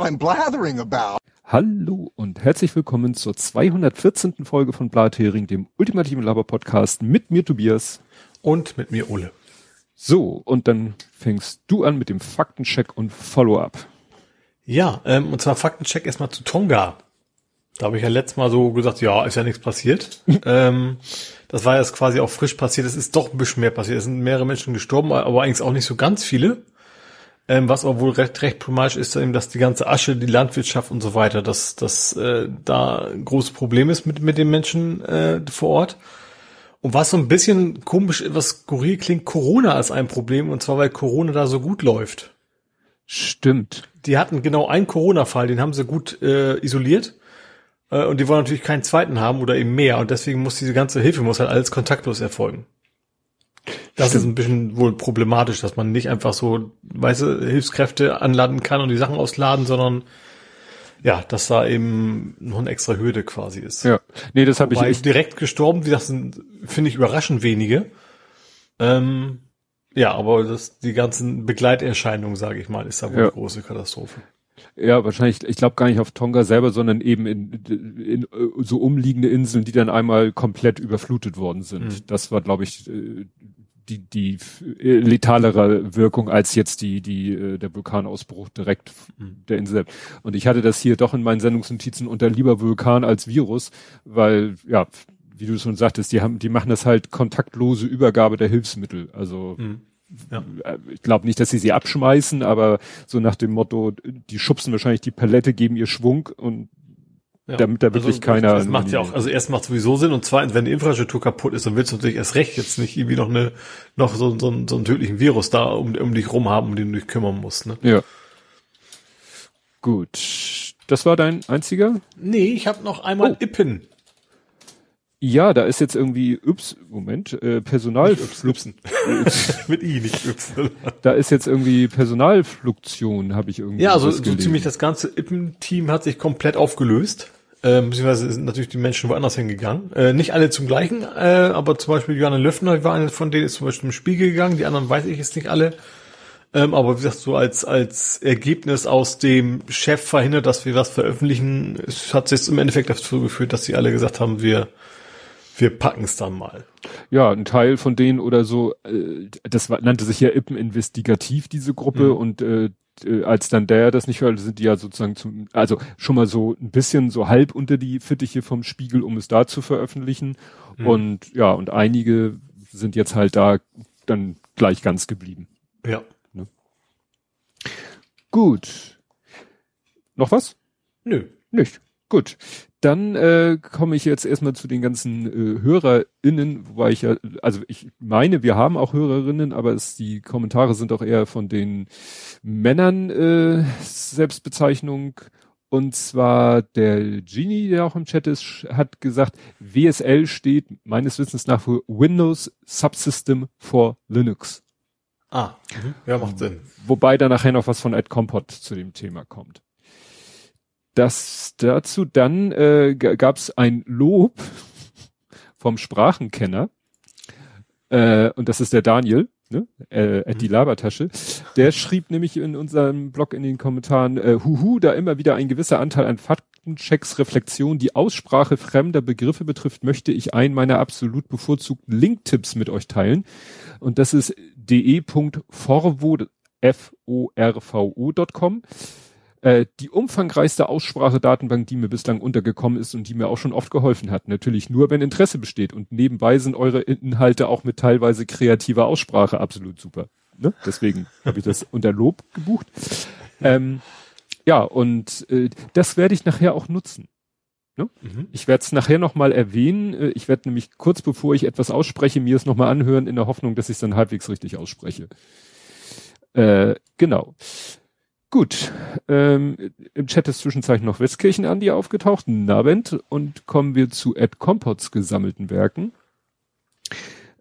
what I'm blathering about. Hallo und herzlich willkommen zur 214. Folge von Blathering, dem ultimativen Laber-Podcast mit mir Tobias. Und mit mir Ole. So, und dann fängst du an mit dem Faktencheck und Follow-up. Ja, ähm, und zwar Faktencheck erstmal zu Tonga. Da habe ich ja letztes Mal so gesagt, ja, ist ja nichts passiert. ähm, das war jetzt quasi auch frisch passiert. Es ist doch ein bisschen mehr passiert. Es sind mehrere Menschen gestorben, aber eigentlich auch nicht so ganz viele. Ähm, was aber wohl recht, recht problematisch ist, eben, dass die ganze Asche, die Landwirtschaft und so weiter, dass, dass äh, da ein großes Problem ist mit, mit den Menschen äh, vor Ort. Und was so ein bisschen komisch, was skurril klingt, Corona ist ein Problem, und zwar weil Corona da so gut läuft. Stimmt. Die hatten genau einen Corona-Fall, den haben sie gut äh, isoliert. Äh, und die wollen natürlich keinen zweiten haben oder eben mehr. Und deswegen muss diese ganze Hilfe muss halt alles kontaktlos erfolgen. Das Stimmt. ist ein bisschen wohl problematisch, dass man nicht einfach so, weißt du, Hilfskräfte anladen kann und die Sachen ausladen, sondern ja, dass da eben noch eine extra Hürde quasi ist. Ja, nee, das habe ich echt direkt gestorben. Wie das sind, finde ich überraschend wenige. Ähm, ja, aber das, die ganzen Begleiterscheinungen, sage ich mal, ist da wohl ja. eine große Katastrophe. Ja, wahrscheinlich, ich glaube gar nicht auf Tonga selber, sondern eben in, in, in so umliegende Inseln, die dann einmal komplett überflutet worden sind. Mhm. Das war, glaube ich, äh, die, die letalere Wirkung als jetzt die, die, äh, der Vulkanausbruch direkt mhm. der Insel. Und ich hatte das hier doch in meinen Sendungsnotizen unter lieber Vulkan als Virus, weil, ja, wie du schon sagtest, die haben, die machen das halt kontaktlose Übergabe der Hilfsmittel. Also, mhm. Ja. Ich glaube nicht, dass sie sie abschmeißen, aber so nach dem Motto, die schubsen wahrscheinlich die Palette, geben ihr Schwung und ja. damit da wirklich also, keiner. Das macht ja auch, also erst macht sowieso Sinn und zweitens, wenn die Infrastruktur kaputt ist, dann willst du natürlich erst recht jetzt nicht irgendwie noch eine, noch so, so, so einen tödlichen Virus da um, um dich rum haben, um den du dich kümmern musst. Ne? Ja. Gut. Das war dein einziger? Nee, ich habe noch einmal oh. Ippen. Ja, da ist jetzt irgendwie, ups, Moment, äh, Personal... Mit I, nicht Y. Da ist jetzt irgendwie Personalfluktion, habe ich irgendwie Ja, also so ziemlich das ganze Ippen-Team hat sich komplett aufgelöst. Äh, beziehungsweise sind natürlich die Menschen woanders hingegangen. Äh, nicht alle zum gleichen, äh, aber zum Beispiel Johanne Löffner war eine von denen, ist zum Beispiel im Spiegel gegangen, die anderen weiß ich jetzt nicht alle. Ähm, aber wie gesagt, so als, als Ergebnis aus dem Chef verhindert, dass wir was veröffentlichen, es hat sich im Endeffekt dazu geführt, dass sie alle gesagt haben, wir wir packen es dann mal. Ja, ein Teil von denen oder so, äh, das nannte sich ja Ippen Investigativ, diese Gruppe, mhm. und äh, äh, als dann der das nicht hörte, sind die ja sozusagen zum, also schon mal so ein bisschen so halb unter die Fittiche vom Spiegel, um es da zu veröffentlichen. Mhm. Und ja, und einige sind jetzt halt da dann gleich ganz geblieben. Ja. Ne? Gut. Noch was? Nö. Nicht. Gut. Dann äh, komme ich jetzt erstmal zu den ganzen äh, HörerInnen, wobei ich ja, also ich meine, wir haben auch Hörerinnen, aber es, die Kommentare sind auch eher von den Männern äh, Selbstbezeichnung. Und zwar der Genie, der auch im Chat ist, hat gesagt, WSL steht meines Wissens nach für Windows Subsystem for Linux. Ah, mhm. ja, macht Sinn. Wobei da nachher noch was von Ed Compot zu dem Thema kommt das dazu dann äh, gab es ein Lob vom Sprachenkenner äh, und das ist der Daniel, ne? äh, die mhm. Labertasche. Der schrieb nämlich in unserem Blog in den Kommentaren, äh, huhu, da immer wieder ein gewisser Anteil an Faktenchecks, Reflexion, die Aussprache fremder Begriffe betrifft, möchte ich einen meiner absolut bevorzugten Link-Tipps mit euch teilen. Und das ist de.forvo, F-O-R-V-O.com äh, die umfangreichste Aussprachedatenbank, die mir bislang untergekommen ist und die mir auch schon oft geholfen hat. Natürlich nur, wenn Interesse besteht. Und nebenbei sind eure Inhalte auch mit teilweise kreativer Aussprache absolut super. Ne? Deswegen habe ich das unter Lob gebucht. Ähm, ja, und äh, das werde ich nachher auch nutzen. Ne? Mhm. Ich werde es nachher nochmal erwähnen. Äh, ich werde nämlich kurz bevor ich etwas ausspreche, mir es nochmal anhören, in der Hoffnung, dass ich es dann halbwegs richtig ausspreche. Äh, genau. Gut, ähm, im Chat ist zwischenzeitlich noch Westkirchen Andi aufgetaucht, Nabend, und kommen wir zu Ed Compots gesammelten Werken.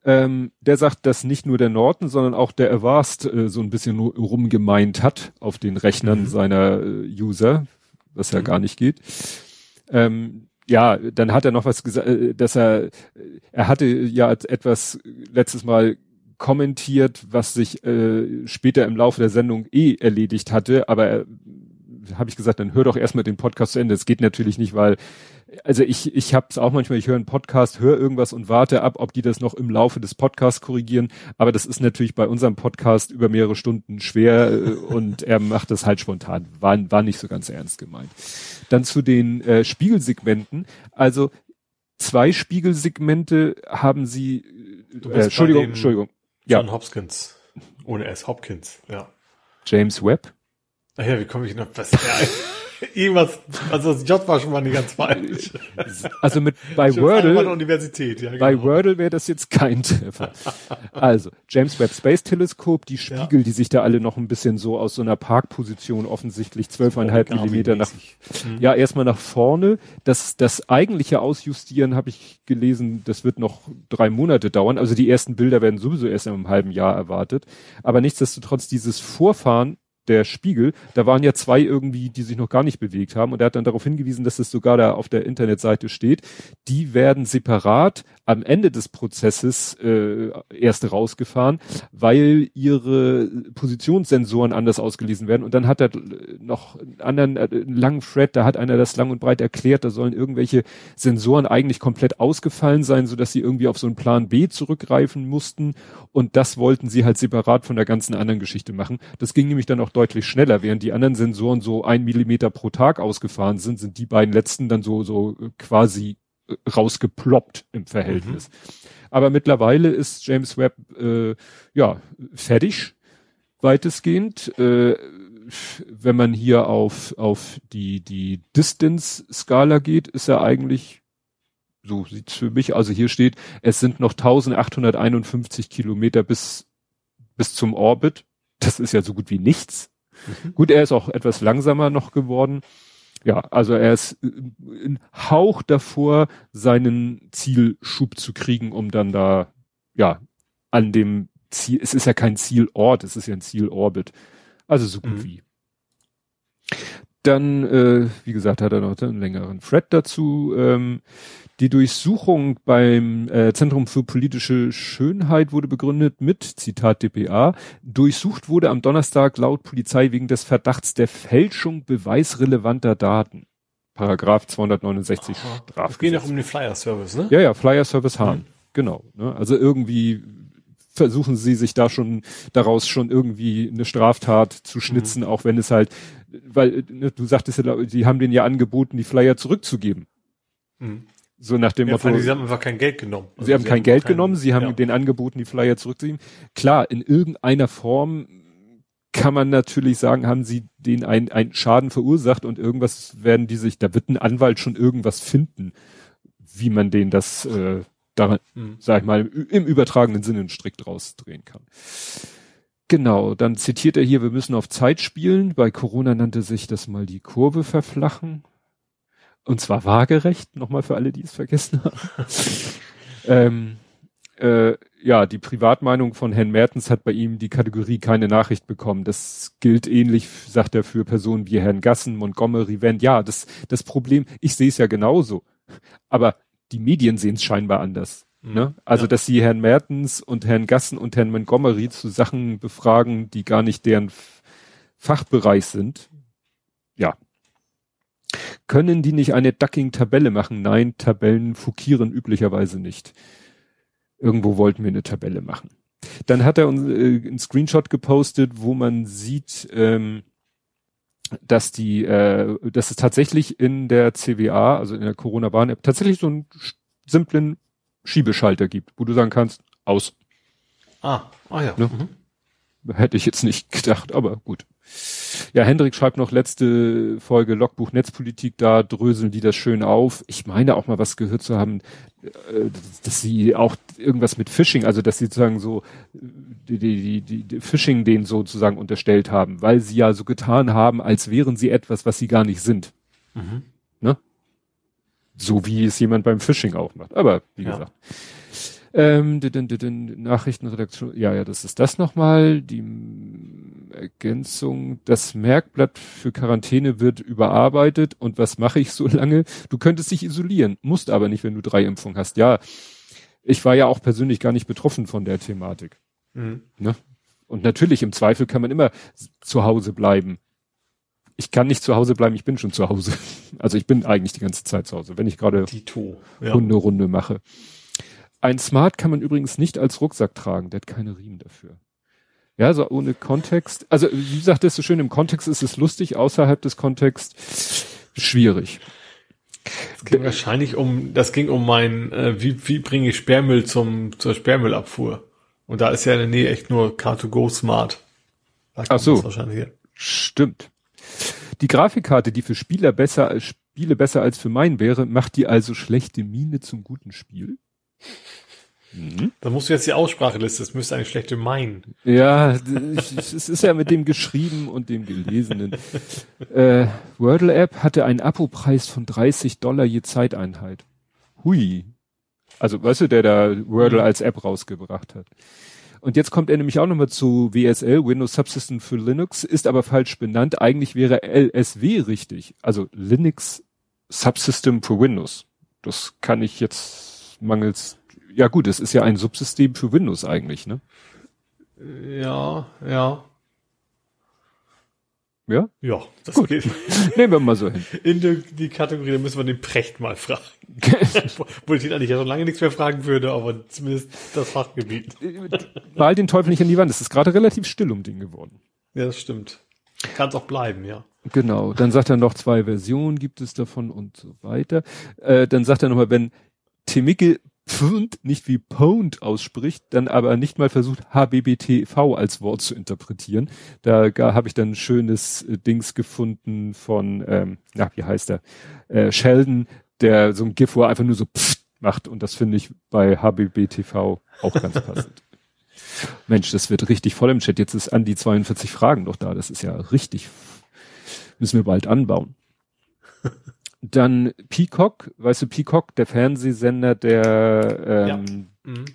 Ähm, der sagt, dass nicht nur der Norton, sondern auch der Avast äh, so ein bisschen rumgemeint hat auf den Rechnern mhm. seiner äh, User, was ja mhm. gar nicht geht. Ähm, ja, dann hat er noch was gesagt, äh, dass er, er hatte ja etwas letztes Mal kommentiert, was sich äh, später im Laufe der Sendung eh erledigt hatte, aber er habe ich gesagt, dann hör doch erstmal den Podcast zu Ende. Es geht natürlich nicht, weil also ich ich habe es auch manchmal, ich höre einen Podcast, höre irgendwas und warte ab, ob die das noch im Laufe des Podcasts korrigieren. Aber das ist natürlich bei unserem Podcast über mehrere Stunden schwer äh, und er macht das halt spontan. War, war nicht so ganz ernst gemeint. Dann zu den äh, Spiegelsegmenten. Also zwei Spiegelsegmente haben sie. Äh, Entschuldigung, Entschuldigung. John ja. Hopkins. Ohne S. Hopkins, ja. James Webb. Ach ja, wie komme ich noch? Was, ja, Irgendwas, also das J war schon mal nicht ganz falsch. Also mit bei Wordle, Universität, ja, genau. bei Wordle wäre das jetzt kein Treffer. Also James Webb Space Teleskop, die Spiegel, ja. die sich da alle noch ein bisschen so aus so einer Parkposition offensichtlich zwölfeinhalb Millimeter nach, mhm. ja erstmal nach vorne. Das das eigentliche Ausjustieren habe ich gelesen, das wird noch drei Monate dauern. Also die ersten Bilder werden sowieso erst in einem halben Jahr erwartet. Aber nichtsdestotrotz dieses Vorfahren der Spiegel, da waren ja zwei irgendwie, die sich noch gar nicht bewegt haben. Und er hat dann darauf hingewiesen, dass es sogar da auf der Internetseite steht, die werden separat am Ende des Prozesses äh, erst rausgefahren, weil ihre Positionssensoren anders ausgelesen werden. Und dann hat er noch einen anderen äh, einen langen Thread, da hat einer das lang und breit erklärt, da sollen irgendwelche Sensoren eigentlich komplett ausgefallen sein, so dass sie irgendwie auf so einen Plan B zurückgreifen mussten. Und das wollten sie halt separat von der ganzen anderen Geschichte machen. Das ging nämlich dann auch deutlich schneller, während die anderen Sensoren so ein Millimeter pro Tag ausgefahren sind, sind die beiden letzten dann so, so quasi rausgeploppt im Verhältnis. Mhm. Aber mittlerweile ist James Webb äh, ja fertig, weitestgehend. Äh, wenn man hier auf, auf die, die Distance-Skala geht, ist er eigentlich, so sieht's für mich, also hier steht, es sind noch 1851 Kilometer bis, bis zum Orbit das ist ja so gut wie nichts. Mhm. Gut, er ist auch etwas langsamer noch geworden. Ja, also er ist äh, ein Hauch davor, seinen Zielschub zu kriegen, um dann da, ja, an dem Ziel, es ist ja kein Zielort, es ist ja ein Zielorbit. Also so gut mhm. wie. Dann, äh, wie gesagt, hat er noch einen längeren Thread dazu. Ähm, die Durchsuchung beim äh, Zentrum für politische Schönheit wurde begründet mit, Zitat dpa, durchsucht wurde am Donnerstag laut Polizei wegen des Verdachts der Fälschung beweisrelevanter Daten. Paragraph 269 Strafgesetz. Es geht auch um den Flyer Service, ne? Ja, ja, Flyer Service Hahn. Mhm. Genau. Ne? Also irgendwie versuchen sie sich da schon daraus schon irgendwie eine Straftat zu schnitzen, mhm. auch wenn es halt, weil ne, du sagtest ja, die haben denen ja angeboten, die Flyer zurückzugeben. Mhm. So nach dem ja, Motto. Sie haben einfach kein Geld genommen. Also sie haben kein haben Geld kein, genommen, sie haben ja. den angeboten, die Flyer zurückzunehmen. Klar, in irgendeiner Form kann man natürlich sagen, haben sie den einen, einen Schaden verursacht und irgendwas werden die sich, da wird ein Anwalt schon irgendwas finden, wie man den das, äh, da, mhm. sag ich mal, im übertragenen Sinne einen Strick draus drehen kann. Genau, dann zitiert er hier, wir müssen auf Zeit spielen. Bei Corona nannte sich das mal die Kurve verflachen. Und zwar waagerecht, nochmal für alle, die es vergessen haben. ähm, äh, ja, die Privatmeinung von Herrn Mertens hat bei ihm die Kategorie keine Nachricht bekommen. Das gilt ähnlich, sagt er, für Personen wie Herrn Gassen, Montgomery, Wendt. Ja, das, das Problem, ich sehe es ja genauso. Aber die Medien sehen es scheinbar anders. Mhm. Ne? Also, ja. dass sie Herrn Mertens und Herrn Gassen und Herrn Montgomery zu Sachen befragen, die gar nicht deren Fachbereich sind. Ja, können die nicht eine Ducking-Tabelle machen? Nein, Tabellen fukieren üblicherweise nicht. Irgendwo wollten wir eine Tabelle machen. Dann hat er uns äh, einen Screenshot gepostet, wo man sieht, ähm, dass die, äh, dass es tatsächlich in der CWA, also in der Corona-Warn-App, tatsächlich so einen simplen Schiebeschalter gibt, wo du sagen kannst, aus. Ah, ah ja. Ne? Mhm. Hätte ich jetzt nicht gedacht, aber gut. Ja, Hendrik schreibt noch letzte Folge Logbuch Netzpolitik, da dröseln die das schön auf. Ich meine auch mal was gehört zu haben, äh, dass sie auch irgendwas mit Phishing, also dass sie sozusagen so die, die, die, die Phishing denen sozusagen unterstellt haben, weil sie ja so getan haben, als wären sie etwas, was sie gar nicht sind. Mhm. So wie es jemand beim Phishing auch macht. Aber wie ja. gesagt. Ähm, die, die, die, Nachrichtenredaktion, ja, ja, das ist das nochmal. Die Ergänzung, das Merkblatt für Quarantäne wird überarbeitet und was mache ich so lange? Du könntest dich isolieren, musst aber nicht, wenn du drei Impfungen hast. Ja, ich war ja auch persönlich gar nicht betroffen von der Thematik. Mhm. Ne? Und natürlich, im Zweifel kann man immer zu Hause bleiben. Ich kann nicht zu Hause bleiben, ich bin schon zu Hause. Also ich bin eigentlich die ganze Zeit zu Hause, wenn ich gerade ja. Hunde-Runde mache. Ein Smart kann man übrigens nicht als Rucksack tragen, der hat keine Riemen dafür. Ja, so ohne Kontext. Also wie gesagt, das ist so schön, im Kontext ist es lustig, außerhalb des Kontexts schwierig. Es ging wahrscheinlich um, das ging um mein, äh, wie, wie bringe ich Sperrmüll zum, zur Sperrmüllabfuhr. Und da ist ja in der Nähe echt nur Car2Go Smart. Ach so. Stimmt. Die Grafikkarte, die für Spieler besser als Spiele besser als für meinen wäre, macht die also schlechte Miene zum guten Spiel? Mhm. Da musst du jetzt die Ausspracheliste, das müsste eine schlechte meinen. Ja, es ist ja mit dem geschrieben und dem gelesenen. äh, Wordle App hatte einen Abo-Preis von 30 Dollar je Zeiteinheit. Hui. Also, weißt du, der da Wordle mhm. als App rausgebracht hat. Und jetzt kommt er nämlich auch nochmal zu WSL, Windows Subsystem für Linux, ist aber falsch benannt. Eigentlich wäre LSW richtig. Also Linux Subsystem für Windows. Das kann ich jetzt mangels, ja gut, es ist ja ein Subsystem für Windows eigentlich, ne? Ja, ja. Ja? Ja, das Gut. geht. Nehmen wir mal so hin. In die, die Kategorie, da müssen wir den Precht mal fragen. Wo ich ihn eigentlich ja schon lange nichts mehr fragen würde, aber zumindest das Fachgebiet. Mal den Teufel nicht an die Wand. Es ist gerade relativ still um den geworden. Ja, das stimmt. Kann es auch bleiben, ja. Genau. Dann sagt er noch zwei Versionen gibt es davon und so weiter. Äh, dann sagt er nochmal, wenn Timicke Pfund nicht wie Pound ausspricht, dann aber nicht mal versucht, HBBTV als Wort zu interpretieren. Da habe ich dann ein schönes äh, Dings gefunden von, ähm, na, wie heißt er, äh, Sheldon, der so ein GIF, wo er einfach nur so Pfft macht und das finde ich bei HBBTV auch ganz passend. Mensch, das wird richtig voll im Chat. Jetzt ist an die 42 Fragen doch da. Das ist ja richtig. Müssen wir bald anbauen. Dann Peacock, weißt du, Peacock, der Fernsehsender, der ähm, ja. mhm.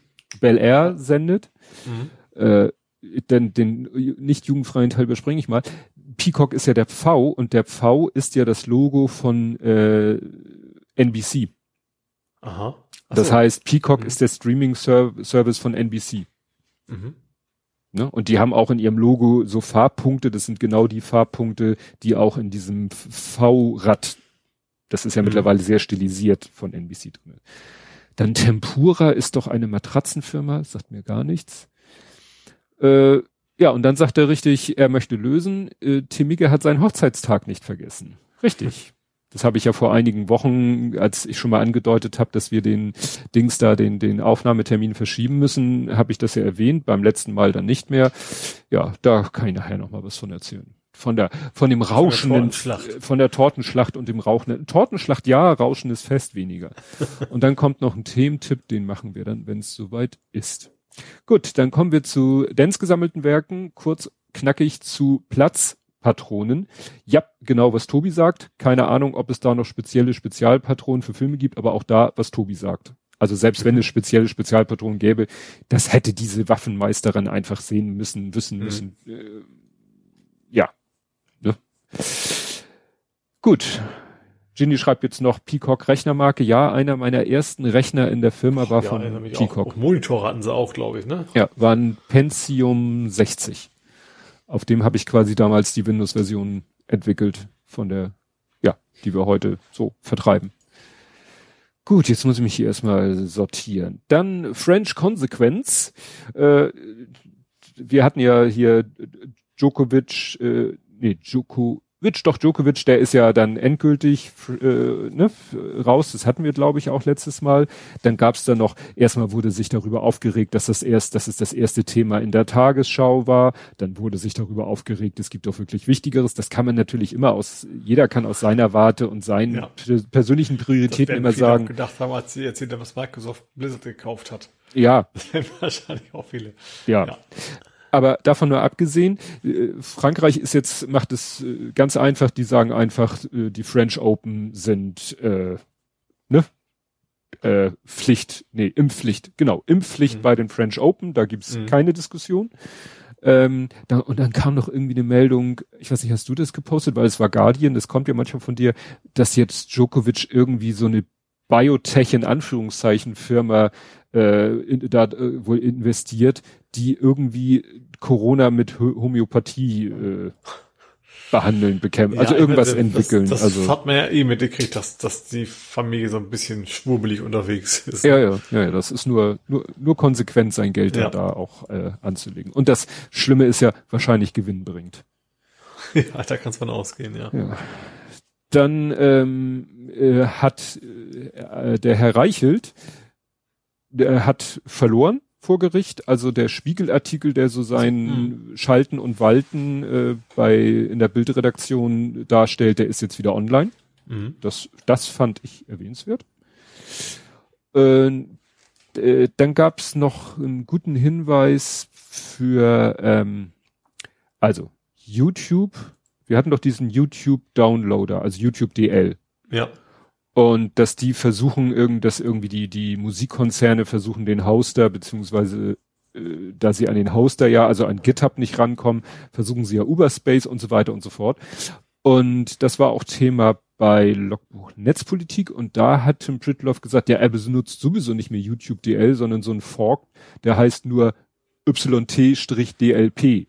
Bel Air sendet. Mhm. Äh, denn den nicht jugendfreien Teil überspringe ich mal. Peacock ist ja der Pfau und der Pfau ist ja das Logo von äh, NBC. Aha. Ach das heißt, Peacock mhm. ist der Streaming-Service von NBC. Mhm. Ne? Und die haben auch in ihrem Logo so Farbpunkte, das sind genau die Farbpunkte, die auch in diesem V-Rad das ist ja mhm. mittlerweile sehr stilisiert von NBC drin. Dann Tempura ist doch eine Matratzenfirma, sagt mir gar nichts. Äh, ja, und dann sagt er richtig, er möchte lösen. Äh, Timige hat seinen Hochzeitstag nicht vergessen. Richtig. Das habe ich ja vor einigen Wochen, als ich schon mal angedeutet habe, dass wir den Dings da, den, den Aufnahmetermin verschieben müssen, habe ich das ja erwähnt, beim letzten Mal dann nicht mehr. Ja, da kann ich nachher noch mal was von erzählen von der von dem rauschenden von der Tortenschlacht und dem rauchenden Tortenschlacht ja rauschendes Fest weniger. Und dann kommt noch ein Thementipp den machen wir dann wenn es soweit ist. Gut dann kommen wir zu Dens gesammelten Werken kurz knackig zu Platzpatronen. Ja genau was Tobi sagt. Keine Ahnung ob es da noch spezielle Spezialpatronen für Filme gibt aber auch da was Tobi sagt. Also selbst wenn es spezielle Spezialpatronen gäbe, das hätte diese Waffenmeisterin einfach sehen müssen, wissen müssen. Mhm. Äh, ja, Gut. Ginny schreibt jetzt noch Peacock Rechnermarke. Ja, einer meiner ersten Rechner in der Firma war ja, von Peacock. Auch. Monitor hatten sie auch, glaube ich, ne? Ja, war ein Pentium 60. Auf dem habe ich quasi damals die Windows-Version entwickelt von der, ja, die wir heute so vertreiben. Gut, jetzt muss ich mich hier erstmal sortieren. Dann French Consequence. Äh, wir hatten ja hier Djokovic, äh, nee, Djokovic, doch Djokovic, der ist ja dann endgültig äh, ne, raus. Das hatten wir, glaube ich, auch letztes Mal. Dann gab es da noch, erstmal wurde sich darüber aufgeregt, dass das erst, dass es das erste Thema in der Tagesschau war. Dann wurde sich darüber aufgeregt, es gibt doch wirklich Wichtigeres. Das kann man natürlich immer aus, jeder kann aus seiner Warte und seinen ja. persönlichen Prioritäten immer sagen. gedacht haben, als sie erzählt haben, was Microsoft Blizzard gekauft hat. Ja. wahrscheinlich auch viele. ja. ja. Aber davon nur abgesehen, äh, Frankreich ist jetzt, macht es äh, ganz einfach, die sagen einfach, äh, die French Open sind äh, ne? Äh, Pflicht, nee, Impfpflicht, genau, Impfpflicht mhm. bei den French Open, da gibt's mhm. keine Diskussion. Ähm, da, und dann kam noch irgendwie eine Meldung, ich weiß nicht, hast du das gepostet, weil es war Guardian, das kommt ja manchmal von dir, dass jetzt Djokovic irgendwie so eine Biotech in Anführungszeichen Firma äh, in, da äh, wohl investiert, die irgendwie Corona mit Homöopathie äh, behandeln, bekämpfen, also irgendwas das, entwickeln. Das, das also. hat man ja eh mitgekriegt, dass, dass die Familie so ein bisschen schwurbelig unterwegs ist. Ja, ja, ja, das ist nur, nur, nur konsequent, sein Geld ja. da auch äh, anzulegen. Und das Schlimme ist ja wahrscheinlich Gewinn bringt. Ja, da kann es von ausgehen, ja. ja. Dann ähm, äh, hat äh, der Herr Reichelt, der hat verloren vor Gericht. Also der Spiegelartikel, der so sein mhm. Schalten und Walten äh, bei in der Bildredaktion darstellt, der ist jetzt wieder online. Mhm. Das, das fand ich erwähnenswert. Äh, äh, dann gab es noch einen guten Hinweis für ähm, also YouTube. Wir hatten doch diesen YouTube Downloader, also YouTube DL. Ja. Und dass die versuchen, irgend, dass irgendwie die, die Musikkonzerne versuchen, den Hoster, beziehungsweise äh, da sie an den Hoster ja, also an GitHub nicht rankommen, versuchen sie ja Uberspace und so weiter und so fort. Und das war auch Thema bei Logbuch Netzpolitik und da hat Tim Pritloff gesagt, ja, er benutzt sowieso nicht mehr YouTube DL, sondern so ein Fork, der heißt nur YT-DLP.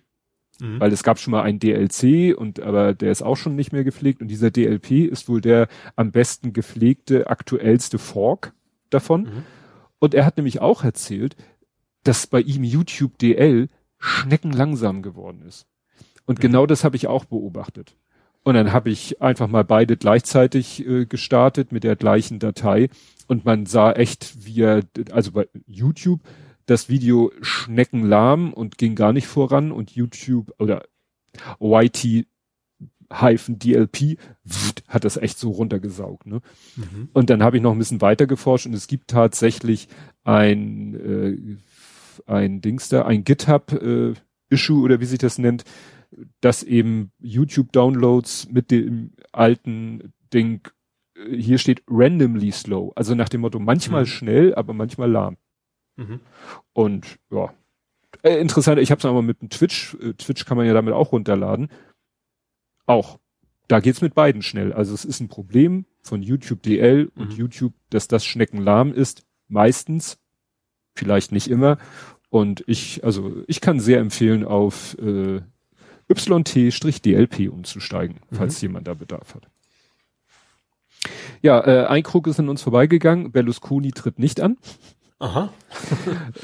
Mhm. Weil es gab schon mal ein DLC und aber der ist auch schon nicht mehr gepflegt und dieser DLP ist wohl der am besten gepflegte, aktuellste Fork davon. Mhm. Und er hat nämlich auch erzählt, dass bei ihm YouTube DL schneckenlangsam geworden ist. Und mhm. genau das habe ich auch beobachtet. Und dann habe ich einfach mal beide gleichzeitig äh, gestartet mit der gleichen Datei und man sah echt, wie er, also bei YouTube, das Video schneckenlahm und ging gar nicht voran und YouTube oder YT hyphen DLP hat das echt so runtergesaugt. Ne? Mhm. Und dann habe ich noch ein bisschen weiter geforscht und es gibt tatsächlich ein, äh, ein Dings da, ein GitHub äh, Issue oder wie sich das nennt, dass eben YouTube-Downloads mit dem alten Ding, äh, hier steht randomly slow, also nach dem Motto manchmal mhm. schnell, aber manchmal lahm. Mhm. Und ja, äh, interessant, ich habe es aber mit dem Twitch, äh, Twitch kann man ja damit auch runterladen. Auch. Da geht's mit beiden schnell. Also es ist ein Problem von YouTube DL und mhm. YouTube, dass das schneckenlahm ist. Meistens, vielleicht nicht immer. Und ich, also ich kann sehr empfehlen, auf äh, YT-DLP umzusteigen, falls mhm. jemand da Bedarf hat. Ja, äh, ein Krug ist an uns vorbeigegangen. Berlusconi tritt nicht an. Aha.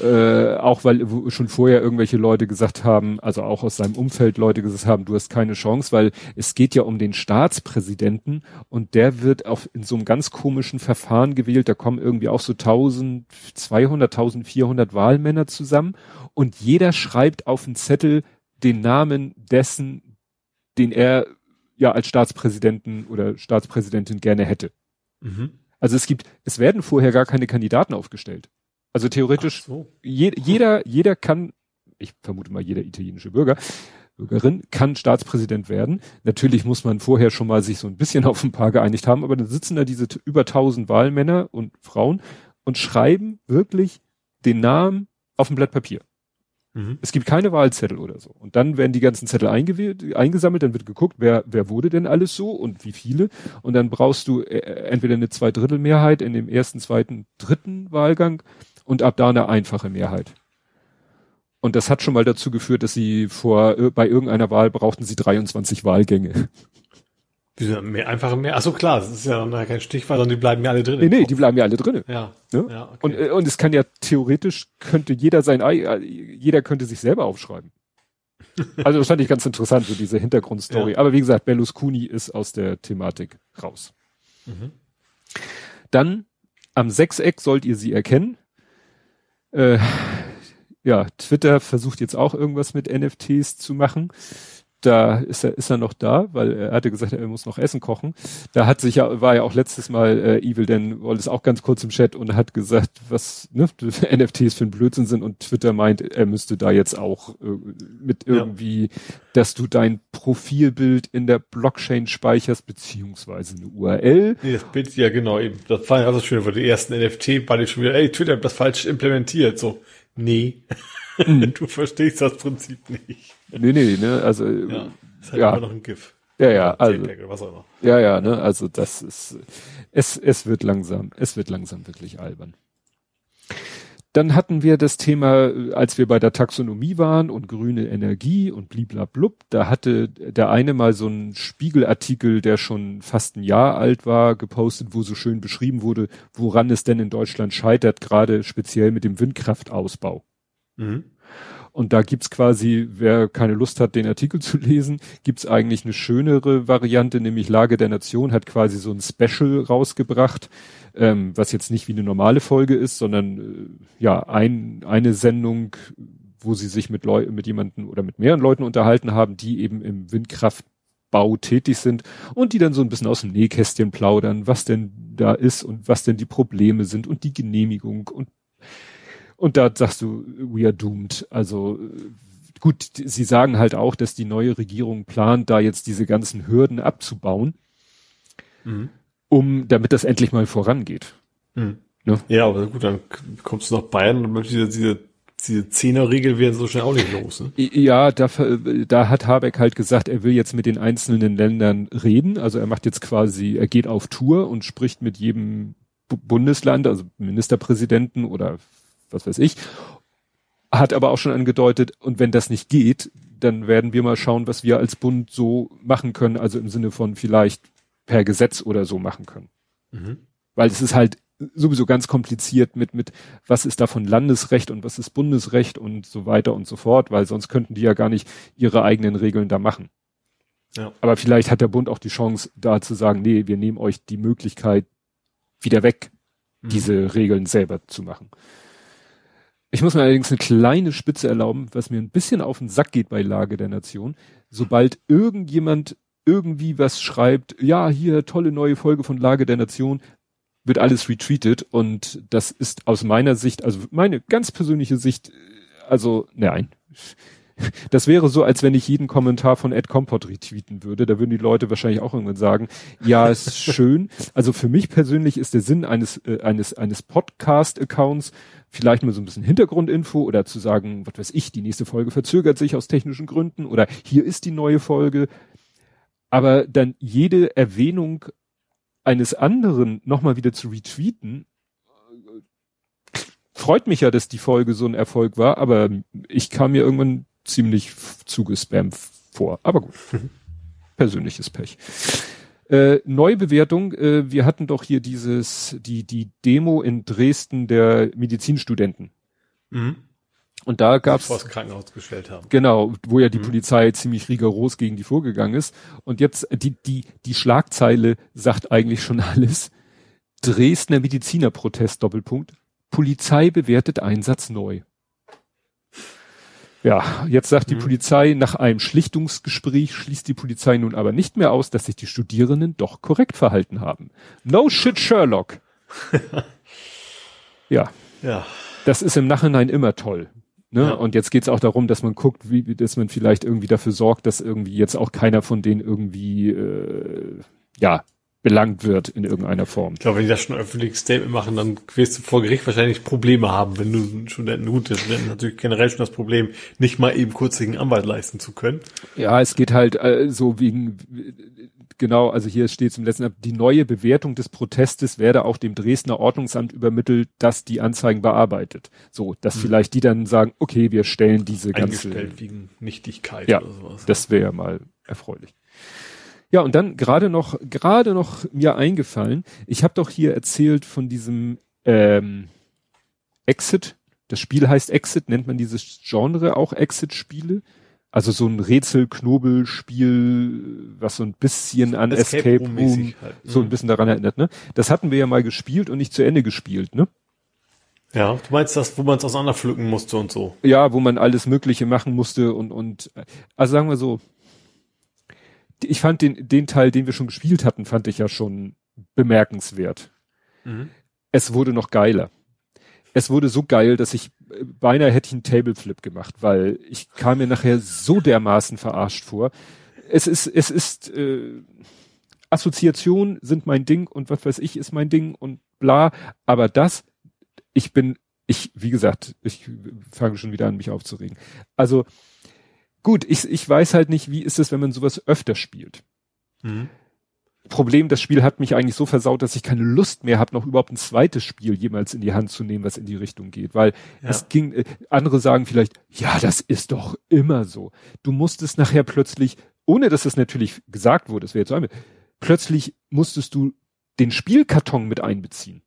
äh, auch weil schon vorher irgendwelche Leute gesagt haben, also auch aus seinem Umfeld Leute gesagt haben, du hast keine Chance, weil es geht ja um den Staatspräsidenten und der wird auf in so einem ganz komischen Verfahren gewählt. Da kommen irgendwie auch so 1200, 1400 Wahlmänner zusammen und jeder schreibt auf den Zettel den Namen dessen, den er ja als Staatspräsidenten oder Staatspräsidentin gerne hätte. Mhm. Also es gibt, es werden vorher gar keine Kandidaten aufgestellt. Also theoretisch, so. je, jeder, jeder kann, ich vermute mal jeder italienische Bürger, Bürgerin kann Staatspräsident werden. Natürlich muss man vorher schon mal sich so ein bisschen auf ein paar geeinigt haben, aber dann sitzen da diese über tausend Wahlmänner und Frauen und schreiben wirklich den Namen auf ein Blatt Papier. Mhm. Es gibt keine Wahlzettel oder so. Und dann werden die ganzen Zettel eingesammelt, dann wird geguckt, wer, wer wurde denn alles so und wie viele. Und dann brauchst du äh, entweder eine Zweidrittelmehrheit in dem ersten, zweiten, dritten Wahlgang und ab da eine einfache Mehrheit. Und das hat schon mal dazu geführt, dass sie vor, bei irgendeiner Wahl brauchten sie 23 Wahlgänge. Wieso mehr, einfache mehr? Achso, klar, das ist ja noch kein Stichwort, sondern die bleiben ja alle drin. Nee, nee, die bleiben ja alle drin. Ja. Ne? ja okay. und, äh, und es kann ja theoretisch, könnte jeder sein, äh, jeder könnte sich selber aufschreiben. Also das fand ich ganz interessant, so diese Hintergrundstory. Ja. Aber wie gesagt, Berlusconi ist aus der Thematik raus. Mhm. Dann am Sechseck sollt ihr sie erkennen. Äh, ja, Twitter versucht jetzt auch irgendwas mit NFTs zu machen. Da ist er, ist er noch da, weil er hatte gesagt, er muss noch Essen kochen. Da hat sich ja, war ja auch letztes Mal äh, Evil Dan Wallace auch ganz kurz im Chat und hat gesagt, was ne, NFTs für ein Blödsinn sind und Twitter meint, er müsste da jetzt auch äh, mit irgendwie, ja. dass du dein Profilbild in der Blockchain speicherst, beziehungsweise eine URL. Nee, das Bild, ja genau, eben. Das war ja so schön, weil die ersten NFT beide schon wieder, ey, Twitter hat das falsch implementiert, so. Nee. Mhm. du verstehst das Prinzip nicht. Nee, nee, ne, also. Ja, ist halt ja. immer noch ein GIF. Ja, ja, also. Ja, ja, ne, also das ist, es, es wird langsam, es wird langsam wirklich albern. Dann hatten wir das Thema, als wir bei der Taxonomie waren und grüne Energie und bliblablub, da hatte der eine mal so einen Spiegelartikel, der schon fast ein Jahr alt war, gepostet, wo so schön beschrieben wurde, woran es denn in Deutschland scheitert, gerade speziell mit dem Windkraftausbau. Mhm. Und da gibt's quasi, wer keine Lust hat, den Artikel zu lesen, gibt's eigentlich eine schönere Variante, nämlich Lage der Nation hat quasi so ein Special rausgebracht, ähm, was jetzt nicht wie eine normale Folge ist, sondern äh, ja, ein, eine Sendung, wo sie sich mit Leuten, mit jemanden oder mit mehreren Leuten unterhalten haben, die eben im Windkraftbau tätig sind und die dann so ein bisschen aus dem Nähkästchen plaudern, was denn da ist und was denn die Probleme sind und die Genehmigung und und da sagst du, we are doomed. Also gut, sie sagen halt auch, dass die neue Regierung plant, da jetzt diese ganzen Hürden abzubauen, mhm. um, damit das endlich mal vorangeht. Mhm. Ne? Ja, aber gut, dann kommst du nach Bayern und diese, diese, diese Zehnerregel werden so schnell auch nicht los. Ne? Ja, da, da hat Habeck halt gesagt, er will jetzt mit den einzelnen Ländern reden. Also er macht jetzt quasi, er geht auf Tour und spricht mit jedem Bundesland, also Ministerpräsidenten oder was weiß ich, hat aber auch schon angedeutet, und wenn das nicht geht, dann werden wir mal schauen, was wir als Bund so machen können, also im Sinne von vielleicht per Gesetz oder so machen können. Mhm. Weil es ist halt sowieso ganz kompliziert mit, mit, was ist davon Landesrecht und was ist Bundesrecht und so weiter und so fort, weil sonst könnten die ja gar nicht ihre eigenen Regeln da machen. Ja. Aber vielleicht hat der Bund auch die Chance, da zu sagen, nee, wir nehmen euch die Möglichkeit wieder weg, mhm. diese Regeln selber zu machen. Ich muss mir allerdings eine kleine Spitze erlauben, was mir ein bisschen auf den Sack geht bei Lage der Nation. Sobald irgendjemand irgendwie was schreibt, ja, hier tolle neue Folge von Lage der Nation, wird alles retweetet und das ist aus meiner Sicht, also meine ganz persönliche Sicht, also nein. Das wäre so, als wenn ich jeden Kommentar von Ed Compot retweeten würde. Da würden die Leute wahrscheinlich auch irgendwann sagen, ja, ist schön. Also für mich persönlich ist der Sinn eines, äh, eines, eines Podcast-Accounts vielleicht mal so ein bisschen Hintergrundinfo oder zu sagen, was weiß ich, die nächste Folge verzögert sich aus technischen Gründen oder hier ist die neue Folge. Aber dann jede Erwähnung eines anderen nochmal wieder zu retweeten, freut mich ja, dass die Folge so ein Erfolg war, aber ich kam mir irgendwann ziemlich zugespammt vor. Aber gut. Persönliches Pech. Äh, Neubewertung, äh, wir hatten doch hier dieses, die, die Demo in Dresden der Medizinstudenten. Mhm. Und da gab's vor das Krankenhaus gestellt haben. Genau, wo ja die mhm. Polizei ziemlich rigoros gegen die vorgegangen ist. Und jetzt die die die Schlagzeile sagt eigentlich schon alles. Dresdner Medizinerprotest Doppelpunkt. Polizei bewertet Einsatz neu. Ja, jetzt sagt die mhm. Polizei, nach einem Schlichtungsgespräch schließt die Polizei nun aber nicht mehr aus, dass sich die Studierenden doch korrekt verhalten haben. No shit, Sherlock. ja. Ja. Das ist im Nachhinein immer toll. Ne? Ja. Und jetzt geht's auch darum, dass man guckt, wie, dass man vielleicht irgendwie dafür sorgt, dass irgendwie jetzt auch keiner von denen irgendwie äh, ja belangt wird in irgendeiner Form. Ich glaube, wenn die das schon öffentlich Statement machen, dann wirst du vor Gericht wahrscheinlich Probleme haben, wenn du Studenten, gut, der Studenten natürlich generell schon das Problem, nicht mal eben kurz kurzsigen Anwalt leisten zu können. Ja, es geht halt äh, so wegen, genau, also hier steht zum letzten, die neue Bewertung des Protestes werde auch dem Dresdner Ordnungsamt übermittelt, das die Anzeigen bearbeitet. So, dass hm. vielleicht die dann sagen, okay, wir stellen diese ganze. wegen Nichtigkeit ja, oder sowas. Das wäre ja mal erfreulich. Ja, und dann gerade noch, gerade noch mir eingefallen, ich habe doch hier erzählt von diesem ähm, Exit. Das Spiel heißt Exit, nennt man dieses Genre auch Exit-Spiele? Also so ein Rätsel-Knobel-Spiel, was so ein bisschen an Escape, Escape Room, halt. so ein mhm. bisschen daran erinnert, ne? Das hatten wir ja mal gespielt und nicht zu Ende gespielt, ne? Ja, du meinst das, wo man es auseinanderpflücken musste und so. Ja, wo man alles Mögliche machen musste und, und, also sagen wir so, ich fand den, den Teil, den wir schon gespielt hatten, fand ich ja schon bemerkenswert. Mhm. Es wurde noch geiler. Es wurde so geil, dass ich beinahe hätte ich einen Tableflip gemacht, weil ich kam mir nachher so dermaßen verarscht vor. Es ist, es ist, äh, Assoziationen sind mein Ding und was weiß ich ist mein Ding und bla, aber das, ich bin, ich, wie gesagt, ich fange schon wieder an, mich aufzuregen. Also, Gut, ich, ich weiß halt nicht, wie ist es, wenn man sowas öfter spielt. Mhm. Problem, das Spiel hat mich eigentlich so versaut, dass ich keine Lust mehr habe, noch überhaupt ein zweites Spiel jemals in die Hand zu nehmen, was in die Richtung geht. Weil ja. es ging, äh, andere sagen vielleicht, ja, das ist doch immer so. Du musstest nachher plötzlich, ohne dass es natürlich gesagt wurde, das wäre jetzt einmal, plötzlich musstest du den Spielkarton mit einbeziehen.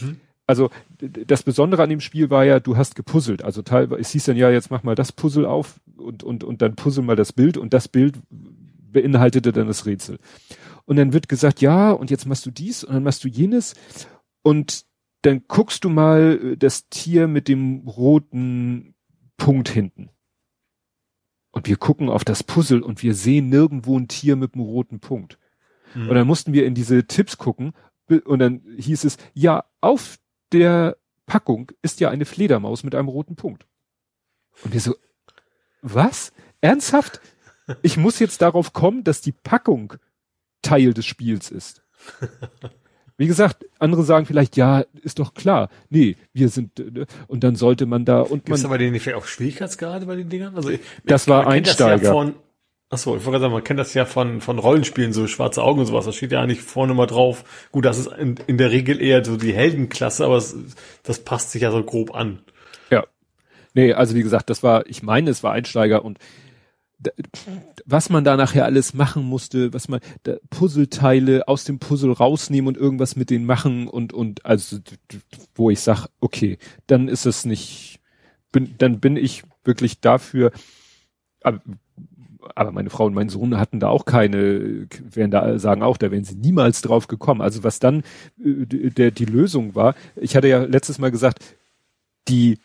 Mhm. Also das Besondere an dem Spiel war ja, du hast gepuzzelt. Also teilweise, es hieß dann ja, jetzt mach mal das Puzzle auf und, und, und dann puzzle mal das Bild und das Bild beinhaltete dann das Rätsel. Und dann wird gesagt, ja, und jetzt machst du dies und dann machst du jenes und dann guckst du mal äh, das Tier mit dem roten Punkt hinten. Und wir gucken auf das Puzzle und wir sehen nirgendwo ein Tier mit einem roten Punkt. Mhm. Und dann mussten wir in diese Tipps gucken und dann hieß es, ja, auf der Packung ist ja eine Fledermaus mit einem roten Punkt. Und wir so, was? Ernsthaft? Ich muss jetzt darauf kommen, dass die Packung Teil des Spiels ist. Wie gesagt, andere sagen vielleicht, ja, ist doch klar. Nee, wir sind, äh, und dann sollte man da, und Gibt's man. aber den nicht auch Schwierigkeitsgrade bei den Dingern? Also, das war Einsteiger. Ja von, achso, ich wollte sagen, man kennt das ja von, von Rollenspielen, so schwarze Augen und sowas. Da steht ja eigentlich vorne mal drauf. Gut, das ist in, in der Regel eher so die Heldenklasse, aber es, das passt sich ja so grob an. Ja. Nee, also wie gesagt, das war, ich meine, es war Einsteiger und was man da nachher alles machen musste, was man da Puzzleteile aus dem Puzzle rausnehmen und irgendwas mit denen machen und und also wo ich sag, okay, dann ist es nicht bin dann bin ich wirklich dafür aber meine Frau und mein Sohn hatten da auch keine, werden da sagen auch, da wären sie niemals drauf gekommen. Also was dann äh, der, die Lösung war, ich hatte ja letztes Mal gesagt, die,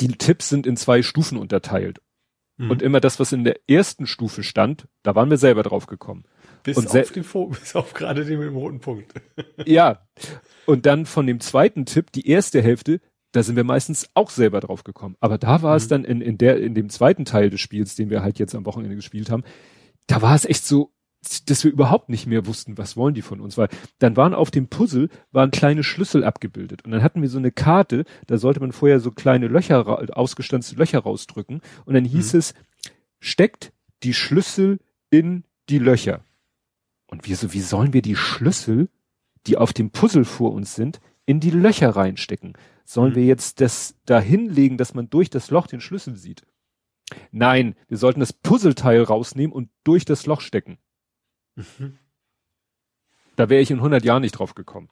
die Tipps sind in zwei Stufen unterteilt. Mhm. Und immer das, was in der ersten Stufe stand, da waren wir selber drauf gekommen. Bis und auf den bis auf gerade den mit dem roten Punkt. ja. Und dann von dem zweiten Tipp, die erste Hälfte, da sind wir meistens auch selber drauf gekommen. Aber da war mhm. es dann in, in der, in dem zweiten Teil des Spiels, den wir halt jetzt am Wochenende gespielt haben, da war es echt so, dass wir überhaupt nicht mehr wussten, was wollen die von uns, weil dann waren auf dem Puzzle waren kleine Schlüssel abgebildet und dann hatten wir so eine Karte, da sollte man vorher so kleine Löcher, ausgestanzte Löcher rausdrücken und dann hieß mhm. es, steckt die Schlüssel in die Löcher. Und wir so, wie sollen wir die Schlüssel, die auf dem Puzzle vor uns sind, in die Löcher reinstecken? Sollen mhm. wir jetzt das da hinlegen, dass man durch das Loch den Schlüssel sieht? Nein, wir sollten das Puzzleteil rausnehmen und durch das Loch stecken. Mhm. Da wäre ich in 100 Jahren nicht drauf gekommen.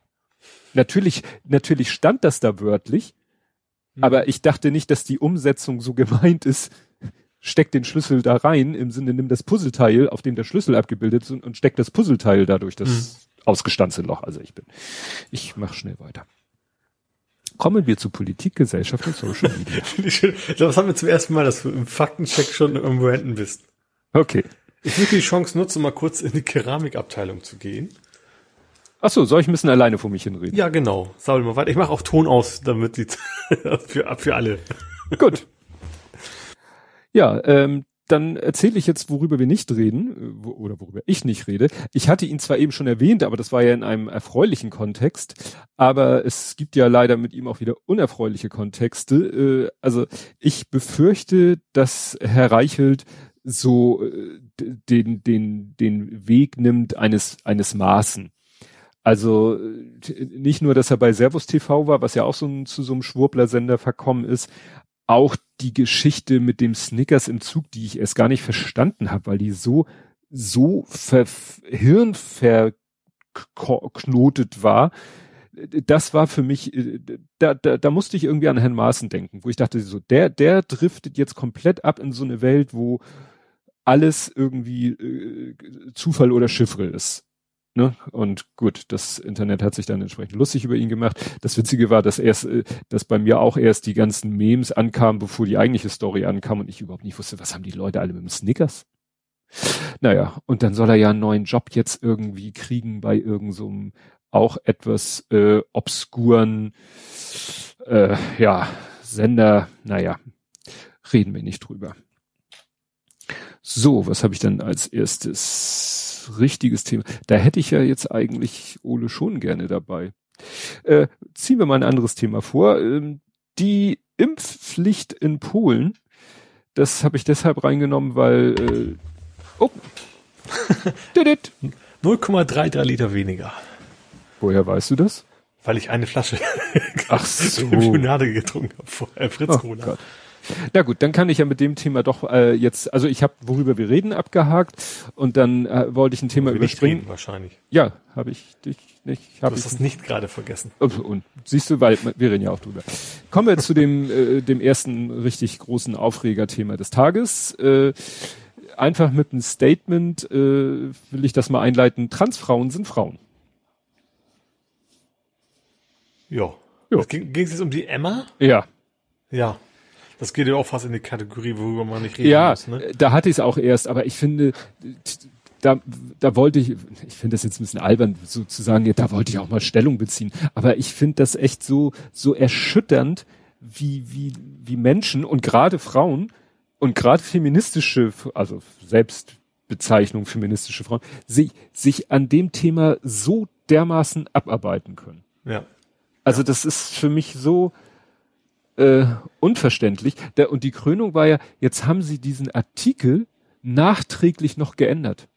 Natürlich, natürlich stand das da wörtlich, mhm. aber ich dachte nicht, dass die Umsetzung so gemeint ist, steck den Schlüssel da rein, im Sinne, nimm das Puzzleteil, auf dem der Schlüssel abgebildet ist und, steck das Puzzleteil da durch das mhm. ausgestanzte Loch. Also ich bin, ich mach schnell weiter. Kommen wir zu Politik, Gesellschaft und Social Media. das haben wir zum ersten Mal, dass du im Faktencheck schon im Renten bist. Okay. Ich würde die Chance nutzen, mal kurz in die Keramikabteilung zu gehen. Ach so, soll ich ein bisschen alleine vor mich hinreden? Ja, genau. Saul mal weiter. Ich mache auch Ton aus, damit die für, für alle. Gut. Ja, ähm, dann erzähle ich jetzt, worüber wir nicht reden, äh, oder worüber ich nicht rede. Ich hatte ihn zwar eben schon erwähnt, aber das war ja in einem erfreulichen Kontext. Aber es gibt ja leider mit ihm auch wieder unerfreuliche Kontexte. Äh, also ich befürchte, dass Herr Reichelt so äh, den, den, den Weg nimmt eines, eines Maßen. Also nicht nur, dass er bei Servus TV war, was ja auch so ein, zu so einem Schwurbler-Sender verkommen ist, auch die Geschichte mit dem Snickers im Zug, die ich erst gar nicht verstanden habe, weil die so so ver hirnverknotet war. Das war für mich, äh, da, da, da musste ich irgendwie an Herrn Maaßen denken, wo ich dachte, so der der driftet jetzt komplett ab in so eine Welt, wo alles irgendwie äh, Zufall oder Chiffre ist. Ne? Und gut, das Internet hat sich dann entsprechend lustig über ihn gemacht. Das Witzige war, dass erst, äh, dass bei mir auch erst die ganzen Memes ankamen, bevor die eigentliche Story ankam und ich überhaupt nicht wusste, was haben die Leute alle mit dem Snickers? Naja, und dann soll er ja einen neuen Job jetzt irgendwie kriegen bei irgendeinem so auch etwas äh, obskuren äh, ja, Sender. Naja, reden wir nicht drüber. So, was habe ich dann als erstes richtiges Thema? Da hätte ich ja jetzt eigentlich Ole schon gerne dabei. Äh, ziehen wir mal ein anderes Thema vor. Ähm, die Impfpflicht in Polen, das habe ich deshalb reingenommen, weil äh, oh, 0,33 Liter weniger. Woher weißt du das? Weil ich eine Flasche Ach so. Limonade getrunken habe vorher, Fritz Oh Cola. Gott. Na gut, dann kann ich ja mit dem Thema doch äh, jetzt, also ich habe, worüber wir reden, abgehakt und dann äh, wollte ich ein Thema nicht überspringen. wahrscheinlich. Ja, habe ich dich nicht, Du habe hast ich das nicht gerade vergessen. Und siehst du, weil wir reden ja auch drüber. Kommen wir zu dem, äh, dem ersten richtig großen Aufregerthema des Tages. Äh, einfach mit einem Statement äh, will ich das mal einleiten. Transfrauen sind Frauen. Ja. Ja. Ging es jetzt um die Emma? Ja. Ja. Das geht ja auch fast in die Kategorie, worüber man nicht reden Ja, muss. Ne? äh, da hatte ich es auch erst, aber ich finde, da, da wollte ich, ich finde das jetzt ein bisschen albern, sozusagen, ja, da wollte ich auch mal Stellung beziehen. Aber ich finde das echt so, so erschütternd, wie, wie, wie Menschen und gerade Frauen und gerade feministische, also Selbstbezeichnung feministische Frauen, sich, sich an dem Thema so dermaßen abarbeiten können. Ja. Also das ist für mich so äh, unverständlich. Der, und die Krönung war ja, jetzt haben sie diesen Artikel nachträglich noch geändert.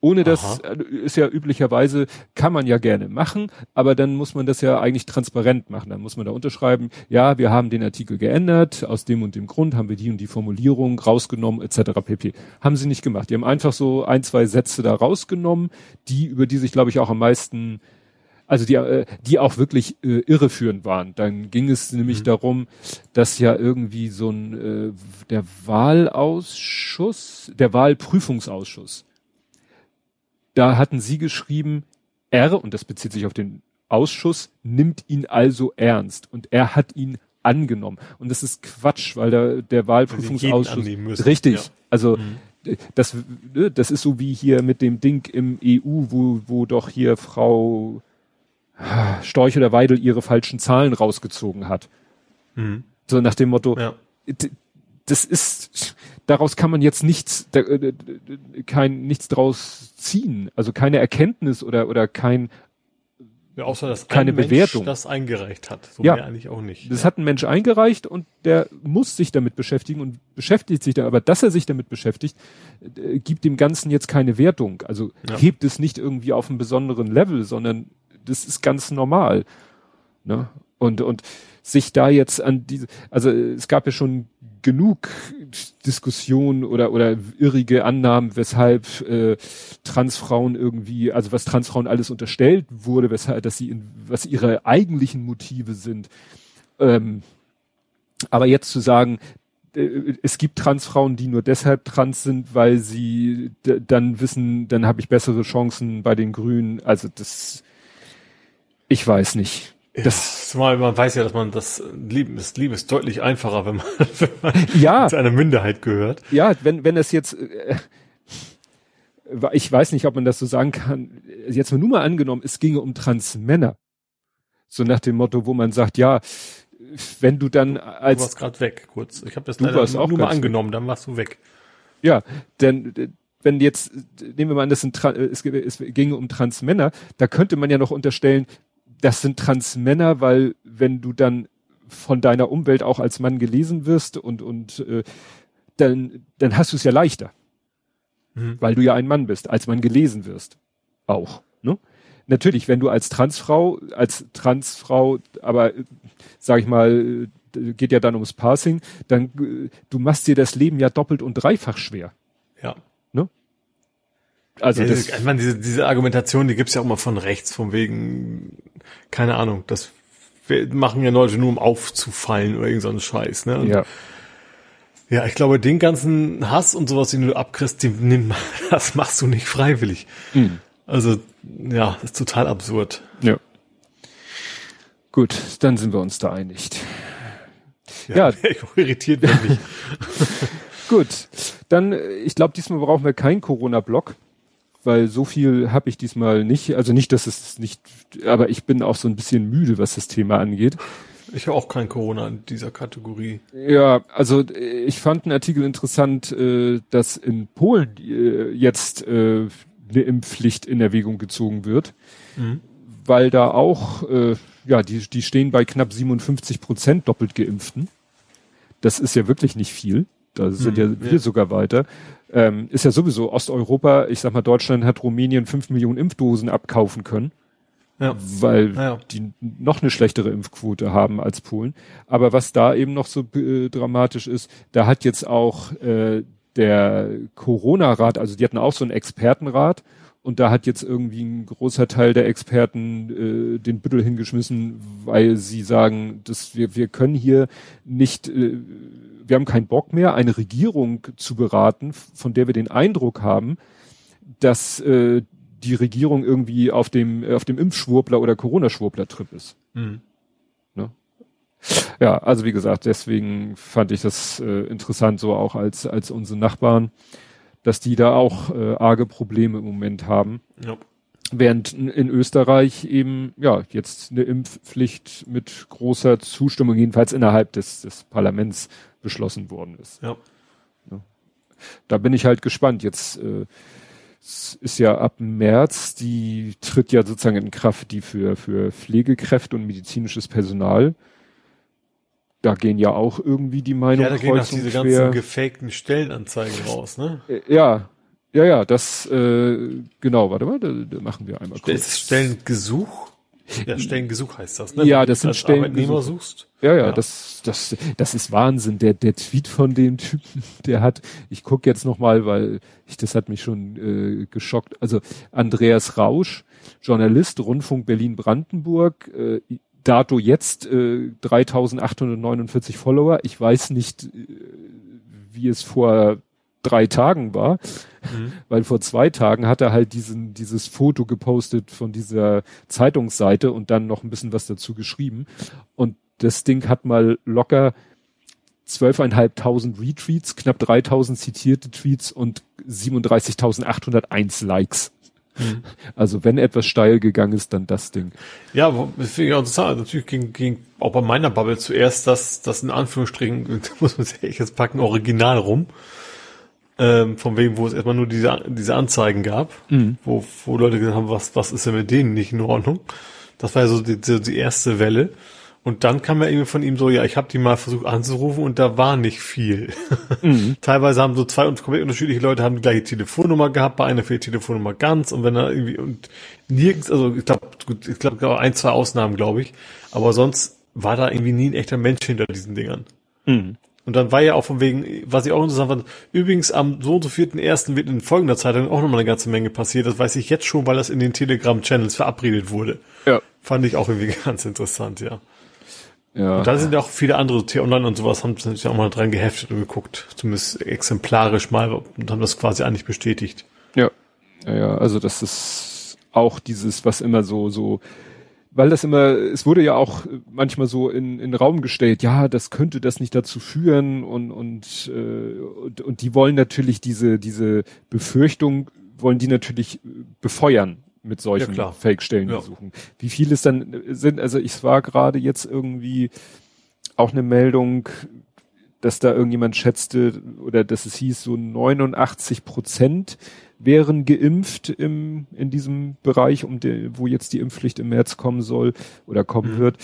Ohne das Aha. äh, ist ja üblicherweise, kann man ja gerne machen, aber dann muss man das ja eigentlich transparent machen. Dann muss man da unterschreiben, ja, wir haben den Artikel geändert, aus dem und dem Grund haben wir die und die Formulierung rausgenommen, etc. pp. Haben sie nicht gemacht. Die haben einfach so ein, zwei Sätze da rausgenommen, die, über die sich, glaube ich, auch am meisten also die, äh, die auch wirklich äh, irreführend waren. Dann ging es nämlich darum, dass ja irgendwie so ein äh, der Wahlausschuss, der Wahlprüfungsausschuss, da hatten sie geschrieben, er, und das bezieht sich auf den Ausschuss, nimmt ihn also ernst und er hat ihn angenommen. Und das ist Quatsch, weil der, der Wahlprüfungsausschuss richtig, ja. also äh, das, ne, das ist so wie hier mit dem Ding im EU, wo, wo doch hier Frau Storch oder Weidel ihre falschen Zahlen rausgezogen hat. Mhm. So nach dem Motto, Ja. das ist, daraus kann man jetzt nichts, da, äh, kein, nichts draus ziehen. Also keine Erkenntnis oder, oder kein, ja. Außer, dass Keine ein Mensch Bewertung. das eingereicht hat. So Ja. eigentlich auch nicht. das ja. hat ein Mensch eingereicht und der muss sich damit beschäftigen und beschäftigt sich da, aber dass er sich damit beschäftigt, äh, gibt dem Ganzen jetzt keine Wertung. Also Ja. hebt es nicht irgendwie auf einen besonderen Level, sondern das ist ganz normal. Ne? Und, und sich da jetzt an diese, also es gab ja schon genug Diskussionen oder, oder irrige Annahmen, weshalb äh, Transfrauen irgendwie, also was Transfrauen alles unterstellt wurde, weshalb, dass sie in, was ihre eigentlichen Motive sind. Ähm, aber jetzt zu sagen, äh, es gibt Transfrauen, die nur deshalb trans sind, weil sie dann wissen, dann habe ich bessere Chancen bei den Grünen. Also das, ich weiß nicht. Das, Das, zumal man weiß ja, dass man das Leben, das Leben ist deutlich einfacher, wenn man, wenn man ja, zu einer Minderheit gehört. ja, wenn wenn es jetzt, äh, ich weiß nicht, ob man das so sagen kann. Jetzt nur mal angenommen, es ginge um Transmänner, so nach dem Motto, wo man sagt, ja, wenn du dann Du als warst gerade weg, kurz. Ich habe das Du leider warst auch nur mal angenommen, dann warst du weg. Ja, denn wenn jetzt, nehmen wir mal an, das sind, es ginge um Transmänner, da könnte man ja noch unterstellen, das sind Transmänner, weil wenn du dann von deiner Umwelt auch als Mann gelesen wirst und, und äh, dann, dann hast du es ja leichter, Mhm. weil du ja ein Mann bist, als Mann gelesen wirst. Auch. Ne? Natürlich, wenn du als Transfrau, als Transfrau, aber äh, sag ich mal, äh, geht ja dann ums Passing, dann äh, du machst dir das Leben ja doppelt und dreifach schwer. Ja. Also ja, das, diese, ich meine, diese, diese Argumentation, die gibt's ja auch mal von rechts, von wegen, keine Ahnung, das machen ja Leute nur, um aufzufallen oder irgend so einen Scheiß. Ne? Und ja, Ja, ich glaube, den ganzen Hass und sowas, den du abkriegst, den, nimm, das machst du nicht freiwillig. Mhm. Also, ja, das ist total absurd. ja. Gut, dann sind wir uns da einig. Ja. wär ich irritiert, nicht. Gut, dann, äh, ich glaube, diesmal brauchen wir keinen Corona-Block, weil so viel habe ich diesmal nicht. Also nicht, dass es nicht, aber ich bin auch so ein bisschen müde, was das Thema angeht. Ich habe auch kein Corona in dieser Kategorie. Ja, also äh, ich fand einen Artikel interessant, äh, dass in Polen äh, jetzt eine Impfpflicht in Erwägung gezogen wird, Mhm. weil da auch, ja, die, die stehen bei knapp 57 Prozent doppelt geimpften. Das ist ja wirklich nicht viel. Da sind hm, ja wir sogar weiter. Ähm, ist ja sowieso Osteuropa, ich sag mal, Deutschland hat Rumänien fünf Millionen Impfdosen abkaufen können. Ja. Weil ja. die noch eine schlechtere Impfquote haben als Polen. Aber was da eben noch so äh, dramatisch ist, da hat jetzt auch äh, der Corona-Rat, also die hatten auch so einen Expertenrat und da hat jetzt irgendwie ein großer Teil der Experten äh, den Büttel hingeschmissen, weil sie sagen, dass wir, wir können hier nicht, äh, wir haben keinen Bock mehr, eine Regierung zu beraten, von der wir den Eindruck haben, dass äh, die Regierung irgendwie auf dem, äh, auf dem Impfschwurbler oder Corona-Schwurbler-Trip ist. Mhm. Ne? Ja, also wie gesagt, deswegen fand ich das äh, interessant, so auch als, als unsere Nachbarn dass die da auch äh, arge Probleme im Moment haben. Ja. Während in Österreich eben, ja, jetzt eine Impfpflicht mit großer Zustimmung, jedenfalls innerhalb des, des Parlaments beschlossen worden ist. Ja. ja. Da bin ich halt gespannt. Jetzt äh, ist ja ab März, die tritt ja sozusagen in Kraft, die für, für Pflegekräfte und medizinisches Personal da gehen ja auch irgendwie die Meinungen Ja, da gehen auch diese schwer. ganzen gefakten Stellenanzeigen raus, ne? Äh, ja, ja, ja, das, äh, genau, warte mal, da, da machen wir einmal kurz. Das Stellengesuch? Ja, Stellengesuch heißt das, ne? Ja, das sind Stellengesuch. suchst. Ja, ja, ja, das, das, das ist Wahnsinn. Der, der Tweet von dem Typen, der hat, ich gucke jetzt nochmal, weil ich, das hat mich schon äh, geschockt. Also Andreas Rausch, Journalist, Rundfunk Berlin-Brandenburg, äh, dato jetzt äh, 3849 Follower. Ich weiß nicht, äh, wie es vor drei Tagen war, mhm. weil vor zwei Tagen hat er halt diesen, dieses Foto gepostet von dieser Zeitungsseite und dann noch ein bisschen was dazu geschrieben. Und das Ding hat mal locker zwölfeinhalbtausend Retweets, knapp 3000 zitierte Tweets und 37.801 Likes. Mhm. Also wenn etwas steil gegangen ist, dann das Ding. Ja, das finde ich auch interessant. Natürlich ging, ging auch bei meiner Bubble zuerst das, das in Anführungsstrichen, muss man sich jetzt packen, original rum. Ähm, von wegen, wo es erstmal nur diese, diese Anzeigen gab, mhm. wo, wo Leute gesagt haben, was, was ist denn mit denen nicht in Ordnung? Das war ja so die, die erste Welle. Und dann kam ja irgendwie von ihm so, ja, ich habe die mal versucht anzurufen und da war nicht viel. Mhm. Teilweise haben so zwei komplett unterschiedliche Leute haben die gleiche Telefonnummer gehabt, bei einer fehlt die Telefonnummer ganz und wenn er irgendwie und nirgends, also ich glaube, ich glaube ein, zwei Ausnahmen, glaube ich, aber sonst war da irgendwie nie ein echter Mensch hinter diesen Dingern. Mhm. Und dann war ja auch von wegen, was ich auch interessant fand, übrigens am so und so vierten ersten wird in folgender Zeitung auch nochmal eine ganze Menge passiert. Das weiß ich jetzt schon, weil das in den Telegram-Channels verabredet wurde. Ja. Fand ich auch irgendwie ganz interessant, ja. Ja. Und da sind ja auch viele andere T-Online und sowas, haben sich auch mal dran geheftet und geguckt, zumindest exemplarisch mal und haben das quasi eigentlich bestätigt. Ja. Ja, ja, also das ist auch dieses, was immer so, so, weil das immer, es wurde ja auch manchmal so in, in Raum gestellt, ja, das könnte das nicht dazu führen und, und, äh, und, und die wollen natürlich diese, diese Befürchtung, wollen die natürlich befeuern mit solchen ja, Fake-Stellen ja. Wie viel es dann sind, also ich war gerade jetzt irgendwie auch eine Meldung, dass da irgendjemand schätzte oder dass es hieß, so 89 Prozent wären geimpft im, in diesem Bereich, um de, wo jetzt die Impfpflicht im März kommen soll oder kommen mhm. wird.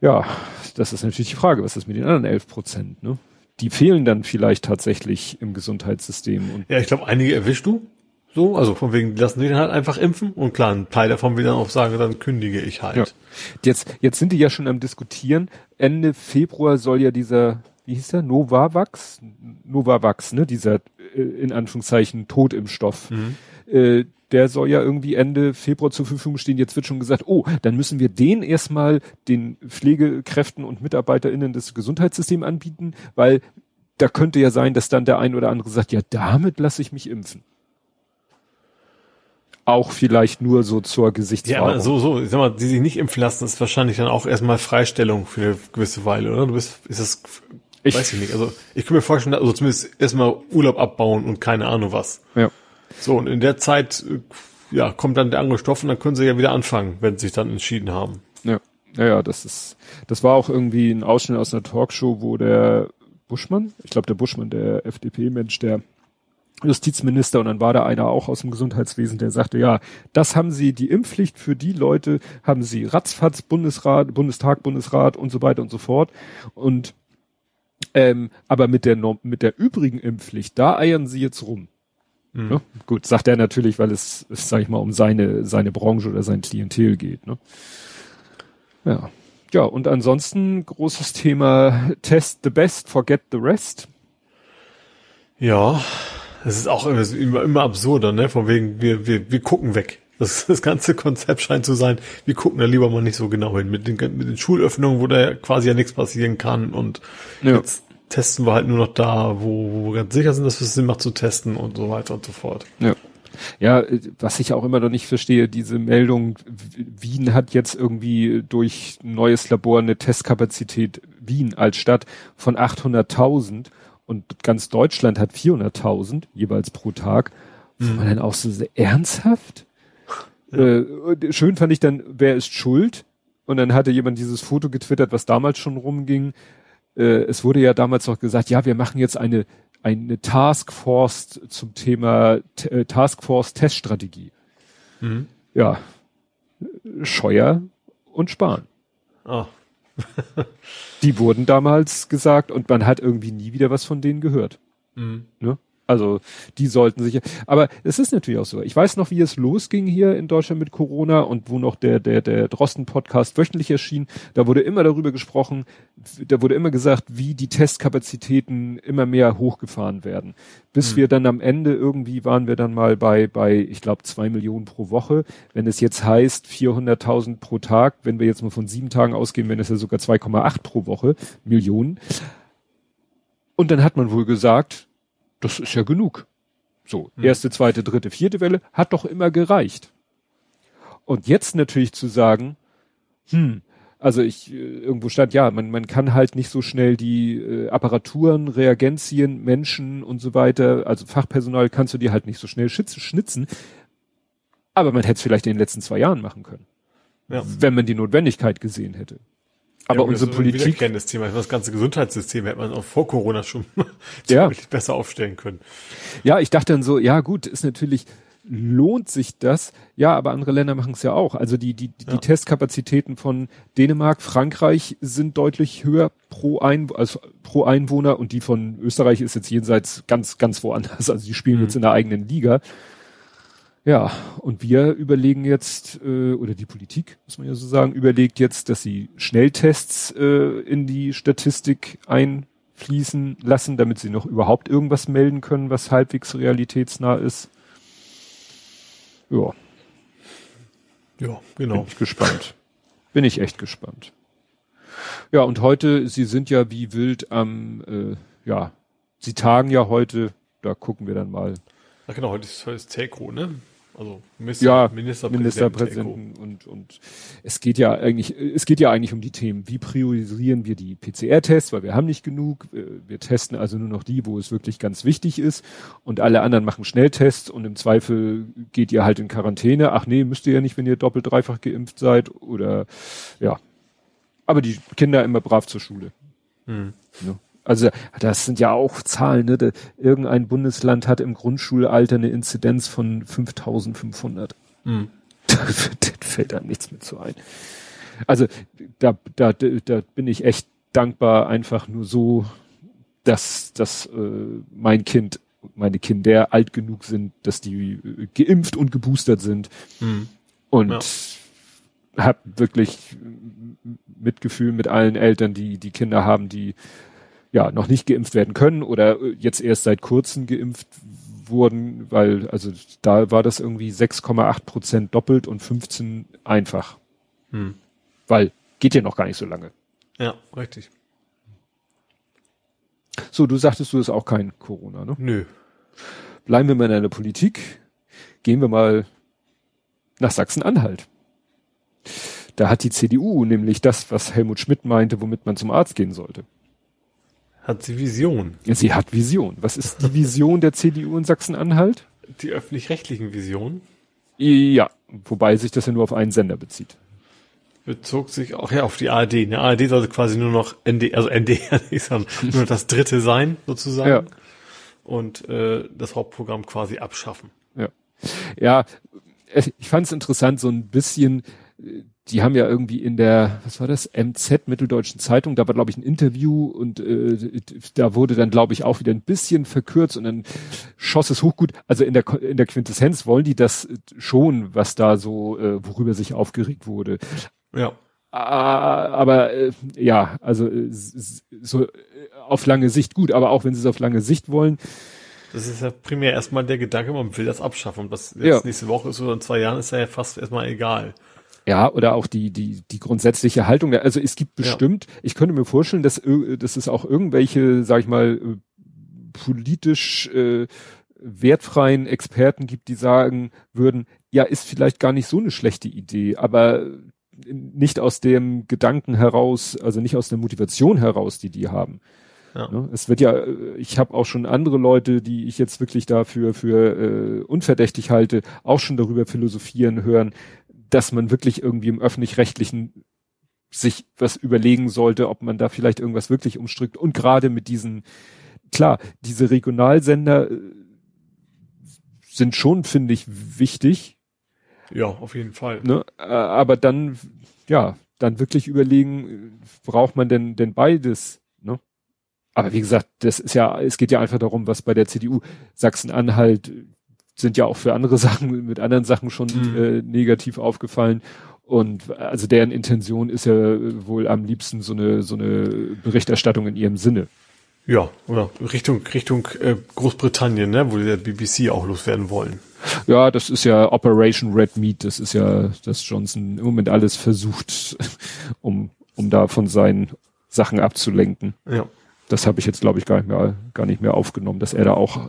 Ja, das ist natürlich die Frage, was ist mit den anderen 11 Prozent, ne? Die fehlen dann vielleicht tatsächlich im Gesundheitssystem. Und ja, ich glaube, einige erwischst du. So, also von wegen, lassen die den halt einfach impfen und klar, ein Teil davon will dann auch sagen, dann kündige ich halt. Ja. Jetzt, jetzt sind die ja schon am diskutieren. Ende Februar soll ja dieser, wie hieß der, Novavax? Novavax, ne, dieser, in Anführungszeichen, Totimpfstoff. Mhm. Äh, der soll ja irgendwie Ende Februar zur Verfügung stehen. Jetzt wird schon gesagt, oh, dann müssen wir den erstmal den Pflegekräften und MitarbeiterInnen des Gesundheitssystems anbieten, weil da könnte ja sein, dass dann der ein oder andere sagt, ja, damit lasse ich mich impfen auch vielleicht nur so zur Gesichtswahrung. Ja, so, so, ich sag mal, die sich nicht impfen lassen, ist wahrscheinlich dann auch erstmal Freistellung für eine gewisse Weile, oder? Du bist, ist das, ich, weiß ich nicht. Also, ich kann mir vorstellen, also zumindest erstmal Urlaub abbauen und keine Ahnung was. Ja. So, und in der Zeit, ja, kommt dann der andere Stoff und dann können sie ja wieder anfangen, wenn sie sich dann entschieden haben. Ja. Ja, ja, das ist, das war auch irgendwie ein Ausschnitt aus einer Talkshow, wo der Buschmann, ich glaube der Buschmann, der FDP-Mensch, der Justizminister und dann war da einer auch aus dem Gesundheitswesen, der sagte, ja, das haben sie, die Impfpflicht für die Leute haben sie ratzfatz Bundesrat, Bundestag, Bundesrat und so weiter und so fort. Und Ähm, aber mit der, mit der übrigen Impfpflicht, da eiern sie jetzt rum. Mhm. Ne? Gut, sagt er natürlich, weil es, es sag ich mal, um seine, seine Branche oder sein Klientel geht. Ne? Ja. Ja, und ansonsten großes Thema Test the best, forget the rest. Ja, das ist auch immer, immer, immer absurder, ne? Von wegen, wir, wir, wir gucken weg. Das, das ganze Konzept scheint zu sein, wir gucken da lieber mal nicht so genau hin. Mit den, mit den Schulöffnungen, wo da quasi ja nichts passieren kann und Ja. jetzt testen wir halt nur noch da, wo, wo wir ganz sicher sind, dass es Sinn macht zu testen und so weiter und so fort. Ja. Ja, was ich auch immer noch nicht verstehe, diese Meldung, Wien hat jetzt irgendwie durch neues Labor eine Testkapazität, Wien als Stadt, von 800.000 und ganz Deutschland hat 400.000 jeweils pro Tag. Wo man dann auch so sehr ernsthaft? Äh, schön fand ich dann, wer ist schuld? Und dann hatte jemand dieses Foto getwittert, was damals schon rumging. Äh, es wurde ja damals noch gesagt, ja, wir machen jetzt eine, eine Taskforce zum Thema T äh, Taskforce Teststrategie. Mhm. Ja, Scheuer und Spahn. Ah, Die wurden damals gesagt und man hat irgendwie nie wieder was von denen gehört. mhm. Ne? Also die sollten sich. Aber es ist natürlich auch so. Ich weiß noch, wie es losging hier in Deutschland mit Corona und wo noch der der der Drosten Podcast wöchentlich erschien. Da wurde immer darüber gesprochen. Da wurde immer gesagt, wie die Testkapazitäten immer mehr hochgefahren werden, bis Hm. wir dann am Ende irgendwie waren wir dann mal bei bei ich glaube zwei Millionen pro Woche. Wenn es jetzt heißt 400.000 pro Tag, wenn wir jetzt mal von sieben Tagen ausgehen, wenn es ja sogar 2,8 pro Woche Millionen. Und dann hat man wohl gesagt, das ist ja genug. So, Hm. erste, zweite, dritte, vierte Welle hat doch immer gereicht. Und jetzt natürlich zu sagen, hm, also ich äh, irgendwo stand, ja, man, man kann halt nicht so schnell die äh, Apparaturen, Reagenzien, Menschen und so weiter, also Fachpersonal kannst du dir halt nicht so schnell schnitzen. Aber man hätte es vielleicht in den letzten zwei Jahren machen können, Ja. wenn man die Notwendigkeit gesehen hätte. Aber ja, unsere das ist ein Politik, wiederkehrendes Thema. Das ganze Gesundheitssystem hätte man auch vor Corona schon Ja. besser aufstellen können. Ja, ich dachte dann so, ja gut, ist natürlich, lohnt sich das? Ja, aber andere Länder machen es ja auch. Also die, die, die Ja. Testkapazitäten von Dänemark, Frankreich sind deutlich höher pro, Ein, also pro Einwohner und die von Österreich ist jetzt jenseits ganz, ganz woanders. Also die spielen Mhm. jetzt in der eigenen Liga. Ja, und wir überlegen jetzt, äh, oder die Politik, muss man ja so sagen, überlegt jetzt, dass sie Schnelltests äh, in die Statistik einfließen lassen, damit sie noch überhaupt irgendwas melden können, was halbwegs realitätsnah ist. Ja, Ja, bin genau. ich gespannt. Bin ich echt gespannt. Ja, und heute, sie sind ja wie wild am, äh, ja, sie tagen ja heute, da gucken wir dann mal. Ach genau, heute ist, heute ist Telco, ne? Also Minister, ja, Ministerpräsident. Ministerpräsidenten und, und es geht ja eigentlich, es geht ja eigentlich um die Themen. Wie priorisieren wir die PCR-Tests, weil wir haben nicht genug. Wir testen also nur noch die, wo es wirklich ganz wichtig ist. Und alle anderen machen Schnelltests und im Zweifel geht ihr halt in Quarantäne. Ach nee, müsst ihr ja nicht, wenn ihr doppelt, dreifach geimpft seid oder, ja. Aber die Kinder immer brav zur Schule. Hm. Ne? Also das sind ja auch Zahlen. Ne? Irgendein Bundesland hat im Grundschulalter eine Inzidenz von 5500. Hm. Da fällt einem nichts mehr zu ein. Also da, da, da bin ich echt dankbar, einfach nur so, dass, dass äh, mein Kind meine Kinder alt genug sind, dass die äh, geimpft und geboostert sind Hm. und Ja. hab wirklich Mitgefühl mit allen Eltern, die die Kinder haben, die ja noch nicht geimpft werden können oder äh, jetzt erst seit kurzem geimpft wurden, weil also da war das irgendwie 6,8 Prozent doppelt und 15 einfach, Hm. weil geht ja noch gar nicht so lange. Ja, richtig. So, du sagtest, du hast auch kein Corona, ne? Nö. Bleiben wir mal in der Politik, gehen wir mal nach Sachsen-Anhalt. Da hat die CDU nämlich das, was Helmut Schmidt meinte, womit man zum Arzt gehen sollte. Hat sie Vision. Sie hat Vision. Was ist die Vision der CDU in Sachsen-Anhalt? Die öffentlich-rechtlichen Visionen Ja, wobei sich das ja nur auf einen Sender bezieht. bezog sich auch ja auf die ARD. Eine ARD sollte quasi nur noch ND, also ND, ich sag, nur das dritte sein, sozusagen. Ja. Und äh, das Hauptprogramm quasi abschaffen. Ja, ja ich fand es interessant, so ein bisschen, die haben ja irgendwie in der, was war das, MZ Mitteldeutschen Zeitung, da war glaube ich ein Interview und äh, da wurde dann glaube ich auch wieder ein bisschen verkürzt und dann schoss es hoch gut. Also in der in der Quintessenz wollen die das schon, was da so, äh, worüber sich aufgeregt wurde. Ja. Aber äh, ja, also äh, so äh, auf lange Sicht gut, aber auch wenn sie es auf lange Sicht wollen, das ist ja primär erstmal der Gedanke, man will das abschaffen. Und was jetzt Ja. nächste Woche ist oder in zwei Jahren, ist ja fast erstmal egal. Ja, oder auch die, die, die grundsätzliche Haltung. Also es gibt Ja. bestimmt, ich könnte mir vorstellen, dass, dass es auch irgendwelche, sag ich mal, äh, politisch äh, wertfreien Experten gibt, die sagen würden, ja, ist vielleicht gar nicht so eine schlechte Idee, aber nicht aus dem Gedanken heraus, also nicht aus der Motivation heraus, die die haben. Ja. Ne? Es wird ja, ich habe auch schon andere Leute, die ich jetzt wirklich dafür für äh, unverdächtig halte, auch schon darüber philosophieren hören, dass man wirklich irgendwie im öffentlich-rechtlichen sich was überlegen sollte, ob man da vielleicht irgendwas wirklich umstrickt. Und gerade mit diesen, klar, diese Regionalsender äh, sind schon, finde ich, wichtig, Ja, auf jeden Fall. ne? Aber dann, ja, dann wirklich überlegen, braucht man denn, denn beides, ne? Aber wie gesagt, das ist ja, es geht ja einfach darum, was bei der CDU Sachsen-Anhalt sind ja auch für andere Sachen, mit anderen Sachen schon Mhm. äh, negativ aufgefallen. Und also deren Intention ist ja äh, wohl am liebsten so eine, so eine Berichterstattung in ihrem Sinne. Ja, oder Richtung, Richtung äh, Großbritannien, ne, wo die der BBC auch loswerden wollen. Ja, das ist ja Operation Red Meat, das ist ja, dass Johnson im Moment alles versucht, um, um da von seinen Sachen abzulenken. Ja. Das habe ich jetzt, glaube ich, gar nicht mehr, gar nicht mehr aufgenommen, dass er da auch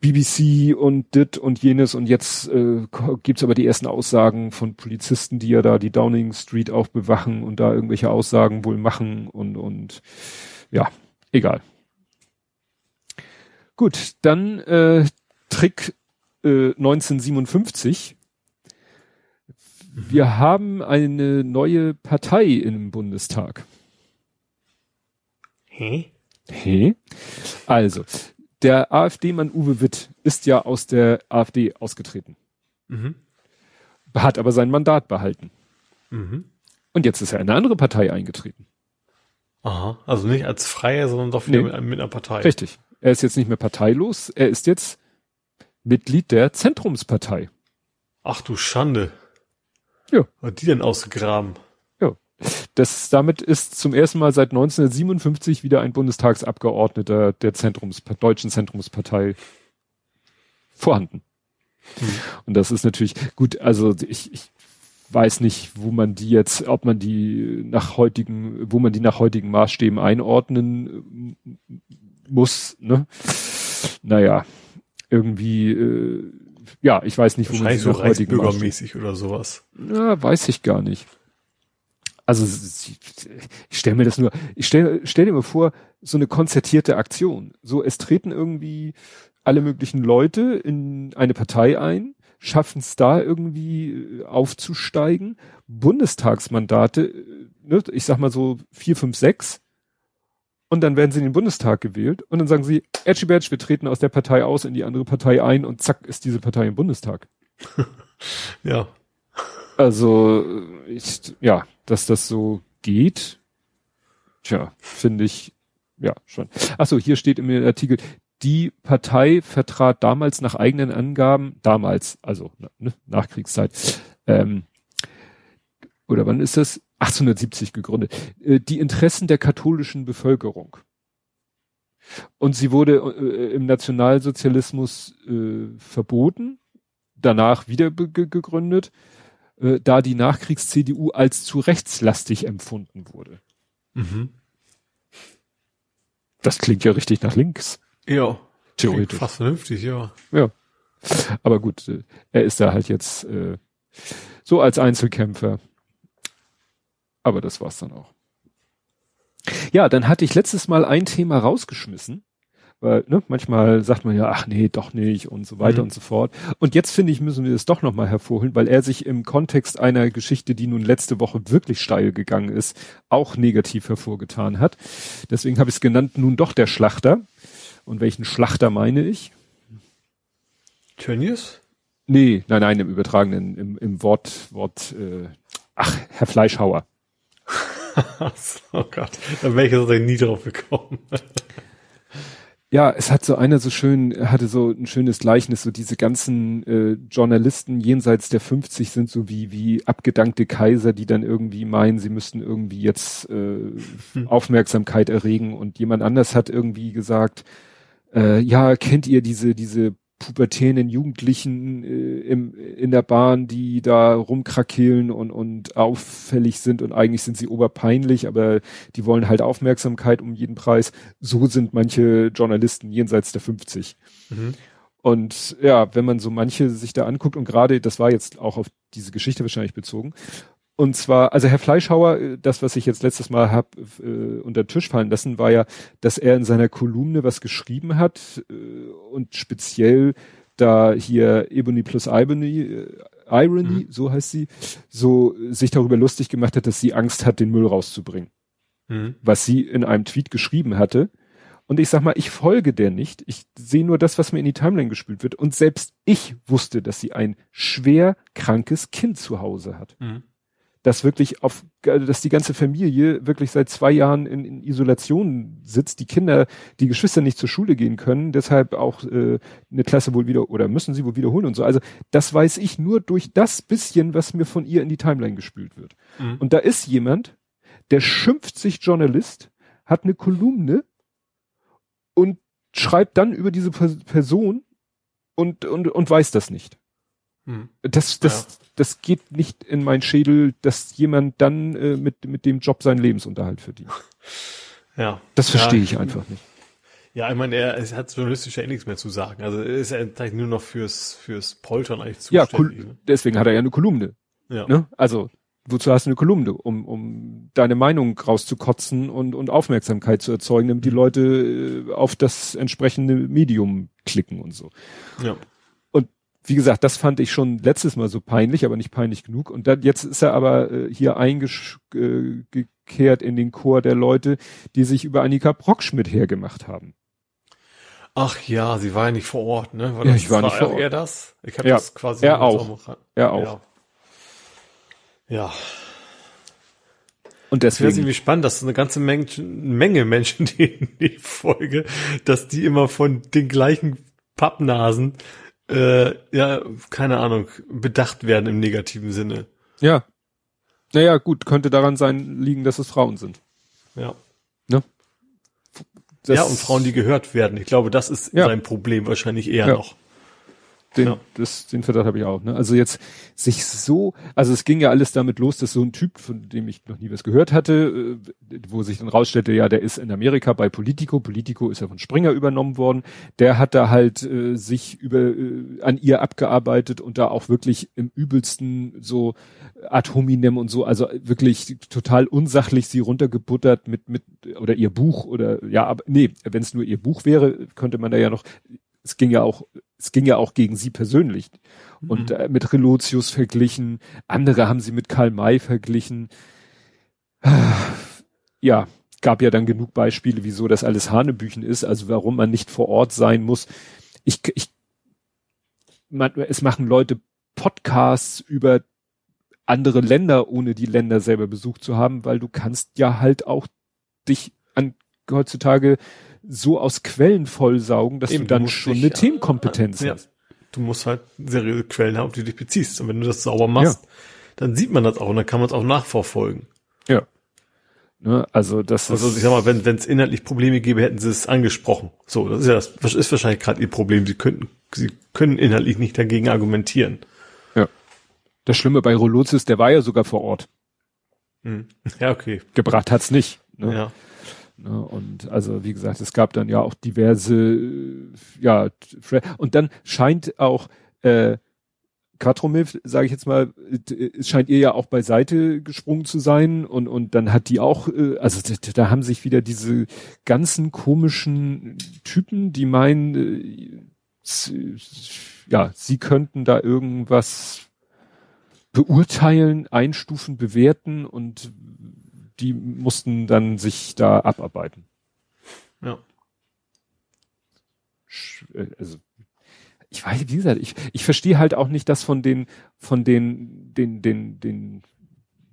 BBC und dit und jenes und jetzt äh, gibt's aber die ersten Aussagen von Polizisten, die ja da die Downing Street auch bewachen und da irgendwelche Aussagen wohl machen und und ja, egal. Gut, dann äh, Trick äh, 1957. Wir haben eine neue Partei im Bundestag. Hä? Hey. Also, der AfD-Mann Uwe Witt ist ja aus der AfD ausgetreten, Mhm. hat aber sein Mandat behalten. Mhm. Und jetzt ist er in eine andere Partei eingetreten. Aha. Also nicht als Freier, sondern doch Nee. mit, mit einer Partei. Richtig. Er ist jetzt nicht mehr parteilos, er ist jetzt Mitglied der Zentrumspartei. Ach du Schande. Ja. Hat die denn ausgegraben? Das, damit ist zum ersten Mal seit 1957 wieder ein Bundestagsabgeordneter der Zentrums, deutschen Zentrumspartei vorhanden. Hm. Und das ist natürlich gut, also ich, ich weiß nicht, wo man die jetzt, ob man die nach heutigen, wo man die nach heutigen Maßstäben einordnen äh, muss, ne? Naja, irgendwie, äh, ja, ich weiß nicht, wo man sie so nach heutigen Maßstäben oder sowas. ja, weiß ich gar nicht. Also ich stelle mir das nur, ich stell, stell dir mal vor, so eine konzertierte Aktion. So, es treten irgendwie alle möglichen Leute in eine Partei ein, schaffen es da irgendwie äh, aufzusteigen, Bundestagsmandate, äh, ne, ich sag mal so vier, fünf, sechs, und dann werden sie in den Bundestag gewählt und dann sagen sie, Edgy wir treten aus der Partei aus in die andere Partei ein und zack ist diese Partei im Bundestag. Ja. Also, ich, ja, dass das so geht, tja, finde ich, ja, schon. Ach so, hier steht im Artikel, die Partei vertrat damals nach eigenen Angaben, damals, also ne, Nachkriegszeit, ähm, oder wann ist das? 1870 gegründet, äh, die Interessen der katholischen Bevölkerung. Und sie wurde äh, im Nationalsozialismus äh, verboten, danach wieder gegründet, äh, da die Nachkriegs-CDU als zu rechtslastig empfunden wurde. Mhm. Das klingt ja richtig nach links, Ja. theoretisch. Fast vernünftig, ja. Ja. Aber gut, äh, er ist da halt jetzt äh, so als Einzelkämpfer. Aber das war's dann auch. Ja, dann hatte ich letztes Mal ein Thema rausgeschmissen. Weil, ne, manchmal sagt man ja, ach nee, doch nicht und so weiter Mhm. und so fort. Und jetzt finde ich, müssen wir es doch nochmal hervorholen, weil er sich im Kontext einer Geschichte, die nun letzte Woche wirklich steil gegangen ist, auch negativ hervorgetan hat. Deswegen habe ich es genannt, nun doch der Schlachter. Und welchen Schlachter meine ich? Tönnies? Nee, nein, nein, im übertragenen, im, im Wort, Wort, äh, ach, Herr Fleischhauer. oh Gott, da wäre ich jetzt nie drauf gekommen. Ja, es hat so einer so schön, hatte so ein schönes Gleichnis, so diese ganzen äh, Journalisten jenseits der 50 sind so wie, wie abgedankte Kaiser, die dann irgendwie meinen, sie müssten irgendwie jetzt äh, hm. Aufmerksamkeit erregen und jemand anders hat irgendwie gesagt, äh, ja, kennt ihr diese, diese pubertären Jugendlichen äh, im, in der Bahn, die da rumkrakehlen und, und auffällig sind und eigentlich sind sie oberpeinlich, aber die wollen halt Aufmerksamkeit um jeden Preis. So sind manche Journalisten jenseits der 50. Mhm. Und ja, wenn man so manche sich da anguckt und gerade, das war jetzt auch auf diese Geschichte wahrscheinlich bezogen, und zwar, also Herr Fleischhauer, äh, das, was ich jetzt letztes Mal hab äh, unter den Tisch fallen lassen, war ja, dass er in seiner Kolumne was geschrieben hat äh, und speziell da hier Ebony plus Ibony, äh, Irony, mhm. so heißt sie, so sich darüber lustig gemacht hat, dass sie Angst hat, den Müll rauszubringen. Mhm. Was sie in einem Tweet geschrieben hatte. Und ich sag mal, ich folge der nicht. Ich sehe nur das, was mir in die Timeline gespült wird. Und selbst ich wusste, dass sie ein schwer krankes Kind zu Hause hat. Mhm dass wirklich auf, dass die ganze Familie wirklich seit zwei Jahren in, in Isolation sitzt, die Kinder, die Geschwister nicht zur Schule gehen können, deshalb auch äh, eine Klasse wohl wieder oder müssen sie wohl wiederholen und so. Also das weiß ich nur durch das bisschen, was mir von ihr in die Timeline gespült wird. Mhm. Und da ist jemand, der schimpft sich Journalist, hat eine Kolumne und schreibt dann über diese Person und, und, und weiß das nicht. Hm. Das, das, ja. das geht nicht in mein Schädel, dass jemand dann äh, mit, mit dem Job seinen Lebensunterhalt verdient. Ja. Das verstehe ja, ich einfach nicht. Ja, ich meine, er, er hat journalistisch ja eh nichts mehr zu sagen. Also ist er eigentlich nur noch fürs, fürs Poltern eigentlich zuständig. Ja, ne? deswegen hat er ja eine Kolumne. Ja. Ne? Also, wozu hast du eine Kolumne? Um, um deine Meinung rauszukotzen und, und Aufmerksamkeit zu erzeugen, damit die mhm. Leute äh, auf das entsprechende Medium klicken und so. Ja wie gesagt, das fand ich schon letztes Mal so peinlich, aber nicht peinlich genug. Und dann, jetzt ist er aber äh, hier eingekehrt in den Chor der Leute, die sich über Annika Brockschmidt hergemacht haben. Ach ja, sie war ja nicht vor Ort, ne? War ja, ich war, nicht vor Ort. Er das? Ich habe ja, das quasi. Er auch. Er auch. Ja. ja. Und deswegen. Ich finde irgendwie spannend, dass eine ganze Menge, Menge Menschen, die in die Folge, dass die immer von den gleichen Pappnasen äh, ja, keine Ahnung, bedacht werden im negativen Sinne. Ja. Naja, gut, könnte daran sein, liegen, dass es Frauen sind. Ja. Ne? Das ja, und Frauen, die gehört werden. Ich glaube, das ist ja. sein Problem wahrscheinlich eher ja. noch. Den, ja. das, den Verdacht habe ich auch. Ne? Also jetzt sich so, also es ging ja alles damit los, dass so ein Typ, von dem ich noch nie was gehört hatte, äh, wo sich dann rausstellte, ja, der ist in Amerika bei Politico. Politico ist ja von Springer übernommen worden. Der hat da halt äh, sich über äh, an ihr abgearbeitet und da auch wirklich im übelsten so ad hominem und so, also wirklich total unsachlich sie runtergebuttert mit mit oder ihr Buch oder ja, aber nee, wenn es nur ihr Buch wäre, könnte man da ja noch es ging ja auch, es ging ja auch gegen sie persönlich. Und mhm. äh, mit Relotius verglichen, andere haben sie mit Karl May verglichen. Ja, gab ja dann genug Beispiele, wieso das alles Hanebüchen ist, also warum man nicht vor Ort sein muss. Ich, ich, man, es machen Leute Podcasts über andere Länder, ohne die Länder selber besucht zu haben, weil du kannst ja halt auch dich an heutzutage so aus Quellen vollsaugen, dass Eben, du dann du schon dich, eine Themenkompetenz ja, hast. Du musst halt seriöse Quellen haben, auf die du dich beziehst. Und wenn du das sauber machst, ja. dann sieht man das auch und dann kann man es auch nachverfolgen. Ja. Ne, also das also ich sag mal, wenn es inhaltlich Probleme gäbe, hätten sie es angesprochen. So, das ist ja das, das ist wahrscheinlich gerade ihr Problem. Sie könnten, sie können inhaltlich nicht dagegen argumentieren. Ja. Das Schlimme bei Rolotis, der war ja sogar vor Ort. Hm. Ja, okay. Gebracht hat's nicht. Ne? Ja. Ne? Und also wie gesagt, es gab dann ja auch diverse, äh, ja, und dann scheint auch äh, Quattromilf, sage ich jetzt mal, es scheint ihr ja auch beiseite gesprungen zu sein und und dann hat die auch, äh, also da, haben sich wieder diese ganzen komischen Typen, die meinen, äh, ja, sie könnten da irgendwas beurteilen, einstufen, bewerten und die mussten dann sich da abarbeiten. Ja. Äh, also, ich weiß, wie gesagt, ich, ich verstehe halt auch nicht das von den, von den, den, den, den,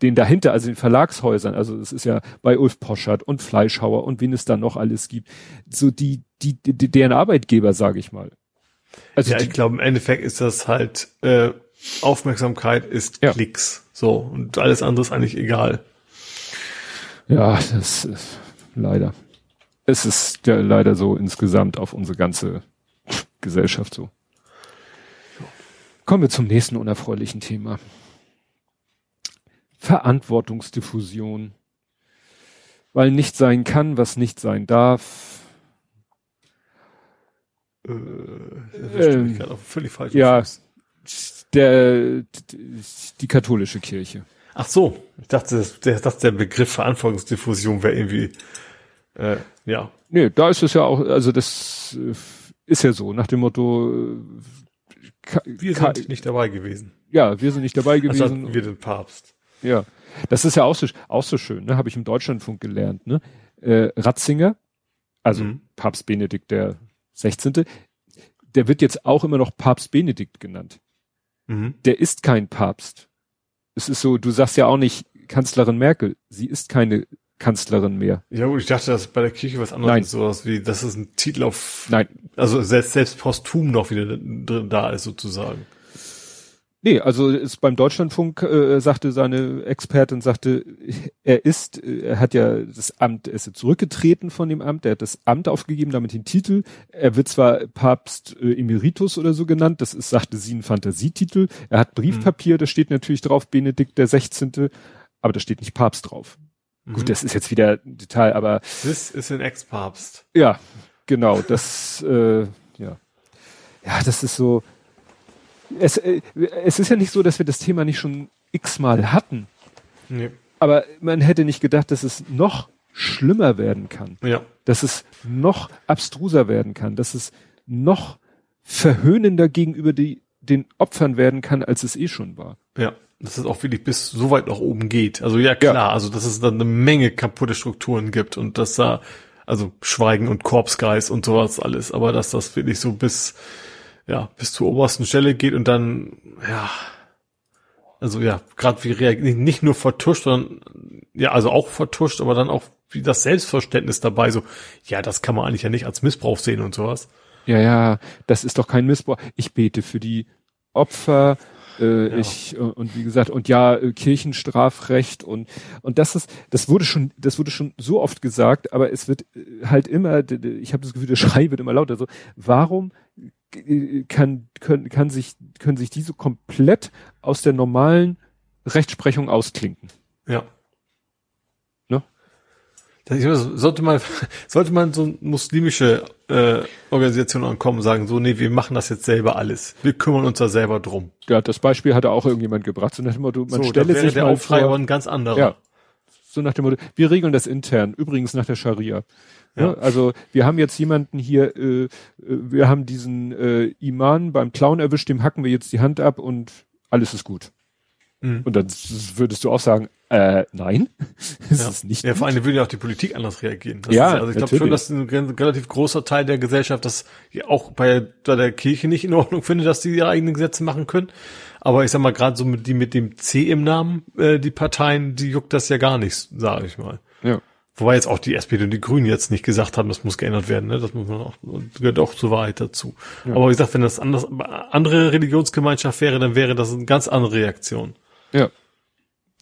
den dahinter, also den Verlagshäusern, also es ist ja bei Ulf Poschert und Fleischhauer und wen es da noch alles gibt, so die, die, die deren Arbeitgeber, sage ich mal. Also ja, ich glaube, im Endeffekt ist das halt äh, Aufmerksamkeit ist ja. Klicks. So, und alles andere ist eigentlich egal. Ja, das ist leider. Es ist ja leider so insgesamt auf unsere ganze Gesellschaft so. Kommen wir zum nächsten unerfreulichen Thema. Verantwortungsdiffusion. Weil nicht sein kann, was nicht sein darf. Äh, ähm, völlig falsch. Ja, der, die katholische Kirche. Ach so, ich dachte, der, dass der Begriff Verantwortungsdiffusion wäre irgendwie, äh, ja. Nee, da ist es ja auch, also das äh, ist ja so, nach dem Motto, äh, wir sind nicht dabei gewesen. Ja, wir sind nicht dabei gewesen. Also wir den Papst. Ja, das ist ja auch so, auch so schön, ne? habe ich im Deutschlandfunk gelernt. Ne? Äh, Ratzinger, also mhm. Papst Benedikt der 16., der wird jetzt auch immer noch Papst Benedikt genannt. Mhm. Der ist kein Papst es ist so, du sagst ja auch nicht Kanzlerin Merkel. Sie ist keine Kanzlerin mehr. Ja gut, ich dachte, dass bei der Kirche was anderes Nein. ist, sowas wie, dass es ein Titel auf, Nein. also selbst, selbst posthum noch wieder drin da ist sozusagen. Nee, also ist beim Deutschlandfunk äh, sagte seine Expertin sagte, er ist, äh, er hat ja das Amt, er ist zurückgetreten von dem Amt, er hat das Amt aufgegeben, damit den Titel. Er wird zwar Papst äh, Emeritus oder so genannt, das ist, sagte sie, ein Fantasietitel. Er hat Briefpapier, mhm. da steht natürlich drauf Benedikt der 16., aber da steht nicht Papst drauf. Mhm. Gut, das ist jetzt wieder ein Detail, aber. Das ist ein Ex-Papst. Ja, genau, das, äh, ja. Ja, das ist so, es, äh, es ist ja nicht so, dass wir das Thema nicht schon x-mal hatten. Nee. Aber man hätte nicht gedacht, dass es noch schlimmer werden kann. Ja. Dass es noch abstruser werden kann, dass es noch verhöhnender gegenüber die, den Opfern werden kann, als es eh schon war. Ja, dass es auch wirklich bis so weit nach oben geht. Also ja klar, ja. also dass es dann eine Menge kaputte Strukturen gibt und dass da, also Schweigen und Korpsgeist und sowas alles, aber dass das wirklich so bis ja, bis zur obersten Stelle geht und dann, ja, also ja, gerade wie reagiert, nicht nur vertuscht, sondern ja, also auch vertuscht, aber dann auch wie das Selbstverständnis dabei, so, ja, das kann man eigentlich ja nicht als Missbrauch sehen und sowas. Ja, ja, das ist doch kein Missbrauch. Ich bete für die Opfer, äh, ja. ich und wie gesagt und ja äh, Kirchenstrafrecht und und das ist das wurde schon das wurde schon so oft gesagt aber es wird äh, halt immer ich habe das Gefühl der Schrei wird immer lauter so warum kann, können, kann sich, können sich diese komplett aus der normalen Rechtsprechung ausklinken. Ja. Ne? Sollte man, sollte man so muslimische äh, Organisation ankommen und sagen, so, nee, wir machen das jetzt selber alles. Wir kümmern uns da selber drum. Ja, das Beispiel hatte auch irgendjemand gebracht. So nach dem Motto, man so, stelle sich der mal vor, ein ganz anderer. Ja. So nach dem Motto, wir regeln das intern, übrigens nach der Scharia. Ja. Ne? Also wir haben jetzt jemanden hier, äh, äh, wir haben diesen äh, Iman beim Clown erwischt, dem hacken wir jetzt die Hand ab und alles ist gut. Mhm. Und dann würdest du auch sagen, äh, nein, es ja. ist nicht. Ja, vor allem würde ja auch die Politik anders reagieren. Das ja, ist, also ich glaube schon, dass ein relativ großer Teil der Gesellschaft das auch bei, bei der Kirche nicht in Ordnung findet, dass die ihre eigenen Gesetze machen können. Aber ich sag mal, gerade so mit die mit dem C im Namen, äh, die Parteien, die juckt das ja gar nicht, sage ich mal. Ja. Wobei jetzt auch die SPD und die Grünen jetzt nicht gesagt haben, das muss geändert werden, ne? Das muss man auch, gehört auch zur Wahrheit dazu. Ja. Aber wie gesagt, wenn das anders, andere Religionsgemeinschaft wäre, dann wäre das eine ganz andere Reaktion. Ja.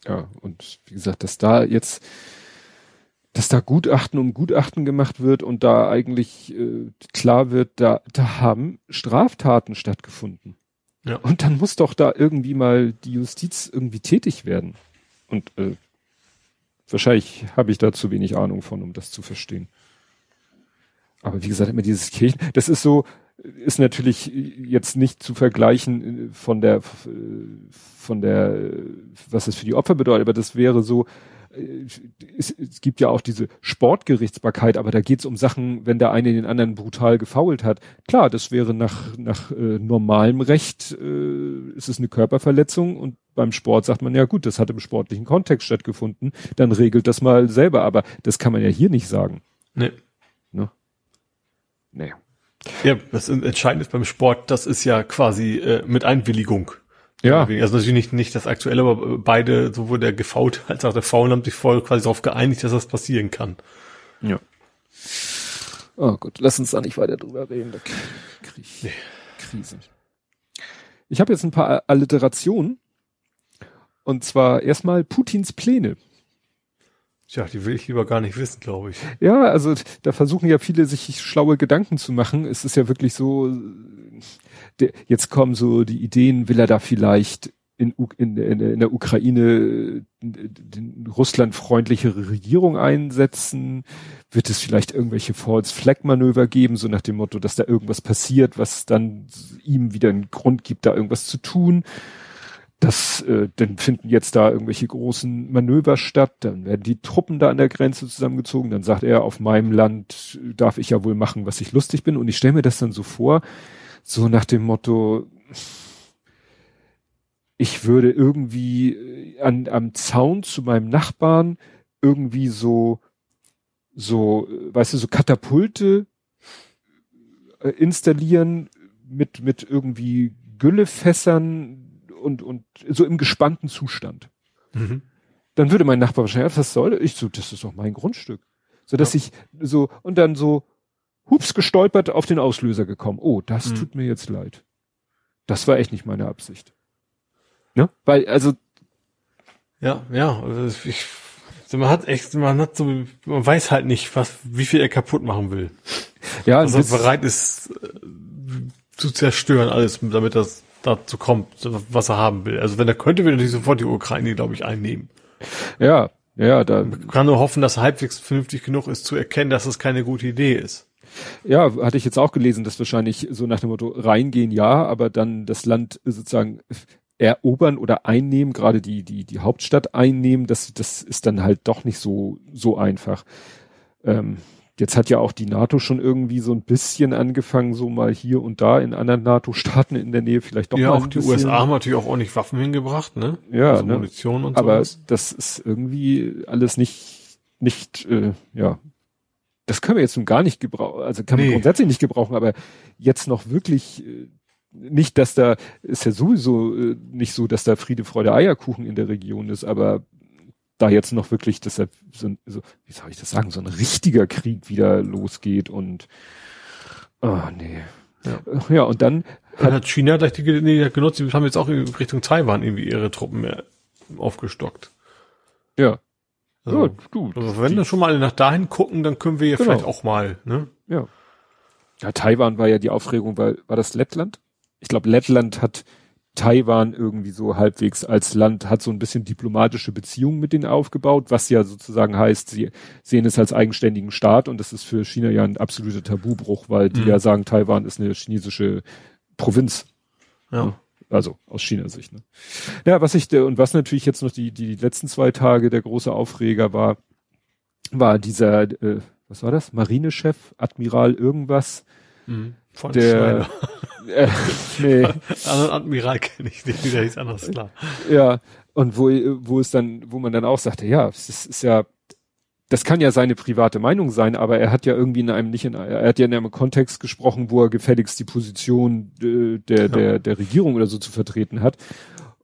Ja, und wie gesagt, dass da jetzt, dass da Gutachten um Gutachten gemacht wird und da eigentlich äh, klar wird, da, da haben Straftaten stattgefunden. Ja. Und dann muss doch da irgendwie mal die Justiz irgendwie tätig werden. Und äh, Wahrscheinlich habe ich da zu wenig Ahnung von, um das zu verstehen. Aber wie gesagt, immer dieses Kirchen, das ist so, ist natürlich jetzt nicht zu vergleichen äh, von der, von der, was es für die Opfer bedeutet, aber das wäre so, äh, es, es gibt ja auch diese Sportgerichtsbarkeit, aber da geht es um Sachen, wenn der eine den anderen brutal gefault hat. Klar, das wäre nach, nach äh, normalem Recht, äh, ist es eine Körperverletzung und beim Sport sagt man ja gut, das hat im sportlichen Kontext stattgefunden, dann regelt das mal selber, aber das kann man ja hier nicht sagen. Nee. Ne? Nee. Ja, das Entscheidende ist beim Sport, das ist ja quasi äh, mit Einwilligung. Ja. Also natürlich nicht, nicht das aktuelle, aber beide, sowohl der Gefaute als auch der Faulen haben sich voll quasi darauf geeinigt, dass das passieren kann. Ja. Oh gut, lass uns da nicht weiter drüber reden. Da krieg ich nee. Krise. Ich habe jetzt ein paar Alliterationen. Und zwar erstmal Putins Pläne. Tja, die will ich lieber gar nicht wissen, glaube ich. Ja, also da versuchen ja viele sich schlaue Gedanken zu machen. Es ist ja wirklich so, jetzt kommen so die Ideen, will er da vielleicht in, in, in, der Ukraine die russlandfreundliche Regierung einsetzen? Wird es vielleicht irgendwelche False Flag Manöver geben, so nach dem Motto, dass da irgendwas passiert, was dann ihm wieder einen Grund gibt, da irgendwas zu tun? Das, äh, dann finden jetzt da irgendwelche großen Manöver statt, dann werden die Truppen da an der Grenze zusammengezogen, dann sagt er, auf meinem Land darf ich ja wohl machen, was ich lustig bin. Und ich stelle mir das dann so vor, so nach dem Motto, ich würde irgendwie äh, an, am Zaun zu meinem Nachbarn irgendwie so, so, äh, weißt du, so Katapulte äh, installieren mit, mit irgendwie Güllefässern, und, und so im gespannten Zustand. Mhm. Dann würde mein Nachbar wahrscheinlich, was soll ich so, das ist doch mein Grundstück. So dass ja. ich so, und dann so, hups, gestolpert auf den Auslöser gekommen. Oh, das mhm. tut mir jetzt leid. Das war echt nicht meine Absicht. Ne? Weil, also. Ja, ja, also ich, man hat echt, man hat so, man weiß halt nicht, was, wie viel er kaputt machen will. Ja, also bereit ist, äh, zu zerstören alles, damit das dazu kommt, was er haben will. Also wenn er könnte, würde er sofort die Ukraine, glaube ich, einnehmen. Ja, ja, da. Man kann nur hoffen, dass er halbwegs vernünftig genug ist, zu erkennen, dass es keine gute Idee ist. Ja, hatte ich jetzt auch gelesen, dass wahrscheinlich so nach dem Motto reingehen, ja, aber dann das Land sozusagen erobern oder einnehmen, gerade die, die, die Hauptstadt einnehmen, das, das ist dann halt doch nicht so, so einfach. Ähm, Jetzt hat ja auch die NATO schon irgendwie so ein bisschen angefangen, so mal hier und da in anderen NATO-Staaten in der Nähe vielleicht doch ja, mal auch die USA haben natürlich auch ordentlich Waffen hingebracht, ne? Ja, also ne? Munition und so. Aber sowas. das ist irgendwie alles nicht, nicht, äh, ja. Das können wir jetzt nun gar nicht gebrauchen, also kann man grundsätzlich nicht gebrauchen, aber jetzt noch wirklich äh, nicht, dass da ist ja sowieso äh, nicht so, dass da Friede, Freude, Eierkuchen in der Region ist, aber da jetzt noch wirklich deshalb so, so, wie soll ich das sagen, so ein richtiger Krieg wieder losgeht und oh nee. Ja, ja und dann hat, hat China gleich die Gelegenheit genutzt, die haben jetzt auch Richtung Taiwan irgendwie ihre Truppen mehr aufgestockt. Ja. Also, ja, du, also wenn wir schon mal nach dahin gucken, dann können wir ja genau. vielleicht auch mal, ne? Ja. Ja, Taiwan war ja die Aufregung, weil, war das Lettland? Ich glaube, Lettland hat Taiwan irgendwie so halbwegs als Land hat so ein bisschen diplomatische Beziehungen mit denen aufgebaut, was ja sozusagen heißt, sie sehen es als eigenständigen Staat und das ist für China ja ein absoluter Tabubruch, weil die mhm. ja sagen, Taiwan ist eine chinesische Provinz. Ja. Also aus China-Sicht. Ne? Ja, was ich und was natürlich jetzt noch die die letzten zwei Tage der große Aufreger war, war dieser äh, was war das Marinechef Admiral irgendwas. Mhm von der, äh, nee. Anderen Admiral kenne ich nicht, der ist anders klar. Ja, und wo, wo es dann, wo man dann auch sagte, ja, es ist, ist ja, das kann ja seine private Meinung sein, aber er hat ja irgendwie in einem nicht in, er hat ja in einem Kontext gesprochen, wo er gefälligst die Position äh, der, ja. der, der Regierung oder so zu vertreten hat.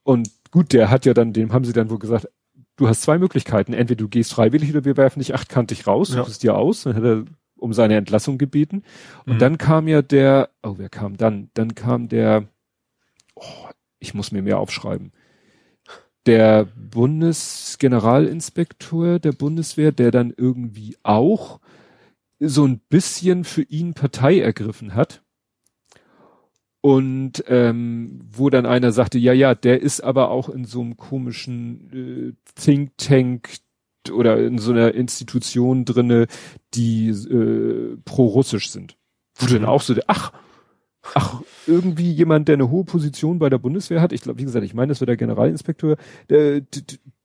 Und gut, der hat ja dann, dem haben sie dann wohl gesagt, du hast zwei Möglichkeiten. Entweder du gehst freiwillig oder wir werfen dich achtkantig raus, ja. suchst dir aus. Dann hat er um seine Entlassung gebeten. Und mhm. dann kam ja der, oh, wer kam dann? Dann kam der, oh, ich muss mir mehr aufschreiben. Der Bundesgeneralinspektor der Bundeswehr, der dann irgendwie auch so ein bisschen für ihn Partei ergriffen hat. Und ähm, wo dann einer sagte, ja, ja, der ist aber auch in so einem komischen äh, Think Tank oder in so einer Institution drinne, die äh, pro-russisch sind. Wo mhm. dann auch so, ach, ach, irgendwie jemand, der eine hohe Position bei der Bundeswehr hat, ich glaube, wie gesagt, ich meine, das war der Generalinspektor, der,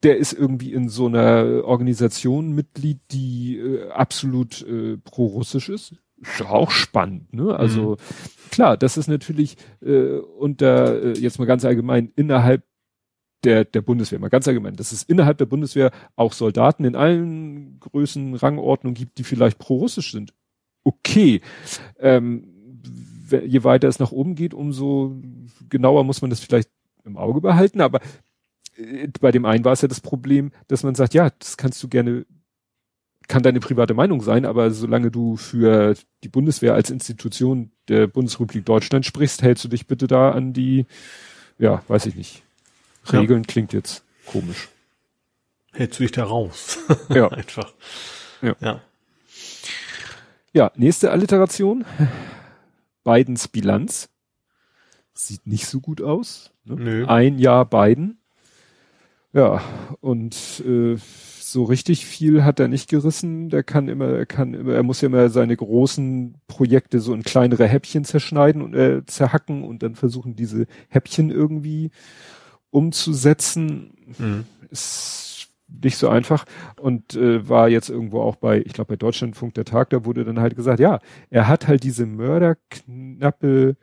der ist irgendwie in so einer Organisation Mitglied, die äh, absolut äh, pro-russisch ist. Ist doch auch spannend, ne? Also mhm. klar, das ist natürlich äh, unter, äh, jetzt mal ganz allgemein, innerhalb der, der Bundeswehr, mal ganz allgemein, dass es innerhalb der Bundeswehr auch Soldaten in allen Größen, Rangordnungen gibt, die vielleicht pro-russisch sind. Okay. Ähm, je weiter es nach oben geht, umso genauer muss man das vielleicht im Auge behalten. Aber äh, bei dem einen war es ja das Problem, dass man sagt, ja, das kannst du gerne, kann deine private Meinung sein, aber solange du für die Bundeswehr als Institution der Bundesrepublik Deutschland sprichst, hältst du dich bitte da an die, ja, weiß ich nicht. Regeln ja. klingt jetzt komisch. Hältst du dich da raus? Ja. Einfach. Ja. ja. Ja, nächste Alliteration. Bidens Bilanz. Sieht nicht so gut aus. Ne? Nö. Ein Jahr Biden. Ja, und äh, so richtig viel hat er nicht gerissen. Der kann immer, er kann immer, er muss ja immer seine großen Projekte so in kleinere Häppchen zerschneiden und äh, zerhacken und dann versuchen diese Häppchen irgendwie umzusetzen. Mhm. Ist nicht so einfach und äh, war jetzt irgendwo auch bei, ich glaube bei Deutschlandfunk der Tag, da wurde dann halt gesagt, ja, er hat halt diese mörderknappe,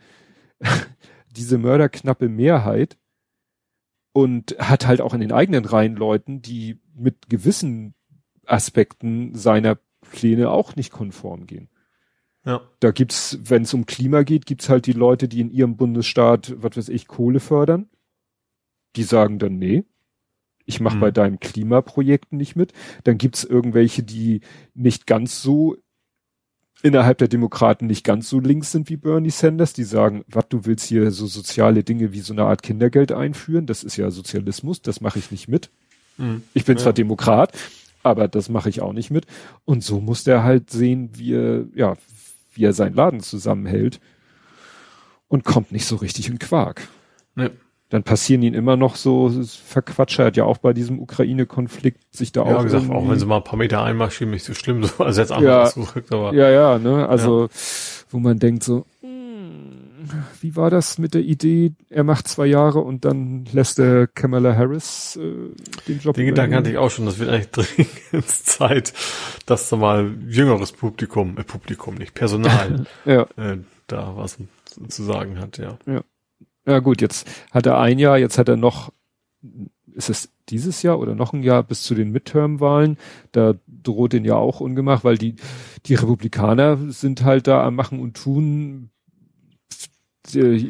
diese mörderknappe Mehrheit und hat halt auch in den eigenen Reihen Leuten, die mit gewissen Aspekten seiner Pläne auch nicht konform gehen. Ja. Da gibt's, wenn es um Klima geht, gibt's halt die Leute, die in ihrem Bundesstaat, was weiß ich, Kohle fördern. Die sagen dann, nee, ich mache mhm. bei deinem Klimaprojekten nicht mit. Dann gibt's irgendwelche, die nicht ganz so innerhalb der Demokraten nicht ganz so links sind wie Bernie Sanders, die sagen, was du willst hier so soziale Dinge wie so eine Art Kindergeld einführen, das ist ja Sozialismus, das mache ich nicht mit. Mhm. Ich bin ja. zwar Demokrat, aber das mache ich auch nicht mit. Und so muss der halt sehen, wie er, ja, wie er seinen Laden zusammenhält und kommt nicht so richtig in Quark. Ja dann passieren ihnen immer noch so Verquatscher, hat ja auch bei diesem Ukraine-Konflikt sich da ja, auch. gesagt, auch wenn sie mal ein paar Meter einmarschieren, nicht so schlimm, so, also jetzt anders ja, zurück, aber. Ja, ja, ne, also, ja. wo man denkt so, hm, wie war das mit der Idee, er macht zwei Jahre und dann lässt der Kamala Harris äh, den Job Den Gedanken hatte ich auch schon, das wird eigentlich dringend Zeit, dass da mal jüngeres Publikum, äh, Publikum, nicht Personal, ja. äh, da was zu sagen hat, ja. Ja. Ja gut, jetzt hat er ein Jahr, jetzt hat er noch, ist es dieses Jahr oder noch ein Jahr bis zu den Midterm-Wahlen. Da droht den ja auch Ungemach, weil die, die Republikaner sind halt da am Machen und Tun,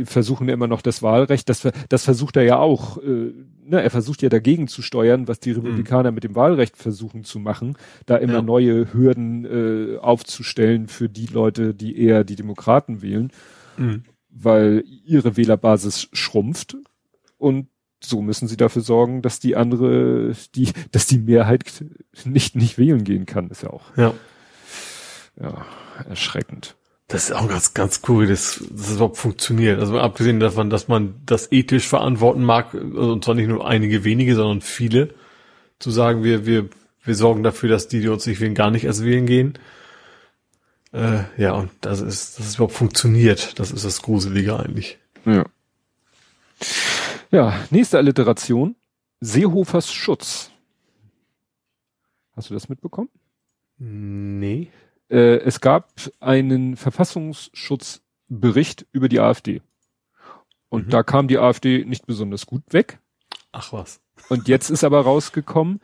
versuchen immer noch das Wahlrecht, das, das versucht er ja auch, äh, ne, er versucht ja dagegen zu steuern, was die Republikaner mhm. mit dem Wahlrecht versuchen zu machen, da immer ja. neue Hürden äh, aufzustellen für die Leute, die eher die Demokraten wählen. Mhm weil ihre Wählerbasis schrumpft und so müssen sie dafür sorgen, dass die andere, die, dass die Mehrheit nicht, nicht wählen gehen kann, ist ja auch. Ja. Ja, erschreckend. Das ist auch ganz, ganz cool, dass das überhaupt funktioniert. Also abgesehen davon, dass man das ethisch verantworten mag, also und zwar nicht nur einige wenige, sondern viele, zu sagen, wir, wir, wir sorgen dafür, dass die, die uns nicht wählen, gar nicht erst wählen gehen. Äh, ja, und das ist, dass es überhaupt funktioniert, das ist das Gruselige eigentlich. Ja. Ja, nächste Alliteration. Seehofers Schutz. Hast du das mitbekommen? Nee. Äh, es gab einen Verfassungsschutzbericht über die AfD. Und mhm. da kam die AfD nicht besonders gut weg. Ach was. Und jetzt ist aber rausgekommen,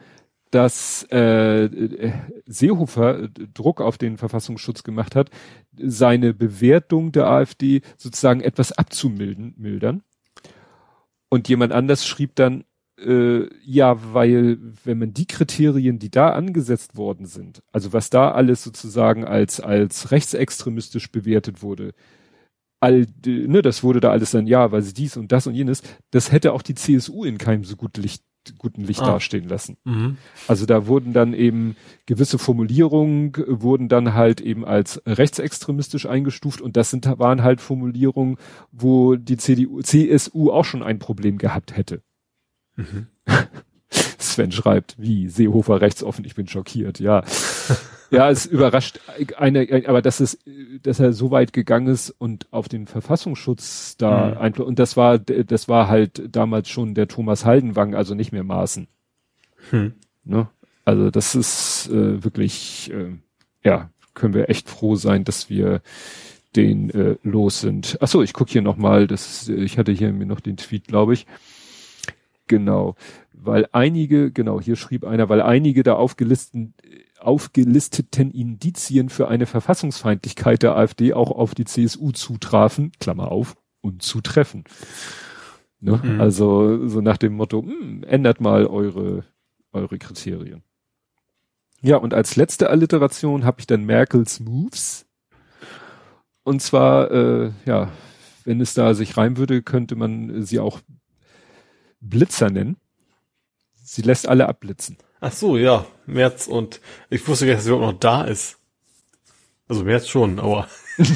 dass äh, Seehofer Druck auf den Verfassungsschutz gemacht hat, seine Bewertung der AfD sozusagen etwas abzumildern. Mildern. Und jemand anders schrieb dann, äh, ja, weil wenn man die Kriterien, die da angesetzt worden sind, also was da alles sozusagen als als rechtsextremistisch bewertet wurde, all, ne, das wurde da alles dann ja, weil sie dies und das und jenes, das hätte auch die CSU in keinem so guten Licht guten Licht ah. dastehen lassen. Mhm. Also da wurden dann eben gewisse Formulierungen wurden dann halt eben als rechtsextremistisch eingestuft und das sind waren halt Formulierungen, wo die CDU, CSU auch schon ein Problem gehabt hätte. Mhm. Sven schreibt, wie Seehofer rechtsoffen, ich bin schockiert, ja. ja, es überrascht eine, aber dass es, dass er so weit gegangen ist und auf den Verfassungsschutz da mhm. einfach, und das war, das war halt damals schon der Thomas Haldenwang, also nicht mehr Maßen. Hm. Ne? Also das ist äh, wirklich, äh, ja, können wir echt froh sein, dass wir den äh, los sind. Ach so, ich gucke hier nochmal, das, ich hatte hier mir noch den Tweet, glaube ich. Genau, weil einige, genau, hier schrieb einer, weil einige der aufgelisteten aufgelisteten Indizien für eine Verfassungsfeindlichkeit der AfD auch auf die CSU zutrafen, Klammer auf, und zutreffen. Ne? Mhm. Also so nach dem Motto, mh, hm, ändert mal eure, eure Kriterien. Ja, und als letzte Alliteration habe ich dann Merkels Moves. Und zwar, äh, ja, wenn es da sich rein würde, könnte man sie auch Blitzer nennen. Sie lässt alle abblitzen. Ach so, ja, März und ich wusste gar nicht, dass sie überhaupt noch da ist. Also März schon, aber.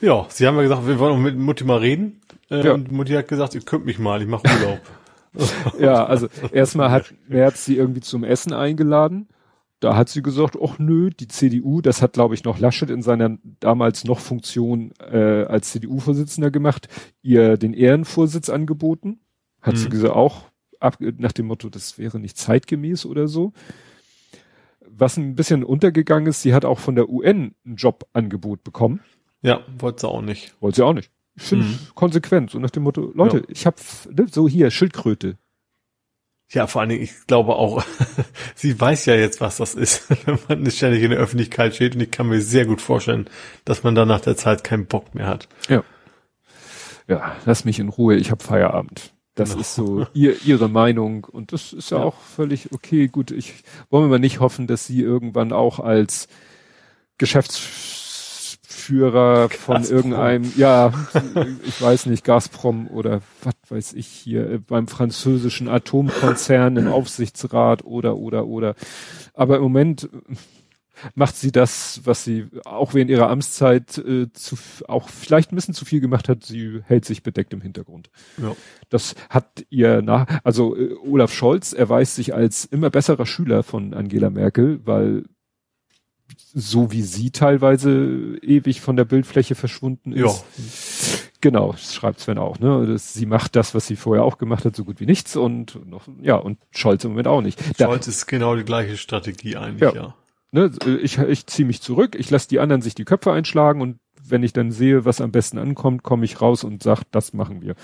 ja, sie haben ja gesagt, wir wollen auch mit Mutti mal reden. Äh, ja. Und Mutti hat gesagt, ihr könnt mich mal, ich mache Urlaub. ja, also erstmal hat Merz sie irgendwie zum Essen eingeladen. Da hat sie gesagt, ach nö, die CDU, das hat glaube ich noch Laschet in seiner damals noch Funktion äh, als CDU-Vorsitzender gemacht, ihr den Ehrenvorsitz angeboten. Hat mhm. sie gesagt, auch ab, nach dem Motto, das wäre nicht zeitgemäß oder so. Was ein bisschen untergegangen ist, sie hat auch von der UN ein Jobangebot bekommen. Ja, wollte sie auch nicht. Wollte sie auch nicht. Ich finde mhm. konsequent, so nach dem Motto, Leute, ja. ich habe ne, so hier Schildkröte. Ja, vor allen Dingen, ich glaube auch, sie weiß ja jetzt, was das ist, wenn man nicht ständig in der Öffentlichkeit steht und ich kann mir sehr gut vorstellen, dass man dann nach der Zeit keinen Bock mehr hat. Ja. Ja, lass mich in Ruhe, ich habe Feierabend. Das genau. ist so ihr, ihre Meinung und das ist ja, ja, auch völlig okay. Gut, ich wollen wir mal nicht hoffen, dass sie irgendwann auch als Geschäftsführer von Gazprom. irgendeinem, ja, ich weiß nicht, Gazprom oder was weiß ich hier, äh, beim französischen Atomkonzern im Aufsichtsrat oder, oder, oder. Aber im Moment macht sie das, was sie auch während ihrer Amtszeit äh, zu, auch vielleicht ein bisschen zu viel gemacht hat. Sie hält sich bedeckt im Hintergrund. Ja. Das hat ihr nach, also äh, Olaf Scholz erweist sich als immer besserer Schüler von Angela Merkel, weil so wie sie teilweise ewig von der Bildfläche verschwunden ist. Ja. Genau, schreibt Sven auch, ne? Das, sie macht das, was sie vorher auch gemacht hat, so gut wie nichts und noch, ja, und Scholz im Moment auch nicht. Scholz da, ist genau die gleiche Strategie eigentlich, ja. ja ne, ich, ich ziehe mich zurück, ich lasse die anderen sich die Köpfe einschlagen und wenn ich dann sehe, was am besten ankommt, komme ich raus und sag, das machen wir.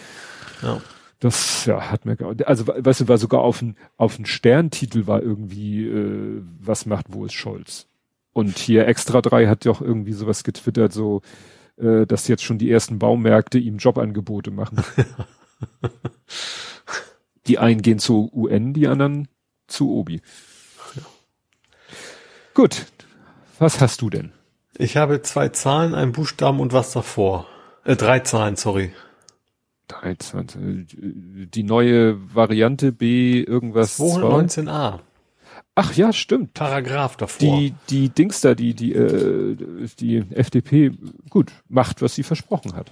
Ja. Das ja, hat mir also weißt du, war sogar auf ein auf Sterntitel war irgendwie äh, was macht wo ist Scholz. Und hier Extra 3 hat ja auch irgendwie sowas getwittert, so äh, dass jetzt schon die ersten Baumärkte ihm Jobangebote machen. die einen gehen zu UN, die anderen zu Obi. Gut. Was hast du denn? Ich habe zwei Zahlen, einen Buchstaben und was davor. Äh, drei Zahlen, sorry. Drei Zahlen. Die neue Variante B irgendwas. 219a. Ach ja, stimmt. Paragraph davor. Die, die Dings da, die, die, äh, die FDP, gut, macht, was sie versprochen hat.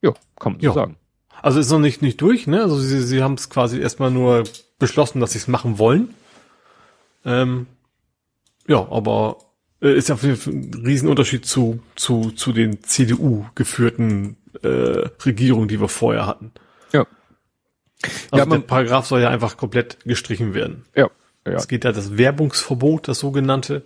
Ja, kann man so sagen. Also ist noch nicht, nicht durch, ne? Also sie, sie haben es quasi erstmal nur beschlossen, dass sie es machen wollen. Ähm, ja, aber äh, ist ja ein Riesenunterschied zu, zu, zu den CDU geführten äh, Regierungen, die wir vorher hatten. Ja. Also ja, man, der Paragraph soll ja einfach komplett gestrichen werden. Ja. ja. Es geht ja das Werbungsverbot, das sogenannte.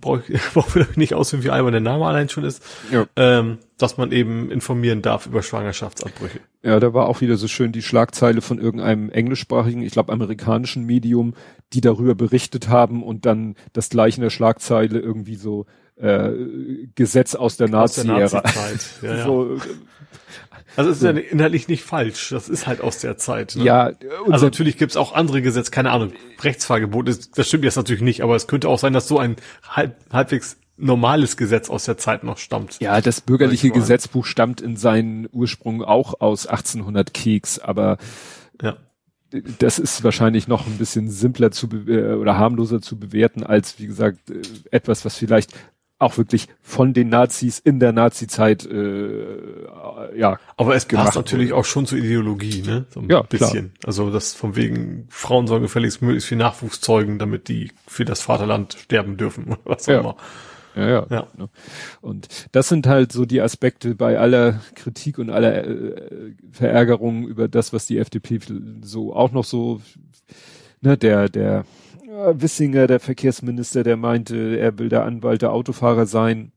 Brauche ich, brauch ich nicht ausführen, wie albern der Name allein schon ist. Ja. Ähm, dass man eben informieren darf über Schwangerschaftsabbrüche. Ja, da war auch wieder so schön die Schlagzeile von irgendeinem englischsprachigen, ich glaube amerikanischen Medium, die darüber berichtet haben und dann das gleiche in der Schlagzeile irgendwie so äh, Gesetz aus der Nazi-Ära. Nazi ja, ja. So, also es ist ja inhaltlich nicht falsch. Das ist halt aus der Zeit. Ne? Ja. Also natürlich gibt's auch andere Gesetze, keine Ahnung, Rechtsfahrgebot, das stimmt jetzt natürlich nicht, aber es könnte auch sein, dass so ein halb, halbwegs normales Gesetz aus der Zeit noch stammt. Ja, das bürgerliche Gesetzbuch stammt in seinen Ursprung auch aus 1800 Keks, aber ja. das ist wahrscheinlich noch ein bisschen simpler zu oder harmloser zu bewerten als, wie gesagt, äh, etwas, was vielleicht auch wirklich von den Nazis in der Nazi-Zeit äh, ja. Aber es passt natürlich wurde. auch schon zur Ideologie, ne? So ein ja, bisschen. Klar. Also das von wegen Frauen sollen gefälligst möglichst viel Nachwuchs zeugen, damit die für das Vaterland sterben dürfen oder was auch ja. immer. Ja, ja. ja. Ne? Und das sind halt so die Aspekte bei aller Kritik und aller äh, Verärgerung über das, was die FDP so auch noch so, ne, der, der Wissinger, der Verkehrsminister, der meinte, er will der Anwalt der Autofahrer sein.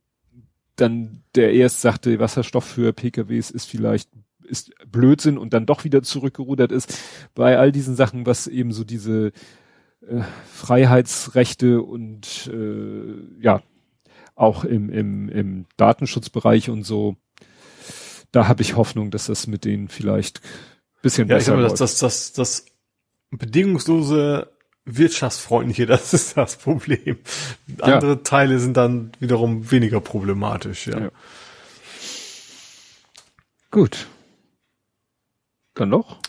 Dann der erst sagte, Wasserstoff für PKWs ist vielleicht ist Blödsinn und dann doch wieder zurückgerudert ist. Bei all diesen Sachen, was eben so diese äh, Freiheitsrechte und äh, ja, auch im, im, im Datenschutzbereich und so, da habe ich Hoffnung, dass das mit denen vielleicht bisschen ja, besser ich glaube, läuft. dass das, das, das bedingungslose wirtschaftsfreundliche, das ist das Problem. Andere Teile sind dann wiederum weniger problematisch, ja. Ja. Gut. Dann noch?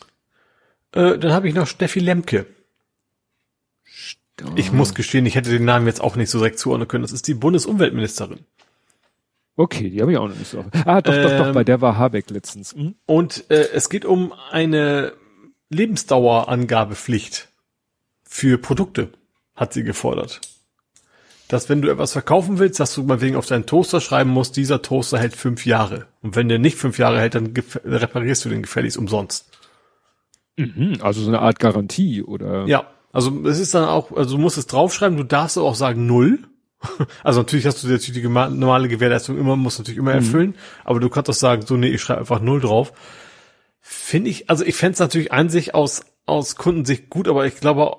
Äh, dann habe ich noch Steffi Lemke. Ich muss gestehen, ich hätte den Namen jetzt auch nicht so direkt zuordnen können. Das ist die Bundesumweltministerin. Okay, die habe ich auch noch nicht so. Ah, doch, doch, doch, Ähm, bei der war Habeck letztens. Hm? Und äh, es geht um eine Lebensdauerangabepflicht für Produkte, hat sie gefordert. Dass wenn du etwas verkaufen willst, dass du mal wegen auf deinen Toaster schreiben musst, dieser Toaster hält fünf Jahre. Und wenn der nicht fünf Jahre hält, dann reparierst du den gefälligst umsonst. Mhm, also so eine Art Garantie oder? Ja, also es ist dann auch, also du musst es draufschreiben, du darfst auch sagen null. Also natürlich hast du natürlich die normale Gewährleistung immer, musst du natürlich immer erfüllen, aber du kannst auch sagen, so nee, ich schreibe einfach null drauf. Finde ich, also ich fände es natürlich an sich aus, aus Kundensicht gut, aber ich glaube,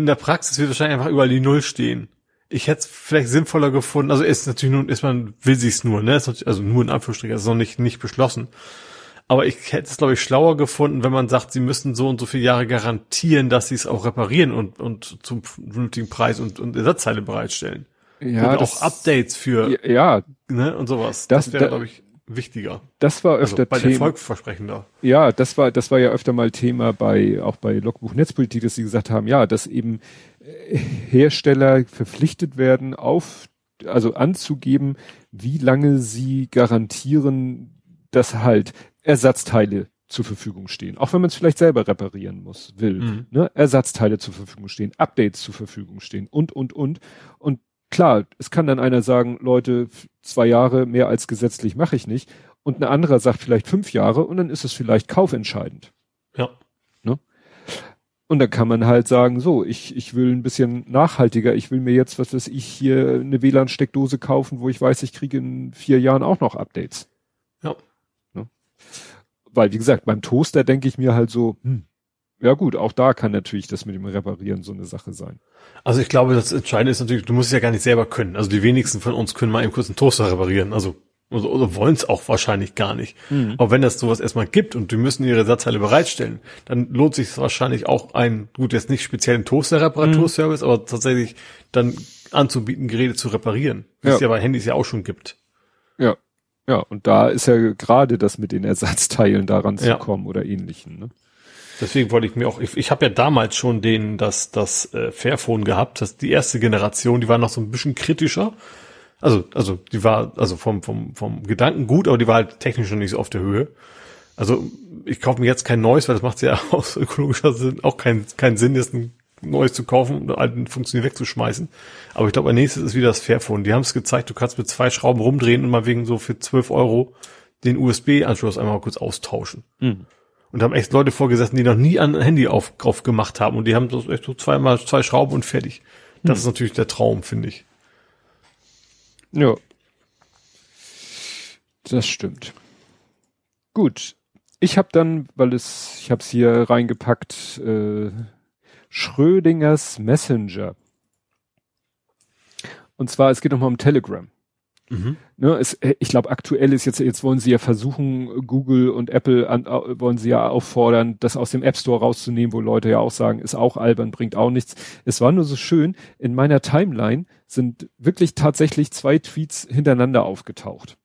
in der Praxis wird wahrscheinlich einfach überall die Null stehen. Ich hätte es vielleicht sinnvoller gefunden, also ist natürlich nur, ist man, will sich's nur, ne? Ist also nur in Anführungsstrichen, ist noch nicht, nicht beschlossen. Aber ich hätte es, glaube ich, schlauer gefunden, wenn man sagt, sie müssen so und so viele Jahre garantieren, dass sie es auch reparieren und, und zum vernünftigen Preis und, und Ersatzteile bereitstellen. ja und auch Updates für, Ja, ne, und sowas. Das- Das, wäre, da- glaube ich, wichtiger. das war Also öfter bei den Thema. Volksversprechender. Ja, das war, das war ja öfter mal Thema bei, auch bei Logbuch Netzpolitik, dass sie gesagt haben, ja, dass eben äh, Hersteller verpflichtet werden, auf, also anzugeben, wie lange sie garantieren, dass halt Ersatzteile zur Verfügung stehen. Auch wenn man es vielleicht selber reparieren muss, will. Mhm. Ne? Ersatzteile zur Verfügung stehen, Updates zur Verfügung stehen und, und, und. Und klar, es kann dann einer sagen, Leute, zwei Jahre mehr als gesetzlich mache ich nicht. Und ein anderer sagt vielleicht fünf Jahre und dann ist es vielleicht kaufentscheidend. Ja. Und dann kann man halt sagen, so, ich, ich will ein bisschen nachhaltiger, ich will mir jetzt, was weiß ich, hier eine WLAN-Steckdose kaufen, wo ich weiß, ich kriege in vier Jahren auch noch Updates. Ja. Weil, wie gesagt, beim Toaster denke ich mir halt so, hm, ja gut, auch da kann natürlich das mit dem Reparieren so eine Sache sein. Also ich glaube, das Entscheidende ist natürlich, du musst es ja gar nicht selber können. Also die wenigsten von uns können mal eben kurz einen Toaster reparieren. Also oder, oder wollen es auch wahrscheinlich gar nicht. Aber wenn es sowas erstmal gibt und die müssen ihre Ersatzteile bereitstellen, dann lohnt sich wahrscheinlich auch ein, gut, jetzt nicht speziell ein Toaster-Reparaturservice, aber tatsächlich dann anzubieten, Geräte zu reparieren. Wie es Ja. ja bei Handys ja auch schon gibt. Ja. Ja, und da ist ja gerade das mit den Ersatzteilen daran zu Ja. kommen oder ähnlichen. Ne? Deswegen wollte ich mir auch, ich, ich habe ja damals schon den, das, das äh, Fairphone gehabt, das die erste Generation, die war noch so ein bisschen kritischer. Also, also die war also vom, vom, vom Gedanken gut, aber die war halt technisch noch nicht so auf der Höhe. Also ich kaufe mir jetzt kein neues, weil das macht ja aus ökologischer Sinn auch keinen keinen Sinn, jetzt ein neues zu kaufen und alten funktioniert wegzuschmeißen. Aber ich glaube, als nächstes ist wieder das Fairphone. Die haben es gezeigt, du kannst mit zwei Schrauben rumdrehen und mal wegen so für 12 Euro den USB-Anschluss einmal kurz austauschen. Und haben echt Leute vorgesessen, die noch nie ein Handy auf, drauf gemacht haben. Und die haben so echt so zweimal zwei Schrauben und fertig. Das ist natürlich der Traum, finde ich. Ja. Das stimmt. Gut. Ich habe dann, weil es, ich habe es hier reingepackt, äh, Schrödingers Messenger. Und zwar, es geht nochmal um Telegram. Ne, es, äh, ich glaube, aktuell ist jetzt, jetzt wollen sie ja versuchen, Google und Apple an, wollen sie ja auffordern, das aus dem App Store rauszunehmen, wo Leute ja auch sagen, ist auch albern, bringt auch nichts. Es war nur so schön, in meiner Timeline sind wirklich tatsächlich zwei Tweets hintereinander aufgetaucht.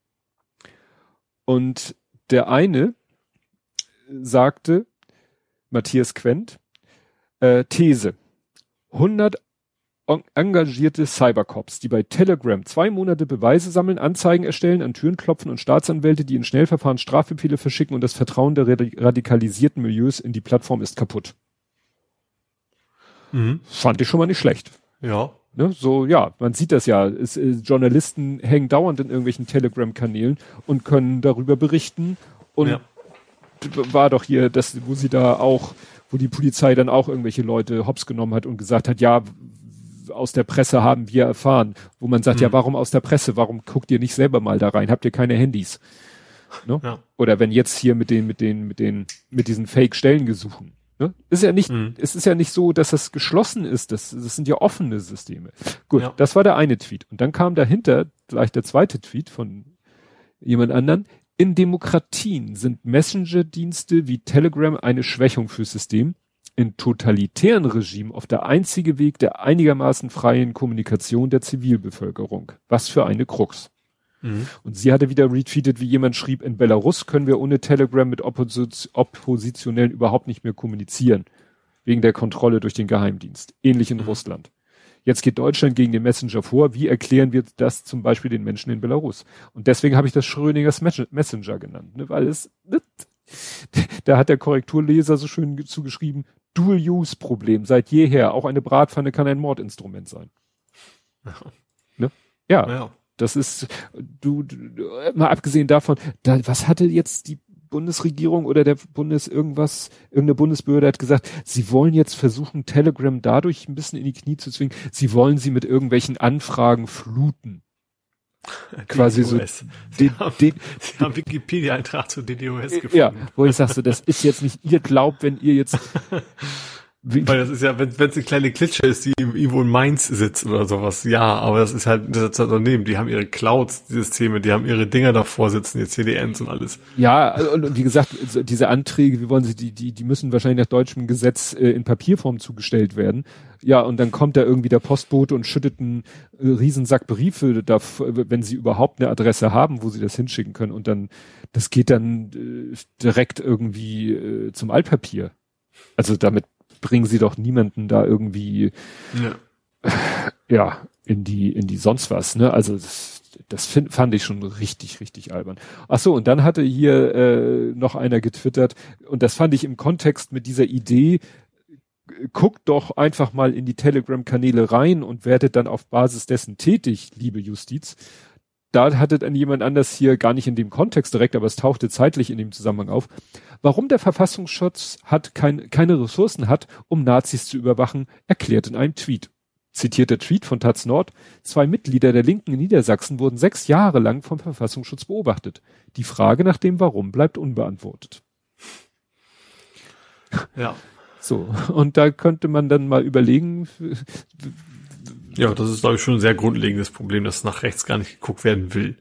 Und der eine sagte, Matthias Quent, äh, These, 100 en- engagierte Cybercops, die bei Telegram zwei Monate Beweise sammeln, Anzeigen erstellen, an Türen klopfen und Staatsanwälte, die in Schnellverfahren Strafbefehle verschicken und das Vertrauen der radi- radikalisierten Milieus in die Plattform ist kaputt. Fand ich schon mal nicht schlecht. Ja. Ne? So, ja, man sieht das ja. Es, äh, Journalisten hängen dauernd in irgendwelchen Telegram-Kanälen und können darüber berichten. Und Ja. war doch hier das, wo sie da auch, wo die Polizei dann auch irgendwelche Leute hops genommen hat und gesagt hat, ja, aus der Presse haben wir erfahren. Wo man sagt, ja, warum aus der Presse? Warum guckt ihr nicht selber mal da rein? Habt ihr keine Handys? Ne? Ja. Oder wenn jetzt hier mit den, mit den, mit den, mit diesen Fake-Stellengesuchen. Ne? Ist ja nicht, mhm. es ist ja nicht so, dass das geschlossen ist. Das, das sind ja offene Systeme. Gut, ja. das war der eine Tweet. Und dann kam dahinter gleich der zweite Tweet von jemand anderen. In Demokratien sind Messenger-Dienste wie Telegram eine Schwächung fürs System. In totalitären Regimen oft der einzige Weg der einigermaßen freien Kommunikation der Zivilbevölkerung. Was für eine Krux. Mhm. Und sie hatte wieder retweetet, wie jemand schrieb, in Belarus können wir ohne Telegram mit Oppos Oppositionellen überhaupt nicht mehr kommunizieren. Wegen der Kontrolle durch den Geheimdienst. Ähnlich in mhm. Russland. Jetzt geht Deutschland gegen den Messenger vor. Wie erklären wir das zum Beispiel den Menschen in Belarus? Und deswegen habe ich das Schrödingers Messenger genannt, ne? weil es, da hat der Korrekturleser so schön zugeschrieben, Dual-Use-Problem seit jeher. Auch eine Bratpfanne kann ein Mordinstrument sein. Ja. Ne? ja. ja. Das ist, du, du, mal abgesehen davon, da, was hatte jetzt die Bundesregierung oder der Bundes irgendwas, irgendeine Bundesbehörde hat gesagt, sie wollen jetzt versuchen, Telegram dadurch ein bisschen in die Knie zu zwingen, sie wollen sie mit irgendwelchen Anfragen fluten. Quasi so. Sie, haben, sie haben Wikipedia-Eintrag zu DDoS gefunden. Ja, wo ich sag so, das ist jetzt nicht ihr glaubt, wenn ihr jetzt? Weil das ist ja, wenn es eine kleine Klitsche ist, die irgendwo in Mainz sitzt oder sowas, ja, aber das ist halt das Unternehmen, die haben ihre Clouds, die Systeme, die haben ihre Dinger davor sitzen, die CDNs und alles. Ja, und, wie gesagt, diese Anträge, wie wollen sie, die, die, die müssen wahrscheinlich nach deutschem Gesetz äh, in Papierform zugestellt werden. Ja, und dann kommt da irgendwie der Postbote und schüttet einen äh, Riesensack Briefe, da, wenn sie überhaupt eine Adresse haben, wo sie das hinschicken können. Und dann, das geht dann äh, direkt irgendwie äh, zum Altpapier. Also damit bringen sie doch niemanden da irgendwie ja, ja in die in die sonst was, ne? Also das, das find, fand ich schon richtig richtig albern. Ach so, und dann hatte hier äh, noch einer getwittert und das fand ich im Kontext mit dieser Idee guckt doch einfach mal in die Telegram-Kanäle rein und werdet dann auf Basis dessen tätig, liebe Justiz. Da hatte dann jemand anders hier gar nicht in dem Kontext direkt, aber es tauchte zeitlich in dem Zusammenhang auf Warum der Verfassungsschutz hat kein, keine Ressourcen hat, um Nazis zu überwachen, erklärt in einem Tweet. Zitierter Tweet von Taz Nord. Zwei Mitglieder der Linken in Niedersachsen wurden sechs Jahre lang vom Verfassungsschutz beobachtet. Die Frage nach dem Warum bleibt unbeantwortet. Ja. So. Und da könnte man dann mal überlegen, ja, das ist, glaube ich, schon ein sehr grundlegendes Problem, dass nach rechts gar nicht geguckt werden will.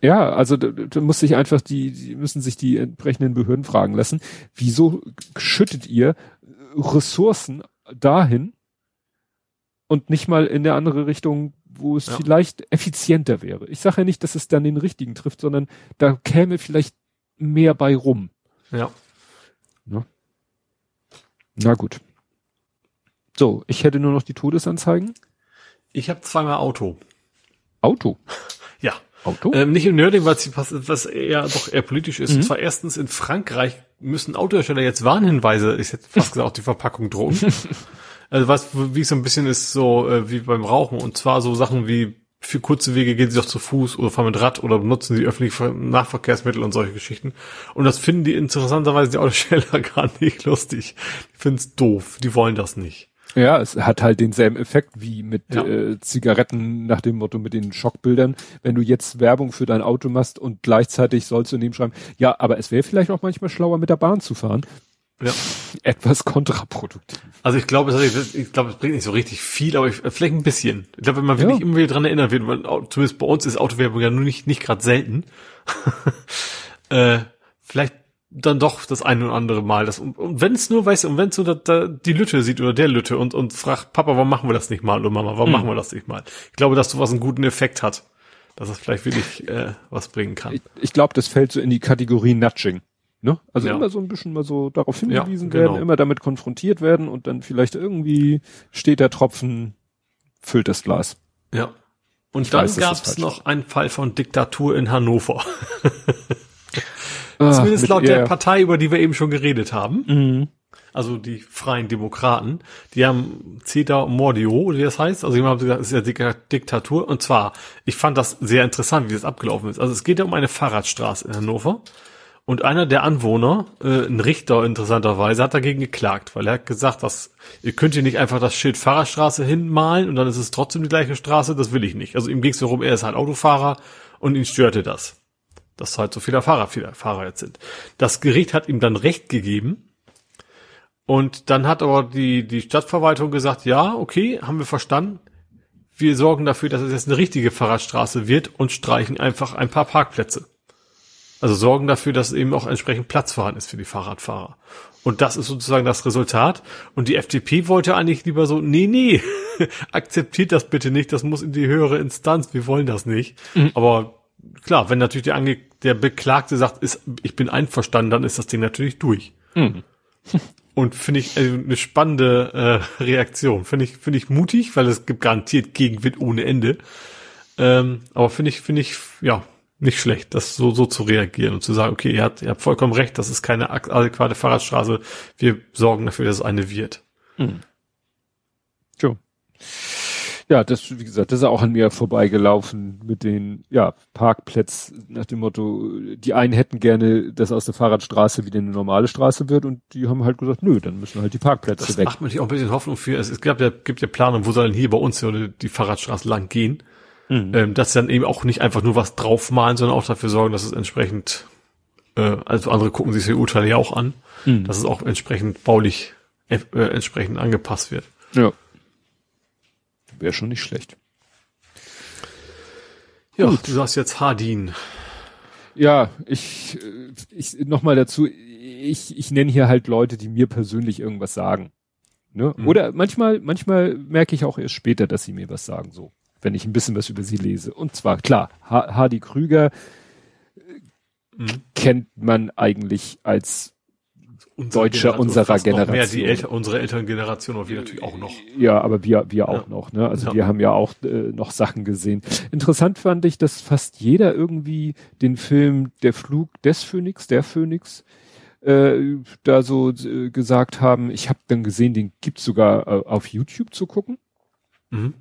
Ja, also da, da muss sich einfach die, die müssen sich die entsprechenden Behörden fragen lassen, wieso schüttet ihr Ressourcen dahin und nicht mal in der andere Richtung, wo es ja. vielleicht effizienter wäre. Ich sage ja nicht, dass es dann den richtigen trifft, sondern da käme vielleicht mehr bei rum. Ja. Na, Na gut. So, ich hätte nur noch die Todesanzeigen. Ich habe zweimal Auto. Auto? Ja. Auto? Ähm, nicht im Nerding, was, was eher doch eher politisch ist. Mhm. Und zwar erstens in Frankreich müssen Autohersteller jetzt Warnhinweise, ich hätte fast gesagt, auf die Verpackung drohen. also was, wie so ein bisschen ist, so äh, wie beim Rauchen. Und zwar so Sachen wie für kurze Wege gehen sie doch zu Fuß oder fahren mit Rad oder benutzen sie öffentliche Nahverkehrsmittel und solche Geschichten. Und das finden die interessanterweise die Autohersteller gar nicht lustig. Die finden es doof. Die wollen das nicht. Ja, es hat halt denselben Effekt wie mit ja. äh, Zigaretten nach dem Motto mit den Schockbildern. Wenn du jetzt Werbung für dein Auto machst und gleichzeitig sollst du nebenschreiben, ja, aber es wäre vielleicht auch manchmal schlauer mit der Bahn zu fahren. Ja. Etwas kontraproduktiv. Also ich glaube, es, ich glaube, es bringt nicht so richtig viel, aber ich, vielleicht ein bisschen. Ich glaube, wenn man ja. wirklich immer wieder dran erinnert wird, weil, zumindest bei uns ist Autowerbung ja nur nicht, nicht gerade selten. äh, vielleicht dann doch das eine oder andere Mal. Das, und, und wenn es nur, weißt du, und wenn es so da, da die Lütte sieht oder der Lütte und, und fragt, Papa, warum machen wir das nicht mal? Oder Mama, warum mhm. machen wir das nicht mal? Ich glaube, dass sowas einen guten Effekt hat. Dass es vielleicht wirklich äh, was bringen kann. Ich, ich glaube, das fällt so in die Kategorie Nudging. Ne? Also ja. immer so ein bisschen mal so darauf hingewiesen ja, genau. werden, immer damit konfrontiert werden und dann vielleicht irgendwie steht der Tropfen, füllt das Glas. Ja. Und ich dann gab es noch einen Fall von Diktatur in Hannover. Ah, Zumindest laut der Partei, über die wir eben schon geredet haben. Mhm. Also die Freien Demokraten. Die haben CETA Mordio, wie das heißt. Also jemand hat gesagt, es ist ja Diktatur. Und zwar, ich fand das sehr interessant, wie das abgelaufen ist. Also es geht ja um eine Fahrradstraße in Hannover. Und einer der Anwohner, äh, ein Richter interessanterweise, hat dagegen geklagt, weil er hat gesagt, dass ihr könnt hier nicht einfach das Schild Fahrradstraße hinmalen und dann ist es trotzdem die gleiche Straße, das will ich nicht. Also ihm ging es darum, er ist halt Autofahrer und ihn störte das. Dass halt so viele Fahrer, viele Fahrer jetzt sind. Das Gericht hat ihm dann Recht gegeben. Und dann hat aber die, die Stadtverwaltung gesagt, ja, okay, haben wir verstanden. Wir sorgen dafür, dass es jetzt eine richtige Fahrradstraße wird und streichen einfach ein paar Parkplätze. Also sorgen dafür, dass eben auch entsprechend Platz vorhanden ist für die Fahrradfahrer. Und das ist sozusagen das Resultat. Und die FDP wollte eigentlich lieber so, nee, nee, akzeptiert das bitte nicht, das muss in die höhere Instanz, wir wollen das nicht. Mhm. Aber klar, wenn natürlich der, Ange der Beklagte sagt, ist, ich bin einverstanden, dann ist das Ding natürlich durch. Mhm. Und finde ich also eine spannende äh, Reaktion. Finde ich, finde ich mutig, weil es gibt garantiert Gegenwind ohne Ende. Ähm, aber finde ich, finde ich, ja, nicht schlecht, das so, so zu reagieren und zu sagen, okay, ihr habt, ihr habt vollkommen recht, das ist keine adäquate Fahrradstraße. Wir sorgen dafür, dass es eine wird. Hm. Sure. Ja, das, wie gesagt, das ist auch an mir vorbeigelaufen mit den, ja, Parkplätzen nach dem Motto, die einen hätten gerne, dass aus der Fahrradstraße wieder eine normale Straße wird und die haben halt gesagt, nö, dann müssen halt die Parkplätze das weg. Das macht natürlich auch ein bisschen Hoffnung für, es, es gab ja, gibt ja Planung, wo soll denn hier bei uns die Fahrradstraße lang gehen? Mhm. Ähm, dass sie dann eben auch nicht einfach nur was draufmalen, sondern auch dafür sorgen, dass es entsprechend, äh, also andere gucken sich die Urteile ja auch an, mhm. dass es auch entsprechend baulich äh, entsprechend angepasst wird. Ja. Wäre schon nicht schlecht. Ja, Gut. du sagst jetzt Hardin. Ja, ich, äh, ich nochmal dazu, ich, ich nenne hier halt Leute, die mir persönlich irgendwas sagen. Ne? Mhm. Oder manchmal, manchmal merke ich auch erst später, dass sie mir was sagen, so, wenn ich ein bisschen was über sie lese. Und zwar, klar, Hardy Krüger mhm. kennt man eigentlich als unser Deutscher unserer Generation. Mehr die Eltern, unsere Elterngeneration, aber wir natürlich auch noch. Ja, aber wir, wir auch ja. noch, ne? Also ja. wir haben ja auch äh, noch Sachen gesehen. Interessant fand ich, dass fast jeder irgendwie den Film Der Flug des Phönix, der Phönix, äh, da so äh, gesagt haben. Ich habe dann gesehen, den gibt's sogar äh, auf YouTube zu gucken. Mhm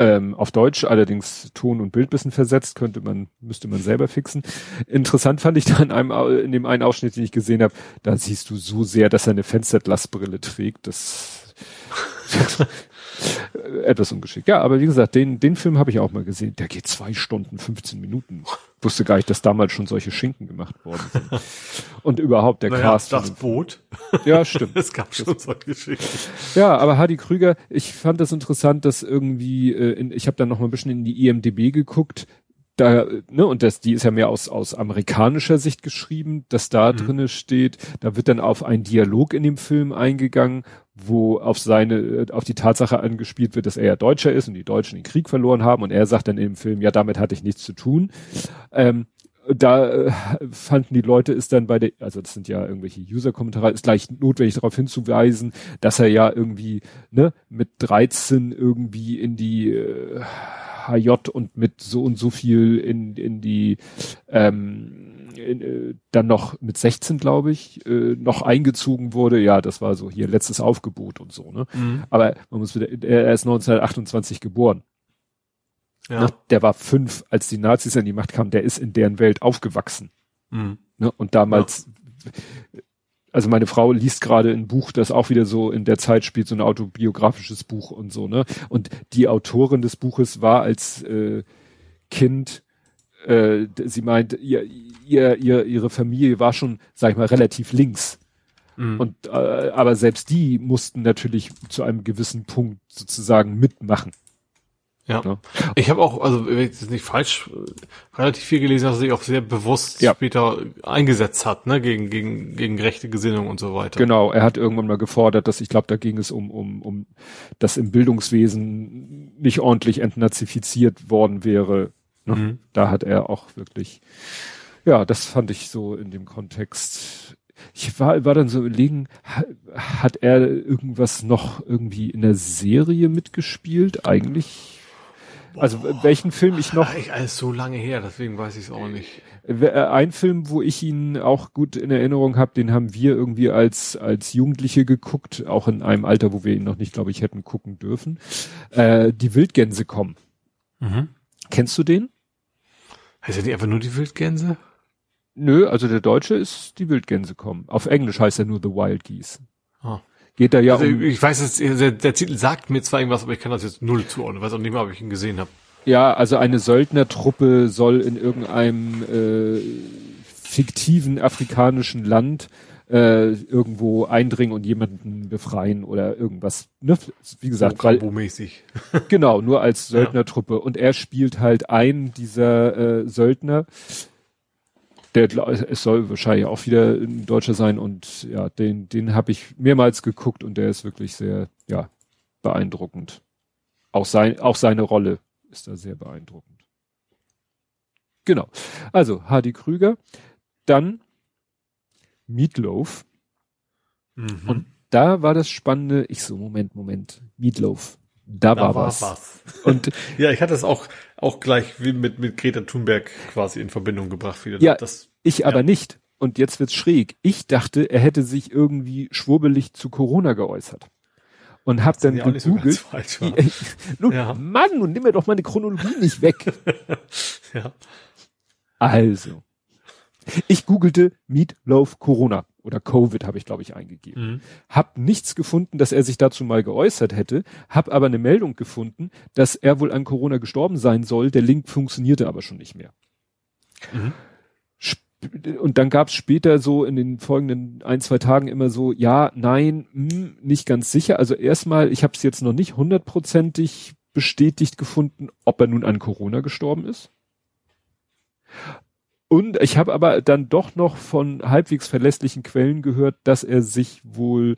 ähm, auf Deutsch, allerdings Ton und Bild versetzt, könnte man, müsste man selber fixen. Interessant fand ich da in einem, in dem einen Ausschnitt, den ich gesehen habe, da siehst du so sehr, dass er eine Fensterglasbrille trägt, das etwas ungeschickt. Ja, aber wie gesagt, den, den Film habe ich auch mal gesehen. Der geht zwei Stunden, 15 Minuten. Wusste gar nicht, dass damals schon solche Schinken gemacht worden sind. Und überhaupt der naja, Cast. Das Boot. Ja, stimmt. es gab schon solche Schinken. Ja, aber Hardy Krüger, ich fand das interessant, dass irgendwie, äh, in, ich habe dann noch mal ein bisschen in die IMDB geguckt, da, ne, und das, die ist ja mehr aus, aus amerikanischer Sicht geschrieben, dass da mhm. drinne steht, da wird dann auf einen Dialog in dem Film eingegangen, wo auf seine, auf die Tatsache angespielt wird, dass er ja Deutscher ist und die Deutschen den Krieg verloren haben und er sagt dann im Film, ja, damit hatte ich nichts zu tun. Ähm, da äh, fanden die Leute es dann bei der, also das sind ja irgendwelche User-Kommentare, ist gleich notwendig darauf hinzuweisen, dass er ja irgendwie ne, mit 13 irgendwie in die äh, HJ und mit so und so viel in, in die ähm, äh, dann noch mit 16, glaube ich, äh, noch eingezogen wurde. Ja, das war so hier letztes Aufgebot und so. Ne? Mhm. Aber man muss wieder, er ist 1928 geboren. Ja. Ne? Der war fünf, als die Nazis an die Macht kamen. Der ist in deren Welt aufgewachsen. Mhm. Ne? Und damals ja also meine Frau liest gerade ein Buch, das auch wieder so in der Zeit spielt, so ein autobiografisches Buch und so, ne? Und die Autorin des Buches war als äh, Kind, äh, sie meint, ihr, ihr, ihr, ihre Familie war schon, sag ich mal, relativ links. Mhm. Und äh, aber selbst die mussten natürlich zu einem gewissen Punkt sozusagen mitmachen. Ja. ja. Ich habe auch, also wenn ich das nicht falsch, relativ viel gelesen, dass er sich auch sehr bewusst ja. später eingesetzt hat, ne, gegen, gegen, gegen rechte Gesinnung und so weiter. Genau, er hat irgendwann mal gefordert, dass ich glaube, da ging es um, um, um, dass im Bildungswesen nicht ordentlich entnazifiziert worden wäre. Ne? Mhm. Da hat er auch wirklich, ja, das fand ich so in dem Kontext ich war, war dann so überlegen, hat er irgendwas noch irgendwie in der Serie mitgespielt? Eigentlich also Boah, welchen Film ich noch. Ich, alles so lange her, deswegen weiß ich es auch nicht. Äh, ein Film, wo ich ihn auch gut in Erinnerung habe, den haben wir irgendwie als als Jugendliche geguckt, auch in einem Alter, wo wir ihn noch nicht, glaube ich, hätten gucken dürfen. Äh, die Wildgänse kommen. Mhm. Kennst du den? Heißt er nicht einfach nur die Wildgänse? Nö, also der Deutsche ist die Wildgänse kommen. Auf Englisch heißt er nur The Wild Geese. Oh geht da ja also um. Ich weiß, es, der, der Titel sagt mir zwar irgendwas, aber ich kann das jetzt null zuordnen. Ich weiß auch nicht mehr, ob ich ihn gesehen habe. Ja, also eine Söldnertruppe soll in irgendeinem äh, fiktiven afrikanischen Land äh, irgendwo eindringen und jemanden befreien oder irgendwas. Ne? Wie gesagt, weil, mäßig. genau, nur als Söldnertruppe. Und er spielt halt einen dieser äh, Söldner. Der es soll wahrscheinlich auch wieder ein Deutscher sein und ja, den, den habe ich mehrmals geguckt und der ist wirklich sehr, ja, beeindruckend. Auch sein, auch seine Rolle ist da sehr beeindruckend. Genau. Also Hardy Krüger, dann Meatloaf. Mhm. Und da war das Spannende, ich so, Moment, Moment, Meatloaf. Da, da war, war was. was. Und ja, ich hatte es auch auch gleich wie mit mit Greta Thunberg quasi in Verbindung gebracht. Wieder. Ja, das, ich ja. aber nicht. Und jetzt wird's schräg. Ich dachte, er hätte sich irgendwie schwurbelig zu Corona geäußert und hab dann gegoogelt. So falsch, Nun, ja. Mann, und nimm mir doch meine Chronologie nicht weg. ja. Also, ich googelte Meatloaf Corona oder Covid habe ich glaube ich eingegeben. Mhm. Hab nichts gefunden, dass er sich dazu mal geäußert hätte, hab aber eine Meldung gefunden, dass er wohl an Corona gestorben sein soll. Der Link funktionierte aber schon nicht mehr. Mhm und dann gab es später so in den folgenden ein, zwei Tagen immer so, ja, nein, mh, hm, nicht ganz sicher. Also erstmal, ich habe es jetzt noch nicht hundertprozentig bestätigt gefunden, ob er nun an Corona gestorben ist. Und ich habe aber dann doch noch von halbwegs verlässlichen Quellen gehört, dass er sich wohl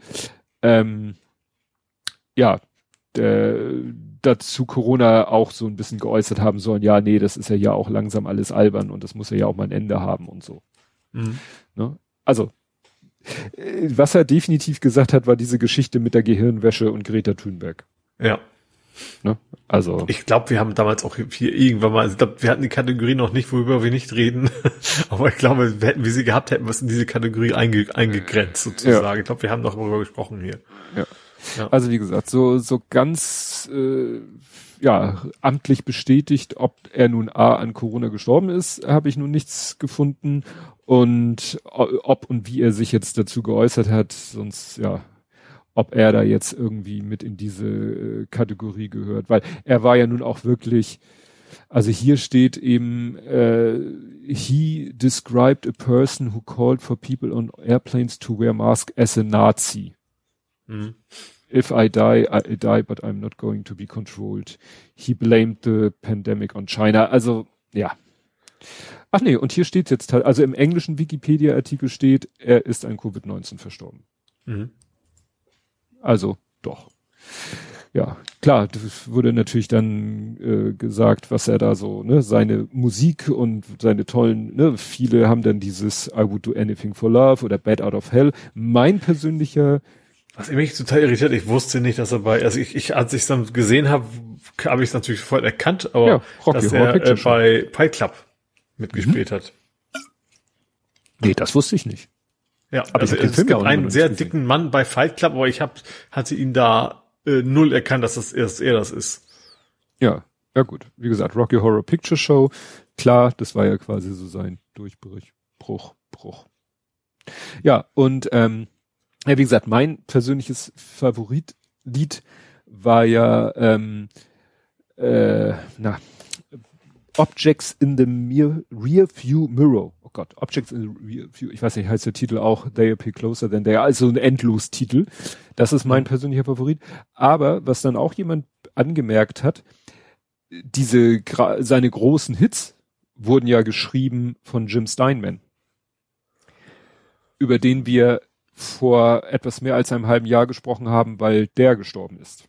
ähm, ja der, dazu Corona auch so ein bisschen geäußert haben sollen, ja, nee, das ist ja ja auch langsam alles albern und das muss ja ja auch mal ein Ende haben und so. Mhm. Ne? Also, äh, was er definitiv gesagt hat, war diese Geschichte mit der Gehirnwäsche und Greta Thunberg. Ja. Ne? Also. Ich glaube, wir haben damals auch hier irgendwann mal, also ich glaube, wir hatten die Kategorie noch nicht, worüber wir nicht reden. Aber ich glaube, hätten wir sie gehabt, hätten wir es in diese Kategorie einge, eingegrenzt sozusagen. Ja. Ich glaube, wir haben noch darüber gesprochen hier. Ja. Ja. Also wie gesagt, so, so ganz äh, ja, amtlich bestätigt, ob er nun A an Corona gestorben ist, habe ich nun nichts gefunden. Und ob und wie er sich jetzt dazu geäußert hat, sonst ja, ob er da jetzt irgendwie mit in diese äh, Kategorie gehört. Weil er war ja nun auch wirklich, also hier steht eben, äh, he described a person who called for people on airplanes to wear mask as a Nazi. Mhm. If I die, I die, but I'm not going to be controlled. He blamed the pandemic on China. Also, ja. Ach nee, und hier steht jetzt, also im englischen Wikipedia-Artikel steht, er ist an Covid-19 verstorben. Mhm. Also, doch. Ja, klar, das wurde natürlich dann äh, gesagt, was er da so, ne, seine Musik und seine tollen, ne, viele haben dann dieses I would do anything for love oder Bad out of hell. Mein persönlicher was mich total irritiert, ich wusste nicht, dass er bei, also ich, ich als ich es dann gesehen habe, habe ich es natürlich sofort erkannt, aber ja, Rocky, dass er äh, bei Fight Club mitgespielt mhm. hat. Nee, das wusste ich nicht. Ja, aber also es gibt einen sehr dicken Mann bei Fight Club, aber ich hab, hatte ihn da äh, null erkannt, dass das erst er das ist. Ja, ja gut. Wie gesagt, Rocky Horror Picture Show, klar, das war ja quasi so sein Durchbruch, Bruch, Bruch. Ja, und ähm, ja, wie gesagt, mein persönliches Favoritlied war ja ähm, äh, na, Objects in the Mir Rear View Mirror. Gott, Objects in the Rear View. Ich weiß nicht, heißt der Titel auch They Appear Closer Than They Are. Also ein Endlos-Titel. Das ist mein persönlicher Favorit. Aber was dann auch jemand angemerkt hat, diese seine großen Hits wurden ja geschrieben von Jim Steinman, über den wir vor etwas mehr als einem halben Jahr gesprochen haben, weil der gestorben ist.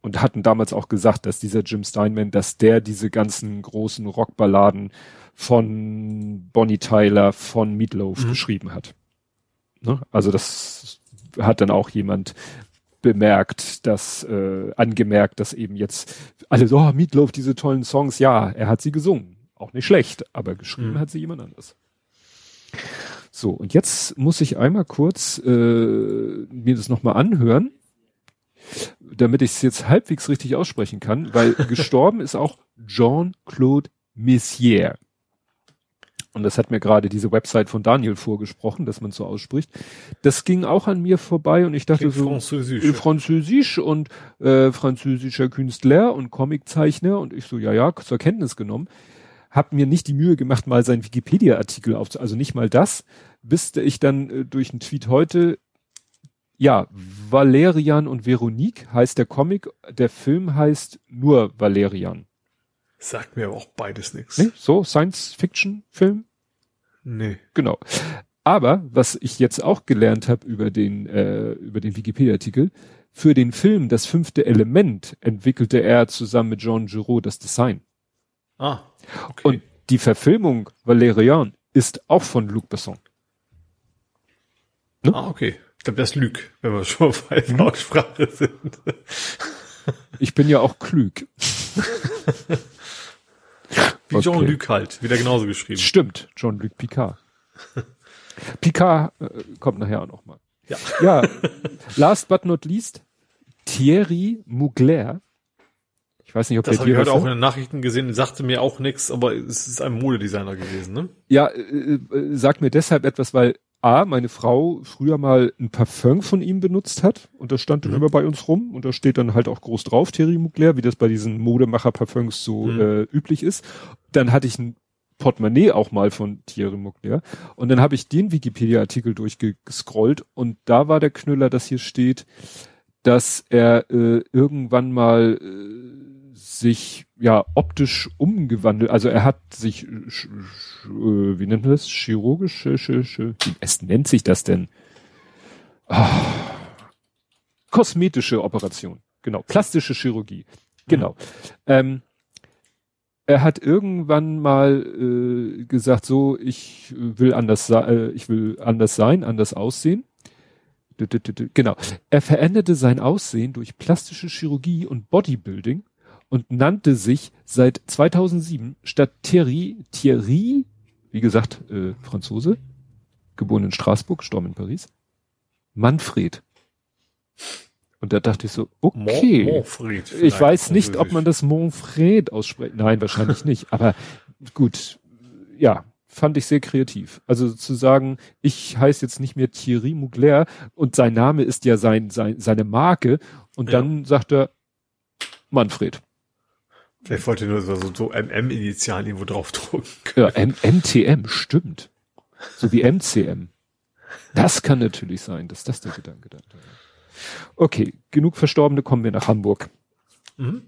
Und hatten damals auch gesagt, dass dieser Jim Steinman, dass der diese ganzen großen Rockballaden von Bonnie Tyler, von Meatloaf mhm. geschrieben hat. Ne? Also das hat dann auch jemand bemerkt, dass äh, angemerkt, dass eben jetzt alle so, oh, Meatloaf, diese tollen Songs, ja, er hat sie gesungen. Auch nicht schlecht, aber geschrieben mhm. hat sie jemand anders. So, und jetzt muss ich einmal kurz äh, mir das nochmal anhören, damit ich es jetzt halbwegs richtig aussprechen kann, weil gestorben ist auch Jean-Claude Messier. Und das hat mir gerade diese Website von Daniel vorgesprochen, dass man so ausspricht. Das ging auch an mir vorbei und ich dachte Klingt so, Französisch. äh, Französisch und äh, französischer Künstler und Comiczeichner und ich so, ja, ja, zur Kenntnis genommen. Hab mir nicht die Mühe gemacht, mal seinen Wikipedia-Artikel aufzu, also nicht mal das, bis ich dann äh, durch einen Tweet heute, ja, Valerian und Veronique heißt der Comic, der Film heißt nur Valerian. Sagt mir aber auch beides nichts. Ne? So, Science-Fiction-Film? Nee. Genau. Aber was ich jetzt auch gelernt habe über den äh, über den Wikipedia-Artikel, für den Film Das fünfte Element entwickelte er zusammen mit Jean Giraud das Design. Ah, okay. Und die Verfilmung Valerian ist auch von Luc Besson. ah, okay. Ich glaube, das Lüg, wenn wir schon bei der Aussprache sind. Ich bin ja auch klug. Wie Okay. Jean-Luc halt. Wieder genauso geschrieben. Stimmt, Jean-Luc Picard. Picard äh, kommt nachher auch noch mal. Ja. Ja, last but not least, Thierry Mugler. Ich weiß nicht, ob Das der habe ich heute auch in sagt. den Nachrichten gesehen, sagte mir auch nichts, aber es ist ein Modedesigner gewesen, ne? Ja, äh, äh, sagt mir deshalb etwas, weil A, meine Frau früher mal ein Parfum von ihm benutzt hat und das stand dann Mhm. immer bei uns rum und da steht dann halt auch groß drauf, Thierry Mugler, wie das bei diesen Modemacher-Parfums so Mhm. äh, üblich ist. Dann hatte ich ein Portemonnaie auch mal von Thierry Mugler und dann habe ich den Wikipedia-Artikel durchgescrollt und da war der Knüller, dass hier steht, dass er äh, irgendwann mal äh, sich ja optisch umgewandelt, also er hat sich, sch, sch, äh, wie nennt man das, chirurgisch, sch, wie es nennt sich das denn? Ah, kosmetische Operation, genau, plastische Chirurgie, genau. Ähm, er hat irgendwann mal äh, gesagt, so ich will anders, äh, ich will anders sein, anders aussehen. Genau. Er veränderte sein Aussehen durch plastische Chirurgie und Bodybuilding und nannte sich seit 2007 statt Thierry, Thierry, wie gesagt, äh, Franzose, geboren in Straßburg, gestorben in Paris, Manfred. Und da dachte ich so, okay. Mon- Monfred Ich weiß nicht, ob man das Monfred ausspricht. Nein, wahrscheinlich nicht. Aber gut, ja, fand ich sehr kreativ. Also zu sagen, ich heiße jetzt nicht mehr Thierry Mugler und sein Name ist ja sein, sein seine Marke und Ja. dann sagt er Manfred. Vielleicht wollte er nur so, so, MM-Initialen irgendwo draufdrucken. Ja, M MTM, stimmt. So wie MCM. Das kann natürlich sein, dass das der Gedanke da war. Okay, genug Verstorbene, kommen wir nach Hamburg. Mhm.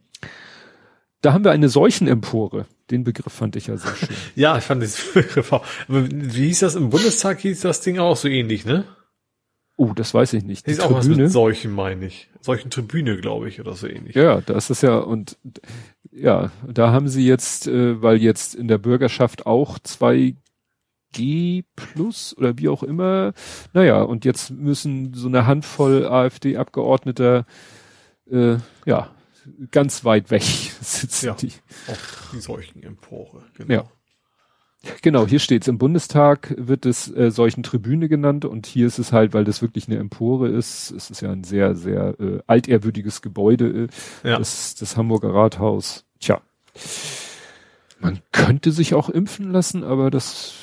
Da haben wir eine Seuchenempore. Den Begriff fand ich ja sehr schön. Ja, ich fand das Begriff auch. Aber wie hieß das im Bundestag? Hieß das Ding auch so ähnlich, ne? Oh, das weiß ich nicht. Die Hieß auch was mit solchen, meine ich. Solchen Tribüne, glaube ich, oder so ähnlich. Ja, das ist ja und ja, da haben sie jetzt, äh, weil jetzt in der Bürgerschaft auch 2G plus oder wie auch immer, naja, und jetzt müssen so eine Handvoll AfD-Abgeordneter äh, ja ganz weit weg sitzen. Ja. Die. Auch die solchen Empore. Genau. Ja. Genau, hier steht's im Bundestag wird es äh, solchen Tribüne genannt und hier ist es halt, weil das wirklich eine Empore ist. Es ist ja ein sehr, sehr äh, altehrwürdiges Gebäude, äh, Ja. das, das Hamburger Rathaus. Tja, man könnte sich auch impfen lassen, aber das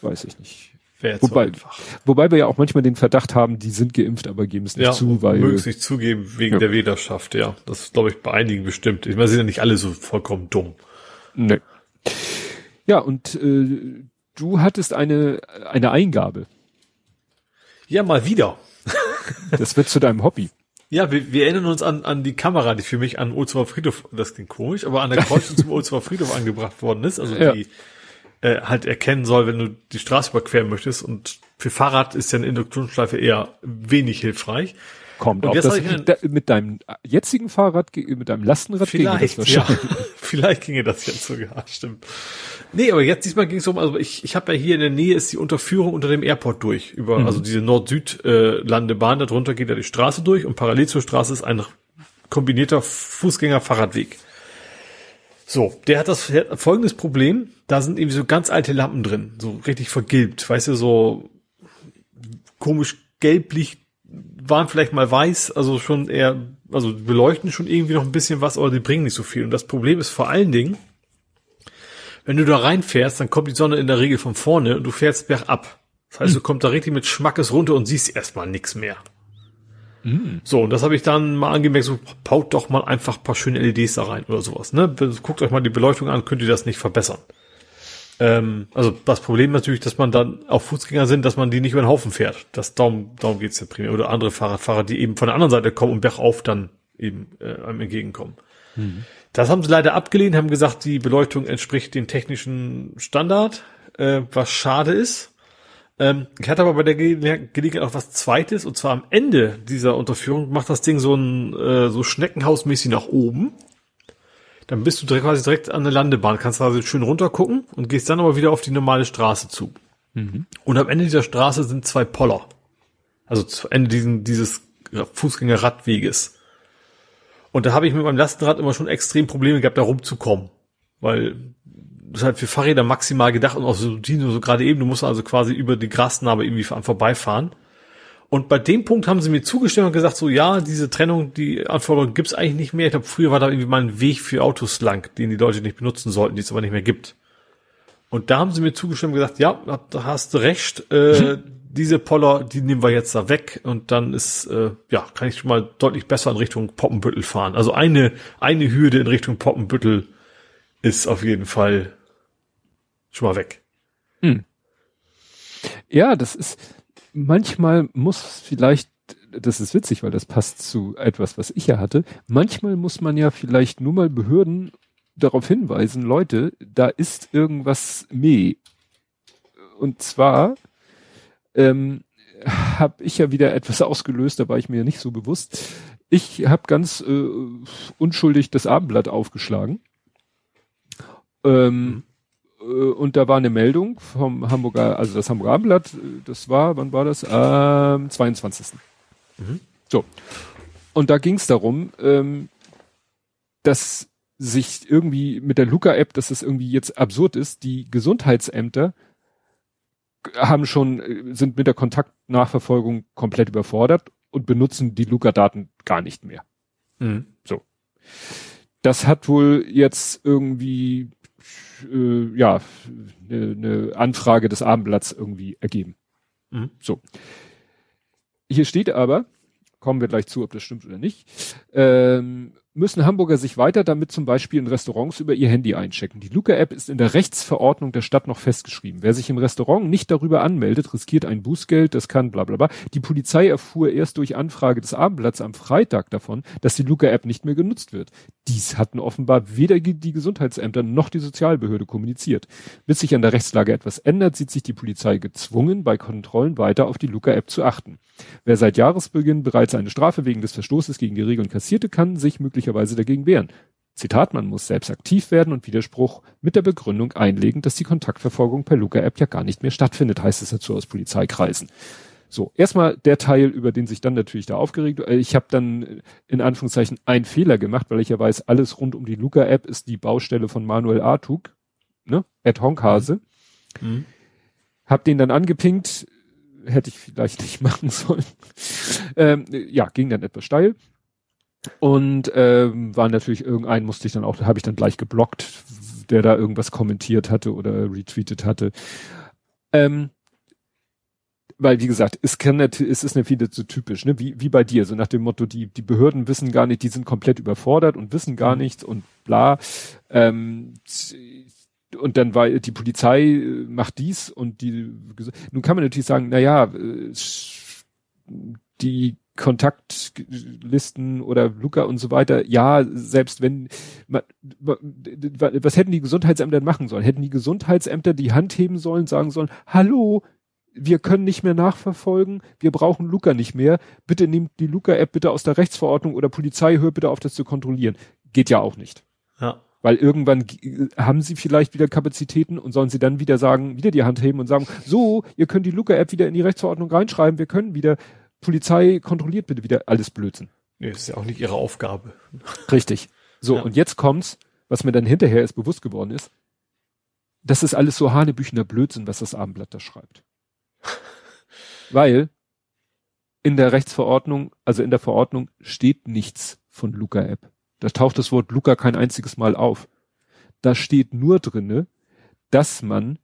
weiß ich nicht. Wäre jetzt Wobei- so einfach. Wobei wir ja auch manchmal den Verdacht haben, die sind geimpft, aber geben es nicht Ja, zu, weil mögen es nicht zugeben wegen Ja. der Wählerschaft, ja. Das ist, glaube ich, bei einigen bestimmt. Ich meine, sind ja nicht alle so vollkommen dumm. ne. Ja, und äh, du hattest eine eine Eingabe. Ja, mal wieder. Das wird zu deinem Hobby. Ja, wir, wir erinnern uns an, an die Kamera, die für mich an Ohlsdorfer Friedhof, das klingt komisch, aber an der Kreuzung zum Ohlsdorfer Friedhof angebracht worden ist, also Ja. die äh, halt erkennen soll, wenn du die Straße überqueren möchtest und für Fahrrad ist ja eine Induktionsschleife eher wenig hilfreich. Kommt jetzt das, da, mit deinem jetzigen Fahrrad, mit deinem Lastenrad ginge das Vielleicht, ja. Vielleicht ginge das jetzt sogar, stimmt. Nee, aber jetzt diesmal ging es um, also ich, ich habe ja hier in der Nähe ist die Unterführung unter dem Airport durch, über, also diese Nord-Süd-Landebahn, darunter geht ja die Straße durch und parallel zur Straße ist ein kombinierter Fußgänger-Fahrradweg. So, der hat das der hat folgendes Problem, da sind irgendwie so ganz alte Lampen drin, so richtig vergilbt, weißt du, so komisch gelblich, waren vielleicht mal weiß, also schon eher, also beleuchten schon irgendwie noch ein bisschen was, aber die bringen nicht so viel. Und das Problem ist vor allen Dingen, Wenn du da reinfährst, dann kommt die Sonne in der Regel von vorne und du fährst bergab. Das heißt, du kommst da richtig mit Schmackes runter und siehst erstmal nichts mehr. Mhm. So, und das habe ich dann mal angemerkt, so baut doch mal einfach paar schöne LEDs da rein oder sowas. Ne? Guckt euch mal die Beleuchtung an, könnt ihr das nicht verbessern. Ähm, also das Problem natürlich, dass man dann auf Fußgänger sind, dass man die nicht über den Haufen fährt. Das darum, darum geht's ja primär. Oder andere Fahrradfahrer, die eben von der anderen Seite kommen und bergauf dann eben äh, einem entgegenkommen. Mhm. Das haben sie leider abgelehnt, haben gesagt, die Beleuchtung entspricht dem technischen Standard, äh, was schade ist. Ähm, ich hatte aber bei der Gelegenheit auch was Zweites, und zwar am Ende dieser Unterführung macht das Ding so ein äh, so Schneckenhausmäßig nach oben. Dann bist du direkt, quasi direkt an der Landebahn, kannst also schön runtergucken und gehst dann aber wieder auf die normale Straße zu. Mhm. Und am Ende dieser Straße sind zwei Poller. Also zu Ende diesen, dieses Fußgängerradweges. Und da habe ich mit meinem Lastenrad immer schon extrem Probleme gehabt, da rumzukommen. Weil ist halt für Fahrräder maximal gedacht und auch so, so gerade eben, du musst also quasi über die Grasnarbe irgendwie vorbeifahren. Und bei dem Punkt haben sie mir zugestimmt und gesagt, so ja, diese Trennung, die Anforderung gibt's eigentlich nicht mehr. Ich glaube, früher war da irgendwie mal ein Weg für Autos lang, den die Leute nicht benutzen sollten, die es aber nicht mehr gibt. Und da haben sie mir zugestimmt und gesagt, ja, da hast du recht, äh, mhm. diese Poller, die nehmen wir jetzt da weg und dann ist, äh, ja, kann ich schon mal deutlich besser in Richtung Poppenbüttel fahren. Also eine, eine Hürde in Richtung Poppenbüttel ist auf jeden Fall schon mal weg. Hm. Ja, das ist, manchmal muss vielleicht, das ist witzig, weil das passt zu etwas, was ich ja hatte. Manchmal muss man ja vielleicht nur mal Behörden darauf hinweisen, Leute, da ist irgendwas meh. Und zwar ähm, habe ich ja wieder etwas ausgelöst, da war ich mir nicht so bewusst. Ich habe ganz äh, unschuldig das Abendblatt aufgeschlagen. Ähm, äh, und da war eine Meldung vom Hamburger, also das Hamburger Abendblatt, das war, wann war das? Am 22. Mhm. So. Und da ging es darum, ähm, dass sich irgendwie mit der Luca-App, dass das irgendwie jetzt absurd ist, die Gesundheitsämter haben schon, äh, sind mit der Kontaktnachverfolgung komplett überfordert und benutzen die Luca-Daten gar nicht mehr. Mhm. So. Das hat wohl jetzt irgendwie äh, ja eine ne Anfrage des Abendblatts irgendwie ergeben. Mhm. So. Hier steht aber, kommen wir gleich zu, ob das stimmt oder nicht, ähm, müssen Hamburger sich weiter damit zum Beispiel in Restaurants über ihr Handy einchecken. Die Luca-App ist in der Rechtsverordnung der Stadt noch festgeschrieben. Wer sich im Restaurant nicht darüber anmeldet, riskiert ein Bußgeld, das kann bla bla bla. Die Polizei erfuhr erst durch Anfrage des Abendblatts am Freitag davon, dass die Luca-App nicht mehr genutzt wird. Dies hatten offenbar weder die Gesundheitsämter noch die Sozialbehörde kommuniziert. Bis sich an der Rechtslage etwas ändert, sieht sich die Polizei gezwungen, bei Kontrollen weiter auf die Luca-App zu achten. Wer seit Jahresbeginn bereits eine Strafe wegen des Verstoßes gegen die Regeln kassierte, kann sich möglicherweise dagegen wehren. Zitat, man muss selbst aktiv werden und Widerspruch mit der Begründung einlegen, dass die Kontaktverfolgung per Luca-App ja gar nicht mehr stattfindet, heißt es dazu aus Polizeikreisen. So, erstmal der Teil, über den sich dann natürlich da aufgeregt. Äh, ich habe dann in Anführungszeichen einen Fehler gemacht, weil ich ja weiß, alles rund um die Luca-App ist die Baustelle von Manuel Artug, ne? Ed Honkhase. Mhm. Hab den dann angepinkt, hätte ich vielleicht nicht machen sollen. ähm, ja, ging dann etwas steil. Und ähm, war natürlich irgendein, musste ich dann auch, habe ich dann gleich geblockt, der da irgendwas kommentiert hatte oder retweetet hatte. Ähm, weil wie gesagt, es kann natürlich, es ist natürlich so typisch, ne, wie, wie bei dir, so nach dem Motto, die, die Behörden wissen gar nicht, die sind komplett überfordert und wissen gar mhm. nichts und bla. Ähm, und dann war die Polizei äh, macht dies und die nun kann man natürlich sagen, na ja, äh, die Kontaktlisten oder Luca und so weiter, ja, selbst wenn was hätten die Gesundheitsämter machen sollen? Hätten die Gesundheitsämter die Hand heben sollen, sagen sollen, hallo, wir können nicht mehr nachverfolgen, wir brauchen Luca nicht mehr, bitte nehmt die Luca-App bitte aus der Rechtsverordnung oder Polizei, hört bitte auf, das zu kontrollieren. Geht ja auch nicht. Ja. Weil irgendwann haben sie vielleicht wieder Kapazitäten und sollen sie dann wieder sagen, wieder die Hand heben und sagen, so, ihr könnt die Luca-App wieder in die Rechtsverordnung reinschreiben, wir können wieder, Polizei kontrolliert bitte wieder alles Blödsinn. Nee, das ist ja auch nicht ihre Aufgabe. Richtig. So, ja. und jetzt kommt's, was mir dann hinterher erst bewusst geworden ist, das ist alles so hanebüchener Blödsinn, was das Abendblatt da schreibt. Weil in der Rechtsverordnung, also in der Verordnung steht nichts von Luca-App. Da taucht das Wort Luca kein einziges Mal auf. Da steht nur drinne, dass man,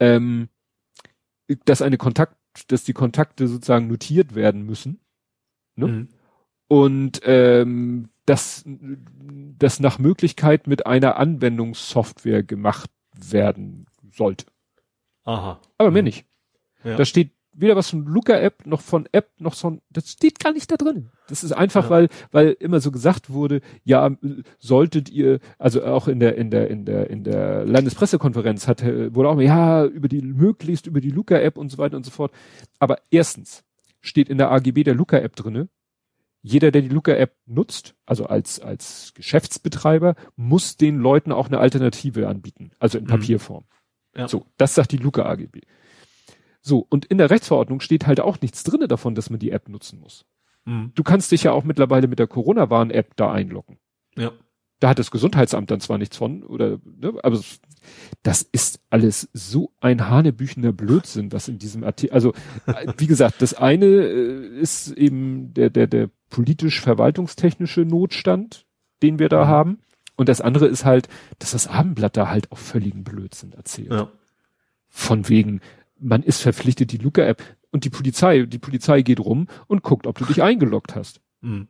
ähm, dass eine Kontakt, dass die Kontakte sozusagen notiert werden müssen. Ne? Mhm. Und ähm, dass das nach Möglichkeit mit einer Anwendungssoftware gemacht werden sollte. Aha. Aber mehr mhm. nicht. Ja. Da steht weder was von Luca-App noch von App noch so, das steht gar nicht da drin. Das ist einfach, ja. weil, weil immer so gesagt wurde, ja, solltet ihr, also auch in der, in der, in der, in der Landespressekonferenz hat, wurde auch, ja, über die, möglichst über die Luca-App und so weiter und so fort. Aber erstens steht in der AGB der Luca-App drinne, jeder, der die Luca-App nutzt, also als, als Geschäftsbetreiber, muss den Leuten auch eine Alternative anbieten, also in mhm. Papierform. Ja. So, das sagt die Luca AGB. So, und in der Rechtsverordnung steht halt auch nichts drinne davon, dass man die App nutzen muss. Mhm. Du kannst dich ja auch mittlerweile mit der Corona-Warn-App da einloggen. Ja. Da hat das Gesundheitsamt dann zwar nichts von, oder, ne, aber das ist alles so ein hanebüchener Blödsinn, was in diesem Artikel, also, wie gesagt, das eine äh, ist eben der, der, der politisch-verwaltungstechnische Notstand, den wir da mhm. haben. Und das andere ist halt, dass das Abendblatt da halt auch völligen Blödsinn erzählt. Ja. Von wegen, man ist verpflichtet, die Luca-App und die Polizei, die Polizei geht rum und guckt, ob du dich eingeloggt hast. Mhm.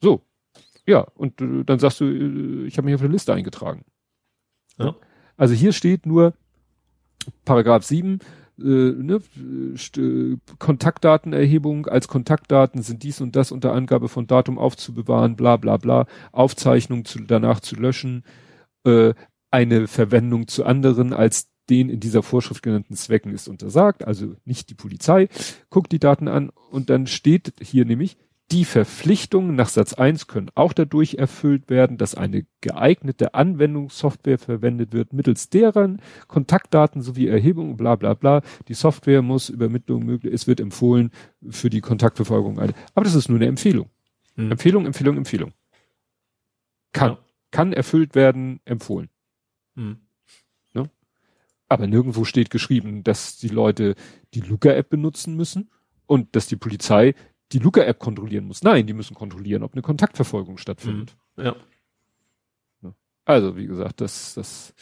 So. Ja, und äh, dann sagst du, äh, ich habe mich auf eine Liste eingetragen. Ja. Also hier steht nur Paragraph 7, äh, ne, Kontaktdatenerhebung als Kontaktdaten sind dies und das unter Angabe von Datum aufzubewahren, bla bla bla, Aufzeichnung zu, danach zu löschen, äh, eine Verwendung zu anderen als den in dieser Vorschrift genannten Zwecken ist untersagt, also nicht die Polizei, guckt die Daten an und dann steht hier nämlich, die Verpflichtungen nach Satz 1 können auch dadurch erfüllt werden, dass eine geeignete Anwendungssoftware verwendet wird, mittels deren Kontaktdaten sowie Erhebung, bla bla bla. Die Software muss Übermittlung möglich, es wird empfohlen für die Kontaktverfolgung. Aber das ist nur eine Empfehlung. Mhm. Empfehlung, Empfehlung, Empfehlung. Kann, ja. kann erfüllt werden, empfohlen. Mhm. Aber nirgendwo steht geschrieben, dass die Leute die Luca-App benutzen müssen und dass die Polizei die Luca-App kontrollieren muss. Nein, die müssen kontrollieren, ob eine Kontaktverfolgung stattfindet. Mhm. Ja. Also, wie gesagt, das, das,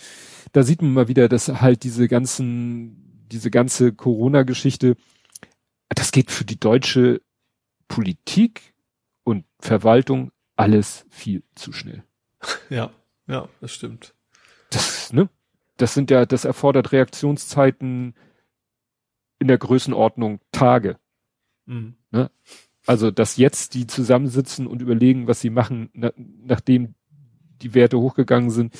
da sieht man mal wieder, dass halt diese ganzen, diese ganze Corona-Geschichte, das geht für die deutsche Politik und Verwaltung alles viel zu schnell. Ja, ja, das stimmt. Das, ne? Das sind ja, das erfordert Reaktionszeiten in der Größenordnung Tage. Mhm. Ne? Also, dass jetzt die zusammensitzen und überlegen, was sie machen, na, nachdem die Werte hochgegangen sind.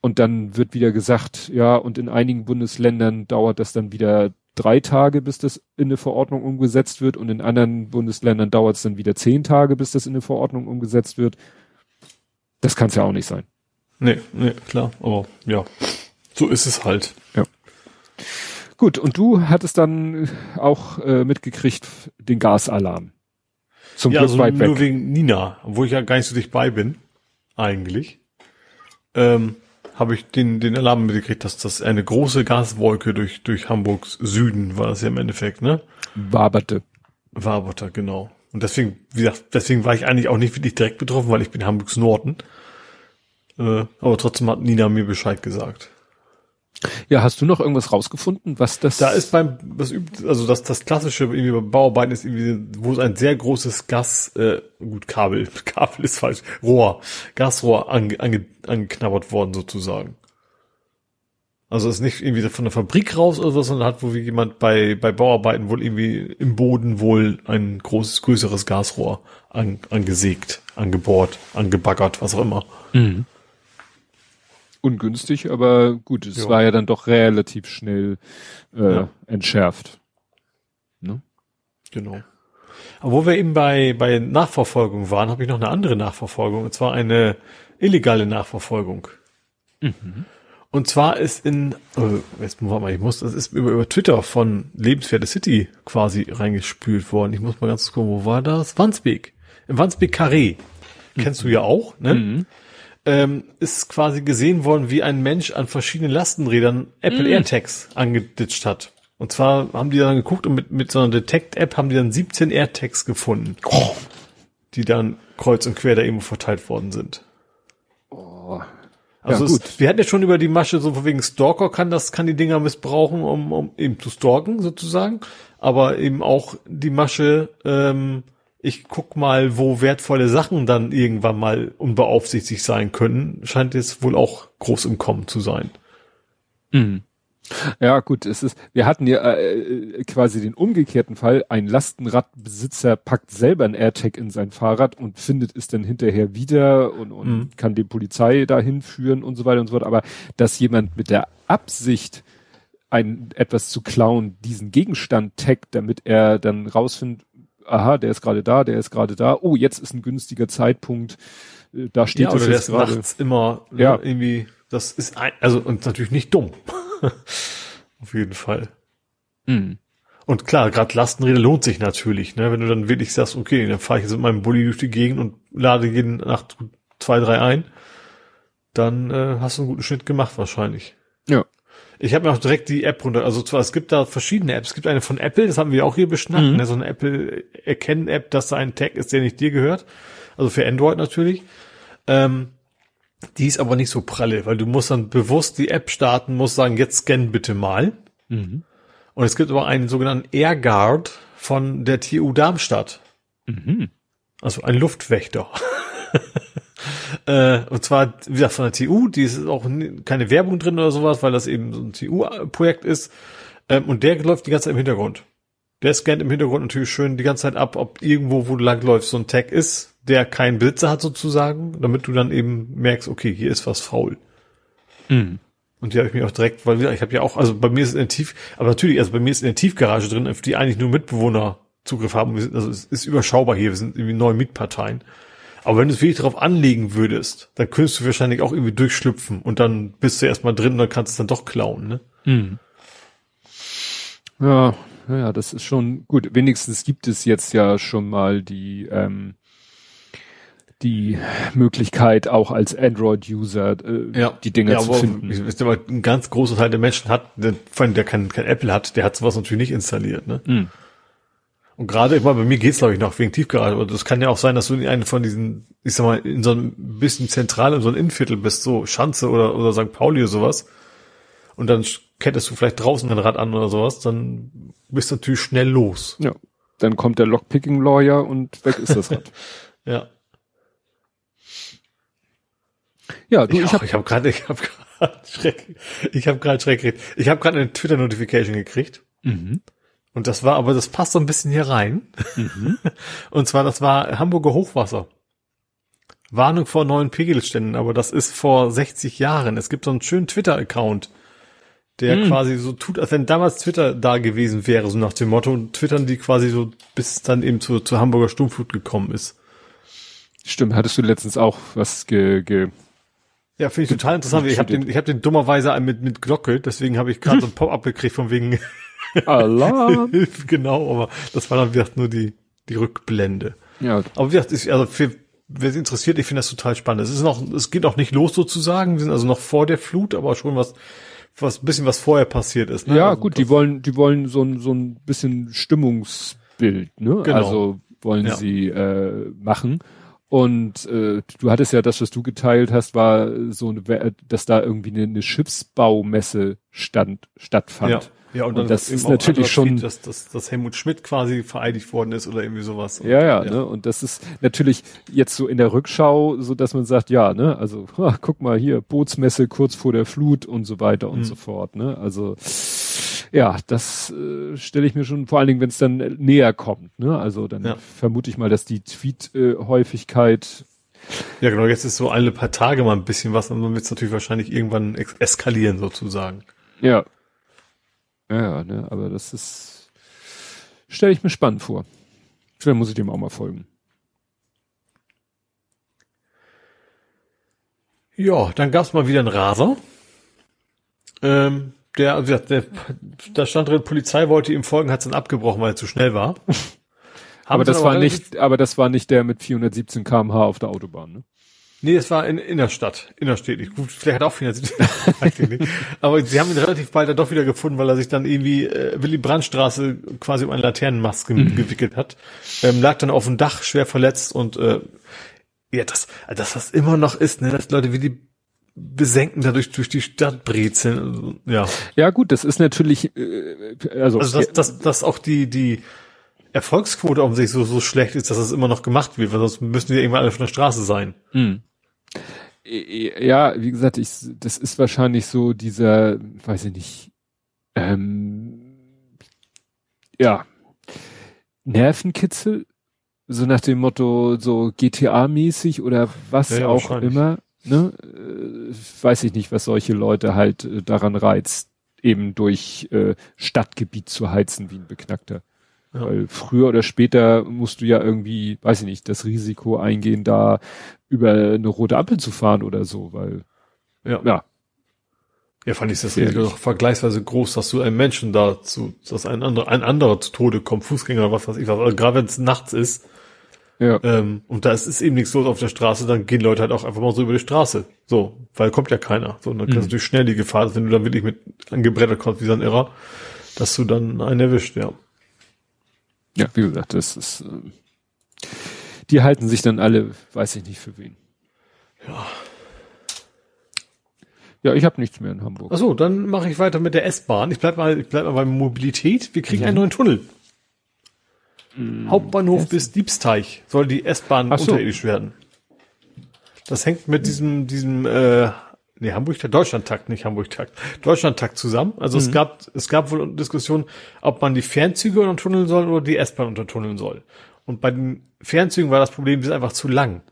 Und dann wird wieder gesagt, ja, und in einigen Bundesländern dauert das dann wieder drei Tage, bis das in eine Verordnung umgesetzt wird. Und in anderen Bundesländern dauert es dann wieder zehn Tage, bis das in eine Verordnung umgesetzt wird. Das kann es ja auch nicht sein. Nee, nee, klar. Aber ja, so ist es halt. Ja. Gut, und du hattest dann auch äh, mitgekriegt den Gasalarm. Zum ja, Glück also weit nur weg. wegen Nina, obwohl ich ja gar nicht so dicht bei bin, eigentlich. Ähm, habe ich den, den Alarm mitgekriegt, dass das eine große Gaswolke durch, durch Hamburgs Süden war das ja im Endeffekt, ne? Waberte. Waberte, genau. Und deswegen, wie gesagt, deswegen war ich eigentlich auch nicht wirklich direkt betroffen, weil ich bin Hamburgs Norden. Äh, aber trotzdem hat Nina mir Bescheid gesagt. Ja, hast du noch irgendwas rausgefunden, was das? Da ist beim, das übt, also das, das klassische irgendwie bei Bauarbeiten ist irgendwie, wo es ein sehr großes Gas, äh, gut, Kabel, Kabel ist falsch, Rohr, Gasrohr ange, ange, angeknabbert worden sozusagen. Also es ist nicht irgendwie von der Fabrik raus oder so, sondern hat wohl wie jemand bei, bei Bauarbeiten wohl irgendwie im Boden wohl ein großes, größeres Gasrohr an, angesägt, angebohrt, angebaggert, was auch immer. Mhm ungünstig, aber gut, es ja. war ja dann doch relativ schnell äh, ja. entschärft. Ne? Genau. Aber wo wir eben bei, bei Nachverfolgung waren, habe ich noch eine andere Nachverfolgung, und zwar eine illegale Nachverfolgung. Mhm. Und zwar ist in, oh, jetzt warte mal, ich muss, das ist über, über Twitter von Lebenswerte City quasi reingespült worden. Ich muss mal ganz kurz gucken, wo war das? Wandsbek. Im Wandsbek Carré. Mhm. Kennst du ja auch, ne? Mhm ähm, ist quasi gesehen worden, wie ein Mensch an verschiedenen Lastenrädern Apple mm. AirTags angeditscht hat. Und zwar haben die dann geguckt und mit, mit so einer Detect-App haben die dann 17 AirTags gefunden, oh. die dann kreuz und quer da irgendwo verteilt worden sind. Oh. Also ja, es, wir hatten ja schon über die Masche so wegen Stalker kann das, kann die Dinger missbrauchen, um, um eben zu stalken sozusagen. Aber eben auch die Masche, ähm, ich guck mal, wo wertvolle Sachen dann irgendwann mal unbeaufsichtigt sein können, scheint jetzt wohl auch groß im Kommen zu sein. Mhm. Ja, gut, es ist, wir hatten ja äh, quasi den umgekehrten Fall. Ein Lastenradbesitzer packt selber ein AirTag in sein Fahrrad und findet es dann hinterher wieder und, und mhm. kann die Polizei dahin führen und so weiter und so fort. Aber dass jemand mit der Absicht, ein etwas zu klauen, diesen Gegenstand taggt, damit er dann rausfindet, aha, der ist gerade da, der ist gerade da, oh, jetzt ist ein günstiger Zeitpunkt, äh, da steht ja, oder jetzt gerade. nachts immer ne, ja. irgendwie, das ist ein, also und natürlich nicht dumm. Auf jeden Fall. Mhm. Und klar, gerade Lastenräder lohnt sich natürlich, ne? Wenn du dann wirklich sagst, okay, dann fahre ich jetzt mit meinem Bulli durch die Gegend und lade jeden Nacht zwei, drei ein, dann äh, hast du einen guten Schnitt gemacht wahrscheinlich. Ja. Ich habe mir auch direkt die App runter, also zwar, es gibt da verschiedene Apps. Es gibt eine von Apple, das haben wir auch hier beschnackt, mhm. ne? so eine Apple-Erkennen-App, dass da ein Tag ist, der nicht dir gehört. Also für Android natürlich. Ähm, die ist aber nicht so pralle, weil du musst dann bewusst die App starten, musst sagen, jetzt scan bitte mal. Mhm. Und es gibt aber einen sogenannten AirGuard von der TU Darmstadt. Mhm. Also ein Luftwächter. äh, und zwar, wie gesagt, von der TU, die ist auch keine Werbung drin oder sowas, weil das eben so ein TU-Projekt ist. Ähm, und der läuft die ganze Zeit im Hintergrund. Der scannt im Hintergrund natürlich schön die ganze Zeit ab, ob irgendwo, wo du langläufst, so ein Tag ist, der keinen Blitzer hat sozusagen, damit du dann eben merkst, okay, hier ist was faul. Mhm. Und die habe ich mir auch direkt, weil ich habe ja auch, also bei mir ist es in der Tief, aber natürlich, also bei mir ist in der Tiefgarage drin, auf die eigentlich nur Mitbewohner Zugriff haben. Also es ist überschaubar hier, wir sind irgendwie neue Mietparteien. Aber wenn du es wirklich darauf anlegen würdest, dann könntest du wahrscheinlich auch irgendwie durchschlüpfen und dann bist du erstmal drin und dann kannst du es dann doch klauen, ne? Mhm. Ja, ja, das ist schon gut. Wenigstens gibt es jetzt ja schon mal die ähm, die Möglichkeit, auch als Android-User äh, ja. die Dinge ja, zu finden. Ist aber ein ganz großer Teil der Menschen hat, der, vor allem der kein, kein Apple hat, der hat sowas natürlich nicht installiert. Ne? Mhm. Und gerade, ich meine, bei mir geht's glaube ich noch wegen Tiefgarage, aber das kann ja auch sein, dass du in einem von diesen, ich sag mal, in so einem bisschen zentral in so einem Innenviertel bist, so Schanze oder, oder St. Pauli oder sowas. Und dann kettest du vielleicht draußen ein Rad an oder sowas, dann bist du natürlich schnell los. Ja. Dann kommt der Lockpicking-Lawyer und weg ist das Rad. ja. Ja, du, ich, ich habe ich hab gerade ich habe gerade Schreck ich habe gerade Schreck gekriegt. Ich habe gerade eine Twitter Notification gekriegt. Mhm. Und das war aber das passt so ein bisschen hier rein. Mhm. Und zwar das war Hamburger Hochwasser. Warnung vor neuen Pegelständen, aber das ist vor 60 Jahren. Es gibt so einen schönen Twitter Account, der mhm. quasi so tut, als wenn damals Twitter da gewesen wäre, so nach dem Motto, und twittern die quasi so, bis dann eben zu, zur Hamburger Sturmflut gekommen ist. Stimmt, hattest du letztens auch was ge, ge ja, finde ich total interessant. Ich habe den, ich hab den dummerweise mit mit Glocke, deswegen habe ich gerade so ein Pop-up gekriegt von wegen Alarm. genau, aber das war dann wieder nur die die Rückblende. Ja. Aber wie gesagt, ist, also für wer sich interessiert, ich finde das total spannend. Es ist noch, es geht auch nicht los sozusagen. Wir sind also noch vor der Flut, aber schon was, was bisschen was vorher passiert ist. Ne? Ja, also gut, die wollen, die wollen so ein so ein bisschen Stimmungsbild, ne? Genau. Also wollen ja. sie äh, machen. Und äh, du hattest ja das, was du geteilt hast, war so, eine, dass da irgendwie eine, eine Schiffsbaumesse stand, stattfand. Ja. Ja, und, und das ist natürlich schon, dass, dass, dass Helmut Schmidt quasi vereidigt worden ist oder irgendwie sowas. Und, ja, ja, ja, ne? Und das ist natürlich jetzt so in der Rückschau, so dass man sagt, ja, ne, also ach, guck mal hier, Bootsmesse kurz vor der Flut und so weiter und mhm. so fort, ne? Also ja, das äh, stelle ich mir schon, vor allen Dingen, wenn es dann näher kommt. Ne? Also dann ja. vermute ich mal, dass die Tweet-Häufigkeit ja, genau, jetzt ist so alle paar Tage mal ein bisschen was, und dann wird es natürlich wahrscheinlich irgendwann eskalieren sozusagen. Ja. Ja, ne, aber das ist, stelle ich mir spannend vor. Vielleicht muss ich dem auch mal folgen. Ja, dann gab's mal wieder einen Raser. Ähm, der, also der, der, da stand drin, Polizei wollte ihm folgen, hat es dann abgebrochen, weil er zu schnell war. aber das war nicht, aber das war nicht der mit 417 kmh auf der Autobahn, ne? Nee, es war in Innerstadt, innerstädtlich. Gut, vielleicht hat er auch 417. aber sie haben ihn relativ bald dann doch wieder gefunden, weil er sich dann irgendwie äh, Willy Brandtstraße quasi um einen Laternenmast mhm. gewickelt hat. Ähm, lag dann auf dem Dach, schwer verletzt und äh, ja, das, das was immer noch ist, ne, dass Leute wie die besenken dadurch durch die Stadt brezeln. Ja. Ja gut, das ist natürlich, äh, also, Also dass, dass, dass auch die, die Erfolgsquote um sich so, so schlecht ist, dass das immer noch gemacht wird, weil sonst müssen die irgendwann alle von der Straße sein. Hm. Ja, wie gesagt, ich, das ist wahrscheinlich so dieser, weiß ich nicht, ähm, ja, Nervenkitzel, so nach dem Motto, so GTA-mäßig oder was Ja, ja, auch immer, ne? Äh, weiß ich nicht, was solche Leute halt äh, daran reizt, eben durch äh, Stadtgebiet zu heizen wie ein Beknackter. Ja. Weil früher oder später musst du ja irgendwie, weiß ich nicht, das Risiko eingehen, da über eine rote Ampel zu fahren oder so, weil, Ja. ja, Ja, fand ich das. Risiko doch vergleichsweise groß, dass du einem Menschen dazu, dass ein anderer, ein anderer zu Tode kommt, Fußgänger oder was weiß ich was, also gerade wenn es nachts ist, ja, ähm, und da ist, eben nichts los auf der Straße, dann gehen Leute halt auch einfach mal so über die Straße. So, weil kommt ja keiner. So, und dann Mhm. kannst du natürlich schnell die Gefahr, dass wenn du dann wirklich mit angebrettert kommst wie so ein Irrer, dass du dann einen erwischt, ja. ja, wie gesagt, das ist, ähm, die halten sich dann alle, weiß ich nicht für wen. Ja. Ja, ich habe nichts mehr in Hamburg. Ach so, dann mache ich weiter mit der S-Bahn. Ich bleib mal, ich bleib mal bei Mobilität. Wir kriegen einen neuen Tunnel. Hauptbahnhof bis Diebsteich soll die S-Bahn so. unterirdisch werden. Das hängt mit diesem, diesem, äh, nee, Hamburg-Takt, Deutschland-Takt, nicht Hamburg-Takt, Deutschland-Takt zusammen. Also es gab, es gab wohl Diskussionen, ob man die Fernzüge untertunneln soll oder die S-Bahn untertunneln soll. Und bei den Fernzügen war das Problem, die ist einfach zu lang.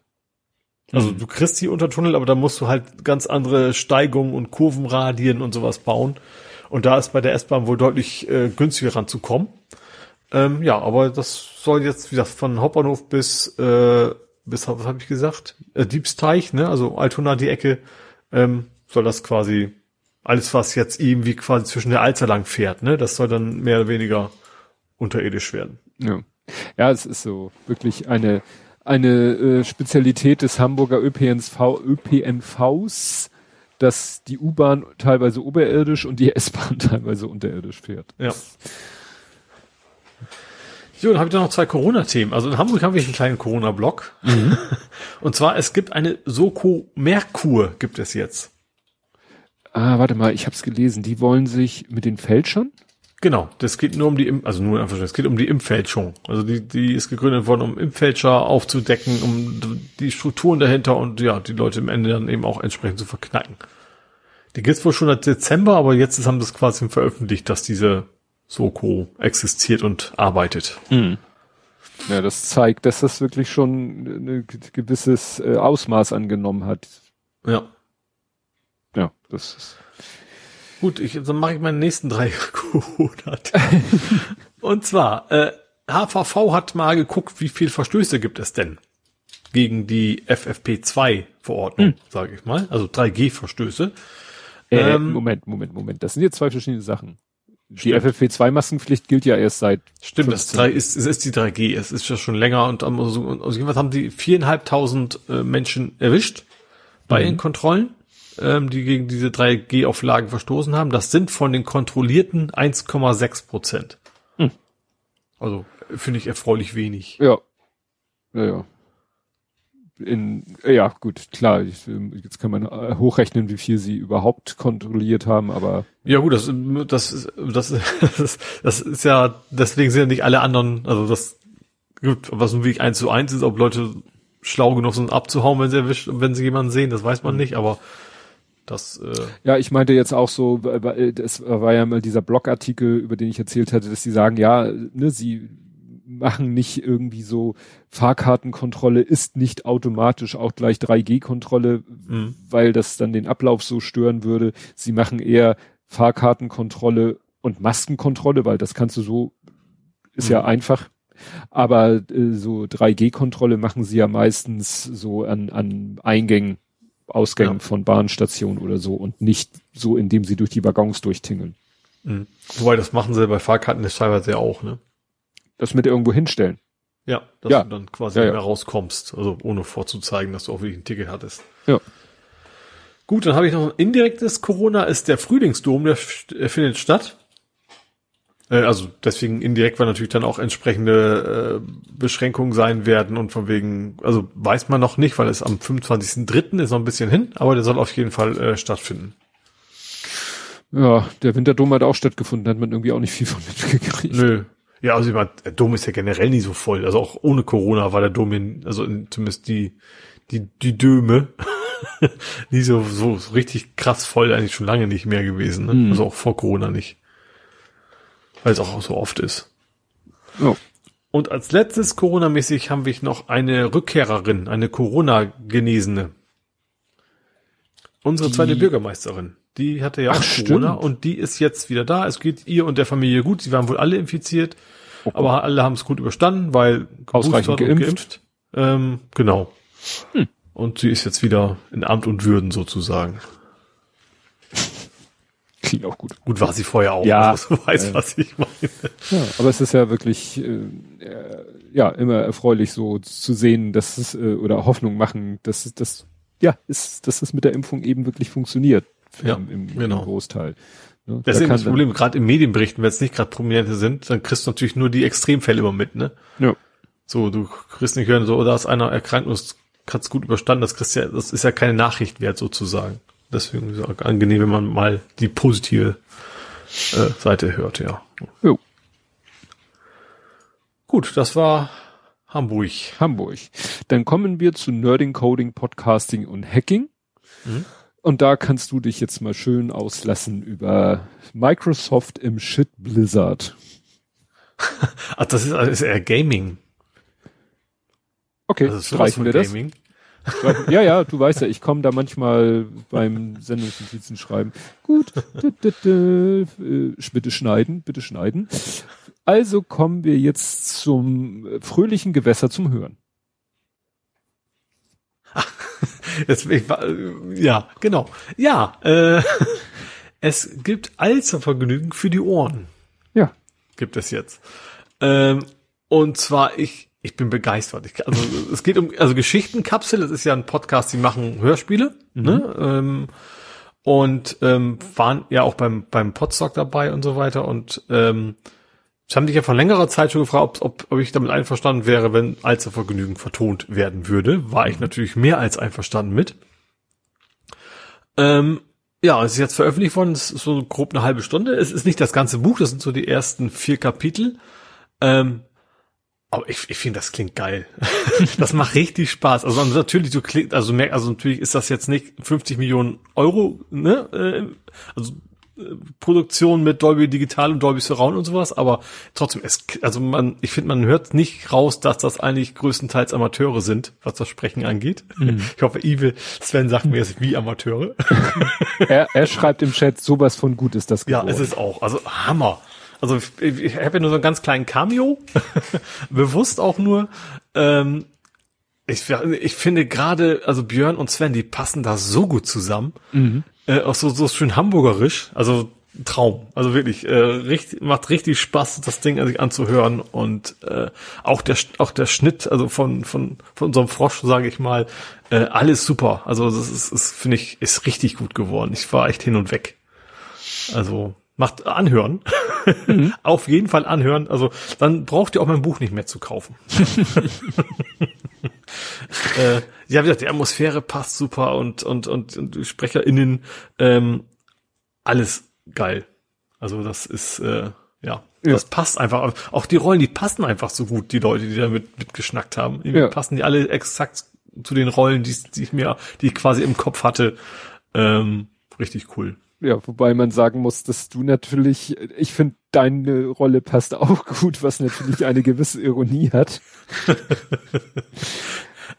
Also du kriegst die Untertunnel, aber da musst du halt ganz andere Steigungen und Kurvenradien und sowas bauen. Und da ist bei der S-Bahn wohl deutlich äh, günstiger ranzukommen. Ähm, ja, aber das soll jetzt, wie gesagt, von Hauptbahnhof bis, äh, bis, was habe ich gesagt? Äh, Diebsteich, ne? Also Altona die Ecke, ähm, soll das quasi, alles was jetzt irgendwie quasi zwischen der Alster lang fährt, ne? Das soll dann mehr oder weniger unterirdisch werden. Ja. ja, es ist so wirklich eine, eine äh, Spezialität des Hamburger ÖPNV, ÖPNVs, dass die U-Bahn teilweise oberirdisch und die S-Bahn teilweise unterirdisch fährt. Ja. So, dann habe ich da noch zwei Corona-Themen. Also in Hamburg haben wir einen kleinen Corona-Block. Und zwar, es gibt eine Soko Merkur, gibt es jetzt. Ah, warte mal, ich habe es gelesen. Die wollen sich mit den Fälschern? Genau, das geht nur um die, also nur einfach, es geht um die Impffälschung. Also die, die ist gegründet worden, um Impffälscher aufzudecken, um die Strukturen dahinter und ja, die Leute im Ende dann eben auch entsprechend zu verknacken. Die gibt's wohl schon seit Dezember, aber jetzt haben das quasi veröffentlicht, dass diese Soko existiert und arbeitet. Ja, das zeigt, dass das wirklich schon ein gewisses äh, Ausmaß angenommen hat. Ja. Ja, das ist. Gut, ich, dann mache ich meine nächsten drei. Und zwar, äh, HVV hat mal geguckt, wie viel Verstöße gibt es denn gegen die FFP2-Verordnung, sage ich mal, also 3G-Verstöße. Äh, Ähm, Moment, Moment, Moment. Das sind jetzt zwei verschiedene Sachen. Die Stimmt. FFP2-Maskenpflicht gilt ja erst seit Stimmt, das 15. drei ist, es ist die 3G, es ist ja schon länger und also, also jedenfalls haben die viereinhalbtausend äh, Menschen erwischt bei Mhm. den Kontrollen, ähm, die gegen diese 3G-Auflagen verstoßen haben. Das sind von den Kontrollierten 1,6 Prozent. Hm. Also äh, finde ich erfreulich wenig. Ja. Ja, ja. In, ja, gut, klar. Ich, jetzt kann man äh, hochrechnen, wie viel sie überhaupt kontrolliert haben, aber Ja gut, das, das, ist- das, das, das ist ja, deswegen sind ja nicht alle anderen, also das, gut, was ein Weg eins zu eins ist, ob Leute schlau genug sind abzuhauen, wenn sie erwischt, wenn sie jemanden sehen, das weiß man nicht, aber das, äh, ja, ich meinte jetzt auch so, weil das war ja mal dieser Blogartikel, über den ich erzählt hatte, dass sie sagen, ja, ne, sie machen nicht irgendwie so Fahrkartenkontrolle ist nicht automatisch auch gleich 3G-Kontrolle, Mhm. weil das dann den Ablauf so stören würde. Sie machen eher Fahrkartenkontrolle und Maskenkontrolle, weil das kannst du so, ist ja Mhm. einfach. Aber äh, so 3G-Kontrolle machen sie ja meistens so an, an Eingängen, Ausgängen Ja. von Bahnstationen oder so und nicht so, indem sie durch die Waggons durchtingeln. mh. wobei das machen sie bei Fahrkarten das teilweise ja auch, ne? Das mit irgendwo hinstellen. Ja, dass Ja. du dann quasi Ja, ja. rauskommst, also ohne vorzuzeigen, dass du auch wirklich ein Ticket hattest. Ja. Gut, dann habe ich noch ein indirektes Corona, ist der Frühlingsdom, der findet statt. Äh, also deswegen indirekt, weil natürlich dann auch entsprechende äh, Beschränkungen sein werden und von wegen, also weiß man noch nicht, weil es am 25.03. ist noch ein bisschen hin, aber der soll auf jeden Fall äh, stattfinden. Ja, der Winterdom hat auch stattgefunden, hat man irgendwie auch nicht viel von mitgekriegt. Nö. Ja, also ich meine, der Dom ist ja generell nie so voll. Also auch ohne Corona war der Dom, in, also in, zumindest die, die, die Döme, nie so, so, so richtig krass voll eigentlich schon lange nicht mehr gewesen. Ne? Mhm. Also auch vor Corona nicht. Weil es auch so oft ist. Oh. Und als letztes Corona-mäßig haben wir noch eine Rückkehrerin, eine Corona-Genesene. Unsere Die- zweite Bürgermeisterin. Die hatte ja Ach, auch Corona stimmt. und die ist jetzt wieder da. Es geht ihr und der Familie gut. Sie waren wohl alle infiziert, aber alle haben es gut überstanden, weil Ausreichend und geimpft. Ähm, genau. Hm. Und sie ist jetzt wieder in Amt und Würden sozusagen. Klingt auch gut. Gut war sie vorher auch. Ja. Also, du weißt, Äh. was ich meine. Ja, aber es ist ja wirklich äh, äh, ja immer erfreulich so zu sehen, dass es äh, oder Hoffnung machen, dass das ja ist, dass es mit der Impfung eben wirklich funktioniert Ja, im, im, genau. Großteil. Ne? Das Da ist eben das Problem, gerade im Medienberichten, wenn es nicht gerade Prominente sind, dann kriegst du natürlich nur die Extremfälle immer mit, ne? Ja. So, du kriegst nicht hören, so, da ist einer erkrankt und es hat's gut überstanden, das kriegst ja, das ist ja keine Nachricht wert sozusagen. Deswegen ist es auch angenehm, wenn man mal die positive äh, Seite hört, ja. Jo. Gut, das war Hamburg. Hamburg. Dann kommen wir zu Nerding, Coding, Podcasting und Hacking. Mhm. Und da kannst du dich jetzt mal schön auslassen über Microsoft im Shit Blizzard. Ach, das ist, das ist eher Gaming. Okay, sowas streichen wir das. Gaming. Streichen- Ja, ja, du weißt ja, ich komme da manchmal beim Sendungsnotizen schreiben. Gut, äh, bitte schneiden, bitte schneiden. Also kommen wir jetzt zum fröhlichen Gewässer zum Hören. Jetzt, ich, äh, ja, genau. Ja, äh, es gibt Allzervergnügen für die Ohren. Ja. Gibt es jetzt. Ähm, und zwar, ich, ich bin begeistert. Ich, also es geht um, also Geschichtenkapsel, das ist ja ein Podcast, die machen Hörspiele, ne? Ähm, und ähm, waren ja auch beim, beim Podstock dabei und so weiter. Und ähm, ich habe dich ja vor längerer Zeit schon gefragt, ob, ob, ob ich damit einverstanden wäre, wenn Allzervergnügen vertont werden würde. War ich natürlich mehr als einverstanden mit. Ähm, ja, es ist jetzt veröffentlicht worden, es ist so grob eine halbe Stunde. Es ist nicht das ganze Buch, das sind so die ersten vier Kapitel. Ähm, aber ich, ich finde, das klingt geil. das macht richtig Spaß. Also natürlich, du klingt, also merk, also natürlich ist das jetzt nicht 50 Millionen Euro, ne? Äh, also Produktion mit Dolby Digital und Dolby Surround und sowas, aber trotzdem, es, also man, ich finde, man hört nicht raus, dass das eigentlich größtenteils Amateure sind, was das Sprechen angeht. Ich hoffe, Evil Sven sagt mir jetzt wie Amateure. Er, er schreibt im Chat, sowas von gut ist das Ja, geworden. es ist auch. Also Hammer. Also ich, ich habe ja nur so einen ganz kleinen Cameo, bewusst auch nur. Ähm, ich, ich finde gerade, also Björn und Sven, die passen da so gut zusammen. Äh, auch so, so schön hamburgerisch. Also Traum. Also wirklich, äh, richtig, macht richtig Spaß, das Ding sich anzuhören. Und äh, auch der auch der Schnitt, also von, von, von unserem Frosch, sage ich mal, äh, alles super. Also das ist, ist finde ich, ist richtig gut geworden. Ich war echt hin und weg. Also macht anhören. Auf jeden Fall anhören. Also dann braucht ihr auch mein Buch nicht mehr zu kaufen. äh, ja, wie gesagt, die Atmosphäre passt super und und und, und SprecherInnen ähm, alles geil. Also das ist äh, ja, das passt einfach. Auch die Rollen, die passen einfach so gut. Die Leute, die damit mitgeschnackt haben, Irgendwie Ja. passen die alle exakt zu den Rollen, die, die ich mir, die ich quasi im Kopf hatte. Ähm, richtig cool. Ja, wobei man sagen muss, dass du natürlich, ich finde, deine Rolle passt auch gut, was natürlich eine gewisse Ironie hat.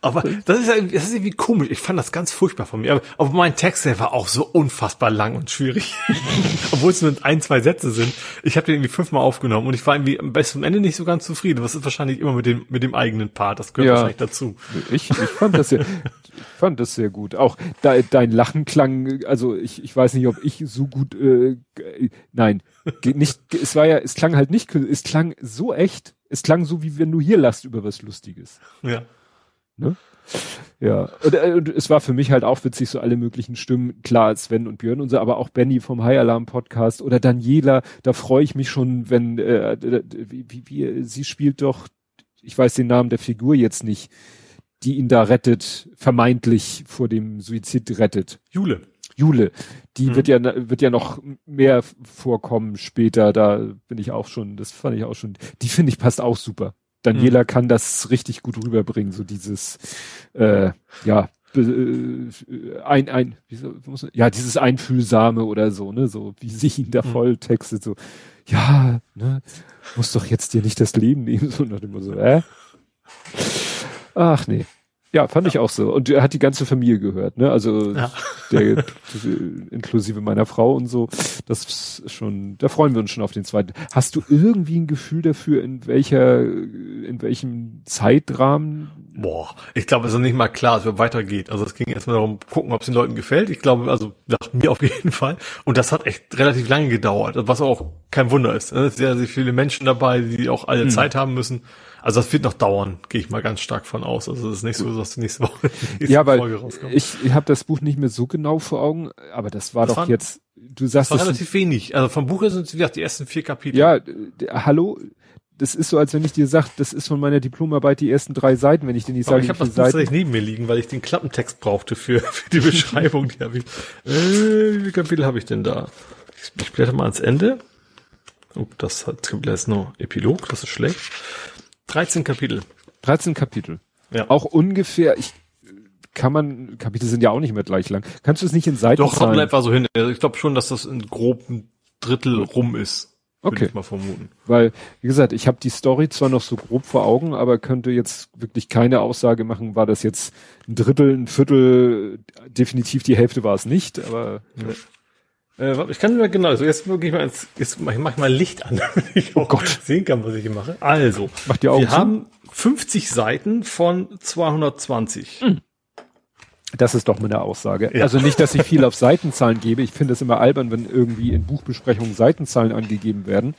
Aber das ist, ja- das ist irgendwie komisch. Ich fand das ganz furchtbar von mir. Aber, aber mein Text, der war auch so unfassbar lang und schwierig. Obwohl es nur ein, zwei Sätze sind. Ich habe den irgendwie fünfmal aufgenommen und ich war irgendwie besten am Ende nicht so ganz zufrieden. Das ist wahrscheinlich immer mit dem, mit dem eigenen Part. Das gehört Ja. wahrscheinlich dazu. Ich, ich fand das sehr, fand das sehr gut. Auch de, dein Lachen klang, also ich, ich weiß nicht, ob ich so gut, äh, nein, nicht, es war ja, es klang halt nicht, es klang so echt, es klang so, wie wenn du hier lachst über was Lustiges. Ja. Ne? Ja, und, äh, und es war für mich halt auch witzig, so alle möglichen Stimmen, klar, Sven und Björn und so, aber auch Benny vom High Alarm Podcast oder Daniela, da freue ich mich schon, wenn, äh, wie, wie, wie, sie spielt doch, ich weiß den Namen der Figur jetzt nicht, die ihn da rettet, vermeintlich vor dem Suizid rettet. Jule. Jule, die mhm. wird ja wird ja noch mehr vorkommen später. Da bin ich auch schon, das fand ich auch schon. Die finde ich passt auch super. Daniela mhm. kann das richtig gut rüberbringen, so dieses äh, ja äh, ein ein so, muss, ja dieses einfühlsame oder so ne so wie sich ihn da mhm. voll textet so ja ne muss doch jetzt dir nicht das Leben nehmen so nach dem so äh ach nee ja, fand ja. ich auch so. Und er hat die ganze Familie gehört, ne? Also ja. der, inklusive meiner Frau und so. Das ist schon, da freuen wir uns schon auf den zweiten. Hast du irgendwie ein Gefühl dafür, in welcher, in welchem Zeitrahmen? Boah, ich glaube, es ist nicht mal klar, dass es weitergeht. Also es ging erstmal darum, gucken, ob es den Leuten gefällt. Ich glaube, also nach mir auf jeden Fall. Und das hat echt relativ lange gedauert, was auch kein Wunder ist. Es sind sehr, sehr viele Menschen dabei, die auch alle hm. Zeit haben müssen. Also das wird noch dauern, gehe ich mal ganz stark von aus. Also es ist nicht so, dass die nächste Woche die nächste ja, weil Folge rauskommt. Ich, ich habe das Buch nicht mehr so genau vor Augen, aber das war das doch waren, jetzt, du sagst das war relativ wenig. Also vom Buch sind es wie gesagt die ersten vier Kapitel. Ja, hallo, das ist so, als wenn ich dir sag, das ist von meiner Diplomarbeit die ersten drei Seiten, wenn ich dir nicht sage, ich habe das Buch tatsächlich neben mir liegen, weil ich den Klappentext brauchte für, für die Beschreibung. die habe ich. Äh, wie viele Kapitel habe ich denn da? Ich, ich blätter mal ans Ende. Oh, das hat das ist nur Epilog, das ist schlecht. 13 Kapitel. 13 Kapitel. Ja. Auch ungefähr, ich kann man, Kapitel sind ja auch nicht mehr gleich lang. Kannst du es nicht in Seiten Doch, kommt etwa so hin. Also ich glaube schon, dass das in groben Drittel rum ist. Okay. Ich mal vermuten. Weil, wie gesagt, ich habe die Story zwar noch so grob vor Augen, aber könnte jetzt wirklich keine Aussage machen, war das jetzt ein Drittel, ein Viertel, definitiv die Hälfte war es nicht, aber. Ja. Äh, ich kann mir genau, also jetzt wirklich mal ins, jetzt mach ich mal Licht an, damit ich auch oh Gott. sehen kann, was ich hier mache. Also, Mach die Augen wir zu. haben 50 Seiten von 220. Hm. Das ist doch meine Aussage. Ja. Also nicht, dass ich viel auf Seitenzahlen gebe. Ich finde es immer albern, wenn irgendwie in Buchbesprechungen Seitenzahlen angegeben werden.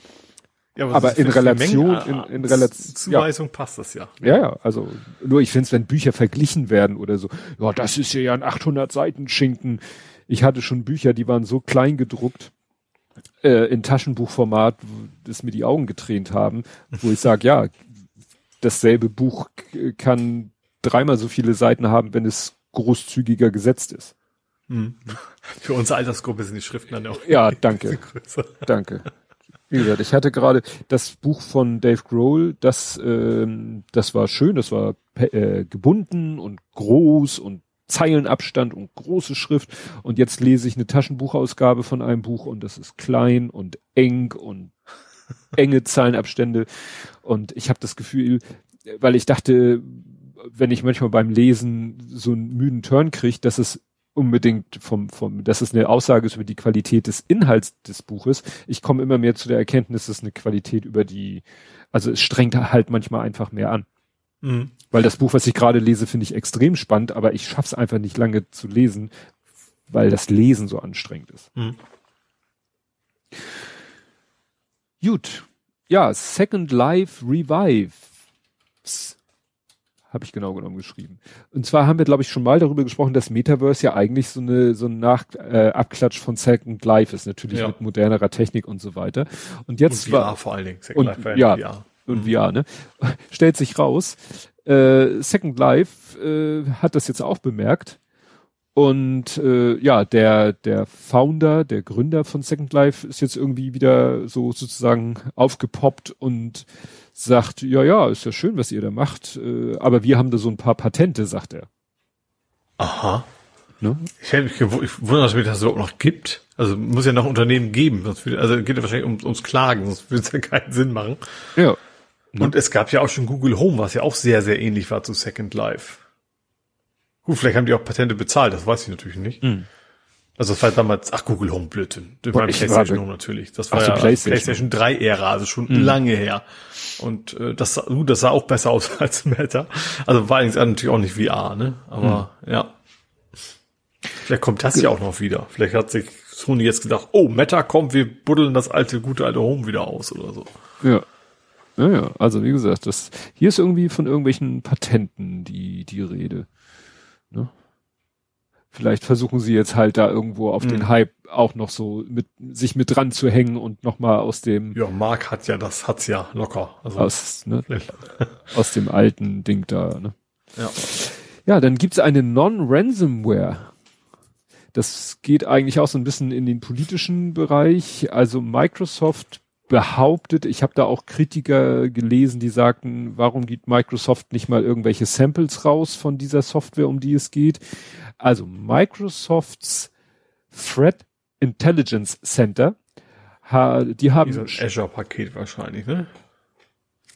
Ja, aber, aber in Relation, in, in Relation. Zuweisung ja. passt das ja. Ja, ja, also nur ich finde es, wenn Bücher verglichen werden oder so, ja, das ist ja ein 800 Seiten Schinken. Ich hatte schon Bücher, die waren so klein gedruckt äh, in Taschenbuchformat, dass mir die Augen getränt haben, wo ich sage, ja, dasselbe Buch kann dreimal so viele Seiten haben, wenn es großzügiger gesetzt ist. Mhm. Für unsere Altersgruppe sind die Schriften dann auch. Ja, danke. danke. Wie gesagt, ich hatte gerade das Buch von Dave Grohl, das, ähm, das war schön, das war äh, gebunden und groß und Zeilenabstand und große Schrift. Und jetzt lese ich eine Taschenbuchausgabe von einem Buch und das ist klein und eng und enge Zeilenabstände. Und ich habe das Gefühl, weil ich dachte, wenn ich manchmal beim Lesen so einen müden Turn kriege, dass es unbedingt vom, vom, dass es eine Aussage ist über die Qualität des Inhalts des Buches. Ich komme immer mehr zu der Erkenntnis, dass eine Qualität über die, also es strengt halt manchmal einfach mehr an. Mhm. Weil das Buch, was ich gerade lese, finde ich extrem spannend, aber ich schaff's einfach nicht lange zu lesen, weil das Lesen so anstrengend ist. Mhm. Gut. Ja, Second Life Revive. Habe ich genau genommen geschrieben. Und zwar haben wir, glaube ich, schon mal darüber gesprochen, dass Metaverse ja eigentlich so eine so ein Nach äh, Abklatsch von Second Life ist, natürlich ja. mit modernerer Technik und so weiter. Und jetzt und VR war vor allen Dingen. Second und, Life ja, VR und mhm. VR, ne? Stellt sich raus, äh, Second Life äh, hat das jetzt auch bemerkt. Und äh, ja, der, der Founder, der Gründer von Second Life ist jetzt irgendwie wieder so sozusagen aufgepoppt und sagt, ja, ja, ist ja schön, was ihr da macht, äh, aber wir haben da so ein paar Patente, sagt er. Aha. Ne? Ich hätte mich gewundert, dass es das überhaupt noch gibt. Also muss ja noch Unternehmen geben, sonst würde, also geht ja wahrscheinlich um, ums Klagen, sonst würde es ja keinen Sinn machen. Ja. Ne? Und es gab ja auch schon Google Home, was ja auch sehr, sehr ähnlich war zu Second Life. Gut, vielleicht haben die auch Patente bezahlt, das weiß ich natürlich nicht. Mhm. Also das war damals, ach Google Home Blödsinn. Das war PlayStation Home natürlich. Das war ja PlayStation. PlayStation 3 Ära, also schon mhm. lange her. Und äh, das, uh, das sah auch besser aus als Meta. Also war eigentlich natürlich auch nicht VR, ne? Aber mhm. ja. Vielleicht kommt das ja auch noch wieder. Vielleicht hat sich Sony jetzt gedacht, oh, Meta kommt, wir buddeln das alte, gute alte Home wieder aus oder so. Ja. Naja, also wie gesagt, das hier ist irgendwie von irgendwelchen Patenten die die Rede. Ne? Vielleicht versuchen sie jetzt halt da irgendwo auf mhm. den Hype auch noch so mit sich mit dran zu hängen und noch mal aus dem Ja, Mark hat ja das hat's ja locker. Also aus, ne, aus dem alten Ding da, ne? Ja. Ja, dann gibt's eine Non-Ransomware. Das geht eigentlich auch so ein bisschen in den politischen Bereich. Also Microsoft behauptet, ich habe da auch Kritiker gelesen, die sagten, warum gibt Microsoft nicht mal irgendwelche Samples raus von dieser Software, um die es geht? Also Microsofts Threat Intelligence Center, die haben Dieses Azure-Paket wahrscheinlich, ne?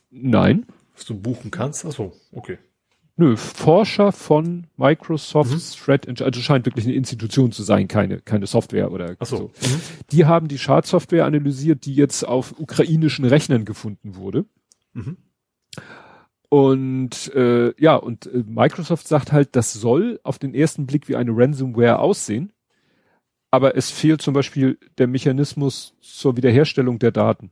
Nein. Was du buchen kannst? Ach so, okay. Nö, Forscher von Microsofts mhm. Threat, also scheint wirklich eine Institution zu sein, keine, keine Software oder Ach so. so. Mhm. Die haben die Schadsoftware analysiert, die jetzt auf ukrainischen Rechnern gefunden wurde. Mhm. Und äh, ja, und äh, Microsoft sagt halt, das soll auf den ersten Blick wie eine Ransomware aussehen, aber es fehlt zum Beispiel der Mechanismus zur Wiederherstellung der Daten.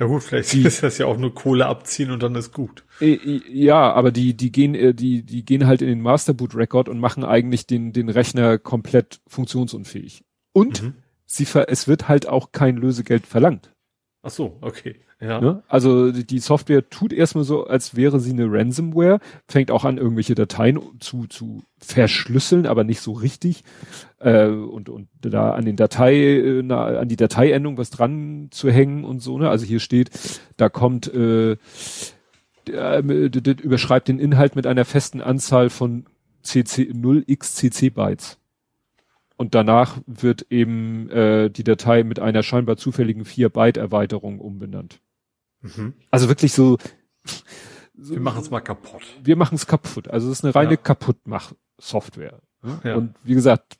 Ja gut, vielleicht die, ist das ja auch nur Kohle abziehen und dann ist gut. Ja, aber die, die gehen, äh, die, die gehen halt in den Masterboot Record und machen eigentlich den, den Rechner komplett funktionsunfähig. Und mhm. sie ver, es wird halt auch kein Lösegeld verlangt. Ach so, okay. Ja. Ne? Also die Software tut erstmal so, als wäre sie eine Ransomware, fängt auch an, irgendwelche Dateien zu, zu verschlüsseln, aber nicht so richtig. Äh, und, und da an den Datei, äh, na, an die Dateiendung was dran zu hängen und so, ne? Also hier steht, da kommt, äh, überschreibt den Inhalt mit einer festen Anzahl von CC 0xCC Bytes. Und danach wird eben äh, die Datei mit einer scheinbar zufälligen 4-Byte-Erweiterung umbenannt. Mhm. Also wirklich so, so Wir machen es mal kaputt. Wir machen es kaputt. Also es ist eine reine ja. Kaputtmach-Software. Ne? Ja. Und wie gesagt,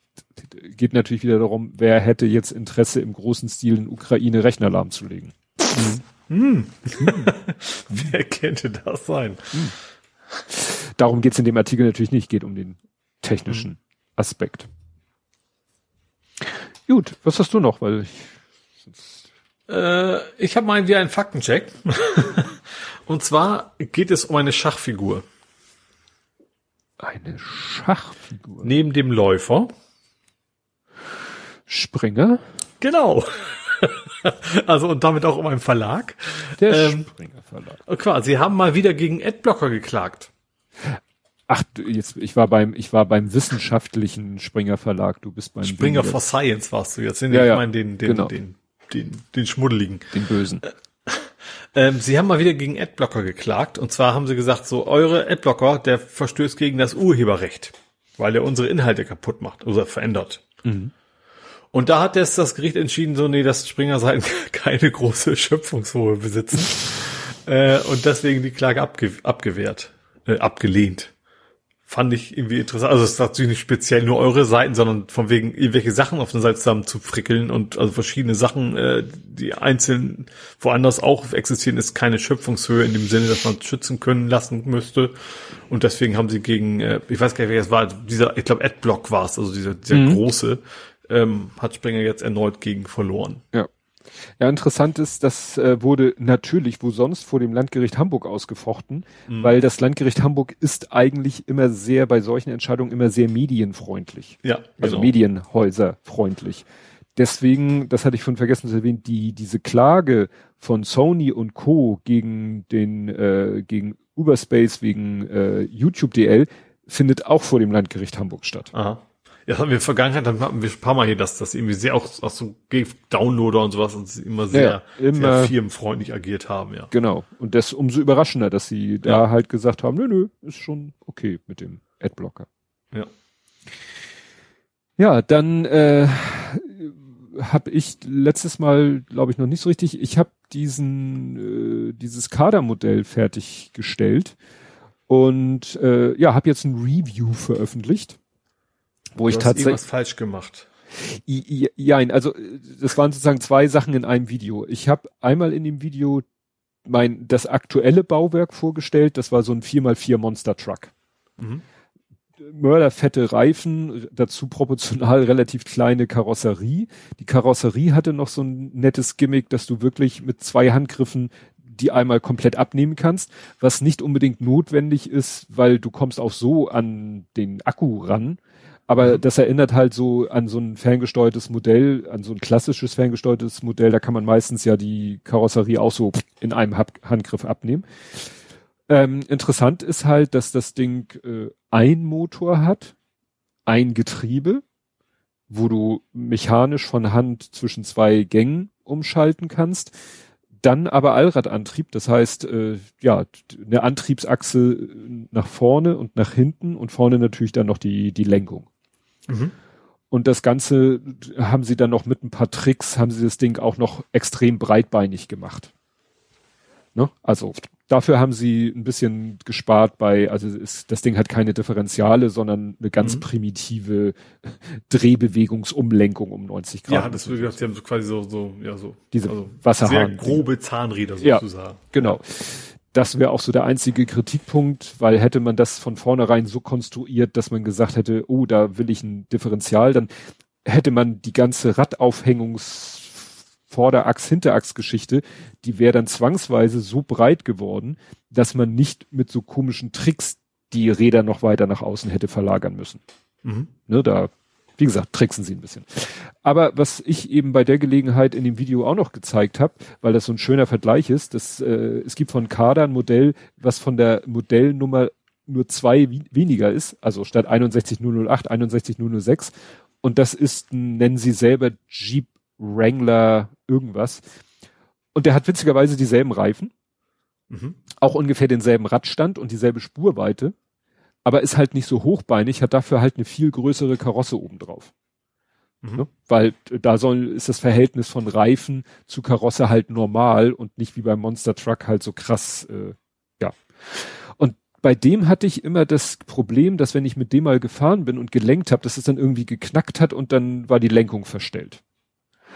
geht natürlich wieder darum, wer hätte jetzt Interesse im großen Stil in Ukraine Rechner lahmzulegen. Mhm. Hm. wer könnte das sein? Darum geht es in dem Artikel natürlich nicht, geht um den technischen hm. Aspekt. Gut, was hast du noch? Weil ich, äh, ich habe mal wieder einen Faktencheck. Und zwar geht es um eine Schachfigur. Eine Schachfigur? Neben dem Läufer. Springer? Genau. also und damit auch um einen Verlag. Der ähm, Springer Verlag. Quasi, sie haben mal wieder gegen Adblocker geklagt. Ach, jetzt, ich war beim, ich war beim wissenschaftlichen Springer Verlag, du bist beim Springer for Science warst du jetzt, ja, ich ja, meine den, den, genau. den, den, den Schmuddeligen. Den Bösen. Äh, ähm, sie haben mal wieder gegen Adblocker geklagt und zwar haben sie gesagt, so eure Adblocker, der verstößt gegen das Urheberrecht, weil er unsere Inhalte kaputt macht oder verändert. Mhm. Und da hat jetzt das Gericht entschieden, so nee, dass Springer-Seiten keine große Schöpfungshohe besitzen äh, und deswegen die Klage abge abgewehrt, äh, abgelehnt fand ich irgendwie interessant. Also es ist natürlich nicht speziell nur eure Seiten, sondern von wegen irgendwelche Sachen auf der Seite zusammen zu frickeln und also verschiedene Sachen, äh, die einzeln woanders auch existieren, ist keine Schöpfungshöhe in dem Sinne, dass man schützen können lassen müsste. Und deswegen haben sie gegen, äh, ich weiß gar nicht, wer es war, dieser, ich glaube Adblock war es, also dieser, dieser mhm. große, ähm, hat Springer jetzt erneut gegen verloren. Ja. Ja, interessant ist, das äh, wurde natürlich wo sonst vor dem Landgericht Hamburg ausgefochten, mhm. weil das Landgericht Hamburg ist eigentlich immer sehr bei solchen Entscheidungen immer sehr medienfreundlich. Ja, also genau. Medienhäuser freundlich. Deswegen, das hatte ich von vergessen zu erwähnen, die diese Klage von Sony und Co gegen den äh, gegen Uberspace wegen äh, YouTube DL findet auch vor dem Landgericht Hamburg statt. Aha. Ja, das haben wir in der Vergangenheit, dann hatten wir ein paar Mal hier, dass das irgendwie sehr auch, auch so Downloader und sowas und sie immer sehr, ja, immer, sehr firmenfreundlich agiert haben, ja. Genau. Und das umso überraschender, dass sie da halt gesagt haben, nö, nö, ist schon okay mit dem Adblocker. Ja. Ja, dann äh, habe ich letztes Mal, glaube ich, noch nicht so richtig. Ich habe diesen äh, dieses Kadermodell fertiggestellt und äh, ja, habe jetzt ein Review veröffentlicht wo du ich tatsächlich was falsch gemacht. Ja, also das waren sozusagen zwei Sachen in einem Video. Ich habe einmal in dem Video mein das aktuelle Bauwerk vorgestellt. Das war so ein 4x4 Monster Truck. Mhm. Mörderfette Reifen, dazu proportional relativ kleine Karosserie. Die Karosserie hatte noch so ein nettes Gimmick, dass du wirklich mit zwei Handgriffen die einmal komplett abnehmen kannst, was nicht unbedingt notwendig ist, weil du kommst auch so an den Akku ran. Aber das erinnert halt so an so ein ferngesteuertes Modell, an so ein klassisches ferngesteuertes Modell. Da kann man meistens ja die Karosserie auch so in einem Handgriff abnehmen. Ähm, interessant ist halt, dass das Ding äh, ein Motor hat, ein Getriebe, wo du mechanisch von Hand zwischen zwei Gängen umschalten kannst. Dann aber Allradantrieb, das heißt, äh, ja, eine Antriebsachse nach vorne und nach hinten und vorne natürlich dann noch die, die Lenkung. Mhm. Und das Ganze haben sie dann noch mit ein paar Tricks, haben sie das Ding auch noch extrem breitbeinig gemacht. Ne? Also dafür haben sie ein bisschen gespart bei, also ist, das Ding hat keine Differentiale, sondern eine ganz mhm. primitive Drehbewegungsumlenkung um 90 Grad. Ja, das würde ich, sie haben so quasi so, so, ja, so. Diese also Wasserhahn. Sehr grobe Zahnräder sozusagen. Ja, genau. Das wäre auch so der einzige Kritikpunkt, weil hätte man das von vornherein so konstruiert, dass man gesagt hätte, oh, da will ich ein Differential, dann hätte man die ganze Radaufhängungs Vorderachs-Hinterachs-Geschichte, die wäre dann zwangsweise so breit geworden, dass man nicht mit so komischen Tricks die Räder noch weiter nach außen hätte verlagern müssen. Mhm. Ne, da, wie gesagt, tricksen sie ein bisschen. Aber was ich eben bei der Gelegenheit in dem Video auch noch gezeigt habe, weil das so ein schöner Vergleich ist, dass, äh, es gibt von Kader ein Modell, was von der Modellnummer nur zwei weniger ist, also statt 61008 61006 und das ist, nennen sie selber Jeep Wrangler irgendwas. Und der hat witzigerweise dieselben Reifen, mhm. auch ungefähr denselben Radstand und dieselbe Spurweite, aber ist halt nicht so hochbeinig, hat dafür halt eine viel größere Karosse obendrauf. Mhm. Ne? Weil da soll, ist das Verhältnis von Reifen zu Karosse halt normal und nicht wie beim Monster Truck halt so krass, äh, ja. Und bei dem hatte ich immer das Problem, dass wenn ich mit dem mal gefahren bin und gelenkt habe, dass es dann irgendwie geknackt hat und dann war die Lenkung verstellt.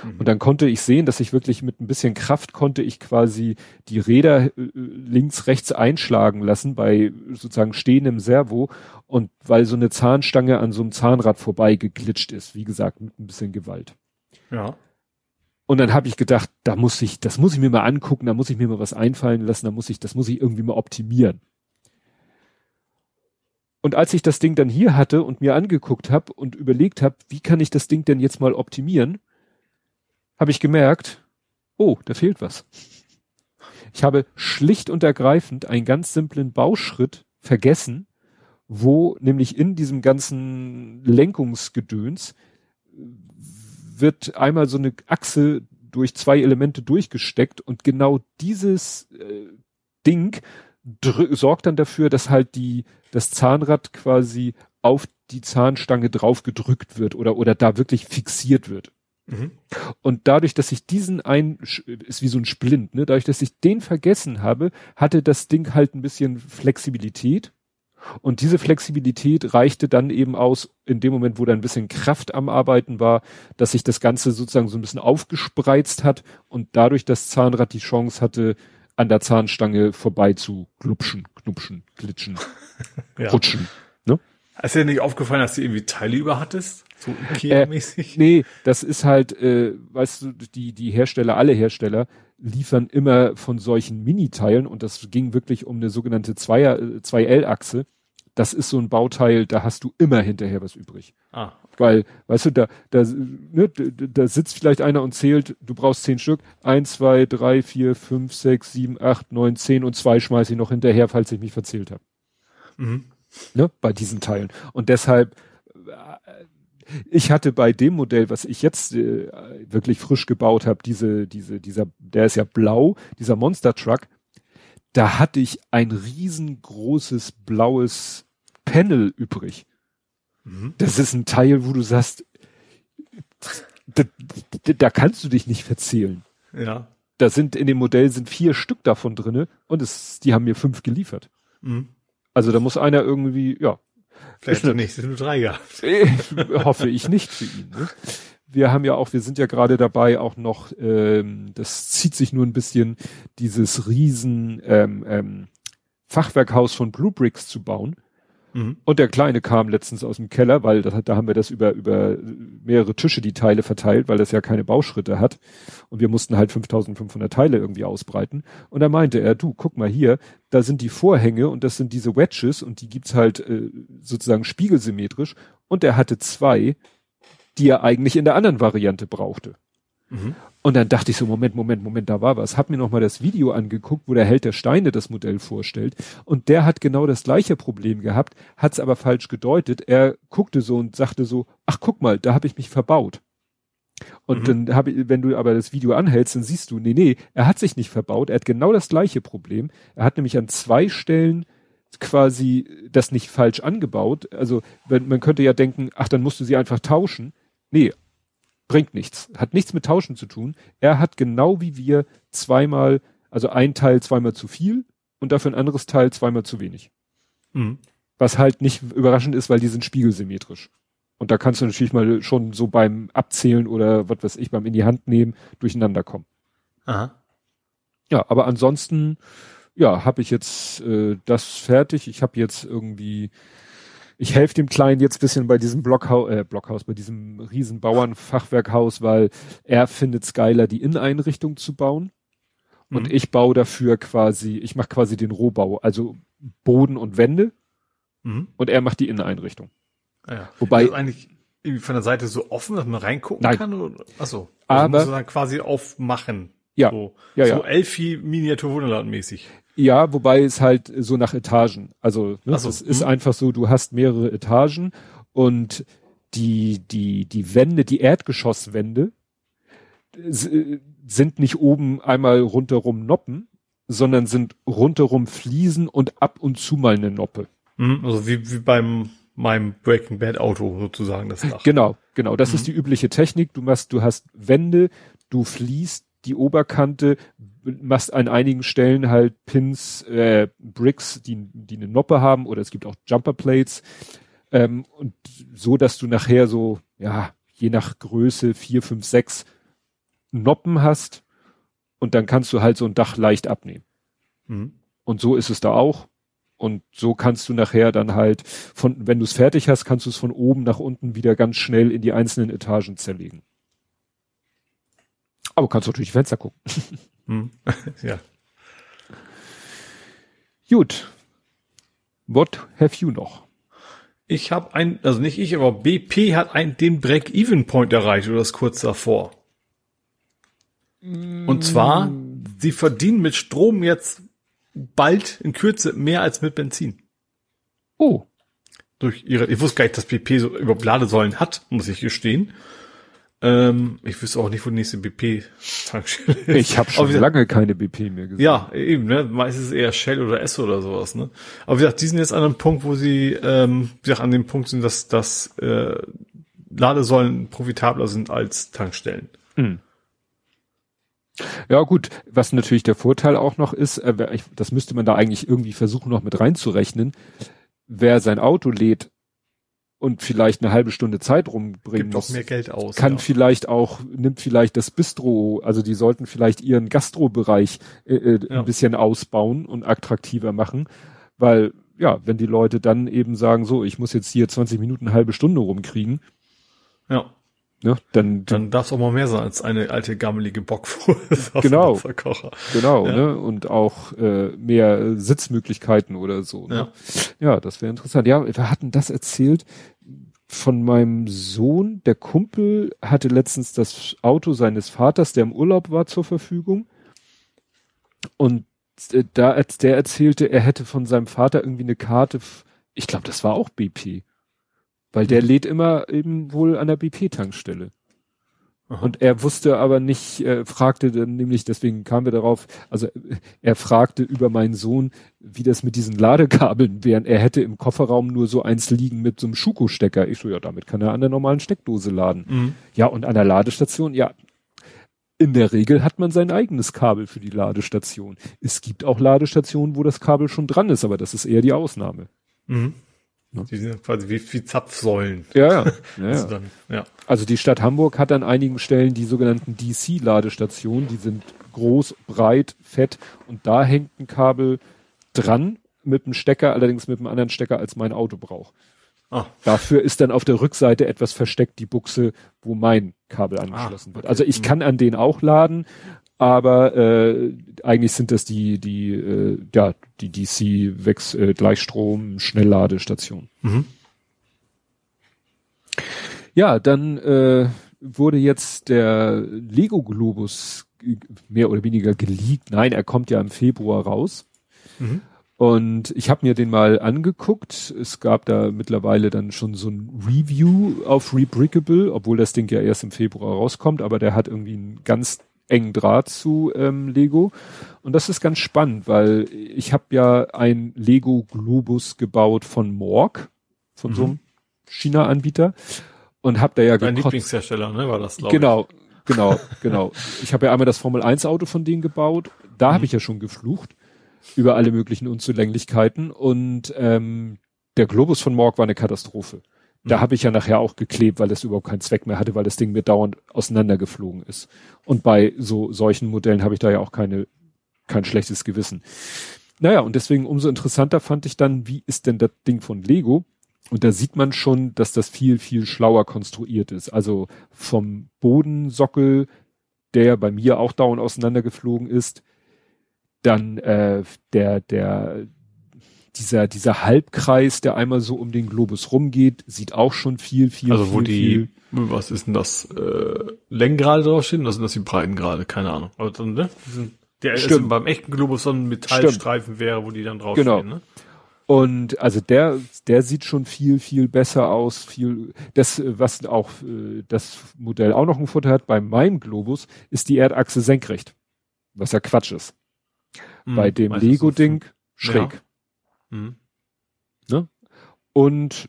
Mhm. Und dann konnte ich sehen, dass ich wirklich mit ein bisschen Kraft konnte ich quasi die Räder äh, links, rechts einschlagen lassen bei sozusagen stehendem Servo und weil so eine Zahnstange an so einem Zahnrad vorbei geglitscht ist, wie gesagt, mit ein bisschen Gewalt. Ja. Und dann habe ich gedacht, da muss ich, das muss ich mir mal angucken, da muss ich mir mal was einfallen lassen, da muss ich, das muss ich irgendwie mal optimieren. Und als ich das Ding dann hier hatte und mir angeguckt habe und überlegt habe, wie kann ich das Ding denn jetzt mal optimieren, habe ich gemerkt, oh, da fehlt was. Ich habe schlicht und ergreifend einen ganz simplen Bauschritt vergessen, wo nämlich in diesem ganzen Lenkungsgedöns wird einmal so eine Achse durch zwei Elemente durchgesteckt und genau dieses äh, Ding sorgt dann dafür, dass halt die das Zahnrad quasi auf die Zahnstange drauf gedrückt wird oder oder da wirklich fixiert wird. Mhm. Und dadurch, dass ich diesen ein, ist wie so ein Splint, ne, dadurch, dass ich den vergessen habe, hatte das Ding halt ein bisschen Flexibilität. Und diese Flexibilität reichte dann eben aus, in dem Moment, wo da ein bisschen Kraft am Arbeiten war, dass sich das Ganze sozusagen so ein bisschen aufgespreizt hat und dadurch das Zahnrad die Chance hatte, an der Zahnstange vorbei zu glupschen, knupschen, glitschen, rutschen. Ne? Ist dir nicht aufgefallen, dass du irgendwie Teile über hattest? So Ikea-mäßig? Äh, nee, das ist halt, äh, weißt du, die, die Hersteller, alle Hersteller liefern immer von solchen Mini-Teilen und das ging wirklich um eine sogenannte Zweier, 2L-Achse. Das ist so ein Bauteil, da hast du immer hinterher was übrig. Ah. Okay. Weil, weißt du, da, da, ne, da, da sitzt vielleicht einer und zählt, du brauchst zehn Stück. Eins, zwei, drei, vier, fünf, sechs, sieben, acht, neun, zehn und zwei schmeiße ich noch hinterher, falls ich mich verzählt habe. Mhm. Ne, bei diesen Teilen. Und deshalb ich hatte bei dem Modell, was ich jetzt äh, wirklich frisch gebaut habe, diese, diese, dieser, der ist ja blau, dieser Monster Truck, da hatte ich ein riesengroßes blaues Panel übrig. Mhm. Das ist ein Teil, wo du sagst, da, da, kannst du dich nicht verzählen. Ja. Da sind in dem Modell sind vier Stück davon drinne und es, die haben mir fünf geliefert. Mhm. Also da muss einer irgendwie, ja, Vielleicht eine, nicht, sind nur drei gehabt. hoffe ich nicht für ihn. Ne? Wir haben ja auch, wir sind ja gerade dabei, auch noch, ähm, das zieht sich nur ein bisschen, dieses riesen ähm, ähm, Fachwerkhaus von Blue Bricks zu bauen. Mhm. Und der Kleine kam letztens aus dem Keller, weil das, da haben wir das über, über mehrere Tische die Teile verteilt, weil das ja keine Bauschritte hat. Und wir mussten halt 5500 Teile irgendwie ausbreiten. Und da meinte er, du, guck mal hier, da sind die Vorhänge und das sind diese Wedges und die gibt's halt äh, sozusagen spiegelsymmetrisch. Und er hatte zwei, die er eigentlich in der anderen Variante brauchte. Mhm. Und dann dachte ich so, Moment, Moment, Moment, da war was. Hab mir nochmal das Video angeguckt, wo der Held der Steine das Modell vorstellt. Und der hat genau das gleiche Problem gehabt, hat's aber falsch gedeutet. Er guckte so und sagte so, ach guck mal, da habe ich mich verbaut. Und mhm. dann habe ich, wenn du aber das Video anhältst, dann siehst du, nee, nee, er hat sich nicht verbaut, er hat genau das gleiche Problem. Er hat nämlich an zwei Stellen quasi das nicht falsch angebaut. Also wenn, man könnte ja denken, ach, dann musst du sie einfach tauschen. Nee, bringt nichts, hat nichts mit Tauschen zu tun. Er hat genau wie wir zweimal, also ein Teil zweimal zu viel und dafür ein anderes Teil zweimal zu wenig. Mhm. Was halt nicht überraschend ist, weil die sind spiegelsymmetrisch. Und da kannst du natürlich mal schon so beim Abzählen oder was weiß ich, beim in die Hand nehmen, durcheinander kommen. Aha. Ja, aber ansonsten, ja, habe ich jetzt äh, das fertig. Ich habe jetzt irgendwie ich helfe dem Kleinen jetzt bisschen bei diesem Blockhaus, äh, Blockhaus, bei diesem riesen Bauernfachwerkhaus, weil er findet es geiler, die Inneneinrichtung zu bauen. Und mhm. ich baue dafür quasi, ich mache quasi den Rohbau, also Boden und Wände. Mhm. Und er macht die Inneneinrichtung. Ah ja. Wobei. Ist eigentlich irgendwie von der Seite so offen, dass man reingucken nein. kann? Oder? Achso. Also aber. Muss dann quasi aufmachen. Ja. So, ja, so Elfi Miniatur Wunderland mäßig. Ja, wobei es halt so nach Etagen. Also ne, so, es ist mh. einfach so, du hast mehrere Etagen und die, die, die Wände, die Erdgeschosswände sind nicht oben einmal rundherum Noppen, sondern sind rundherum Fliesen und ab und zu mal eine Noppe. Mhm, also wie, wie beim meinem Breaking Bad Auto sozusagen das Dach. Genau, genau. Das mhm. ist die übliche Technik. Du machst, du hast Wände, du fließt die Oberkante, machst an einigen Stellen halt Pins, äh, Bricks, die, die eine Noppe haben oder es gibt auch Jumper Plates. Ähm, und so, dass du nachher so, ja, je nach Größe vier, fünf, sechs Noppen hast und dann kannst du halt so ein Dach leicht abnehmen. Mhm. Und so ist es da auch. Und so kannst du nachher dann halt von, wenn du es fertig hast, kannst du es von oben nach unten wieder ganz schnell in die einzelnen Etagen zerlegen. Aber kannst natürlich Fenster gucken. Hm. ja. Gut. What have you noch? Ich habe ein, also nicht ich, aber BP hat ein, den Break-Even-Point erreicht oder das kurz davor. Mm. Und zwar, sie verdienen mit Strom jetzt bald in Kürze mehr als mit Benzin. Oh. Durch ihre, ich wusste gar nicht, dass BP so über Ladesäulen hat, muss ich gestehen. Ähm, ich wüsste auch nicht, wo die nächste BP-Tankstelle ist. Ich habe schon lange keine BP mehr gesehen. Ja, eben, ne? Meistens eher Shell oder S oder sowas, ne? Aber wie gesagt, die sind jetzt an einem Punkt, wo sie, ähm, wie gesagt, an dem Punkt sind, dass, dass äh, Ladesäulen profitabler sind als Tankstellen. Hm. Ja gut, was natürlich der Vorteil auch noch ist, äh, das müsste man da eigentlich irgendwie versuchen noch mit reinzurechnen. Wer sein Auto lädt und vielleicht eine halbe Stunde Zeit rumbringen Gibt muss, mehr Geld aus. Kann ja. vielleicht auch, nimmt vielleicht das Bistro, also die sollten vielleicht ihren Gastrobereich äh, äh, ja. ein bisschen ausbauen und attraktiver machen, weil ja, wenn die Leute dann eben sagen, so, ich muss jetzt hier 20 Minuten, eine halbe Stunde rumkriegen. Ja. Ne, dann, dann darf es auch mal mehr sein als eine alte gammelige Bockfuhr. genau, genau, ja. ne, und auch äh, mehr Sitzmöglichkeiten oder so. Ne? Ja. ja, das wäre interessant. Ja, wir hatten das erzählt von meinem Sohn. Der Kumpel hatte letztens das Auto seines Vaters, der im Urlaub war, zur Verfügung. Und äh, da als der erzählte, er hätte von seinem Vater irgendwie eine Karte. Ich glaube, das war auch BP weil der lädt immer eben wohl an der BP-Tankstelle. Und er wusste aber nicht, er fragte dann nämlich, deswegen kamen wir darauf, also er fragte über meinen Sohn, wie das mit diesen Ladekabeln wären. Er hätte im Kofferraum nur so eins liegen mit so einem Schuko-Stecker. Ich so, ja, damit kann er an der normalen Steckdose laden. Mhm. Ja, und an der Ladestation, ja, in der Regel hat man sein eigenes Kabel für die Ladestation. Es gibt auch Ladestationen, wo das Kabel schon dran ist, aber das ist eher die Ausnahme. Mhm. Ne? Die sind quasi wie, wie Zapfsäulen. Ja, ja. ja, also, dann, ja. also die Stadt Hamburg hat an einigen Stellen die sogenannten DC-Ladestationen, die sind groß, breit, fett und da hängt ein Kabel dran, mit dem Stecker, allerdings mit einem anderen Stecker als mein Auto braucht. Ah. Dafür ist dann auf der Rückseite etwas versteckt, die Buchse, wo mein Kabel angeschlossen Ah, wird. okay. Also ich Mhm. kann an den auch laden, aber äh, eigentlich sind das die, die, äh, ja, die DC Wex äh, Gleichstrom Schnellladestationen. Mhm. Ja, dann äh, wurde jetzt der Lego Globus mehr oder weniger geleakt. Nein, er kommt ja im Februar raus. Mhm. Und ich habe mir den mal angeguckt. Es gab da mittlerweile dann schon so ein Review auf Rebrickable, obwohl das Ding ja erst im Februar rauskommt, aber der hat irgendwie einen ganz engen Draht zu ähm, Lego. Und das ist ganz spannend, weil ich habe ja ein Lego Globus gebaut von Morg, von so einem China-Anbieter. Und habe da ja Dein gekotzt. Lieblingshersteller, ne, war das, glaub Genau, genau, genau. Ich habe ja einmal das Formel 1 Auto von denen gebaut. Da habe ich ja schon geflucht über alle möglichen Unzulänglichkeiten und ähm, der Globus von Morg war eine Katastrophe. Da Mhm. habe ich ja nachher auch geklebt, weil es überhaupt keinen Zweck mehr hatte, weil das Ding mir dauernd auseinandergeflogen ist. Und bei so solchen Modellen habe ich da ja auch keine kein schlechtes Gewissen. Naja, und deswegen umso interessanter fand ich dann, wie ist denn das Ding von Lego? Und da sieht man schon, dass das viel, viel schlauer konstruiert ist. Also vom Bodensockel, der bei mir auch dauernd auseinandergeflogen ist, dann äh, der, der, dieser, dieser Halbkreis, der einmal so um den Globus rumgeht, sieht auch schon viel, viel, Also viel, wo die, viel. was ist denn das, äh, Längengrade draufstehen, oder sind das die Breitengrade? Keine Ahnung. Aber dann, ne? Der ist Stimmt. beim echten Globus so ein Metallstreifen wäre, wo die dann Genau. draufstehen, ne? Und also der, der sieht schon viel, viel besser aus. Viel, das, was auch äh, das Modell auch noch ein Futter hat, bei meinem Globus ist die Erdachse senkrecht. Was ja Quatsch ist. Mhm. bei dem Lego-Ding schräg. so- Mhm. Und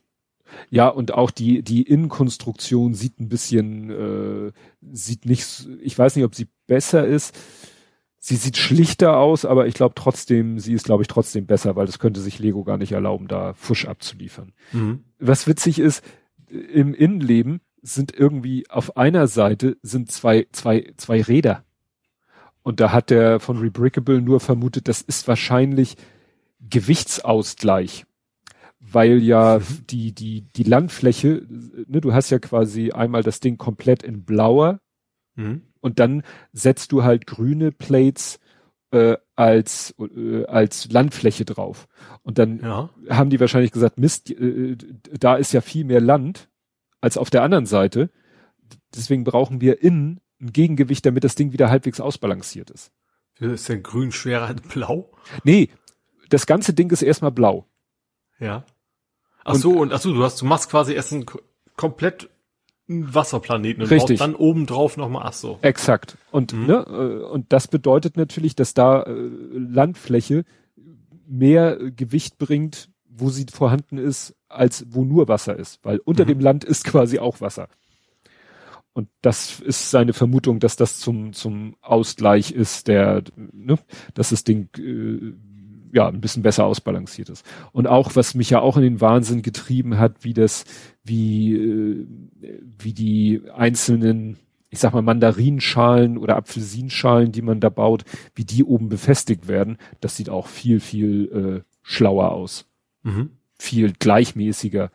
ja, und auch die, die Innenkonstruktion sieht ein bisschen, äh, sieht nicht, ich weiß nicht, ob sie besser ist. Sie sieht schlichter aus, aber ich glaube trotzdem, sie ist, glaube ich, trotzdem besser, weil das könnte sich Lego gar nicht erlauben, da Fusch abzuliefern. Mhm. Was witzig ist, im Innenleben sind irgendwie auf einer Seite sind zwei, zwei, zwei Räder. Und da hat der von Rebrickable nur vermutet, das ist wahrscheinlich Gewichtsausgleich. Weil ja die, die, die Landfläche, ne, du hast ja quasi einmal das Ding komplett in blauer Mhm. und dann setzt du halt grüne Plates äh, als, äh, als Landfläche drauf. Und dann Ja. haben die wahrscheinlich gesagt, Mist, äh, da ist ja viel mehr Land als auf der anderen Seite. Deswegen brauchen wir innen ein Gegengewicht, damit das Ding wieder halbwegs ausbalanciert ist. Ist denn grün schwerer als blau? Nee, das ganze Ding ist erstmal blau. Ja. Ach so, und ach so, du hast, du machst quasi erst einen ko- komplett einen Wasserplaneten und Richtig. dann obendrauf nochmal, ach so. Exakt. Und, Mhm. ne, äh, und das bedeutet natürlich, dass da äh, Landfläche mehr äh, Gewicht bringt, wo sie vorhanden ist, als wo nur Wasser ist. Weil unter Mhm. dem Land ist quasi auch Wasser. Und das ist seine Vermutung, dass das zum, zum Ausgleich ist, der, ne, dass das Ding äh, ja ein bisschen besser ausbalanciert ist. Und auch, was mich ja auch in den Wahnsinn getrieben hat, wie das, wie, äh, wie die einzelnen, ich sag mal, Mandarinschalen oder Apfelsinschalen, die man da baut, wie die oben befestigt werden, das sieht auch viel, viel äh, schlauer aus. Mhm. Viel gleichmäßiger.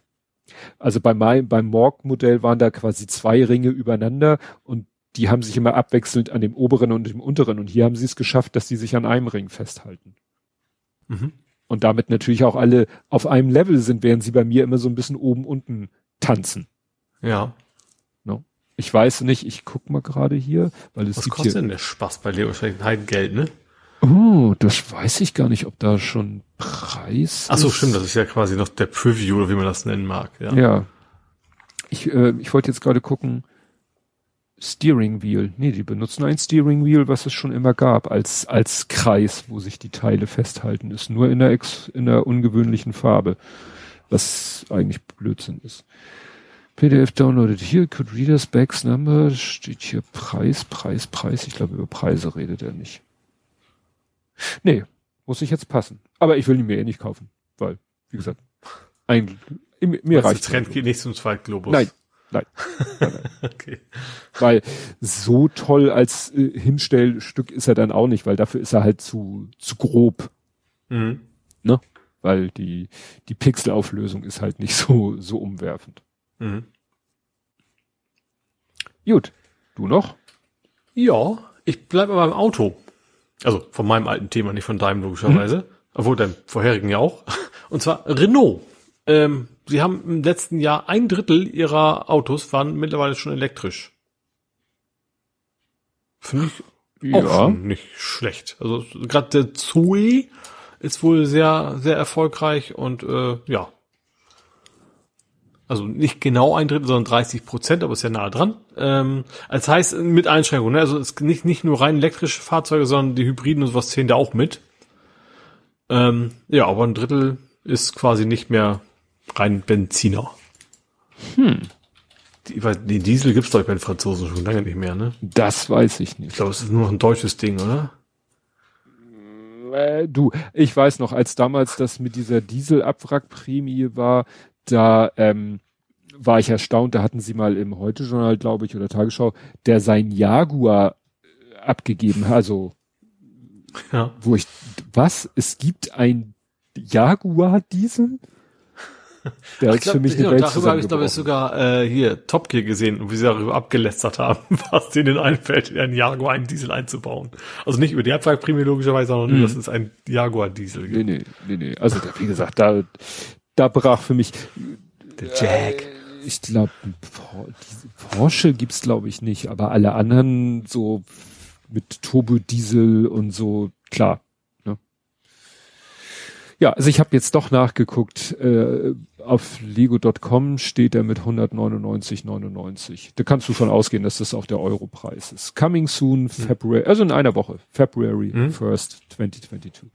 Also bei meinem, beim Morg-Modell waren da quasi zwei Ringe übereinander und die haben sich immer abwechselnd an dem oberen und dem unteren und hier haben sie es geschafft, dass die sich an einem Ring festhalten. Mhm. Und damit natürlich auch alle auf einem Level sind, während sie bei mir immer so ein bisschen oben unten tanzen. Ja. Ich weiß nicht, ich guck mal gerade hier, weil es Was gibt kostet hier. denn der Spaß bei Lego? Wahrscheinlich ein Heidengeld, ne? Oh, das weiß ich gar nicht, ob da schon Preis. Ach so, ist. stimmt, das ist ja quasi noch der Preview, oder wie man das nennen mag, ja. Ja. Ich, äh, ich wollte jetzt gerade gucken. Steering Wheel. Nee, die benutzen ein Steering Wheel, was es schon immer gab, als, als Kreis, wo sich die Teile festhalten. Ist nur in der, ex, in der ungewöhnlichen Farbe. Was eigentlich Blödsinn ist. PDF downloaded here, could readers bags number, steht hier Preis, Preis, Preis. Ich glaube, über Preise redet er nicht. Nee, muss ich jetzt passen. Aber ich will ihn mir eh nicht kaufen, weil, wie gesagt, ein, mir Mir reicht Trend geht nicht zum Zweitglobus. Nein, nein. Okay. Weil so toll als äh, Hinstellstück ist er dann auch nicht, weil dafür ist er halt zu, zu grob. Mhm. Ne? weil die, die Pixelauflösung ist halt nicht so, so umwerfend. Mhm. Gut. Du noch? Ja, ich bleibe beim Auto. Also von meinem alten Thema, nicht von deinem logischerweise. Mhm. Obwohl deinem vorherigen ja auch. Und zwar Renault. Ähm, sie haben im letzten Jahr ein Drittel ihrer Autos waren mittlerweile schon elektrisch. Finde ich ja. auch nicht schlecht. Also gerade der Zoe ist wohl sehr, sehr erfolgreich und äh, ja. Also nicht genau ein Drittel, sondern 30 Prozent, aber ist ja nahe dran. Ähm, als heißt mit Einschränkungen. Ne? Also es ist nicht, nicht nur rein elektrische Fahrzeuge, sondern die Hybriden und sowas zählen da auch mit. Ähm, ja, aber ein Drittel ist quasi nicht mehr rein Benziner. Hm. Die, weil den Diesel gibt's doch bei den Franzosen schon lange nicht mehr, ne? Das weiß ich nicht. Ich glaube, es ist nur noch ein deutsches Ding, oder? Äh, du, ich weiß noch, als damals das mit dieser Dieselabwrackprämie war, da ähm, war ich erstaunt, da hatten sie mal im Heute-Journal, glaube ich, oder Tagesschau, der sein Jaguar äh, abgegeben hat, also ja. wo ich, was, es gibt ein Jaguar-Diesel? Der ist für mich eine Welt Darüber habe ich glaube ich sogar äh, hier Top Gear gesehen, wie sie darüber abgelästert haben, was denen einfällt, in einen Jaguar einen Diesel einzubauen. Also nicht über die Abwrackprämie logischerweise, sondern nur, mhm. dass es ein Jaguar-Diesel gibt. Nee, nee, nee, nee. Also wie gesagt, da, da brach für mich der Jack. Äh, ich glaube, Porsche gibt's glaube ich nicht, aber alle anderen so mit Turbo-Diesel und so, klar. Ja, also ich habe jetzt doch nachgeguckt, äh, auf lego.com steht er mit 199,99. Da kannst du von ausgehen, dass das auch der Europreis ist. Coming soon, February, also in einer Woche, February mhm. 1st, 2022.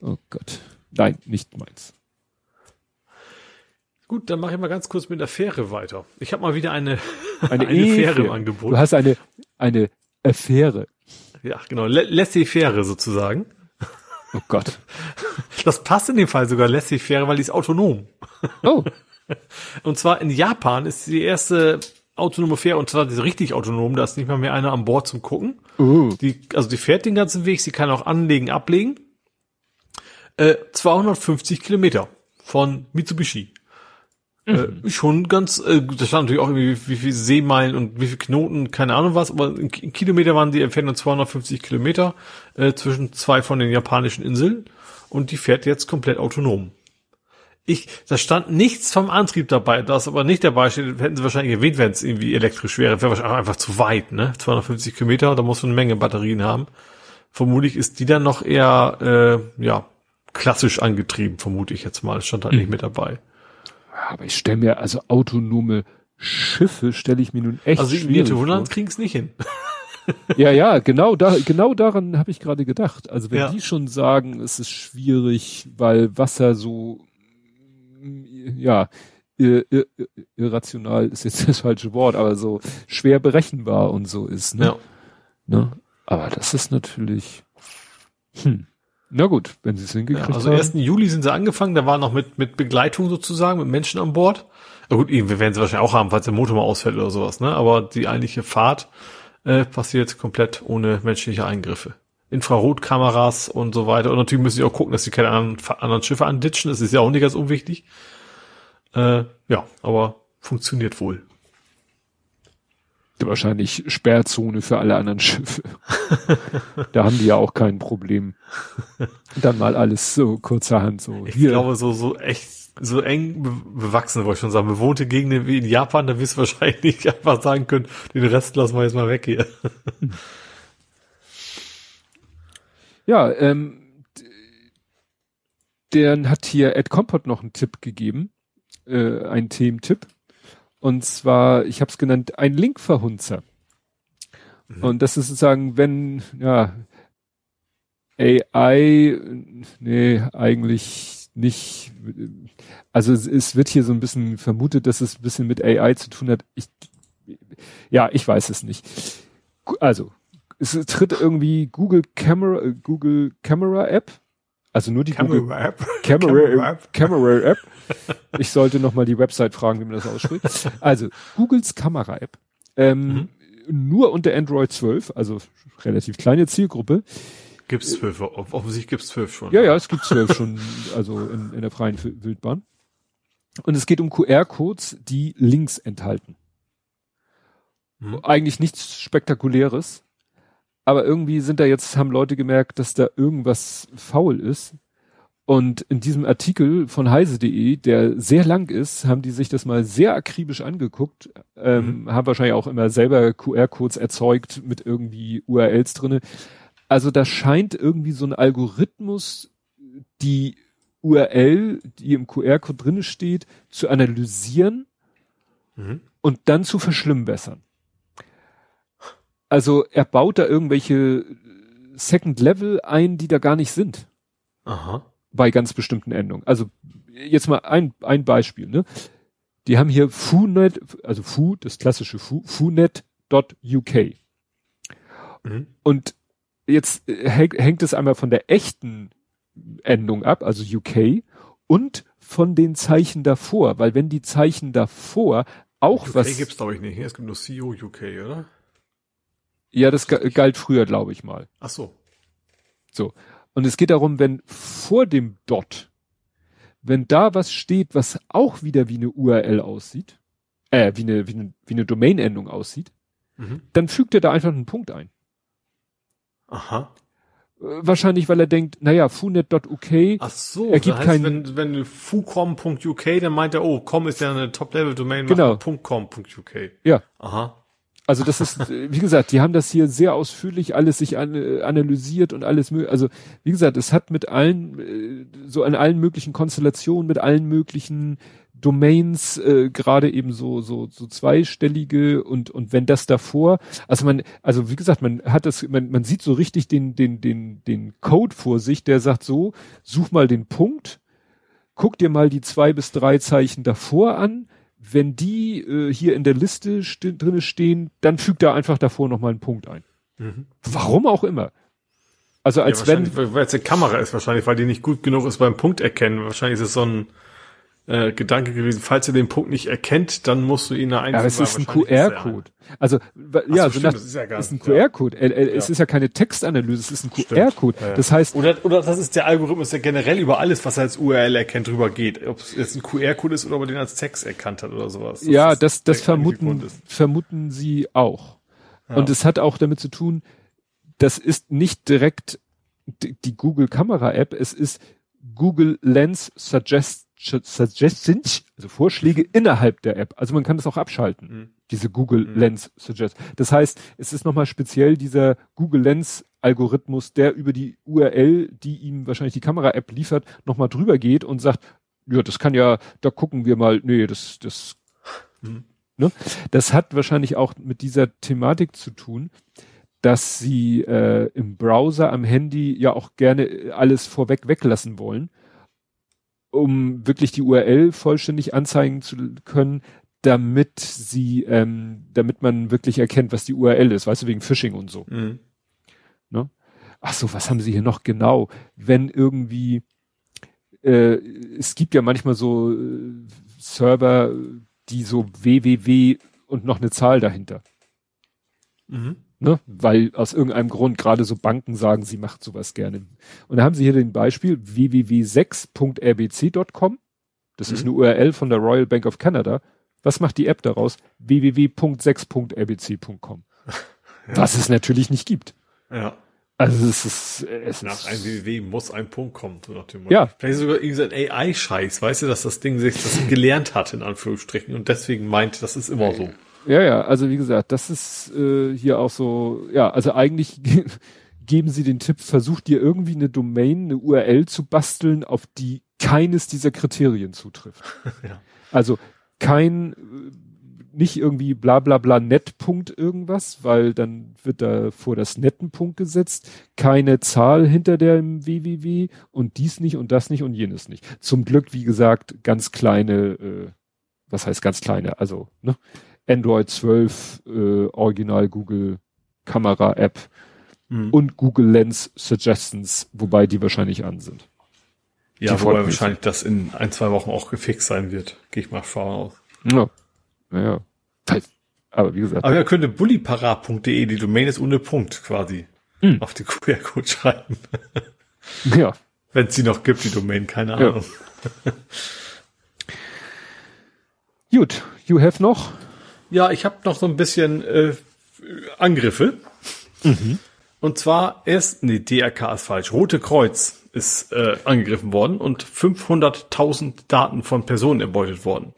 Oh Gott. Nein, nicht meins. Gut, dann mache ich mal ganz kurz mit der Fähre weiter. Ich habe mal wieder eine, eine, eine Fähre im Angebot. Du hast eine, eine Affäre. Ja, genau. Laissez-faire sozusagen. Oh Gott. Das passt in dem Fall sogar laissez-faire, weil die ist autonom. Oh. Und zwar in Japan ist die erste autonome Fähre und zwar richtig autonom, da ist nicht mal mehr einer an Bord zum Gucken. Uh. Die, also die fährt den ganzen Weg, sie kann auch anlegen, ablegen. Äh, 250 Kilometer von Mitsubishi. Mhm. Äh, schon ganz, äh, da stand natürlich auch irgendwie, wie, viel Seemeilen und wie viel Knoten, keine Ahnung was, aber in, in Kilometer waren die Entfernung 250 Kilometer äh, zwischen zwei von den japanischen Inseln und die fährt jetzt komplett autonom. Ich, da stand nichts vom Antrieb dabei, das aber nicht dabei steht, hätten sie wahrscheinlich erwähnt, wenn es irgendwie elektrisch wäre, wäre wahrscheinlich einfach zu weit, ne? 250 Kilometer, da muss man eine Menge Batterien haben. Vermutlich ist die dann noch eher, äh, ja, klassisch angetrieben, vermute ich jetzt mal. Das stand da mhm. nicht mit dabei. Aber ich stelle mir, also autonome Schiffe stelle ich mir nun echt Also die Nederland kriegen es nicht hin. ja, ja, genau da, genau daran habe ich gerade gedacht. Also wenn ja. die schon sagen, es ist schwierig, weil Wasser so, ja, irrational ist jetzt das falsche Wort, aber so schwer berechenbar und so ist, ne? Ja. Ne? Aber das ist natürlich, hm. Na gut, wenn sie es hingekriegt ja, also haben. Also 1. Juli sind sie angefangen, da war noch mit, mit Begleitung sozusagen, mit Menschen an Bord. Na gut, wir werden sie wahrscheinlich auch haben, falls der Motor mal ausfällt oder sowas, ne? Aber die eigentliche Fahrt äh, passiert komplett ohne menschliche Eingriffe. Infrarotkameras und so weiter. Und natürlich müssen sie auch gucken, dass sie keine anderen, anderen Schiffe anditschen. Das ist ja auch nicht ganz unwichtig. Äh, ja, aber funktioniert wohl wahrscheinlich Sperrzone für alle anderen Schiffe. da haben die ja auch kein Problem. Dann mal alles so kurzerhand so. Ich hier. glaube, so, so echt, so eng bewachsen, wollte ich schon sagen, bewohnte Gegenden wie in Japan, da wirst du wahrscheinlich einfach sagen können, den Rest lassen wir jetzt mal weg hier. Ja, ähm, der hat hier Ed Compot noch einen Tipp gegeben, äh, einen Thementipp. Und zwar, ich habe es genannt, ein Linkverhunzer. Mhm. Und das ist sozusagen, wenn, ja, AI, nee, eigentlich nicht. Also es, es, wird hier so ein bisschen vermutet, dass es ein bisschen mit AI zu tun hat. Ich, ja, ich weiß es nicht. Also, es tritt irgendwie Google Camera, Google Camera App also nur die Camera Google App. Camera, Camera App. Camera App. Ich sollte noch mal die Website fragen, wie man das ausspricht. Also Googles Kamera App. Ähm, mhm. Nur unter Android 12, also relativ kleine Zielgruppe. Gibt's zwölf, offensichtlich gibt's zwölf schon. Ja, ja, es gibt zwölf schon, also in, in der freien Wildbahn. Und es geht um QR-Codes, die Links enthalten. Hm. Eigentlich nichts Spektakuläres. Aber irgendwie sind da jetzt, haben Leute gemerkt, dass da irgendwas faul ist. Und in diesem Artikel von heise.de, der sehr lang ist, haben die sich das mal sehr akribisch angeguckt, ähm, mhm. haben wahrscheinlich auch immer selber QR-Codes erzeugt mit irgendwie URLs drinne. Also da scheint irgendwie so ein Algorithmus, die URL, die im QR-Code drinne steht, zu analysieren mhm. und dann zu verschlimmbessern. Also er baut da irgendwelche Second Level ein, die da gar nicht sind. Aha. Bei ganz bestimmten Endungen. Also jetzt mal ein, ein Beispiel, ne? Die haben hier FUNet, also FU, das klassische FU, FUNet.uk. Mhm. Und jetzt äh, hängt es einmal von der echten Endung ab, also UK, und von den Zeichen davor, weil wenn die Zeichen davor auch UK was. UK gibt's glaube ich nicht, es gibt nur CO UK, oder? Ja, das galt früher, glaube ich mal. Ach so. So. Und es geht darum, wenn vor dem Dot, wenn da was steht, was auch wieder wie eine URL aussieht, äh, wie eine, wie eine, wie eine Domain-Endung aussieht, mhm. dann fügt er da einfach einen Punkt ein. Aha. Äh, wahrscheinlich, weil er denkt, naja, funet.uk Ach so, er gibt heißt, wenn, wenn fucom.uk, dann meint er, oh, com ist ja eine Top-Level-Domain, genau. .com.uk. Ja. Aha. Also das ist, wie gesagt, die haben das hier sehr ausführlich alles sich an, analysiert und alles. Also wie gesagt, es hat mit allen, äh, so an allen möglichen Konstellationen, mit allen möglichen Domains, äh, gerade eben so, so, so zweistellige und, und wenn das davor, also man, also wie gesagt, man hat das, man, man sieht so richtig den, den, den, den Code vor sich, der sagt so, such mal den Punkt, guck dir mal die zwei bis drei Zeichen davor an, wenn die äh, hier in der Liste st drinne stehen, dann fügt da einfach davor nochmal einen Punkt ein. Mhm. Warum auch immer. Also als ja, wenn. Weil es eine Kamera ist wahrscheinlich, weil die nicht gut genug ist beim Punkt erkennen. Wahrscheinlich ist es so ein, äh, Gedanke gewesen, falls ihr den Punkt nicht erkennt, dann musst du ihn da einfügen. Aber es ist ein QR-Code. Also ja, so stimmt, nach, das ist ja gar, ist ein QR-Code. Ja. Es ist ja keine Textanalyse, es ist ein QR-Code. Ja. Das heißt oder oder das ist der Algorithmus, der generell über alles, was er als URL erkennt, drüber geht. Ob es jetzt ein QR-Code ist oder ob er den als Text erkannt hat oder sowas. Das ja, das das vermuten vermuten sie auch. Ja. Und es hat auch damit zu tun, das ist nicht direkt die Google Kamera App, es ist Google Lens Suggest Suggestions, also Vorschläge innerhalb der App. Also man kann das auch abschalten, mhm. diese Google mhm. Lens Suggest. Das heißt, es ist nochmal speziell dieser Google Lens Algorithmus, der über die URL, die ihm wahrscheinlich die Kamera-App liefert, nochmal drüber geht und sagt, ja, das kann ja, da gucken wir mal, nee, das, das, mhm. ne? Das hat wahrscheinlich auch mit dieser Thematik zu tun, dass sie äh, im Browser am Handy ja auch gerne alles vorweg weglassen wollen um wirklich die URL vollständig anzeigen zu können, damit sie, ähm, damit man wirklich erkennt, was die URL ist, weißt du, wegen Phishing und so. Mhm. Ne? Ach so, was haben sie hier noch genau? Wenn irgendwie, äh, es gibt ja manchmal so äh, Server, die so www und noch eine Zahl dahinter. Mhm ne? weil aus irgendeinem Grund gerade so Banken sagen, sie macht sowas gerne. Und da haben sie hier den Beispiel www.6.rbc.com. Das mhm. ist eine URL von der Royal Bank of Canada. Was macht die App daraus? www.6.rbc.com. Ja. Was es natürlich nicht gibt. Ja. Also es ist, es nach einem www muss ein Punkt kommen. So nach dem ja. Vielleicht sogar irgendein AI-Scheiß, weißt du, dass das Ding sich das gelernt hat in Anführungsstrichen und deswegen meint, das ist immer so. Ja, ja, also wie gesagt, das ist äh, hier auch so, ja, also eigentlich geben sie den Tipp, versucht dir irgendwie eine Domain, eine URL zu basteln, auf die keines dieser Kriterien zutrifft. ja. Also kein, äh, nicht irgendwie bla bla bla Net-Punkt irgendwas, weil dann wird da vor das Nettenpunkt gesetzt, keine Zahl hinter dem www und dies nicht und das nicht und jenes nicht. Zum Glück, wie gesagt, ganz kleine, äh, was heißt ganz kleine, also, ne? Android 12 äh, Original Google Kamera App mhm. und Google Lens Suggestions, wobei die wahrscheinlich an sind. Ja, die wobei wahrscheinlich das in ein, zwei Wochen auch gefixt sein wird. Gehe ich mal vorne aus. Ja. Naja. Aber wie gesagt. Aber er könnte bullypara.de, die Domain ist ohne Punkt quasi. hm. auf die QR-Code schreiben. ja. Wenn es sie noch gibt, die Domain, keine Ahnung. Ja. Gut, you have noch? Ja, ich habe noch so ein bisschen äh, Angriffe. Mhm. Und zwar erst, nee, DRK ist falsch. Rote Kreuz ist äh, angegriffen worden und 500.000 Daten von Personen erbeutet worden.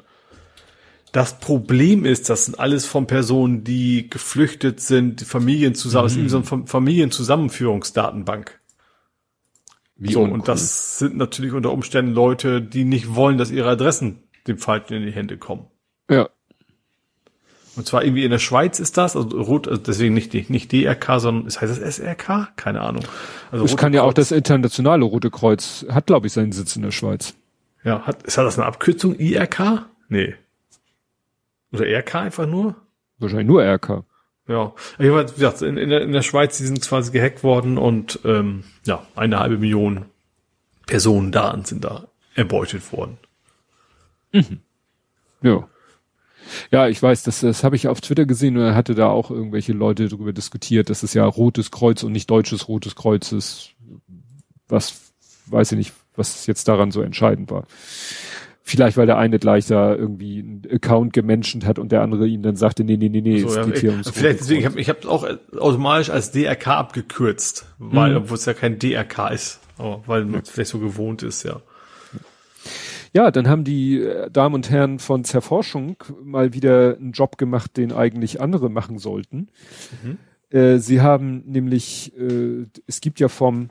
Das Problem ist, das sind alles von Personen, die geflüchtet sind, Familien zusammen, mhm. ist so eine Familienzusammenführungsdatenbank. Wie so, und das sind natürlich unter Umständen Leute, die nicht wollen, dass ihre Adressen dem Falschen in die Hände kommen. Ja. Und zwar irgendwie in der Schweiz ist das, also rot, also deswegen nicht, nicht DRK, sondern es heißt das SRK? Keine Ahnung. Also es kann ja auch das internationale Rote Kreuz, hat glaube ich seinen Sitz in der Schweiz. Ja, hat, ist das eine Abkürzung IRK? Nee. Oder RK einfach nur? Wahrscheinlich nur RK. Ja, wie gesagt, in, in, der, in der Schweiz, die sind quasi gehackt worden und ähm, ja, eine halbe Million Personendaten sind da erbeutet worden. Mhm. Ja. Ja, ich weiß, das, das habe ich auf Twitter gesehen und er hatte da auch irgendwelche Leute darüber diskutiert, dass es ja Rotes Kreuz und nicht Deutsches Rotes Kreuz ist. Was, weiß ich nicht, was jetzt daran so entscheidend war. Vielleicht, weil der eine gleich da irgendwie einen Account gemenschent hat und der andere ihm dann sagte, nee, nee, nee, nee, so, es ja, geht hier ums Vielleicht deswegen, ich habe ich hab auch automatisch als DRK abgekürzt, weil, mhm. obwohl es ja kein DRK ist, aber weil man ja. vielleicht so gewohnt ist, ja. Ja, dann haben die äh, Damen und Herren von Zerforschung mal wieder einen Job gemacht, den eigentlich andere machen sollten. Mhm. Äh, sie haben nämlich, äh, es gibt ja vom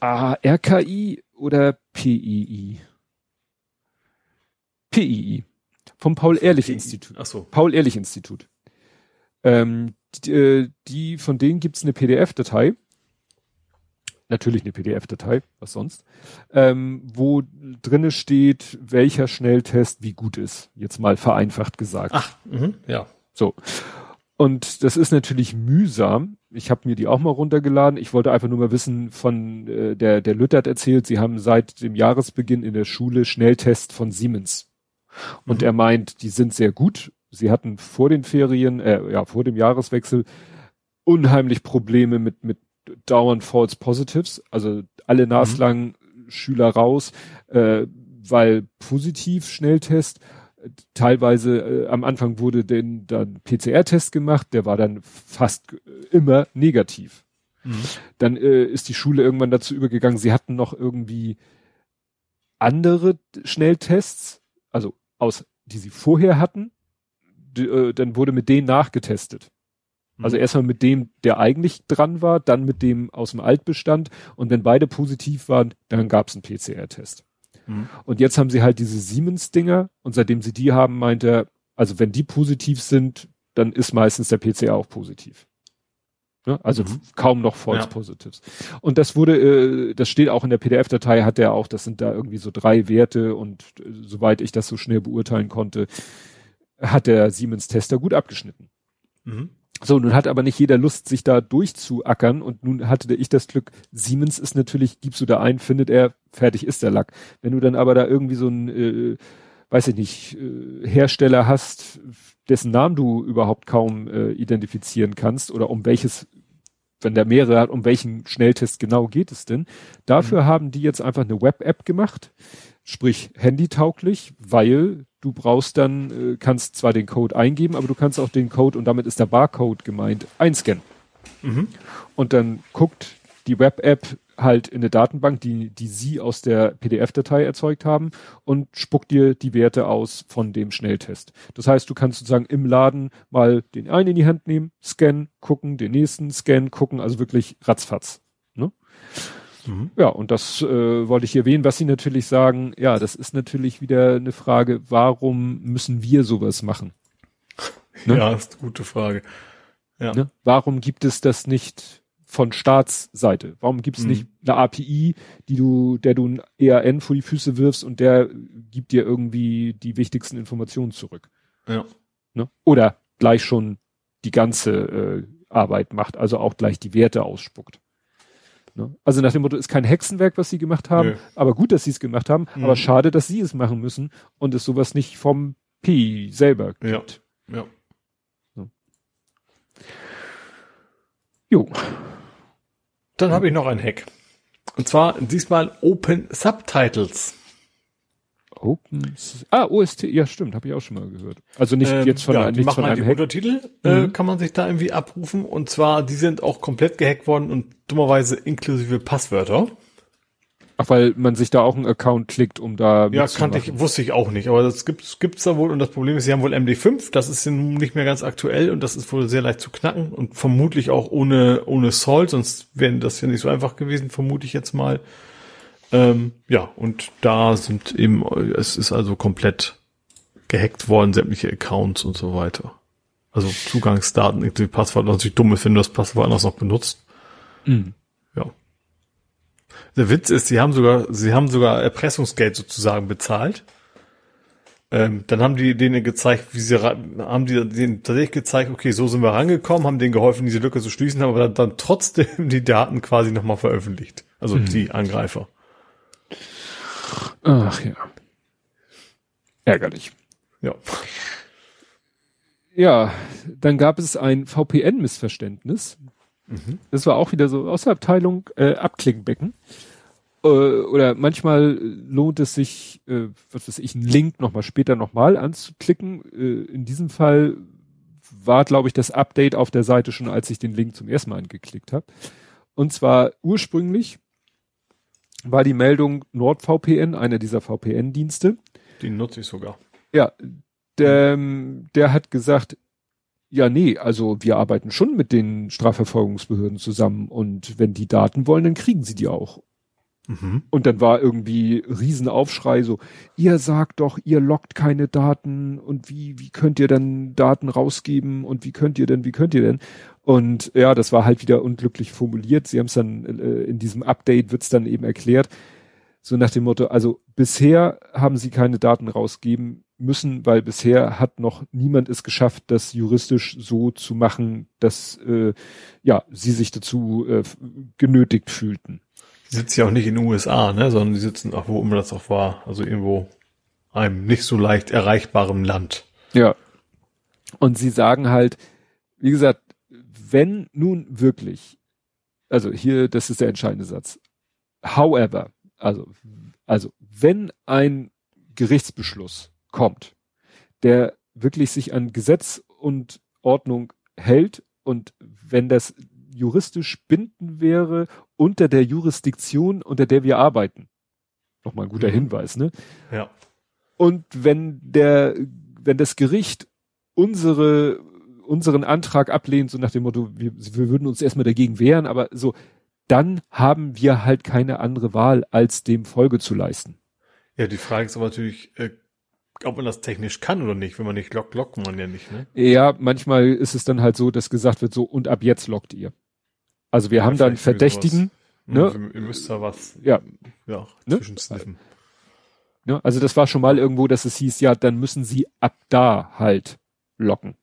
ah, RKI oder PII. PII. Vom Paul-Ehrlich-Institut. Ach so. Paul-Ehrlich-Institut. Ähm, die, äh, die, von denen gibt's eine PDF-Datei natürlich eine PDF-Datei, was sonst, ähm, wo drinne steht, welcher Schnelltest wie gut ist. Jetzt mal vereinfacht gesagt. Ach, mh, ja. So. Und das ist natürlich mühsam. Ich habe mir die auch mal runtergeladen. Ich wollte einfach nur mal wissen, von äh, der der Lüttert erzählt, sie haben seit dem Jahresbeginn in der Schule Schnelltest von Siemens. Und mhm. er meint, die sind sehr gut. Sie hatten vor den Ferien, äh, ja, vor dem Jahreswechsel unheimlich Probleme mit mit dauernd False Positives, also alle naslang mhm. Schüler raus, äh, weil positiv Schnelltest, teilweise äh, am Anfang wurde denn dann PCR-Test gemacht, der war dann fast immer negativ. Mhm. Dann äh, ist die Schule irgendwann dazu übergegangen, sie hatten noch irgendwie andere Schnelltests, also aus, die sie vorher hatten, die, äh, dann wurde mit denen nachgetestet. Also mhm. erstmal mit dem, der eigentlich dran war, dann mit dem aus dem Altbestand und wenn beide positiv waren, dann gab es einen PCR-Test. Mhm. Und jetzt haben sie halt diese Siemens-Dinger und seitdem sie die haben, meint er, also wenn die positiv sind, dann ist meistens der PCR auch positiv. Ja, also mhm. kaum noch False ja. Positives. Und das wurde, äh, das steht auch in der PDF-Datei, hat er auch, das sind da irgendwie so drei Werte und äh, soweit ich das so schnell beurteilen konnte, hat der Siemens-Tester gut abgeschnitten. Mhm. So, nun hat aber nicht jeder Lust, sich da durchzuackern und nun hatte ich das Glück, Siemens ist natürlich, gibst du da ein, findet er, fertig ist der Lack. Wenn du dann aber da irgendwie so ein, äh, weiß ich nicht, äh, Hersteller hast, dessen Namen du überhaupt kaum äh, identifizieren kannst oder um welches, wenn der mehrere hat, um welchen Schnelltest genau geht es denn? Dafür mhm. haben die jetzt einfach eine Web-App gemacht, sprich handytauglich, weil du brauchst dann, äh, kannst zwar den Code eingeben, aber du kannst auch den Code, und damit ist der Barcode gemeint, einscannen. Mhm. Und dann guckt die Web-App halt in eine Datenbank, die, die sie aus der PDF-Datei erzeugt haben und spuckt dir die Werte aus von dem Schnelltest. Das heißt, du kannst sozusagen im Laden mal den einen in die Hand nehmen, scannen, gucken, den nächsten scannen, gucken, also wirklich ratzfatz. Ne? Mhm. Ja, und das äh, wollte ich erwähnen, was Sie natürlich sagen, ja, das ist natürlich wieder eine Frage, warum müssen wir sowas machen? Ne? Ja, ist eine gute Frage. Ja. Ne? Warum gibt es das nicht von Staatsseite? Warum gibt es mhm. nicht eine API, die du, der du ein EAN vor die Füße wirfst und der gibt dir irgendwie die wichtigsten Informationen zurück? Ja. Ne? Oder gleich schon die ganze äh, Arbeit macht, also auch gleich die Werte ausspuckt. Ne? Also nach dem Motto, ist kein Hexenwerk, was sie gemacht haben, Nö. aber gut, dass sie es gemacht haben, mhm. aber schade, dass sie es machen müssen und es sowas nicht vom P selber gibt. Ja. ja. So. Jo. Dann habe ich noch einen Hack. Und zwar diesmal Open Subtitles. Open. Ah, OST, ja stimmt, habe ich auch schon mal gehört. Also nicht Ähm, jetzt von, ja, nicht machen von halt einem die Hack. Untertitel, äh, Mhm. kann man sich da irgendwie abrufen. Und zwar, die sind auch komplett gehackt worden und dummerweise inklusive Passwörter. Ach, weil man sich da auch einen Account klickt, um da Ja, kannte ich, wusste ich auch nicht, aber das gibt's, gibt's da wohl und das Problem ist, sie haben wohl MD5, das ist ja nun nicht mehr ganz aktuell und das ist wohl sehr leicht zu knacken und vermutlich auch ohne, ohne Salt, sonst wäre das ja nicht so einfach gewesen, vermute ich jetzt mal. Ähm, ja, und da sind eben, es ist also komplett gehackt worden, sämtliche Accounts und so weiter. Also Zugangsdaten, inklusive Passwort, was natürlich dumm ist, wenn du das Passwort anders noch benutzt. Mhm. Ja. Der Witz ist, sie haben sogar, sie haben sogar Erpressungsgeld sozusagen bezahlt. Ähm, dann haben die denen gezeigt, wie sie haben die denen tatsächlich gezeigt, okay, so sind wir rangekommen, haben denen geholfen, diese Lücke zu schließen, haben aber dann, dann trotzdem die Daten quasi nochmal veröffentlicht. Also die Angreifer. Ach ja. Ärgerlich. Ja. Ja, dann gab es ein VPN-Missverständnis. Das war auch wieder so aus der Abteilung äh, Abklickbecken. Äh, oder manchmal lohnt es sich, äh, was weiß ich, einen Link nochmal später nochmal anzuklicken. Äh, in diesem Fall war, glaube ich, das Update auf der Seite schon, als ich den Link zum ersten Mal angeklickt habe. Und zwar ursprünglich war die Meldung NordVPN, einer dieser VPN-Dienste. Die nutze ich sogar. Ja, der, der hat gesagt, ja, nee, also wir arbeiten schon mit den Strafverfolgungsbehörden zusammen und wenn die Daten wollen, dann kriegen sie die auch. Mhm. Und dann war irgendwie Riesenaufschrei so, ihr sagt doch, ihr lockt keine Daten und wie, wie könnt ihr denn Daten rausgeben und wie könnt ihr denn, wie könnt ihr denn? Und ja, das war halt wieder unglücklich formuliert. Sie haben es dann, äh, in diesem Update wird's dann eben erklärt, so nach dem Motto, also bisher haben sie keine Daten rausgeben müssen, weil bisher hat noch niemand es geschafft, das juristisch so zu machen, dass äh, ja sie sich dazu äh, genötigt fühlten. Die sitzen ja auch nicht in den USA, ne, sondern die sitzen auch, wo immer das auch war, also irgendwo einem nicht so leicht erreichbaren Land. Ja. Und sie sagen halt, wie gesagt, wenn nun wirklich, also hier, das ist der entscheidende Satz. However, also, also, wenn ein Gerichtsbeschluss kommt, der wirklich sich an Gesetz und Ordnung hält und wenn das juristisch binden wäre unter der Jurisdiktion, unter der wir arbeiten. Nochmal ein guter Mhm. Hinweis, ne? Ja. Und wenn der, wenn das Gericht unsere, unseren Antrag ablehnt, so nach dem Motto, wir, wir würden uns erstmal dagegen wehren, aber so, dann haben wir halt keine andere Wahl, als dem Folge zu leisten. Ja, die Frage ist aber natürlich, äh, ob man das technisch kann oder nicht. Wenn man nicht lockt, lockt man ja nicht, ne? Ja, manchmal ist es dann halt so, dass gesagt wird, so, und ab jetzt lockt ihr. Also wir Ja, haben dann vielleicht irgendwie Verdächtigen, Ne? Ihr, ihr müsst da was, Ja. ja, Ne? zwischensniffen. ne? also das war schon mal irgendwo, dass es hieß, ja, dann müssen sie ab da halt locken.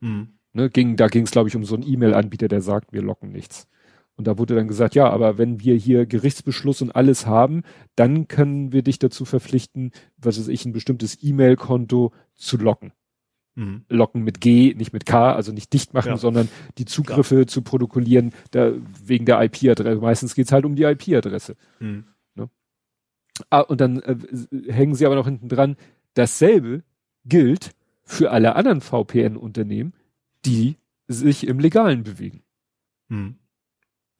Mhm. Ne, ging, da ging es, glaube ich, um so einen E-Mail-Anbieter, der sagt, wir locken nichts. Und da wurde dann gesagt, ja, aber wenn wir hier Gerichtsbeschluss und alles haben, dann können wir dich dazu verpflichten, was weiß ich, ein bestimmtes E-Mail-Konto zu locken. Mhm. Locken mit G, nicht mit K, also nicht dicht machen, Ja. sondern die Zugriffe zu protokollieren, da, wegen der IP-Adresse. Meistens geht's halt um die IP-Adresse. Mhm. Ah, und dann äh, hängen sie aber noch hinten dran, dasselbe gilt für alle anderen VPN-Unternehmen, die sich im Legalen bewegen. Mhm.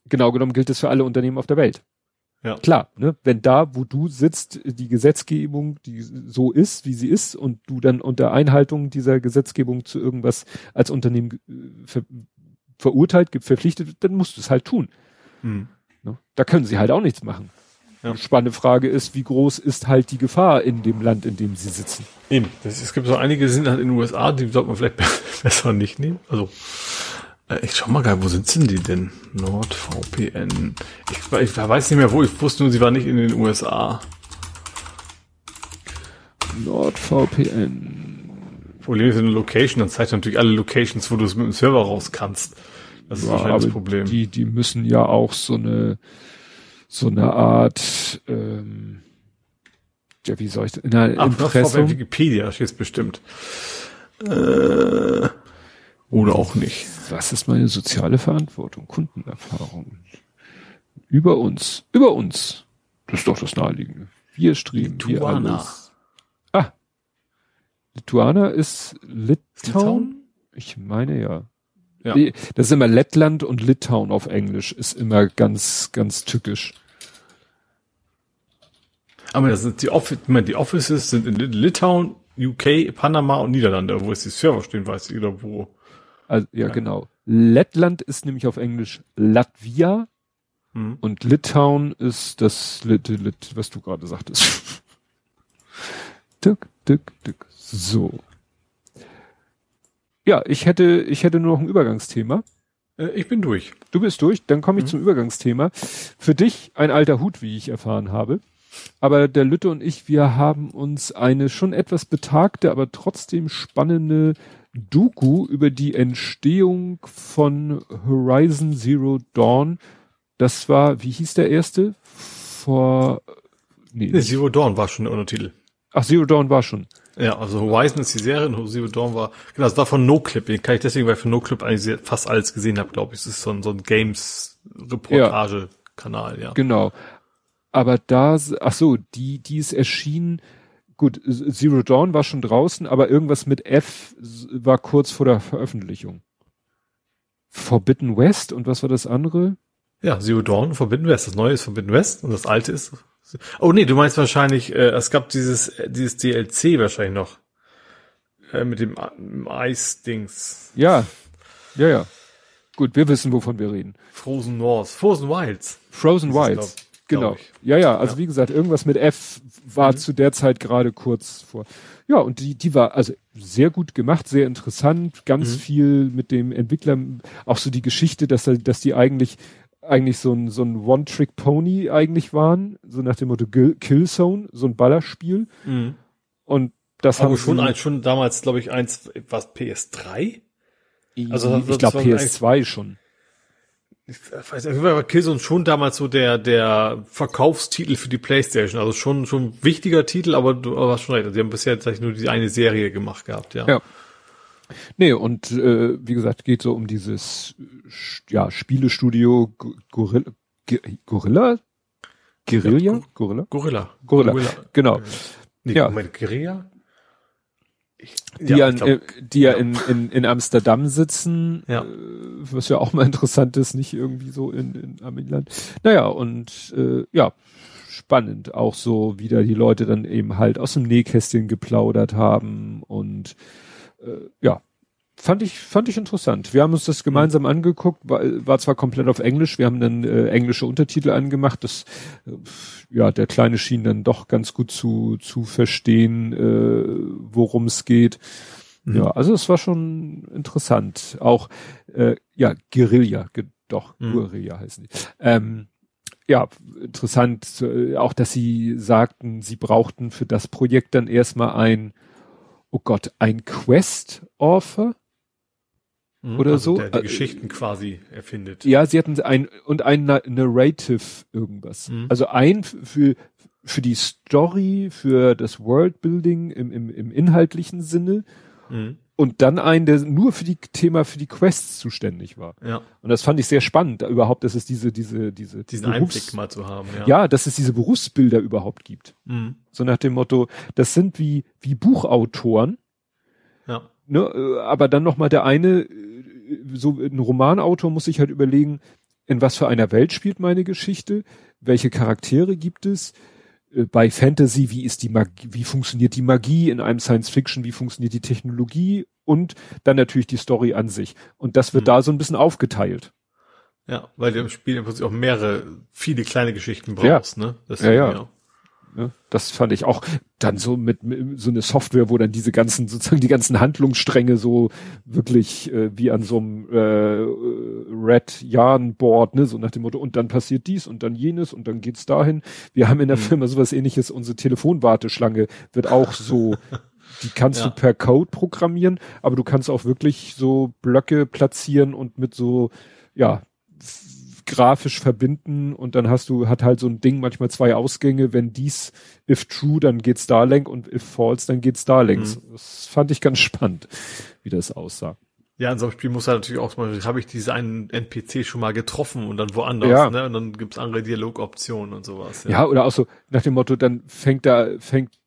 Genau genommen gilt es für alle Unternehmen auf der Welt. Ja. Klar, ne? wenn da, wo du sitzt, die Gesetzgebung, die so ist, wie sie ist, und du dann unter Einhaltung dieser Gesetzgebung zu irgendwas als Unternehmen äh, ver verurteilt, verpflichtet, dann musst du es halt tun. Mhm. Ne? Da können sie halt auch nichts machen. Ja. Die spannende Frage ist, wie groß ist halt die Gefahr in dem Land, in dem sie sitzen? Eben. Das, es gibt so einige, die sind halt in den USA, die sollte man vielleicht besser nicht nehmen. Also, ich schau mal geil, wo sind denn die denn? NordVPN. Ich, ich weiß nicht mehr, wo. Ich wusste nur, sie war nicht in den USA. NordVPN. Problem ist in der Location, dann zeigt er natürlich alle Locations, wo du es mit dem Server raus kannst. Das ist Ja, wahrscheinlich das Problem. Die, die müssen ja auch so eine, so eine Art, ähm, ja, wie soll ich das, bei Impressum. Wikipedia, steht bestimmt. Äh, oder auch nicht. Was ist meine soziale Verantwortung? Kundenerfahrung. Über uns. Über uns. Das ist doch das Naheliegende. Wir streben hier Lituana. alles. Ah. Lituana ist Litauen? Ich meine ja. Ja. Das ist immer Lettland und Litauen auf Englisch. Ist immer ganz, ganz tückisch. Aber das sind die, Office, die Offices sind in Litauen, UK, Panama und Niederlande. Wo ist die Server stehen, weiß ich, oder wo. Also, ja, genau. Lettland ist nämlich auf Englisch Latvia Hm. und Litauen ist das Lit, Lit, was du gerade sagtest. Tück, tück, tück. So. Ja, ich hätte, ich hätte nur noch ein Übergangsthema. Äh, ich bin durch. Du bist durch, dann komme ich Mhm. zum Übergangsthema. Für dich ein alter Hut, wie ich erfahren habe. Aber der Lütte und ich, wir haben uns eine schon etwas betagte, aber trotzdem spannende Doku über die Entstehung von Horizon Zero Dawn. Das war, wie hieß der erste? Vor, nee, Nee, Zero Dawn war schon der Untertitel. ach, Zero Dawn war schon. Ja, also Horizon ist die Serie und Zero Dawn war, genau, das war von NoClip. Den kann ich deswegen, weil ich von NoClip eigentlich sehr, fast alles gesehen habe, glaube ich. Es ist so ein, so ein Games-Reportage-Kanal, ja. Genau. Aber da, ach so, die, die ist erschienen, gut, Zero Dawn war schon draußen, aber irgendwas mit F war kurz vor der Veröffentlichung. Forbidden West und was war das andere? Ja, Zero Dawn, Forbidden West. Das neue ist Forbidden West und das alte ist. Oh nee, du meinst wahrscheinlich, äh, es gab dieses, äh, dieses DLC wahrscheinlich noch. Äh, mit dem dem Eis-Dings. Ja, ja, ja. Gut, wir wissen, wovon wir reden. Frozen North. Frozen Wilds. Frozen Wilds. Genau. Ja, ja, also Ja. wie gesagt, irgendwas mit F war Mhm. zu der Zeit gerade kurz vor. Ja, und die, die war also sehr gut gemacht, sehr interessant, ganz Mhm. viel mit dem Entwickler, auch so die Geschichte, dass, dass die eigentlich eigentlich so ein, so ein One-Trick-Pony eigentlich waren, so nach dem Motto Kill- Killzone, so ein Ballerspiel. Mhm. Und das Aber haben schon, ein, schon damals, glaube ich, eins, was, PS3? also ich glaube das war PS2 schon. Ich weiß nicht, war Killzone schon damals so der, der Verkaufstitel für die Playstation. Also schon, schon ein wichtiger Titel, aber du hast schon recht. Also Die haben bisher tatsächlich nur die eine Serie gemacht gehabt, ja. Ja. Nee, und äh, wie gesagt, geht so um dieses ja, Spielestudio Gorilla, Gorilla? Guerilla? Gorilla? Gorilla. Gorilla, genau. Nee, Ja. Moment, Guerilla? Die ja, in, glaub- äh, die ja in, in, in Amsterdam sitzen, Ja. äh, was ja auch mal interessant ist, nicht irgendwie so in, in Amiland. Naja, und äh, ja, spannend, auch so, wie da die Leute dann eben halt aus dem Nähkästchen geplaudert haben und äh, ja, fand ich, fand ich interessant. Wir haben uns das gemeinsam angeguckt, war, war zwar komplett auf Englisch, wir haben dann äh, englische Untertitel angemacht, das, äh, ja, der Kleine schien dann doch ganz gut zu, zu verstehen, äh, worum es geht. Mhm. Ja, also es war schon interessant. Auch, äh, ja, Guerilla, ge doch, Mhm. Guerilla heißen die. Ähm, ja, interessant, äh, auch dass sie sagten, sie brauchten für das Projekt dann erstmal ein, oh Gott, ein Quest-Offer. Mhm. oder also so, Der die äh, Geschichten quasi erfindet. Ja, sie hatten ein und ein Na- Narrative irgendwas. Mhm. Also ein für für die Story, für das Worldbuilding im, im, im inhaltlichen Sinne Mhm. und dann einen, der nur für die Thema für die Quests zuständig war. Ja, Und das fand ich sehr spannend, überhaupt, dass es diese diese diese diesen Berufs- Einblick mal zu haben, ja. ja, dass es diese Berufsbilder überhaupt gibt. Mhm. So nach dem Motto, das sind wie wie Buchautoren, Ja. Ne, äh, aber dann noch mal der eine, äh, so ein Romanautor muss sich halt überlegen, in was für einer Welt spielt meine Geschichte, welche Charaktere gibt es, äh, bei Fantasy, wie ist die Magie, wie funktioniert die Magie, in einem Science Fiction, wie funktioniert die Technologie und dann natürlich die Story an sich. Und das wird Mhm. da so ein bisschen aufgeteilt. Ja, weil du im Spiel im Prinzip auch mehrere, viele kleine Geschichten Ja. brauchst, ne? Deswegen, Ja, ja. Ne? Das fand ich auch dann so mit, mit so eine Software, wo dann diese ganzen sozusagen die ganzen Handlungsstränge so wirklich äh, wie an so einem äh, Red Yarn Board, ne, so nach dem Motto und dann passiert dies und dann jenes und dann geht's dahin. Wir haben in der Mhm. Firma sowas ähnliches, unsere Telefonwarteschlange wird auch so die kannst Ja. du per Code programmieren, aber du kannst auch wirklich so Blöcke platzieren und mit so ja grafisch verbinden und dann hast du, hat halt so ein Ding manchmal zwei Ausgänge, wenn dies if true, dann geht's da lang und if false, dann geht's da längs. Mhm. Das fand ich ganz spannend, wie das aussah. Ja, in so einem Spiel muss er natürlich auch mal, habe ich diese einen NPC schon mal getroffen und dann woanders, Ja. ne? Und dann gibt's andere Dialogoptionen und sowas. Ja. oder auch so nach dem Motto, dann fängt da, fängt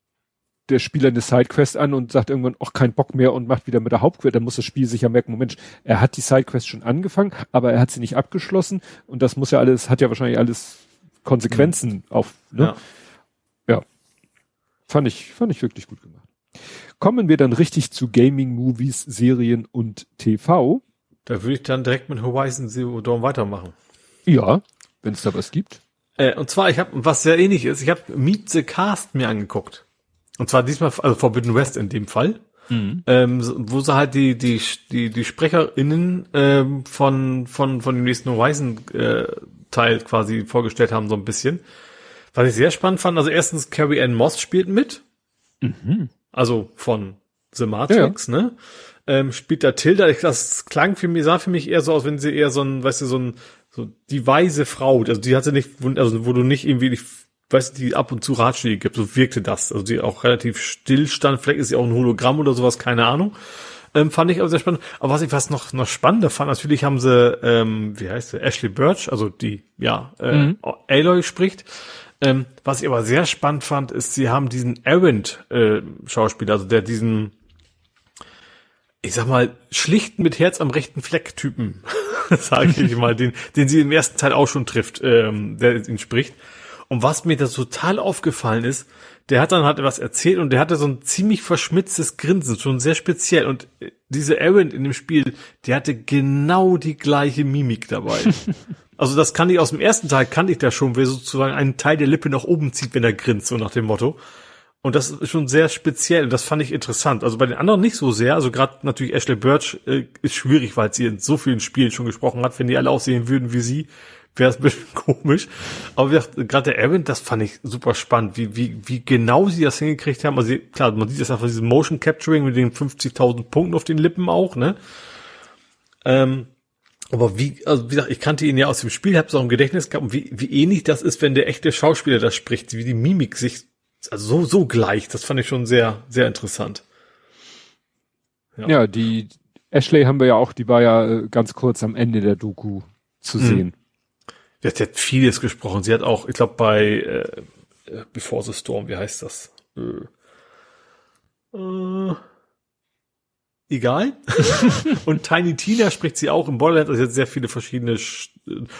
der Spieler eine Sidequest an und sagt irgendwann, ach, kein Bock mehr und macht wieder mit der Hauptquest, dann muss das Spiel sich ja merken, Moment, er hat die Sidequest schon angefangen, aber er hat sie nicht abgeschlossen und das muss ja alles, hat ja wahrscheinlich alles Konsequenzen auf, ne? Ja. Fand ich, fand ich wirklich gut gemacht. Kommen wir dann richtig zu Gaming, Movies, Serien und TV. Da würde ich dann direkt mit Horizon Zero Dawn weitermachen. Ja, wenn es da was gibt. Äh, und zwar, ich habe, was sehr ähnlich ist, ich habe Meet the Cast mir angeguckt. Und zwar diesmal, also Forbidden West in dem Fall. Ähm, so- wo sie halt die, die, die, die SprecherInnen ähm, von, von, von dem nächsten Horizon äh, Teil quasi vorgestellt haben, so ein bisschen. Was ich sehr spannend fand, also erstens Carrie Ann Moss spielt mit. Also von The Matrix, ne? Ähm, spielt da Tilda. Das klang für mich, sah für mich eher so aus, wenn sie eher so ein, weißt du, so ein, so die weise Frau, also die hatte nicht, also wo du nicht irgendwie, ich, weißt du, die ab und zu Ratschläge gibt, so wirkte das. Also die auch relativ still stand, vielleicht ist sie auch ein Hologramm oder sowas, keine Ahnung. Ähm, fand ich aber sehr spannend. Aber was ich was noch, noch spannender fand, natürlich haben sie, ähm, wie heißt sie, Ashley Birch, also die, ja, äh, Aloy spricht. Ähm, was ich aber sehr spannend fand, ist, sie haben diesen Errant äh, Schauspieler, also der diesen, ich sag mal, schlicht mit Herz am rechten Fleck Typen, sage ich mal, den, den sie im ersten Teil auch schon trifft, ähm, der ihn spricht. Und was mir da total aufgefallen ist, der hat dann halt etwas erzählt und der hatte so ein ziemlich verschmitztes Grinsen, schon sehr speziell. Und äh, diese Aaron in dem Spiel, die hatte genau die gleiche Mimik dabei. also das kann ich aus dem ersten Teil, kannte ich da schon, wer sozusagen einen Teil der Lippe nach oben zieht, wenn er grinst, so nach dem Motto. Und das ist schon sehr speziell und das fand ich interessant. Also bei den anderen nicht so sehr. Also gerade natürlich Ashley Birch äh, ist schwierig, weil sie in so vielen Spielen schon gesprochen hat. Wenn die alle aussehen würden wie sie, wäre es ein bisschen komisch. Aber wie gesagt, gerade der Aaron, das fand ich super spannend, wie, wie, wie genau sie das hingekriegt haben. Also klar, man sieht das einfach dieses Motion Capturing mit den 50.000 Punkten auf den Lippen auch, ne? Ähm, aber wie, also wie gesagt, ich kannte ihn ja aus dem Spiel, hab's auch im Gedächtnis gehabt, und wie, wie ähnlich das ist, wenn der echte Schauspieler das spricht, wie die Mimik sich, also so, so gleich, das fand ich schon sehr, sehr interessant. Ja. Ja, die Ashley haben wir ja auch, die war ja äh, ganz kurz am Ende der Doku zu Mhm. sehen. Sie hat, sie hat vieles gesprochen. Sie hat auch, ich glaube, bei äh, äh, Before the Storm, wie heißt das? Äh, äh, egal. und Tiny Tina spricht sie auch im Borderlands. Also sie hat sehr viele verschiedene St-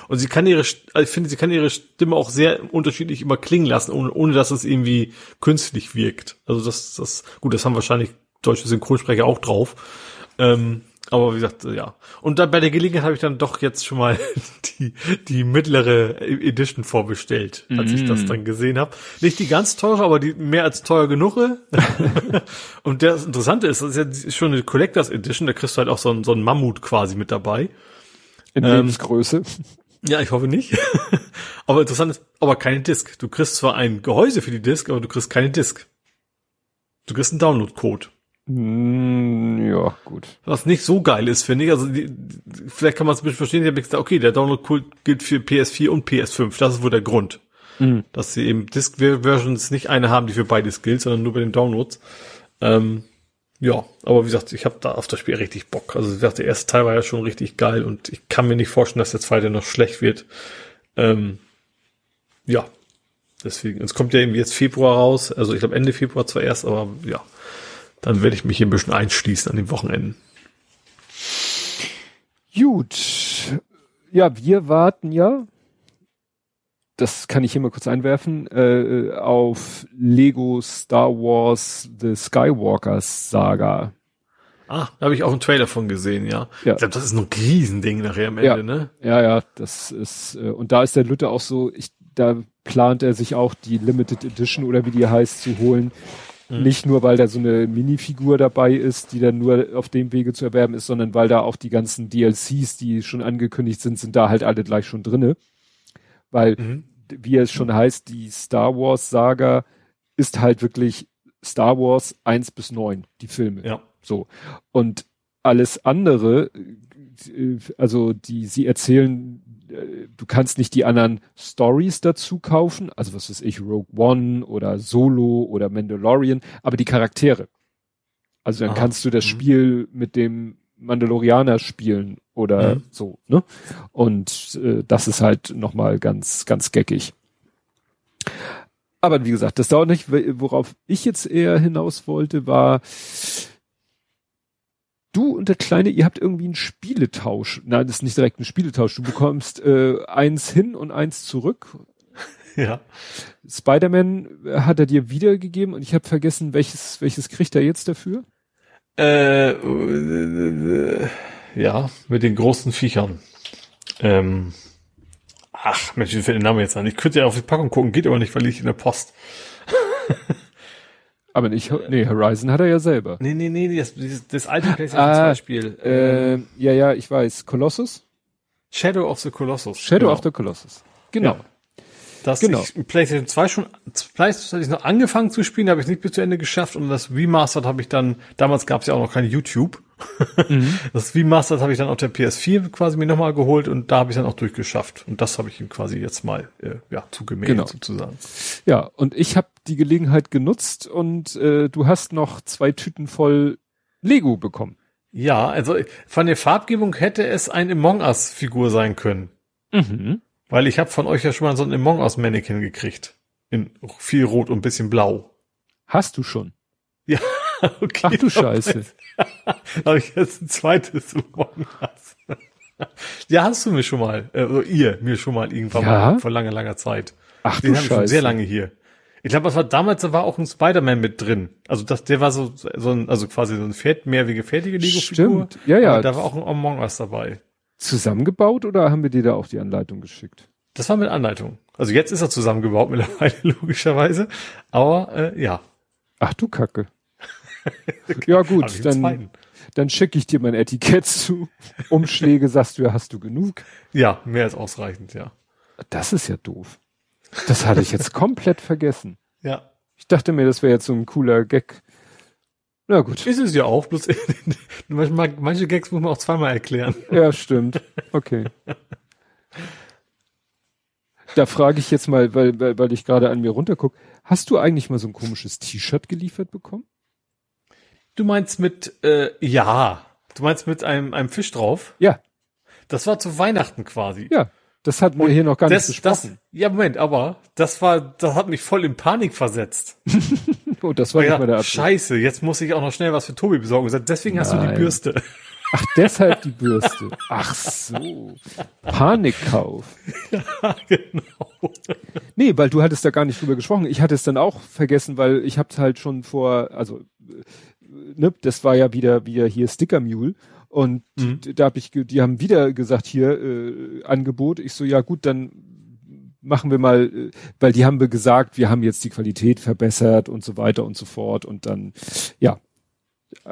und sie kann ihre, also ich finde, sie kann ihre Stimme auch sehr unterschiedlich immer klingen lassen, ohne, ohne dass es irgendwie künstlich wirkt. Also das, das, gut, das haben wahrscheinlich deutsche Synchronsprecher auch drauf. Ähm, aber wie gesagt, äh, ja. Und dann bei der Gelegenheit habe ich dann doch jetzt schon mal die, die mittlere Edition vorbestellt, als ich das dann gesehen habe. Nicht die ganz teure, aber die mehr als teuer genug. Und das Interessante ist, das ist ja schon eine Collectors Edition, da kriegst du halt auch so ein, so ein Mammut quasi mit dabei. In Ähm, Lebensgröße. Ja, ich hoffe nicht. aber interessant ist, aber keine Disk. Du kriegst zwar ein Gehäuse für die Disk, aber du kriegst keine Disk. Du kriegst einen Download-Code. Mm, ja, gut. Was nicht so geil ist, finde ich. Also die, vielleicht kann man es ein bisschen verstehen. Ich habe gesagt, okay, der Download-Code gilt für PS4 und PS5. Das ist wohl der Grund. Mhm. Dass sie eben Disk-Versions nicht eine haben, die für beides gilt, sondern nur bei den Downloads. Ähm, ja, aber wie gesagt, ich habe da auf das Spiel richtig Bock. Also wie gesagt, der erste Teil war ja schon richtig geil und ich kann mir nicht vorstellen, dass der zweite noch schlecht wird. Ähm, ja, deswegen. Es kommt ja irgendwie jetzt Februar raus. Also ich glaube Ende Februar zwar erst, aber ja, dann werde ich mich hier ein bisschen einschließen an den Wochenenden. Gut. Ja, wir warten ja, das kann ich hier mal kurz einwerfen, äh, auf Lego Star Wars The Skywalkers Saga. Ah, da habe ich auch einen Trailer von gesehen, ja. Ja. Ich glaube, das ist ein Riesending nachher am Ende, Ja. ne? Ja, ja, das ist, äh, und da ist der Lütte auch so, ich, da plant er sich auch die Limited Edition oder wie die heißt zu holen. Nicht nur, weil da so eine Minifigur dabei ist, die dann nur auf dem Wege zu erwerben ist, sondern weil da auch die ganzen DLCs, die schon angekündigt sind, sind da halt alle gleich schon drinne. Weil, Mhm. wie es schon heißt, die Star Wars Saga ist halt wirklich Star Wars 1 bis 9, die Filme. Ja. So. Und alles andere, äh, also die, sie erzählen, äh, du kannst nicht die anderen Stories dazu kaufen, also was weiß ich, Rogue One oder Solo oder Mandalorian, aber die Charaktere. Also dann Aha. kannst du das Mhm. Spiel mit dem Mandalorianer spielen oder Mhm. so, ne? Und äh, das ist halt nochmal ganz, ganz geckig. Aber wie gesagt, das dauert nicht. Worauf ich jetzt eher hinaus wollte, war, du und der Kleine, ihr habt irgendwie einen Spieletausch. Nein, das ist nicht direkt ein Spieletausch. Du bekommst äh, eins hin und eins zurück. Ja. Spider-Man hat er dir wiedergegeben und ich habe vergessen, welches, welches kriegt er jetzt dafür? Äh, äh, ja, mit den großen Viechern. Ähm, ach, Mensch, wie fällt der Name jetzt an? Ich könnte ja auf die Packung gucken, geht aber nicht, weil ich in der Post. Aber nicht, nee, Horizon hat er ja selber. Nee, nee, nee, das, das, alte PlayStation Ah, 2 Spiel. Äh, ja, ja, ich weiß. Colossus? Shadow of the Colossus. Shadow Genau. of the Colossus. Genau. Ja. Das Genau. ich PlayStation 2 schon, PlayStation hatte ich noch angefangen zu spielen, habe ich nicht bis zu Ende geschafft und das Remastered habe ich dann, damals gab es ja auch noch kein YouTube. Mhm. Das Remastered habe ich dann auf der PS4 quasi mir nochmal geholt und da habe ich dann auch durchgeschafft. Und das habe ich ihm quasi jetzt mal äh, ja, zugemäht Genau. sozusagen. Ja, und ich habe die Gelegenheit genutzt und äh, du hast noch zwei Tüten voll Lego bekommen. Ja, also von der Farbgebung hätte es ein Among Us-Figur sein können. Mhm. Weil ich habe von euch ja schon mal so ein Among Us-Mannequin gekriegt. In viel Rot und bisschen blau. Hast du schon? Ja, okay. Ach du Scheiße. habe ich jetzt ein zweites Us. ja, hast du mir schon mal, äh, oder ihr mir schon mal irgendwann Ja? mal vor langer, langer Zeit. Ach Den du habe ich schon Scheiße. sehr lange hier. Ich glaube, das war damals, da war auch ein Spider-Man mit drin. Also das, der war so, so ein, also quasi so ein Fett, mehrwege fertige Lego-Figur. Stimmt. Ja, ja. Da war auch ein Among Us dabei. Zusammengebaut oder haben wir dir da auch die Anleitung geschickt? Das war mit Anleitung. Also jetzt ist er zusammengebaut mittlerweile, logischerweise. Aber äh, ja. Ach du Kacke. ja gut, dann, dann schicke ich dir mein Etikett zu. Umschläge sagst du hast du genug. Ja, mehr als ausreichend, ja. Das ist ja doof. Das hatte ich jetzt komplett vergessen. Ja. Ich dachte mir, das wäre jetzt so ein cooler Gag. Na gut. Ist es ja auch, bloß manchmal, manche Gags muss man auch zweimal erklären. Ja, stimmt. Okay. Da frage ich jetzt mal, weil, weil, weil ich gerade an mir runtergucke, hast du eigentlich mal so ein komisches T-Shirt geliefert bekommen? Du meinst mit, äh, ja. Du meinst mit einem, einem Fisch drauf? Ja, Das war zu Weihnachten quasi. ja. Das hatten wir hier noch gar das, nicht das, besprochen. ja, Moment, aber das war, das hat mich voll in Panik versetzt. oh, das war nicht Ja, mal der Absicht. scheiße, jetzt muss ich auch noch schnell was für Tobi besorgen. Deswegen hast du die Nein. Bürste. Ach, deshalb die Bürste. Ach so. Panikkauf. genau. Nee, weil du hattest da gar nicht drüber gesprochen. Ich hatte es dann auch vergessen, weil ich hab's halt schon vor, also ne, das war ja wieder wieder hier Sticker Mule und Mhm. da habe ich, die haben wieder gesagt hier äh, Angebot. Ich so ja gut, dann machen wir mal, äh, weil die haben wir gesagt, wir haben jetzt die Qualität verbessert und so weiter und so fort und dann ja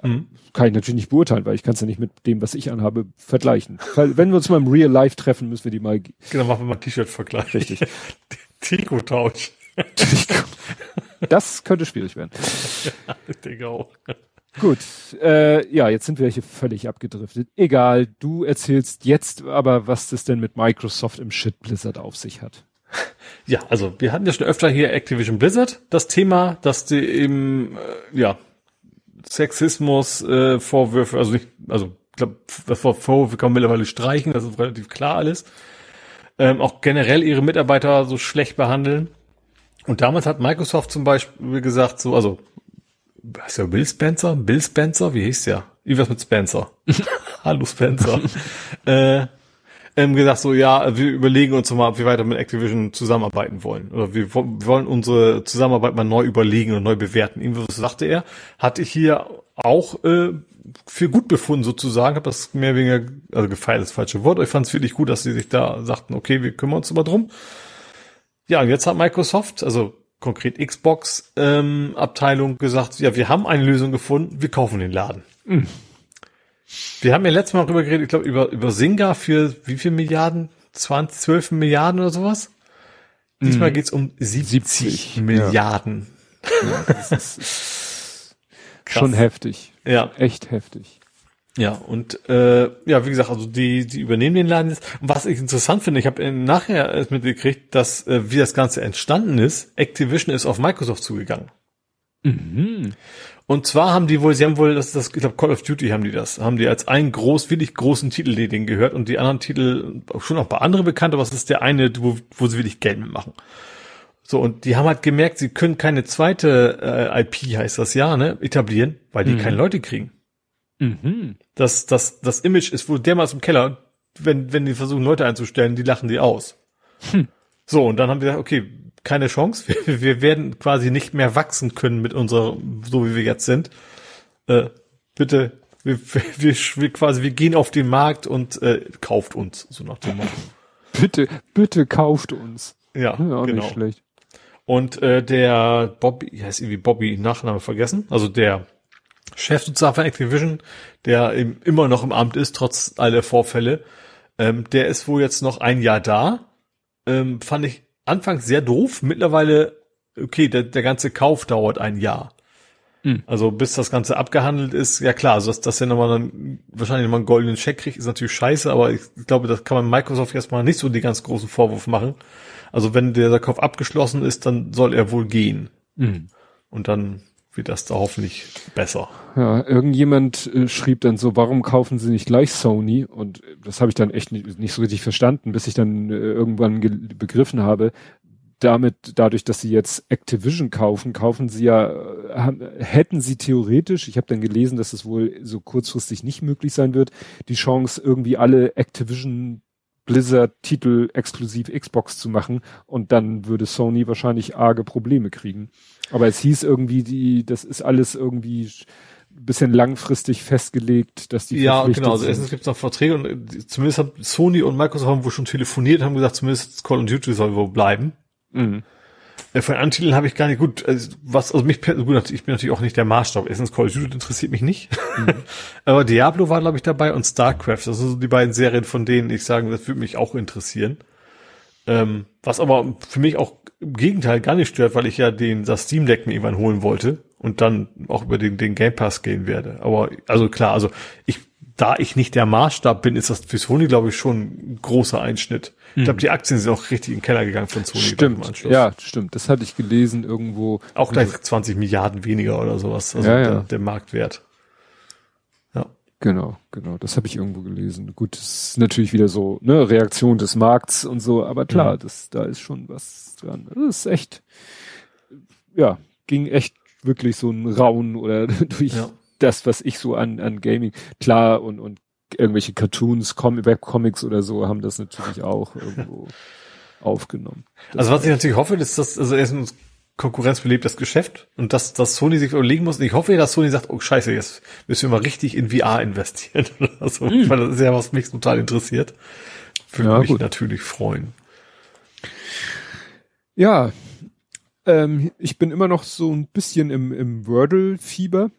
Mhm. kann ich natürlich nicht beurteilen, weil ich kann es ja nicht mit dem, was ich anhabe, vergleichen. Weil, wenn wir uns mal im Real Life treffen, müssen wir die mal Genau, machen wir mal T-Shirt-Vergleich. Richtig. Trikottausch. Das könnte schwierig werden. Ich denke auch. Gut, äh, ja, jetzt sind wir hier völlig abgedriftet. Egal, du erzählst jetzt aber, was das denn mit Microsoft im Shit Blizzard auf sich hat. Ja, also wir hatten ja schon öfter hier Activision Blizzard das Thema, dass die eben äh, ja Sexismus äh, Vorwürfe, also nicht, also glaube, Vorwürfe kann man mittlerweile streichen, das ist relativ klar alles. Ähm, auch generell ihre Mitarbeiter so schlecht behandeln. Und damals hat Microsoft zum Beispiel gesagt, so, also heißt der Bill Spencer? Bill Spencer? Wie hieß der? Irgendwas mit Spencer. Hallo Spencer. äh, ähm, gesagt so, ja, wir überlegen uns mal, ob wir weiter mit Activision zusammenarbeiten wollen. Oder wir, wir wollen unsere Zusammenarbeit mal neu überlegen und neu bewerten. Irgendwas sagte er. Hatte ich hier auch äh, für gut befunden sozusagen. Habe das mehr oder weniger, also gefeiert ist das falsche Wort. Ich fand es wirklich gut, dass sie sich da sagten, okay, wir kümmern uns aber drum. Ja, und jetzt hat Microsoft, also konkret Xbox ähm, Abteilung gesagt, ja, wir haben eine Lösung gefunden, wir kaufen den Laden. Wir haben ja letztes Mal darüber geredet, ich glaube, über, über Singa für wie viel Milliarden? 20, 12 Milliarden oder sowas? Diesmal geht's um 70, 70, ja. Milliarden. Schon heftig. Ja, Echt heftig. Ja, und äh, ja, wie gesagt, also die, die übernehmen den Laden jetzt. Und was ich interessant finde, ich habe nachher erst mitgekriegt, dass äh, wie das Ganze entstanden ist, Activision ist auf Microsoft zugegangen. Mhm. Und zwar haben die wohl, sie haben wohl, das, das, ich glaube Call of Duty haben die das, haben die als einen groß, wirklich großen Titel denen gehört und die anderen Titel schon auch bei anderen bekannt, aber es ist der eine, wo, wo sie wirklich Geld mitmachen. So, und die haben halt gemerkt, sie können keine zweite äh, IP, heißt das ja, ne, etablieren, weil die Mhm. keine Leute kriegen. Mhm. Das, das, das Image ist wohl dermaßen im Keller, wenn, wenn die versuchen, Leute einzustellen, die lachen die aus. Hm. So, und dann haben die gesagt, okay, keine Chance, wir, wir werden quasi nicht mehr wachsen können mit unserer, so wie wir jetzt sind. Äh, bitte, wir, wir, wir quasi, wir gehen auf den Markt und äh, kauft uns, so nach dem Motto. Bitte, bitte kauft uns. Ja, Ja, auch genau. nicht schlecht. Und äh, der Bobby, heißt irgendwie Bobby, Nachname vergessen, also der Chef sozusagen von Activision, der im, immer noch im Amt ist, trotz aller Vorfälle, ähm, der ist wohl jetzt noch ein Jahr da. Ähm, fand ich anfangs sehr doof. Mittlerweile, okay, der, der ganze Kauf dauert ein Jahr. Hm. Also bis das Ganze abgehandelt ist, ja klar, also dass, dass er nochmal dann wahrscheinlich nochmal einen goldenen Check kriegt, ist natürlich scheiße, aber ich glaube, das kann man Microsoft erstmal nicht so die ganz großen Vorwurf machen. Also wenn der Kauf abgeschlossen ist, dann soll er wohl gehen. Mhm. Und dann wird das da hoffentlich besser. Ja, irgendjemand äh, schrieb dann so, warum kaufen sie nicht gleich Sony? Und äh, das habe ich dann echt nicht, nicht so richtig verstanden, bis ich dann äh, irgendwann ge- begriffen habe. Damit, dadurch, dass sie jetzt Activision kaufen, kaufen sie ja, äh, haben, hätten sie theoretisch, ich habe dann gelesen, dass es wohl so kurzfristig nicht möglich sein wird, die Chance, irgendwie alle Activision Blizzard-Titel exklusiv Xbox zu machen und dann würde Sony wahrscheinlich arge Probleme kriegen. Aber es hieß irgendwie, die, das ist alles irgendwie ein bisschen langfristig festgelegt, dass die Ja, genau. Also erstens gibt es noch Verträge und äh, zumindest haben Sony und Microsoft haben wohl schon telefoniert, haben gesagt, zumindest Call of Duty soll wohl bleiben. Mhm. Äh, Von anderen Titeln habe ich gar nicht gut, also was, also mich, gut, ich bin natürlich auch nicht der Maßstab. Erstens Call of Duty interessiert mich nicht. Aber Diablo war, glaube ich, dabei und StarCraft. Das sind so die beiden Serien, von denen ich sagen, das würde mich auch interessieren. Ähm, was aber für mich auch im Gegenteil gar nicht stört, weil ich ja den, das Steam Deck mir irgendwann holen wollte und dann auch über den, den Game Pass gehen werde. Aber, also klar, also ich, da ich nicht der Maßstab bin, ist das für Sony, glaube ich, schon ein großer Einschnitt. Ich glaube, die Aktien sind auch richtig in den Keller gegangen von Sony. Stimmt, Anschluss. ja, stimmt. Das hatte ich gelesen irgendwo. Auch gleich 20 Milliarden weniger oder sowas. Also Ja, ja. Der, der Marktwert. Ja. Genau, genau. Das habe ich irgendwo gelesen. Gut, das ist natürlich wieder so, ne, Reaktion des Markts und so, aber klar, Mhm. das, da ist schon was dran. Das ist echt, ja, ging echt wirklich so ein Raun oder durch Ja. das, was ich so an, an Gaming, klar, und, und irgendwelche Cartoons, Com Webcomics oder so haben das natürlich auch irgendwo aufgenommen. Das Also was ich natürlich hoffe, ist, dass, also erstens Konkurrenz belebt das Geschäft und dass, dass Sony sich überlegen muss. Und ich hoffe, dass Sony sagt, oh scheiße, jetzt müssen wir mal richtig in VR investieren oder so. Weil das ist ja, was mich total interessiert. Würde Mhm. Ja, mich gut. natürlich freuen. Ja, ähm, ich bin immer noch so ein bisschen im, im Wordle-Fieber.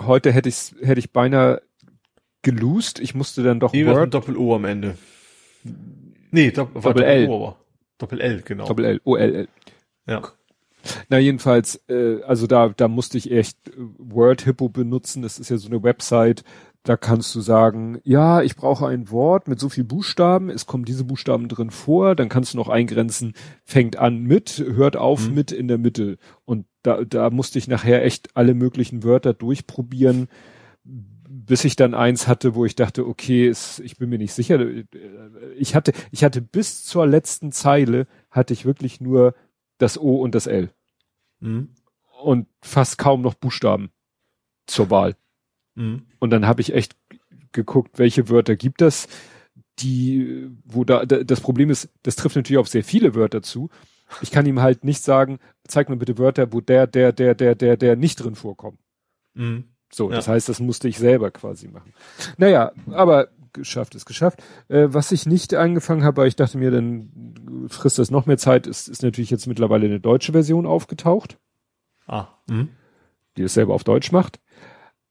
Heute hätte ich hätte ich beinahe gelost. Ich musste dann doch mit Word, Doppel-O am Ende. Nee, Dopp war Doppel-L. Doppel-O, aber Doppel-L, genau. Doppel L, O L L. ja. Na jedenfalls, äh, also da da musste ich echt Word Hippo benutzen. Das ist ja so eine Website. Da kannst du sagen, ja, ich brauche ein Wort mit so viel Buchstaben. Es kommen diese Buchstaben drin vor. Dann kannst du noch eingrenzen, fängt an mit, hört auf Mhm. mit in der Mitte. Und da, da musste ich nachher echt alle möglichen Wörter durchprobieren, bis ich dann eins hatte, wo ich dachte, okay, es, ich bin mir nicht sicher. Ich hatte, ich hatte bis zur letzten Zeile hatte ich wirklich nur das O und das L Mhm. und fast kaum noch Buchstaben zur Wahl. Mhm. Und dann habe ich echt geguckt, welche Wörter gibt es, die, wo da, da, das Problem ist, das trifft natürlich auf sehr viele Wörter zu. Ich kann ihm halt nicht sagen, zeig mir bitte Wörter, wo der, der, der, der, der, der nicht drin vorkommt. Mhm. So, Ja. das heißt, das musste ich selber quasi machen. Naja, aber geschafft ist geschafft. Äh, was ich nicht angefangen habe, weil ich dachte mir, dann frisst das noch mehr Zeit, ist, ist natürlich jetzt mittlerweile eine deutsche Version aufgetaucht. Ah. Mhm. die es selber auf Deutsch macht.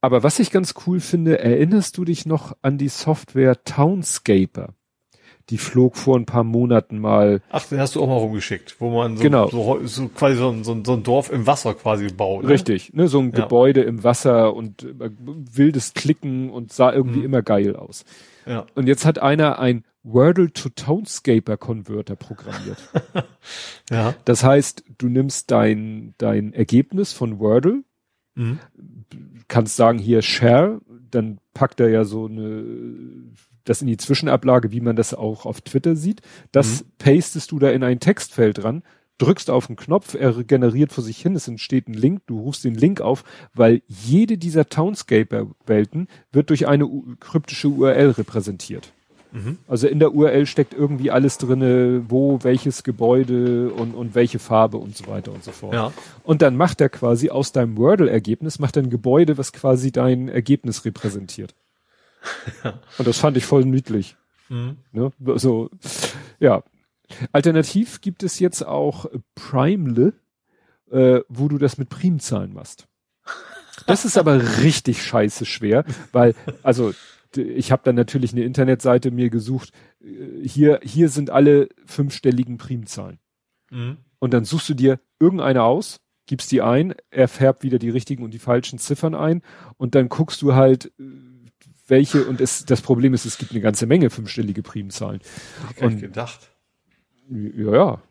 Aber was ich ganz cool finde, erinnerst du dich noch an die Software Townscaper? die flog vor ein paar Monaten mal. Ach, den hast du auch mal rumgeschickt, wo man so, Genau. so, so quasi so, ein- so, ein- Dorf im Wasser quasi baut. Ne? Richtig, ne, so ein Ja. Gebäude im Wasser und äh, wildes Klicken und sah irgendwie Mhm. immer geil aus. Ja. Und jetzt hat einer ein Wordle to Tonescaper Converter programmiert. Ja. Das heißt, du nimmst dein, dein Ergebnis von Wordle, Mhm. kannst sagen hier Share, dann packt er ja so eine, das in die Zwischenablage, wie man das auch auf Twitter sieht. Das pastest du da in ein Textfeld dran, drückst auf den Knopf, er generiert vor sich hin, es entsteht ein Link, du rufst den Link auf, weil jede dieser Townscaper-Welten wird durch eine kryptische URL repräsentiert. Mhm. Also in der URL steckt irgendwie alles drinne, wo, welches Gebäude und, und welche Farbe und so weiter und so fort. Ja. Und dann macht er quasi aus deinem Wordle-Ergebnis, macht er ein Gebäude, was quasi dein Ergebnis repräsentiert. Und das fand ich voll niedlich. Mhm. Ne? So, ja. Alternativ gibt es jetzt auch Primele, äh, wo du das mit Primzahlen machst. Das ist aber richtig scheiße schwer, weil, also, ich habe dann natürlich eine Internetseite mir gesucht, hier, hier sind alle fünfstelligen Primzahlen. Mhm. Und dann suchst du dir irgendeine aus, gibst die ein, er färbt wieder die richtigen und die falschen Ziffern ein und dann guckst du halt, welche, und es, das Problem ist, es gibt eine ganze Menge fünfstellige Primzahlen. Ich gar nicht Und- gedacht. Ja, ja.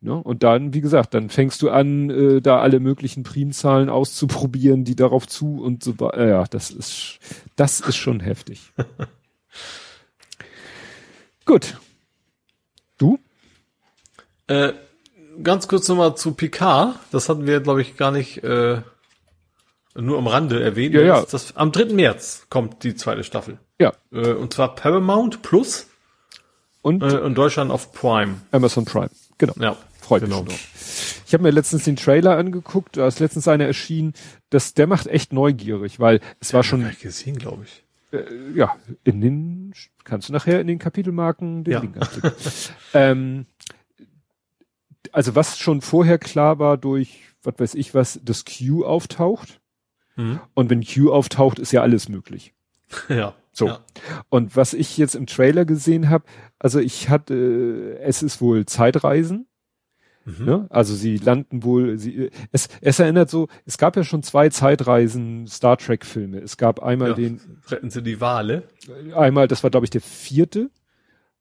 Ne? Und dann, wie gesagt, dann fängst du an, äh, da alle möglichen Primzahlen auszuprobieren, die darauf zu und so weiter. Ja, das ist, das ist schon heftig. Gut. Du? Äh, ganz kurz nochmal zu Picard. Das hatten wir, glaube ich, gar nicht äh, nur am Rande erwähnt. Ja, ja. Das, am 3. März kommt die zweite Staffel. Ja. Äh, und zwar Paramount Plus Und äh, in Deutschland auf Prime. Amazon Prime. Genau. Ja, Freut genau. mich schon drauf. Ich habe mir letztens den Trailer angeguckt, da ist letztens einer erschienen, das, der macht echt neugierig, weil es war schon, ich gesehen, glaube ich. äh, ja, in den, kannst du nachher in den Kapitelmarken den Ja. Link anklicken. ähm, also was schon vorher klar war durch, was weiß ich was, dass Q auftaucht. Mhm. Und wenn Q auftaucht, ist ja alles möglich. Ja. So. Ja. Und was ich jetzt im Trailer gesehen habe, also ich hatte, äh, es ist wohl Zeitreisen. Mhm. Ne? Also sie landen wohl, sie, es, es erinnert so, es gab ja schon zwei Zeitreisen Star Trek Filme. Es gab einmal Ja. den, Retten Sie die Wale. einmal, das war glaube ich der vierte,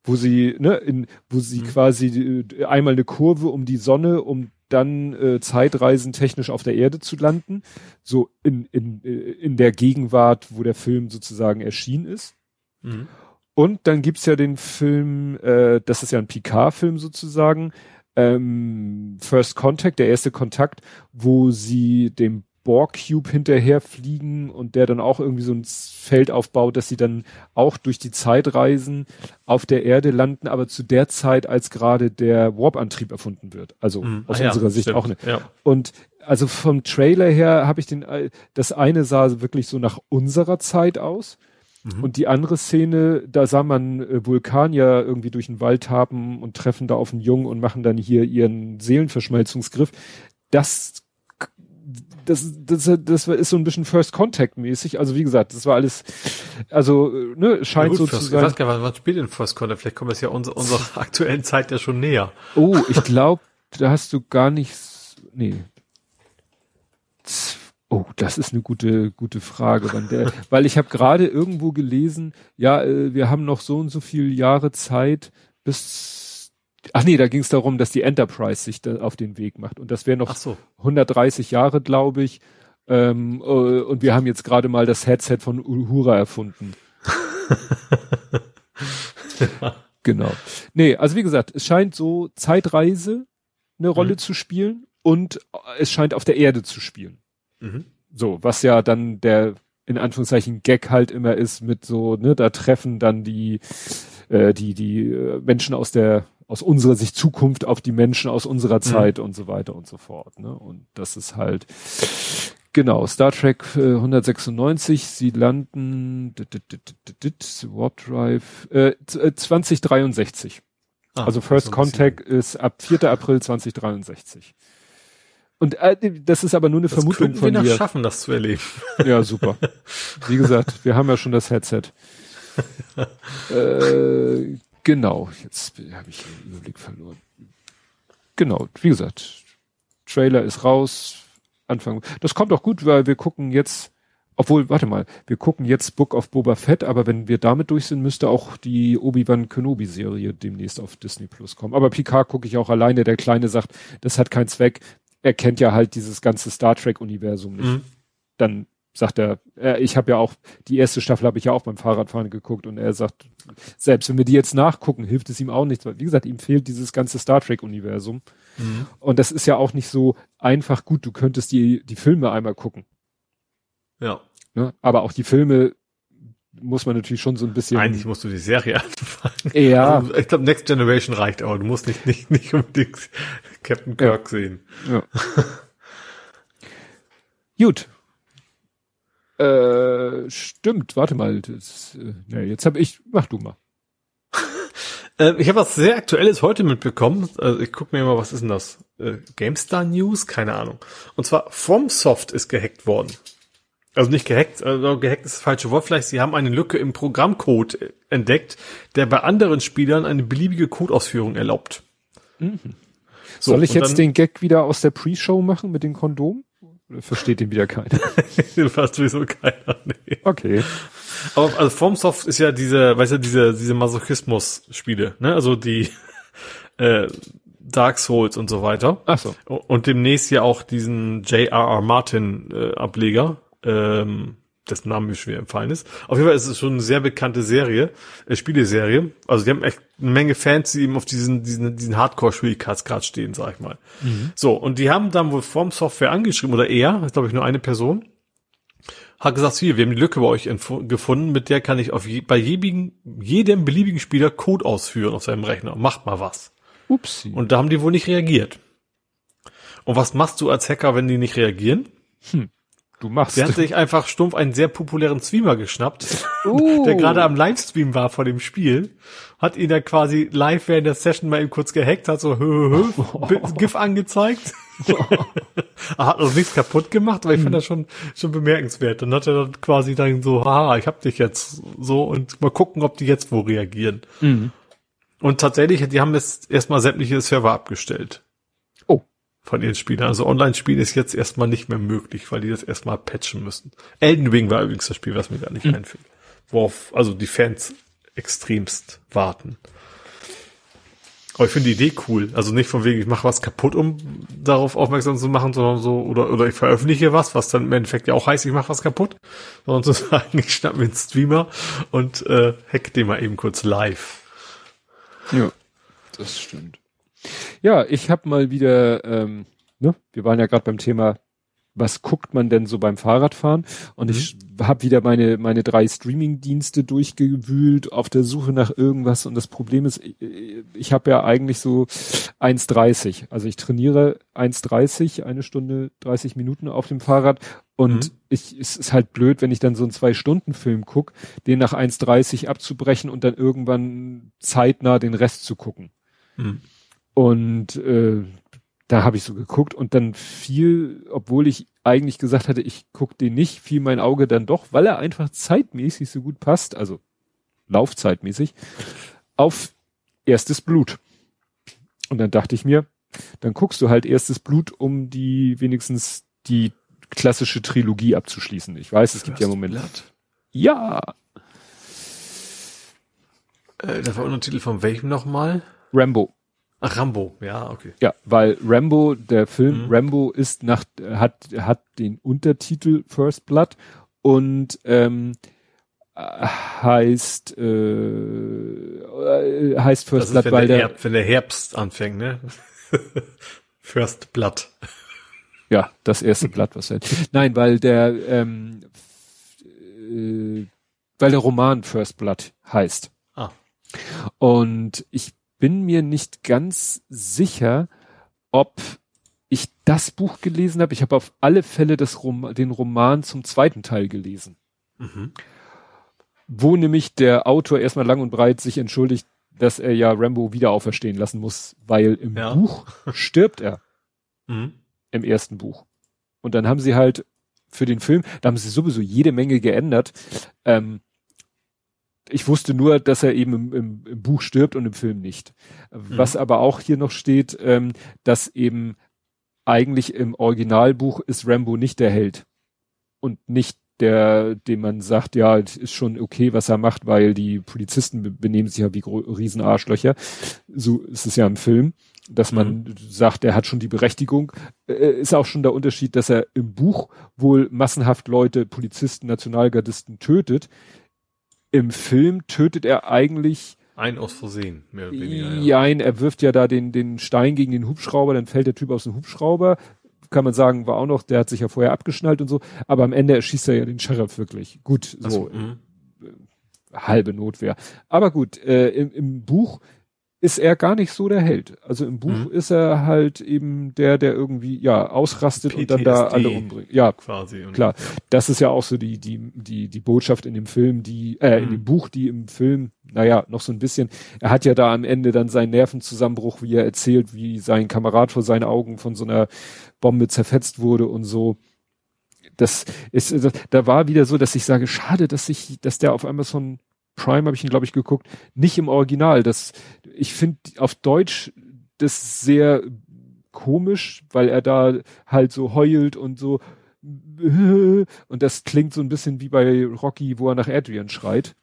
wo sie, ne, in, wo sie Mhm. quasi äh, einmal eine Kurve um die Sonne, um dann äh, Zeitreisen technisch auf der Erde zu landen, so in, in, äh, in der Gegenwart, wo der Film sozusagen erschienen ist. Mhm. Und dann gibt's ja den Film, äh, das ist ja ein Picard-Film sozusagen, ähm, First Contact, der erste Kontakt, wo sie dem Borg-Cube hinterher fliegen und der dann auch irgendwie so ein Feld aufbaut, dass sie dann auch durch die Zeit reisen, auf der Erde landen, aber zu der Zeit, als gerade der Warp-Antrieb erfunden wird. Also Mhm. aus Ah ja, unserer Sicht stimmt. auch eine. Ja. Und also vom Trailer her habe ich den, das eine sah wirklich so nach unserer Zeit aus. Mhm. Und die andere Szene, da sah man äh, Vulkanier irgendwie durch den Wald haben und treffen da auf einen Jungen und machen dann hier ihren Seelenverschmelzungsgriff. Das, das, das, das ist so ein bisschen First Contact mäßig. Also wie gesagt, das war alles, also, ne, scheint Ja, so gut, zu First, sein. Ich weiß gar nicht, was spielt denn First Contact? Vielleicht kommt das ja unser, unserer aktuellen Zeit ja schon näher. Oh, ich glaube, da hast du gar nichts. Nee. Oh, das ist eine gute, gute Frage. Wann der, weil ich habe gerade irgendwo gelesen, ja, äh, wir haben noch so und so viele Jahre Zeit bis. Ach nee, da ging es darum, dass die Enterprise sich da auf den Weg macht. Und das wäre noch so. 130 Jahre, glaube ich. Ähm, äh, und wir haben jetzt gerade mal das Headset von Uhura erfunden. Genau. Nee, also wie gesagt, es scheint so Zeitreise eine Rolle Mhm. zu spielen und es scheint auf der Erde zu spielen. Mhm. So, was ja dann der in Anführungszeichen Gag halt immer ist mit so, ne, da treffen dann die äh, die die äh, Menschen aus der aus unserer Sicht Zukunft auf die Menschen aus unserer Zeit und so weiter und so fort, ne? Und das ist halt genau Star Trek äh, 196, sie landen dit, dit, dit, dit, Warp Drive äh, z- äh, 2063. Ah, Also First Contact ist ab 4. April 2063. Und äh, das ist aber nur eine Das Vermutung wir von noch mir. schaffen, das zu erleben. Ja, super. Wie gesagt, wir haben ja schon das Headset. äh, Genau, jetzt habe ich den Überblick verloren. Genau, wie gesagt, Trailer ist raus, Anfang. Das kommt auch gut, weil wir gucken jetzt, obwohl, warte mal, wir gucken jetzt Book of Boba Fett, aber wenn wir damit durch sind, müsste auch die Obi-Wan Kenobi-Serie demnächst auf Disney Plus kommen. Aber Picard gucke ich auch alleine, der Kleine sagt, das hat keinen Zweck. Er kennt ja halt dieses ganze Star Trek-Universum nicht. Mhm. Dann sagt er, äh, ich habe ja auch, die erste Staffel habe ich ja auch beim Fahrradfahren geguckt und er sagt, selbst wenn wir die jetzt nachgucken, hilft es ihm auch nichts, weil wie gesagt, ihm fehlt dieses ganze Star Trek-Universum. Mhm. Und das ist ja auch nicht so einfach gut, du könntest die, die Filme einmal gucken. Ja. Ne? Aber auch die Filme muss man natürlich schon so ein bisschen. Eigentlich musst du die Serie anfangen. Ja. Also ich glaube, Next Generation reicht, aber du musst nicht, nicht, nicht unbedingt Captain Kirk ja. sehen. Ja. Gut, äh, stimmt, warte mal. Das, äh, nee, jetzt habe ich, mach du mal. äh, ich habe was sehr Aktuelles heute mitbekommen. Also ich gucke mir mal, was ist denn das? Äh, GameStar News? Keine Ahnung. Und zwar FromSoft ist gehackt worden. Also nicht gehackt, also gehackt ist das falsche Wort. Vielleicht sie haben eine Lücke im Programmcode entdeckt, der bei anderen Spielern eine beliebige Codeausführung erlaubt. Mhm. So, Soll ich jetzt dann, den Gag wieder aus der Pre-Show machen mit den Kondomen? Versteht ihn wieder keiner. den fast sowieso keiner, nee. Okay. Aber also FromSoft ist ja diese, weißt du, diese, diese Masochismus-Spiele, ne? Also die äh, Dark Souls und so weiter. Ach so. Und demnächst ja auch diesen J.R.R. Martin äh, Ableger. Ähm, dessen Name mir schwer empfallen ist. Auf jeden Fall ist es schon eine sehr bekannte Serie, äh, Spieleserie. Also die haben echt eine Menge Fans, die eben auf diesen, diesen, diesen Hardcore-Schwierigkeitsgrad stehen, sag ich mal. Mhm. So, und die haben dann wohl Form Software angeschrieben, oder er, ist glaube ich nur eine Person, hat gesagt, hier, wir haben die Lücke bei euch gefunden, mit der kann ich auf je, bei jedem, jedem beliebigen Spieler Code ausführen auf seinem Rechner. Macht mal was. Upsi. Und da haben die wohl nicht reagiert. Und was machst du als Hacker, wenn die nicht reagieren? Hm. Du machst. Der hat sich einfach stumpf einen sehr populären Streamer geschnappt, uh. der gerade am Livestream war vor dem Spiel, hat ihn da quasi live während der Session mal eben kurz gehackt, hat so hö, hö, hö, GIF angezeigt. er hat noch nichts kaputt gemacht, aber ich fand mhm. das schon, schon bemerkenswert. Dann hat er dann quasi dann so, haha, ich hab dich jetzt so und mal gucken, ob die jetzt wo reagieren. Mhm. Und tatsächlich, die haben jetzt erstmal sämtliche Server abgestellt von ihren Spielen. Also Online-Spiel ist jetzt erstmal nicht mehr möglich, weil die das erstmal patchen müssen. Elden Ring war übrigens das Spiel, was mir gar nicht mhm. einfällt. Worauf also die Fans extremst warten. Aber ich finde die Idee cool. Also nicht von wegen, ich mache was kaputt, um darauf aufmerksam zu machen, sondern so, oder, oder ich veröffentliche was, was dann im Endeffekt ja auch heißt, ich mache was kaputt. Sondern zu sagen, ich schnapp mir einen Streamer und äh, hack den mal eben kurz live. Ja, das stimmt. Ja, ich habe mal wieder, ähm, ne, wir waren ja gerade beim Thema, was guckt man denn so beim Fahrradfahren? Und mhm. ich habe wieder meine meine drei Streaming-Dienste durchgewühlt auf der Suche nach irgendwas. Und das Problem ist, ich, ich habe ja eigentlich so 1,30. Also ich trainiere 1,30, eine Stunde 30 Minuten auf dem Fahrrad. Und mhm. ich, es ist halt blöd, wenn ich dann so einen Zwei-Stunden-Film guck, den nach 1,30 abzubrechen und dann irgendwann zeitnah den Rest zu gucken. Mhm. Und äh, da habe ich so geguckt und dann fiel, obwohl ich eigentlich gesagt hatte, ich guck den nicht, fiel mein Auge dann doch, weil er einfach zeitmäßig so gut passt, also laufzeitmäßig, auf erstes Blut. Und dann dachte ich mir, dann guckst du halt erstes Blut, um die wenigstens die klassische Trilogie abzuschließen. Ich weiß, es gibt ja Momente. Ja. Äh, das war Untertitel von welchem nochmal? Rambo. Ach, Rambo, ja, okay. Ja, weil Rambo, der Film mhm. Rambo ist nach, hat, hat den Untertitel First Blood und ähm, heißt äh, heißt First Blood, weil der, Herbst, wenn der Herbst anfängt, ne? First Blood. Ja, das erste Blatt, was er. Nein, weil der ähm, äh, weil der Roman First Blood heißt. Ah. Und ich bin mir nicht ganz sicher, ob ich das Buch gelesen habe. Ich habe auf alle Fälle das Rom den Roman zum zweiten Teil gelesen. Mhm. Wo nämlich der Autor erstmal lang und breit sich entschuldigt, dass er ja Rambo wieder auferstehen lassen muss, weil im ja. Buch stirbt er. Mhm. Im ersten Buch. Und dann haben sie halt für den Film, da haben sie sowieso jede Menge geändert. Ähm, ich wusste nur, dass er eben im, im, im Buch stirbt und im Film nicht. Mhm. Was aber auch hier noch steht, ähm, dass eben eigentlich im Originalbuch ist Rambo nicht der Held und nicht der, dem man sagt, ja, ist schon okay, was er macht, weil die Polizisten benehmen sich ja wie Riesenarschlöcher. So ist es ja im Film, dass man mhm. sagt, er hat schon die Berechtigung. Äh, ist auch schon der Unterschied, dass er im Buch wohl massenhaft Leute, Polizisten, Nationalgardisten tötet. Im Film tötet er eigentlich ein aus Versehen, mehr oder weniger. Ja, ja. er wirft ja da den, den Stein gegen den Hubschrauber, dann fällt der Typ aus dem Hubschrauber, kann man sagen, war auch noch, der hat sich ja vorher abgeschnallt und so, aber am Ende erschießt er ja den Sheriff wirklich. Gut, so. so mhm. halbe Notwehr. Aber gut, äh, im, im Buch ist er gar nicht so der Held. Also im Buch mhm. ist er halt eben der, der irgendwie ja ausrastet PTSD und dann da alle umbringt. Ja, quasi. Und, klar. Ja. Das ist ja auch so die die die die Botschaft in dem Film, die äh, mhm. in dem Buch, die im Film, naja, noch so ein bisschen. Er hat ja da am Ende dann seinen Nervenzusammenbruch, wie er erzählt, wie sein Kamerad vor seinen Augen von so einer Bombe zerfetzt wurde und so. Das ist, da war wieder so, dass ich sage, schade, dass ich, dass der auf einmal so ein Prime habe ich ihn, glaube ich, geguckt, nicht im Original. Das, ich finde auf Deutsch das sehr komisch, weil er da halt so heult und so und das klingt so ein bisschen wie bei Rocky, wo er nach Adrian schreit.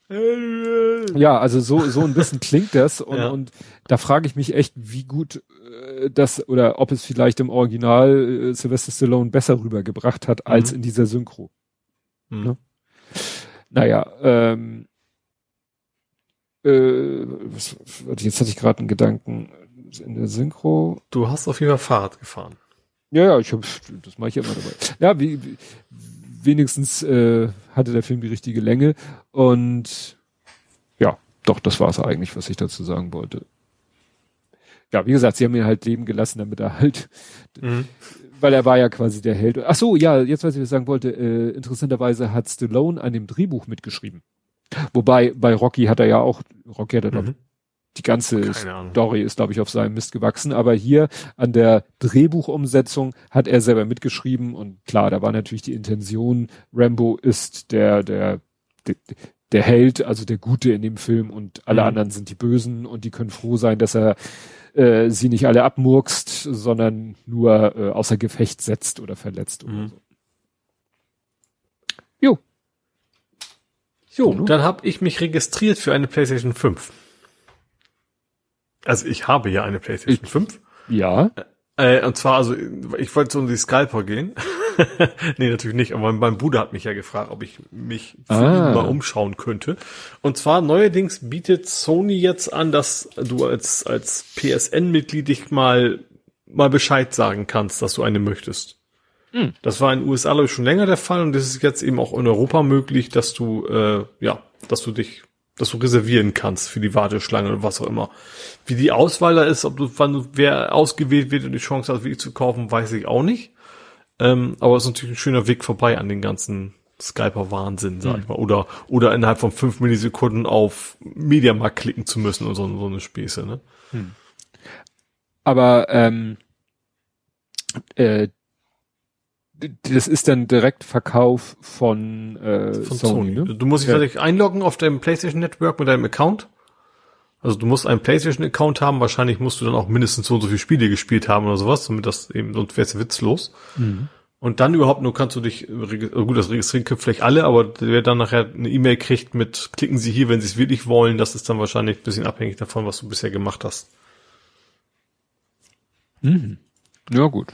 Ja, also so so ein bisschen klingt das und, ja. und da frage ich mich echt, wie gut äh, das oder ob es vielleicht im Original äh, Sylvester Stallone besser rübergebracht hat als mhm. in dieser Synchro. Mhm. Ne? Naja, ähm, äh, was, jetzt hatte ich gerade einen Gedanken in der Synchro. Du hast auf jeden Fall Fahrrad gefahren. Ja, ja, ich hab, das mache ich ja immer dabei. Ja, wie, wie, wenigstens äh, hatte der Film die richtige Länge und ja, doch, das war es eigentlich, was ich dazu sagen wollte. Ja, wie gesagt, sie haben ihn halt leben gelassen, damit er halt, mhm. weil er war ja quasi der Held. Ach so, ja, jetzt weiß ich, was ich sagen wollte. Äh, interessanterweise hat Stallone an dem Drehbuch mitgeschrieben. Wobei bei Rocky hat er ja auch, Rocky hat er mhm. die ganze Story ist, glaube ich, auf seinem Mist gewachsen. Aber hier an der Drehbuchumsetzung hat er selber mitgeschrieben und klar, da war natürlich die Intention, Rambo ist der, der, der, der Held, also der Gute in dem Film und alle mhm. anderen sind die Bösen und die können froh sein, dass er äh, sie nicht alle abmurkst, sondern nur äh, außer Gefecht setzt oder verletzt mhm. oder so. Jo, Jo, mhm. dann habe ich mich registriert für eine PlayStation 5. Also ich habe ja eine PlayStation ich, 5. Ja. Äh, und zwar, also ich wollte so um die Scalper gehen. nee, natürlich nicht, aber mein Bruder hat mich ja gefragt, ob ich mich ah. mal umschauen könnte. Und zwar neuerdings bietet Sony jetzt an, dass du als, als PSN-Mitglied dich mal, mal Bescheid sagen kannst, dass du eine möchtest. Hm. Das war in den USA glaube ich, schon länger der Fall und das ist jetzt eben auch in Europa möglich, dass du äh, ja, dass du dich, dass du reservieren kannst für die Warteschlange oder was auch immer. Wie die Auswahl da ist, ob du, wann du, wer ausgewählt wird und die Chance hat, wirklich zu kaufen, weiß ich auch nicht. Ähm, aber es ist natürlich ein schöner Weg vorbei an den ganzen Skyper-Wahnsinn, sag hm. ich mal. Oder, oder innerhalb von fünf Millisekunden auf Mediamarkt klicken zu müssen und so, so eine Späße, ne? Hm. Aber ähm, äh, das ist dann direkt Verkauf von, äh, von Sony. Sony. Ne? Du musst dich ja. einloggen auf deinem PlayStation Network mit deinem Account. Also du musst einen PlayStation Account haben. Wahrscheinlich musst du dann auch mindestens so und so viele Spiele gespielt haben oder sowas, damit das eben, sonst wär's witzlos. Mhm. Und dann überhaupt nur kannst du dich, also gut, das registrieren können vielleicht alle, aber wer dann nachher eine E-Mail kriegt mit, klicken Sie hier, wenn Sie es wirklich wollen, das ist dann wahrscheinlich ein bisschen abhängig davon, was du bisher gemacht hast. Mhm. Ja, gut.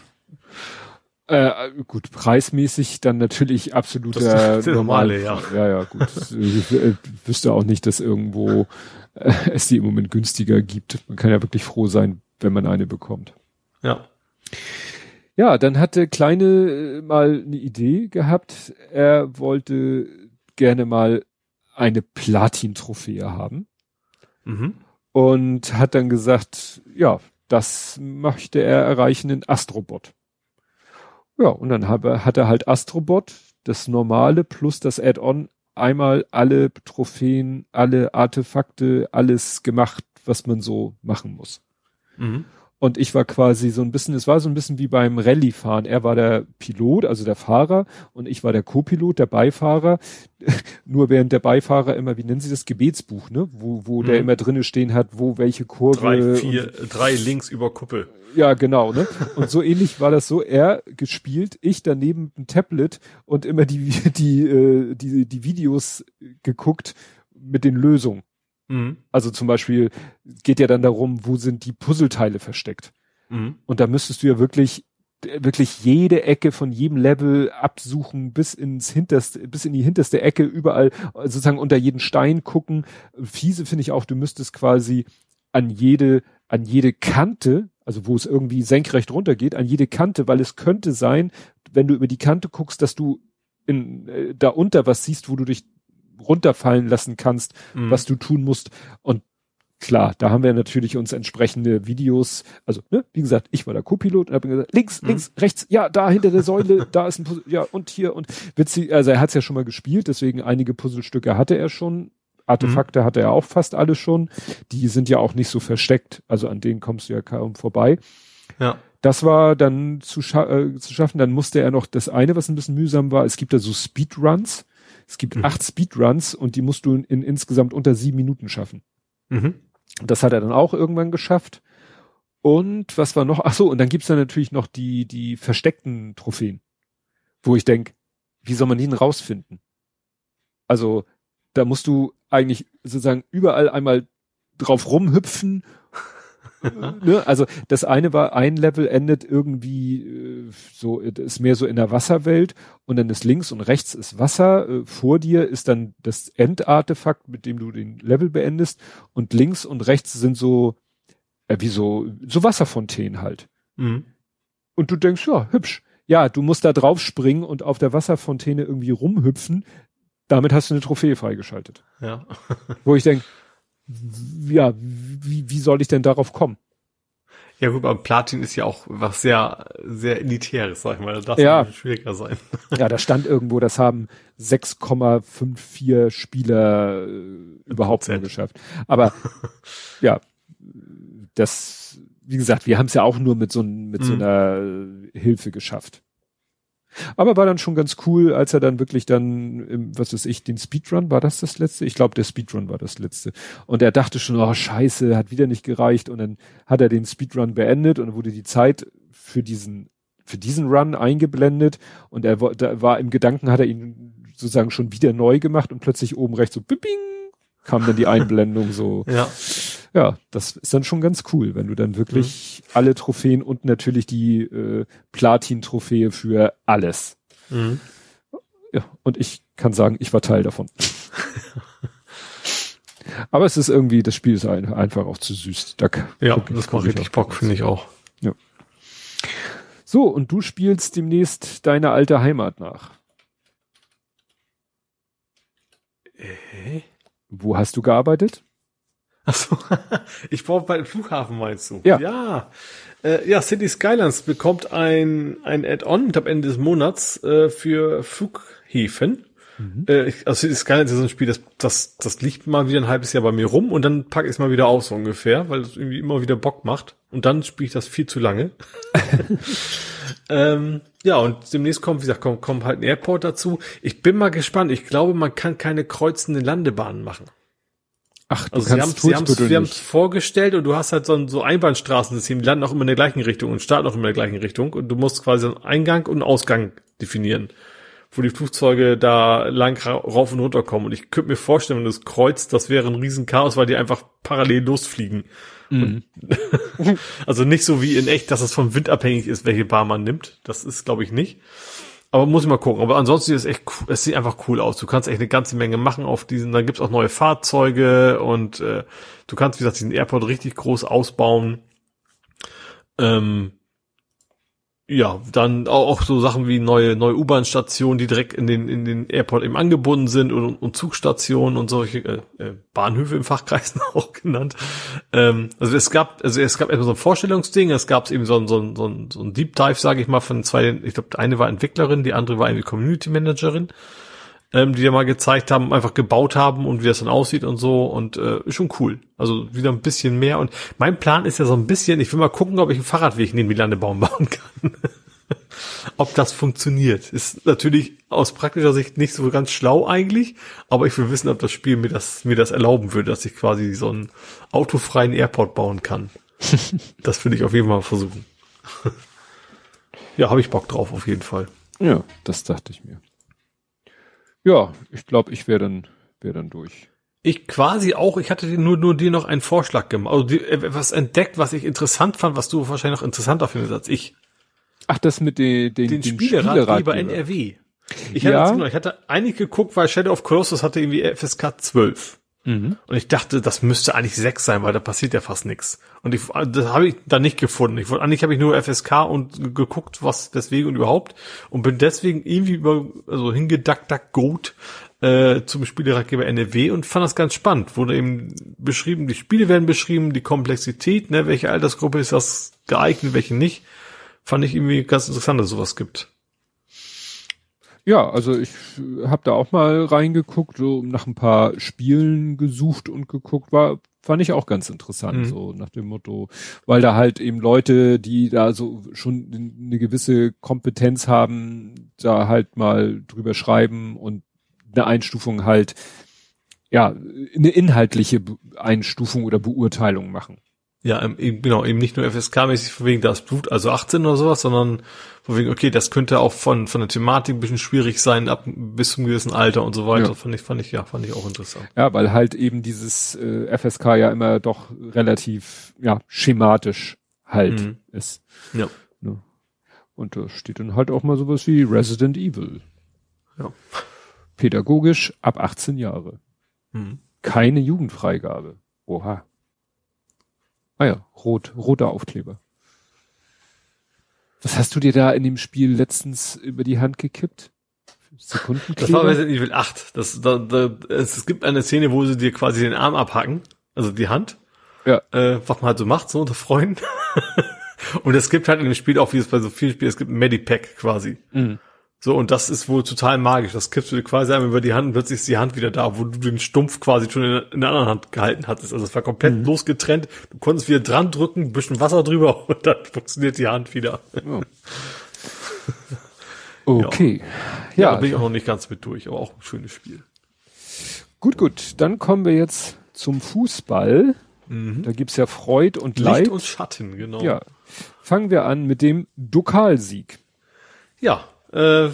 Äh, gut, preismäßig dann natürlich absoluter normale, ja. Ja, ja, gut. ich äh, wüsste auch nicht, dass irgendwo äh, es die im Moment günstiger gibt. Man kann ja wirklich froh sein, wenn man eine bekommt. Ja. Ja, dann hatte Kleine äh, mal eine Idee gehabt. Er wollte gerne mal eine Platin-Trophäe haben. Mhm. Und hat dann gesagt, ja, das möchte er erreichen in Astrobot. Ja, und dann habe, hat er halt Astrobot, das normale plus das Add-on, einmal alle Trophäen, alle Artefakte, alles gemacht, was man so machen muss. Mhm. Und ich war quasi so ein bisschen, es war so ein bisschen wie beim Rallye-Fahren. Er war der Pilot, also der Fahrer, und ich war der Co-Pilot, der Beifahrer. Nur während der Beifahrer immer, wie nennen Sie das, Gebetsbuch, ne? Wo, wo mhm. der immer drinnen stehen hat, wo welche Kurve. Drei, vier, drei links über Kuppel. Ja, genau, ne? Und so ähnlich war das so. Er gespielt, ich daneben ein Tablet und immer die, die, äh, die, die Videos geguckt mit den Lösungen. Mhm. Also zum Beispiel geht ja dann darum, wo sind die Puzzleteile versteckt. Mhm. Und da müsstest du ja wirklich wirklich jede Ecke von jedem Level absuchen bis ins hinterste, bis in die hinterste Ecke, überall sozusagen unter jeden Stein gucken. Fiese finde ich auch, du müsstest quasi an jede, an jede Kante, also wo es irgendwie senkrecht runtergeht, an jede Kante, weil es könnte sein, wenn du über die Kante guckst, dass du in, äh, da unter was siehst, wo du dich runterfallen lassen kannst, mhm. was du tun musst. Und klar, da haben wir natürlich uns entsprechende Videos, also ne, wie gesagt, ich war der Co-Pilot und habe gesagt, links, mhm. links, rechts, ja, da hinter der Säule, da ist ein Puzzle, ja, und hier und witzig, also er hat es ja schon mal gespielt, deswegen einige Puzzlestücke hatte er schon, Artefakte mhm. hatte er auch fast alle schon, die sind ja auch nicht so versteckt, also an denen kommst du ja kaum vorbei. Ja. Das war dann zu, scha äh, zu schaffen, dann musste er noch das eine, was ein bisschen mühsam war, es gibt da so Speedruns, es gibt mhm. acht Speedruns und die musst du in, in insgesamt unter sieben Minuten schaffen. Mhm. Das hat er dann auch irgendwann geschafft. Und was war noch? Ach so, und dann gibt's dann natürlich noch die, die versteckten Trophäen, wo ich denk, wie soll man die denn rausfinden? Also, da musst du eigentlich sozusagen überall einmal drauf rumhüpfen ne? Also das eine war, ein Level endet irgendwie äh, so, ist mehr so in der Wasserwelt und dann ist links und rechts ist Wasser, äh, vor dir ist dann das Endartefakt, mit dem du den Level beendest und links und rechts sind so, äh, wie so, so Wasserfontänen halt. Mhm. Und du denkst, ja, hübsch. Ja, du musst da drauf springen und auf der Wasserfontäne irgendwie rumhüpfen. Damit hast du eine Trophäe freigeschaltet. Ja. Wo ich denke, ja, wie, wie soll ich denn darauf kommen? Ja gut, aber Platin ist ja auch was sehr, sehr Elitäres, sag ich mal. Das darf ja. schwieriger sein. Ja, da stand irgendwo, das haben 6,54 Spieler äh, überhaupt nur geschafft. Aber ja, das, wie gesagt, wir haben es ja auch nur mit so, mit mhm. so einer Hilfe geschafft. Aber war dann schon ganz cool, als er dann wirklich dann, was weiß ich, den Speedrun, war das das letzte? Ich glaube, der Speedrun war das letzte. Und er dachte schon, oh scheiße, hat wieder nicht gereicht. Und dann hat er den Speedrun beendet und wurde die Zeit für diesen, für diesen Run eingeblendet. Und er da war im Gedanken, hat er ihn sozusagen schon wieder neu gemacht und plötzlich oben rechts so, bing, kam dann die Einblendung so. Ja. Ja, das ist dann schon ganz cool, wenn du dann wirklich mhm. alle Trophäen und natürlich die äh, Platin-Trophäe für alles. Mhm. Ja, und ich kann sagen, ich war Teil davon. Aber es ist irgendwie, das Spiel ist ein, einfach auch zu süß. Da ja, das macht richtig Bock, finde ich auch. Ja. So, und du spielst demnächst deine alte Heimat nach. Äh? Wo hast du gearbeitet? Achso, ich brauche bei dem Flughafen meinst du? Ja. Ja, äh, ja City Skylines bekommt ein, ein Add-on am Ende des Monats äh, für Flughäfen. Mhm. Äh, also City Skylines ist so ein Spiel, das, das, das liegt mal wieder ein halbes Jahr bei mir rum und dann packe ich es mal wieder aus so ungefähr, weil es irgendwie immer wieder Bock macht. Und dann spiele ich das viel zu lange. ähm, ja, und demnächst kommt, wie gesagt, kommt, kommt halt ein Airport dazu. Ich bin mal gespannt. Ich glaube, man kann keine kreuzenden Landebahnen machen. Ach, du also kannst sie haben es vorgestellt und du hast halt so ein so Einbahnstraßensystem, die landen auch immer in der gleichen Richtung und starten auch immer in der gleichen Richtung und du musst quasi einen Eingang und einen Ausgang definieren, wo die Flugzeuge da lang rauf und runter kommen. Und ich könnte mir vorstellen, wenn du es kreuzt, das wäre ein Riesenchaos, weil die einfach parallel losfliegen. Mhm. also nicht so wie in echt, dass es vom Wind abhängig ist, welche Bahn man nimmt. Das ist, glaube ich, nicht. Aber muss ich mal gucken. Aber ansonsten ist es echt. Es sieht einfach cool aus. Du kannst echt eine ganze Menge machen auf diesen. Dann gibt's auch neue Fahrzeuge und äh, du kannst, wie gesagt, diesen Airport richtig groß ausbauen. Ähm, ja, dann auch, so Sachen wie neue, neue U-Bahn-Stationen, die direkt in den, in den Airport eben angebunden sind und, und Zugstationen und solche äh, äh Bahnhöfe im Fachkreisen auch genannt. Ähm, also es gab, also es gab erstmal so ein Vorstellungsding, es gab eben so ein, so ein, so ein, so ein Deep Dive, sage ich mal, von zwei, ich glaube, eine war Entwicklerin, die andere war eine Community Managerin. Ähm, die ja mal gezeigt haben, einfach gebaut haben und wie das dann aussieht und so und äh, ist schon cool. Also wieder ein bisschen mehr und mein Plan ist ja so ein bisschen, ich will mal gucken, ob ich einen Fahrradweg neben die Landebaum bauen kann. ob das funktioniert. Ist natürlich aus praktischer Sicht nicht so ganz schlau eigentlich, aber ich will wissen, ob das Spiel mir das, mir das erlauben würde, dass ich quasi so einen autofreien Airport bauen kann. das will ich auf jeden Fall versuchen. ja, habe ich Bock drauf, auf jeden Fall. Ja, das dachte ich mir. Ja, ich glaube, ich wäre dann, wäre dann durch. Ich quasi auch, ich hatte nur, nur dir noch einen Vorschlag gemacht, also die, etwas entdeckt, was ich interessant fand, was du wahrscheinlich noch interessanter findest als ich. Ach, das mit den, den, den, den Spieleratgeber NRW. Ich hatte, ja. ich hatte einig geguckt, weil Shadow of Colossus hatte irgendwie FSK 12. Mhm. Und ich dachte, das müsste eigentlich 6 sein, weil da passiert ja fast nichts. Und ich, das habe ich da nicht gefunden. Ich wollte, eigentlich habe ich nur FSK und geguckt, was deswegen und überhaupt. Und bin deswegen irgendwie über, also hingedackt, gut äh, zum Spieleratgeber NRW und fand das ganz spannend. Wurde eben beschrieben, die Spiele werden beschrieben, die Komplexität, ne, welche Altersgruppe ist das geeignet, welche nicht fand ich irgendwie ganz interessant, dass sowas gibt. Ja, also ich habe da auch mal reingeguckt, so nach ein paar Spielen gesucht und geguckt, war fand ich auch ganz interessant, mhm. so nach dem Motto, weil da halt eben Leute, die da so schon eine gewisse Kompetenz haben, da halt mal drüber schreiben und eine Einstufung halt, ja, eine inhaltliche Einstufung oder Beurteilung machen. Ja, ähm, eben, genau, eben nicht nur FSK-mäßig von wegen das Blut, also 18 oder sowas, sondern von wegen, okay, das könnte auch von, von der Thematik ein bisschen schwierig sein, ab bis zum gewissen Alter und so weiter. Ja. Fand ich, fand ich, ja, fand ich auch interessant. Ja, weil halt eben dieses äh, FSK ja immer doch relativ, ja, schematisch halt mhm. ist. Ja. Ne? Und da steht dann halt auch mal sowas wie Resident Evil. Ja. Pädagogisch ab 18 Jahre. Mhm. Keine Jugendfreigabe. Oha. Ah ja, rot, roter Aufkleber. Was hast du dir da in dem Spiel letztens über die Hand gekippt? Sekundenkleber? Das war Resident Evil 8. Das, da, da, es, es gibt eine Szene, wo sie dir quasi den Arm abhacken, also die Hand. Ja. Äh, was man halt so macht, so unter Freunden. Und es gibt halt in dem Spiel auch, wie es bei so vielen Spielen, es gibt ein Medipack quasi. Mhm. So, und das ist wohl total magisch. Das kippst du dir quasi einmal über die Hand und plötzlich ist die Hand wieder da, wo du den Stumpf quasi schon in, in der anderen Hand gehalten hattest. Also es war komplett mhm. losgetrennt. Du konntest wieder dran drücken, ein bisschen Wasser drüber und dann funktioniert die Hand wieder. Oh. Okay. Ja, ja, da bin ich auch noch nicht ganz mit durch, aber auch ein schönes Spiel. Gut, gut. Dann kommen wir jetzt zum Fußball. Mhm. Da gibt's ja Freud und Leid. Licht und Schatten, genau. Ja. Fangen wir an mit dem Dokalsieg. Ja, äh,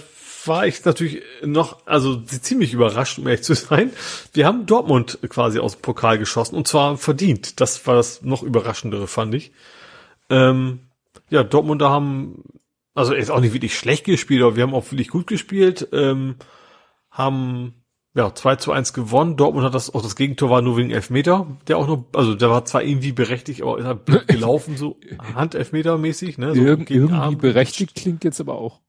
war ich natürlich noch, also ziemlich überrascht, um ehrlich zu sein. Wir haben Dortmund quasi aus dem Pokal geschossen und zwar verdient. Das war das noch überraschendere, fand ich. Ähm, ja, Dortmunder haben, also ist auch nicht wirklich schlecht gespielt, aber wir haben auch wirklich gut gespielt, ähm, haben ja, 2 zu 1 gewonnen. Dortmund hat das, auch das Gegentor war nur wegen Elfmeter, der auch nur, also der war zwar irgendwie berechtigt, aber ist halt gelaufen, so Handelfmeter mäßig, ne? So Irg irgendwie Arm berechtigt klingt jetzt aber auch.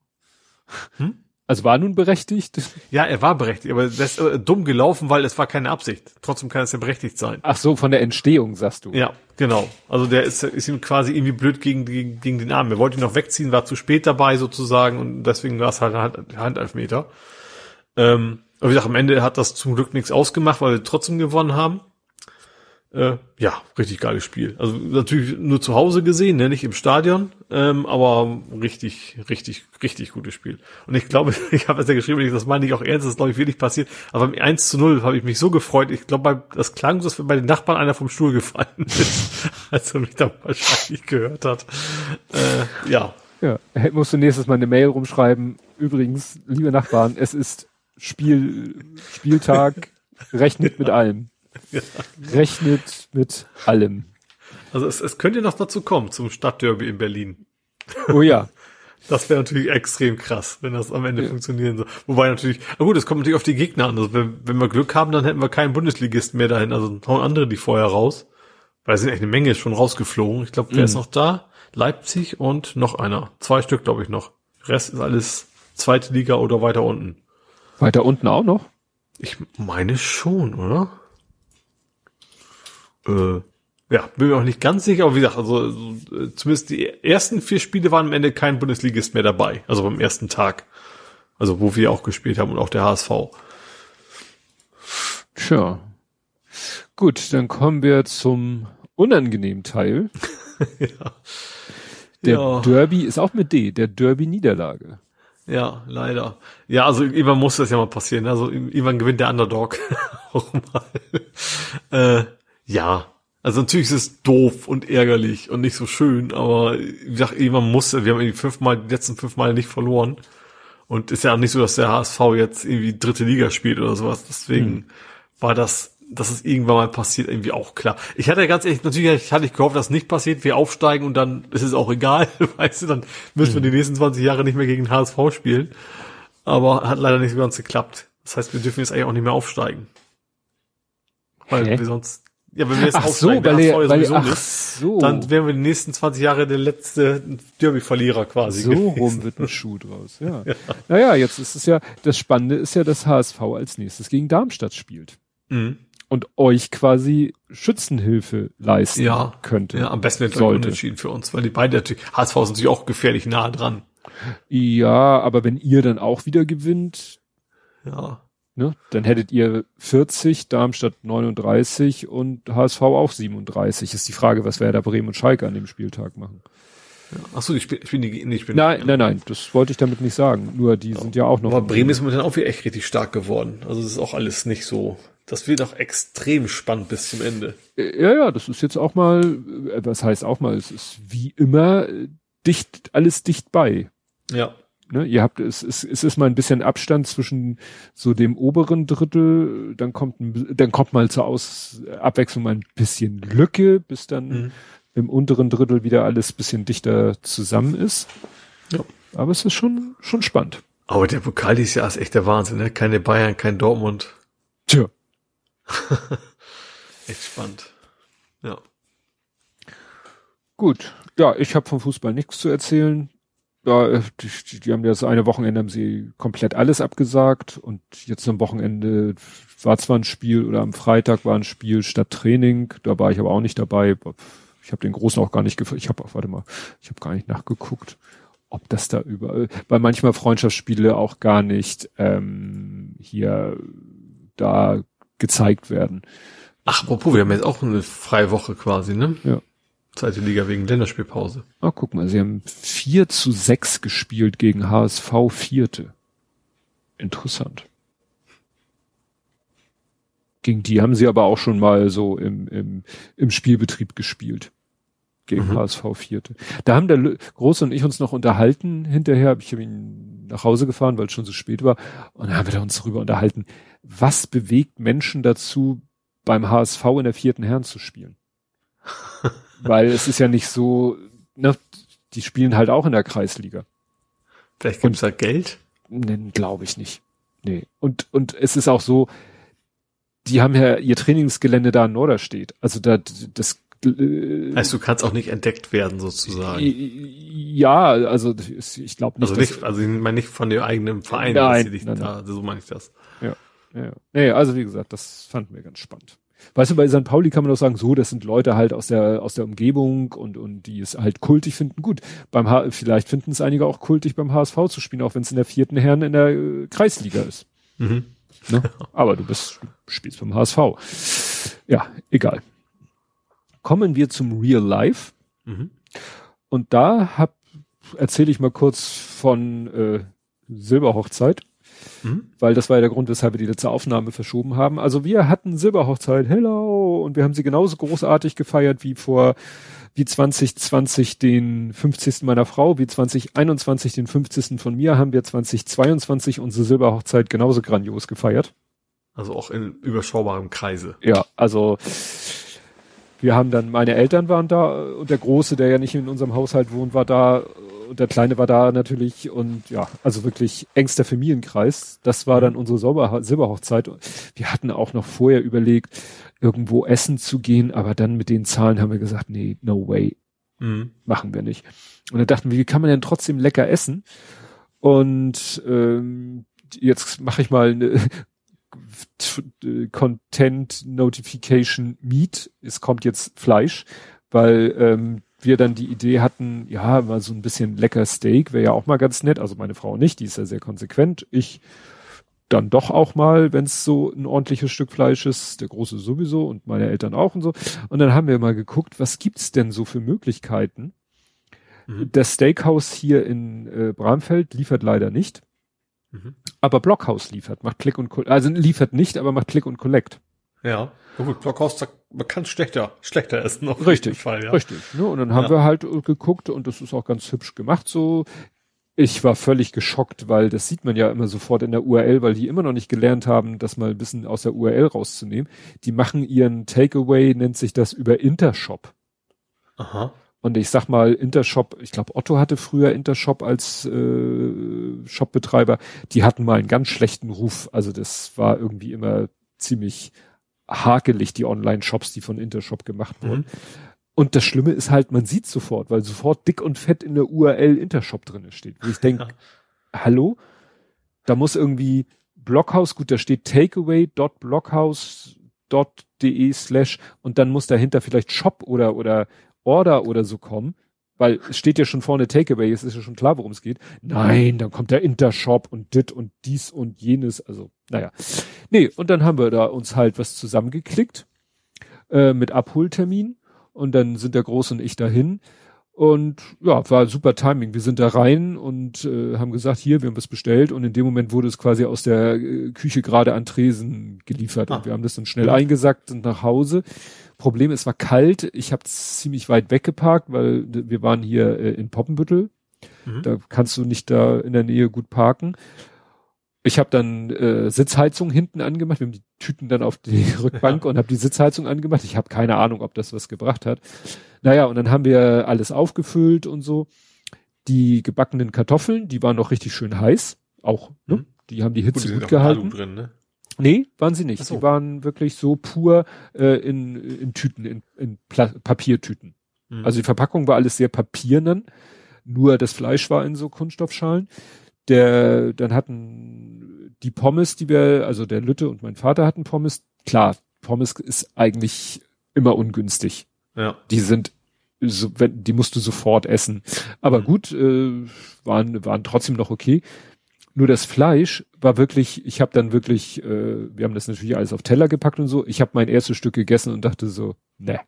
Hm? Also war nun berechtigt? Ja, er war berechtigt, aber das ist äh, dumm gelaufen, weil es war keine Absicht. Trotzdem kann es ja berechtigt sein. Ach so, von der Entstehung, sagst du. Ja, genau. Also der ist, ist ihm quasi irgendwie blöd gegen, gegen, gegen den Arm. Er wollte ihn noch wegziehen, war zu spät dabei sozusagen und deswegen war es halt Hand, Handelfmeter. Ähm, aber wie gesagt, am Ende hat das zum Glück nichts ausgemacht, weil wir trotzdem gewonnen haben. Äh, ja, richtig geiles Spiel. Also natürlich nur zu Hause gesehen, ne, nicht im Stadion, ähm, aber richtig, richtig, richtig gutes Spiel. Und ich glaube, ich habe es ja geschrieben, das meine ich auch ernst, das ist glaube ich wirklich passiert, aber beim 1 zu 0 habe ich mich so gefreut, ich glaube, das klang so, dass bei den Nachbarn einer vom Stuhl gefallen ist, als er mich da wahrscheinlich gehört hat. Äh, ja. Ja, musst du nächstes Mal eine Mail rumschreiben. Übrigens, liebe Nachbarn, es ist Spiel, Spieltag, rechnet mit allem. Ja. Rechnet mit allem. Also es, es könnte noch dazu kommen, zum Stadtderby in Berlin. Oh ja. Das wäre natürlich extrem krass, wenn das am Ende ja. funktionieren soll. Wobei natürlich, na gut, es kommt natürlich auf die Gegner an. Also wenn, wenn wir Glück haben, dann hätten wir keinen Bundesligisten mehr dahin. Also hauen andere die vorher raus. Weil es sind echt eine Menge schon rausgeflogen. Ich glaube, wer mhm. ist noch da? Leipzig und noch einer. Zwei Stück, glaube ich, noch. Rest ist alles zweite Liga oder weiter unten. Weiter unten auch noch? Ich meine schon, oder? Äh, ja, bin mir auch nicht ganz sicher, aber wie gesagt, also äh, zumindest die ersten vier Spiele waren am Ende kein Bundesligist mehr dabei, also beim ersten Tag. Also wo wir auch gespielt haben und auch der HSV. Tja. Gut, dann kommen wir zum unangenehmen Teil. ja. Der ja. Derby ist auch mit D, der Derby-Niederlage. Ja, leider. Ja, also irgendwann muss das ja mal passieren. Also irgendwann gewinnt der Underdog auch mal. Äh, ja, also natürlich ist es doof und ärgerlich und nicht so schön, aber wie gesagt, irgendwann muss, wir haben irgendwie fünfmal, die letzten fünfmal nicht verloren. Und ist ja auch nicht so, dass der HSV jetzt irgendwie dritte Liga spielt oder sowas. Deswegen hm. war das, dass es irgendwann mal passiert, irgendwie auch klar. Ich hatte ganz ehrlich, natürlich hatte ich gehofft, dass es nicht passiert, wir aufsteigen und dann ist es auch egal, weißt du, dann müssen hm. wir die nächsten 20 Jahre nicht mehr gegen den HSV spielen. Aber hat leider nicht so ganz geklappt. Das heißt, wir dürfen jetzt eigentlich auch nicht mehr aufsteigen. Weil Hä? wir sonst ja, wenn wir jetzt ach aufsteigen, so, weil ihr, weil ihr, ach nicht, so. dann wären wir die nächsten 20 Jahre der letzte Derby-Verlierer quasi. So gewesen. rum wird ein Schuh draus, ja. ja. Naja, jetzt ist es ja, das Spannende ist ja, dass HSV als nächstes gegen Darmstadt spielt. Mhm. Und euch quasi Schützenhilfe leisten ja, könnte. Ja, am besten wäre es unentschieden für uns, weil die beiden natürlich, HSV ist natürlich auch gefährlich nah dran. Ja, aber wenn ihr dann auch wieder gewinnt. Ja. Ne? Dann hättet ihr 40, Darmstadt 39 und HSV auch 37. Ist die Frage, was Werder Bremen und Schalke an dem Spieltag machen. Ja. Achso, ich bin, ich bin die, nee, ich bin Nein, nein, nein, das wollte ich damit nicht sagen. Nur die ja. sind ja auch noch. Aber Bremen ist momentan auch wieder echt richtig stark geworden. Also das ist auch alles nicht so. Das wird auch extrem spannend bis zum Ende. Äh, ja, ja, das ist jetzt auch mal, äh, was heißt auch mal, es ist wie immer dicht, alles dicht bei. Ja ne, ihr habt, es, es, es ist mal ein bisschen Abstand zwischen so dem oberen Drittel, dann kommt, dann kommt mal zur Aus, Abwechslung mal ein bisschen Lücke, bis dann mhm. im unteren Drittel wieder alles bisschen dichter zusammen ist. Ja. Aber es ist schon, schon spannend. Aber der Pokal dieses Jahr ist echt der Wahnsinn, ne? Keine Bayern, kein Dortmund. Tja. echt spannend. Ja. Gut. Ja, ich habe vom Fußball nichts zu erzählen ja, äh, die, die haben ja das eine Wochenende haben sie komplett alles abgesagt und jetzt am Wochenende war zwar ein Spiel oder am Freitag war ein Spiel statt Training, da war ich aber auch nicht dabei. Ich habe den großen auch gar nicht gefragt. Ich habe, warte mal, ich habe gar nicht nachgeguckt, ob das da überall, weil manchmal Freundschaftsspiele auch gar nicht ähm, hier da gezeigt werden. Ach, apropos, wir haben jetzt auch eine freie Woche quasi, ne? Ja. Zweite Liga wegen Länderspielpause. Ah, guck mal, sie haben 4 zu 6 gespielt gegen HSV Vierte. Interessant. Gegen die haben sie aber auch schon mal so im, im, im Spielbetrieb gespielt. Gegen mhm. HSV Vierte. Da haben der Große und ich uns noch unterhalten. Hinterher habe ich hab ihn nach Hause gefahren, weil es schon so spät war. Und dann haben wir da uns darüber unterhalten. Was bewegt Menschen dazu, beim HSV in der vierten Herren zu spielen? Weil es ist ja nicht so, ne, die spielen halt auch in der Kreisliga. Vielleicht gibt's da Geld? Ne, glaube ich nicht. Nee. Und, und es ist auch so, die haben ja ihr Trainingsgelände da in Norderstedt. Also da, das, äh, heißt, du kannst auch nicht entdeckt werden, sozusagen. Ja, also ich glaube nicht. Also nicht, also ich meine nicht von dem eigenen Verein, nein, nein, da, so meine ich das. Ja, ja. Nee, also wie gesagt, das fanden wir ganz spannend. Weißt du, bei St. Pauli kann man doch sagen, so, das sind Leute halt aus der, aus der Umgebung und, und die es halt kultig finden. Gut, beim H vielleicht finden es einige auch kultig beim HSV zu spielen, auch wenn es in der vierten Herren in der äh, Kreisliga ist. Mhm. Ne? Aber du bist, spielst beim HSV. Ja, egal. Kommen wir zum Real Life. Mhm. Und da hab, erzähle ich mal kurz von äh, Silberhochzeit. Mhm. Weil das war ja der Grund, weshalb wir die letzte Aufnahme verschoben haben. Also wir hatten Silberhochzeit, hello, und wir haben sie genauso großartig gefeiert wie vor, wie 2020 den 50. meiner Frau, wie 2021 den 50. von mir, haben wir 2022 unsere Silberhochzeit genauso grandios gefeiert. Also auch in überschaubarem Kreise. Ja, also wir haben dann, meine Eltern waren da und der Große, der ja nicht in unserem Haushalt wohnt, war da und der Kleine war da natürlich und ja, also wirklich engster Familienkreis. Das war dann unsere Sauber Silberhochzeit. Wir hatten auch noch vorher überlegt, irgendwo essen zu gehen, aber dann mit den Zahlen haben wir gesagt, nee, no way. Mhm. Machen wir nicht. Und dann dachten wir, wie kann man denn trotzdem lecker essen? Und ähm, jetzt mache ich mal eine Content Notification Meat. Es kommt jetzt Fleisch, weil ähm, wir dann die Idee hatten, ja, mal so ein bisschen lecker Steak wäre ja auch mal ganz nett. Also meine Frau nicht, die ist ja sehr konsequent. Ich dann doch auch mal, wenn es so ein ordentliches Stück Fleisch ist, der große sowieso und meine Eltern auch und so. Und dann haben wir mal geguckt, was gibt's denn so für Möglichkeiten? Mhm. Das Steakhouse hier in äh, Bramfeld liefert leider nicht. Mhm. Aber Blockhaus liefert, macht Click und Collect. Also liefert nicht, aber macht Click und Collect. Ja. Na gut, Blockhaus, man kann schlechter, schlechter essen. Auf richtig, Fall, ja. richtig. Ne? Und dann haben ja. wir halt geguckt und das ist auch ganz hübsch gemacht so. Ich war völlig geschockt, weil das sieht man ja immer sofort in der URL, weil die immer noch nicht gelernt haben, das mal ein bisschen aus der URL rauszunehmen. Die machen ihren Takeaway, nennt sich das über Intershop. Aha. Und ich sag mal, Intershop, ich glaube, Otto hatte früher Intershop als äh, Shopbetreiber, die hatten mal einen ganz schlechten Ruf. Also das war irgendwie immer ziemlich hakelig, die Online-Shops, die von Intershop gemacht wurden. Mhm. Und das Schlimme ist halt, man sieht sofort, weil sofort dick und fett in der URL Intershop drinne steht. Wo ich denke, hallo? Da muss irgendwie Blockhaus, gut, da steht takeaway.blockhaus.de slash und dann muss dahinter vielleicht Shop oder, oder Order oder so kommen, weil es steht ja schon vorne Takeaway, es ist ja schon klar, worum es geht. Nein, dann kommt der Intershop und dit und dies und jenes, also naja. Nee, und dann haben wir da uns halt was zusammengeklickt äh, mit Abholtermin und dann sind der Große und ich dahin und ja, war super Timing. Wir sind da rein und äh, haben gesagt, hier, wir haben was bestellt und in dem Moment wurde es quasi aus der äh, Küche gerade an Tresen geliefert ah. und wir haben das dann schnell eingesackt und nach Hause. Problem, es war kalt. Ich habe ziemlich weit weggeparkt, weil wir waren hier äh, in Poppenbüttel. Mhm. Da kannst du nicht da in der Nähe gut parken. Ich habe dann äh, Sitzheizung hinten angemacht. Wir haben die Tüten dann auf die Rückbank ja. und habe die Sitzheizung angemacht. Ich habe keine Ahnung, ob das was gebracht hat. Naja, und dann haben wir alles aufgefüllt und so. Die gebackenen Kartoffeln, die waren noch richtig schön heiß. Auch, ne? Mhm. Die haben die Hitze gut, gut gehalten. Drin, ne? Nee, waren sie nicht. So. Die waren wirklich so pur äh, in, in Tüten, in, in Pla Papiertüten. Mhm. Also die Verpackung war alles sehr papiernen, nur das Fleisch war in so Kunststoffschalen. Der, dann hatten die Pommes, die wir, also der Lütte und mein Vater hatten Pommes. Klar, Pommes ist eigentlich immer ungünstig. Ja. Die sind so, wenn, die musst du sofort essen. Aber mhm. gut, äh, waren, waren trotzdem noch okay. Nur das Fleisch war wirklich, ich habe dann wirklich, äh, wir haben das natürlich alles auf Teller gepackt und so. Ich habe mein erstes Stück gegessen und dachte so, ne,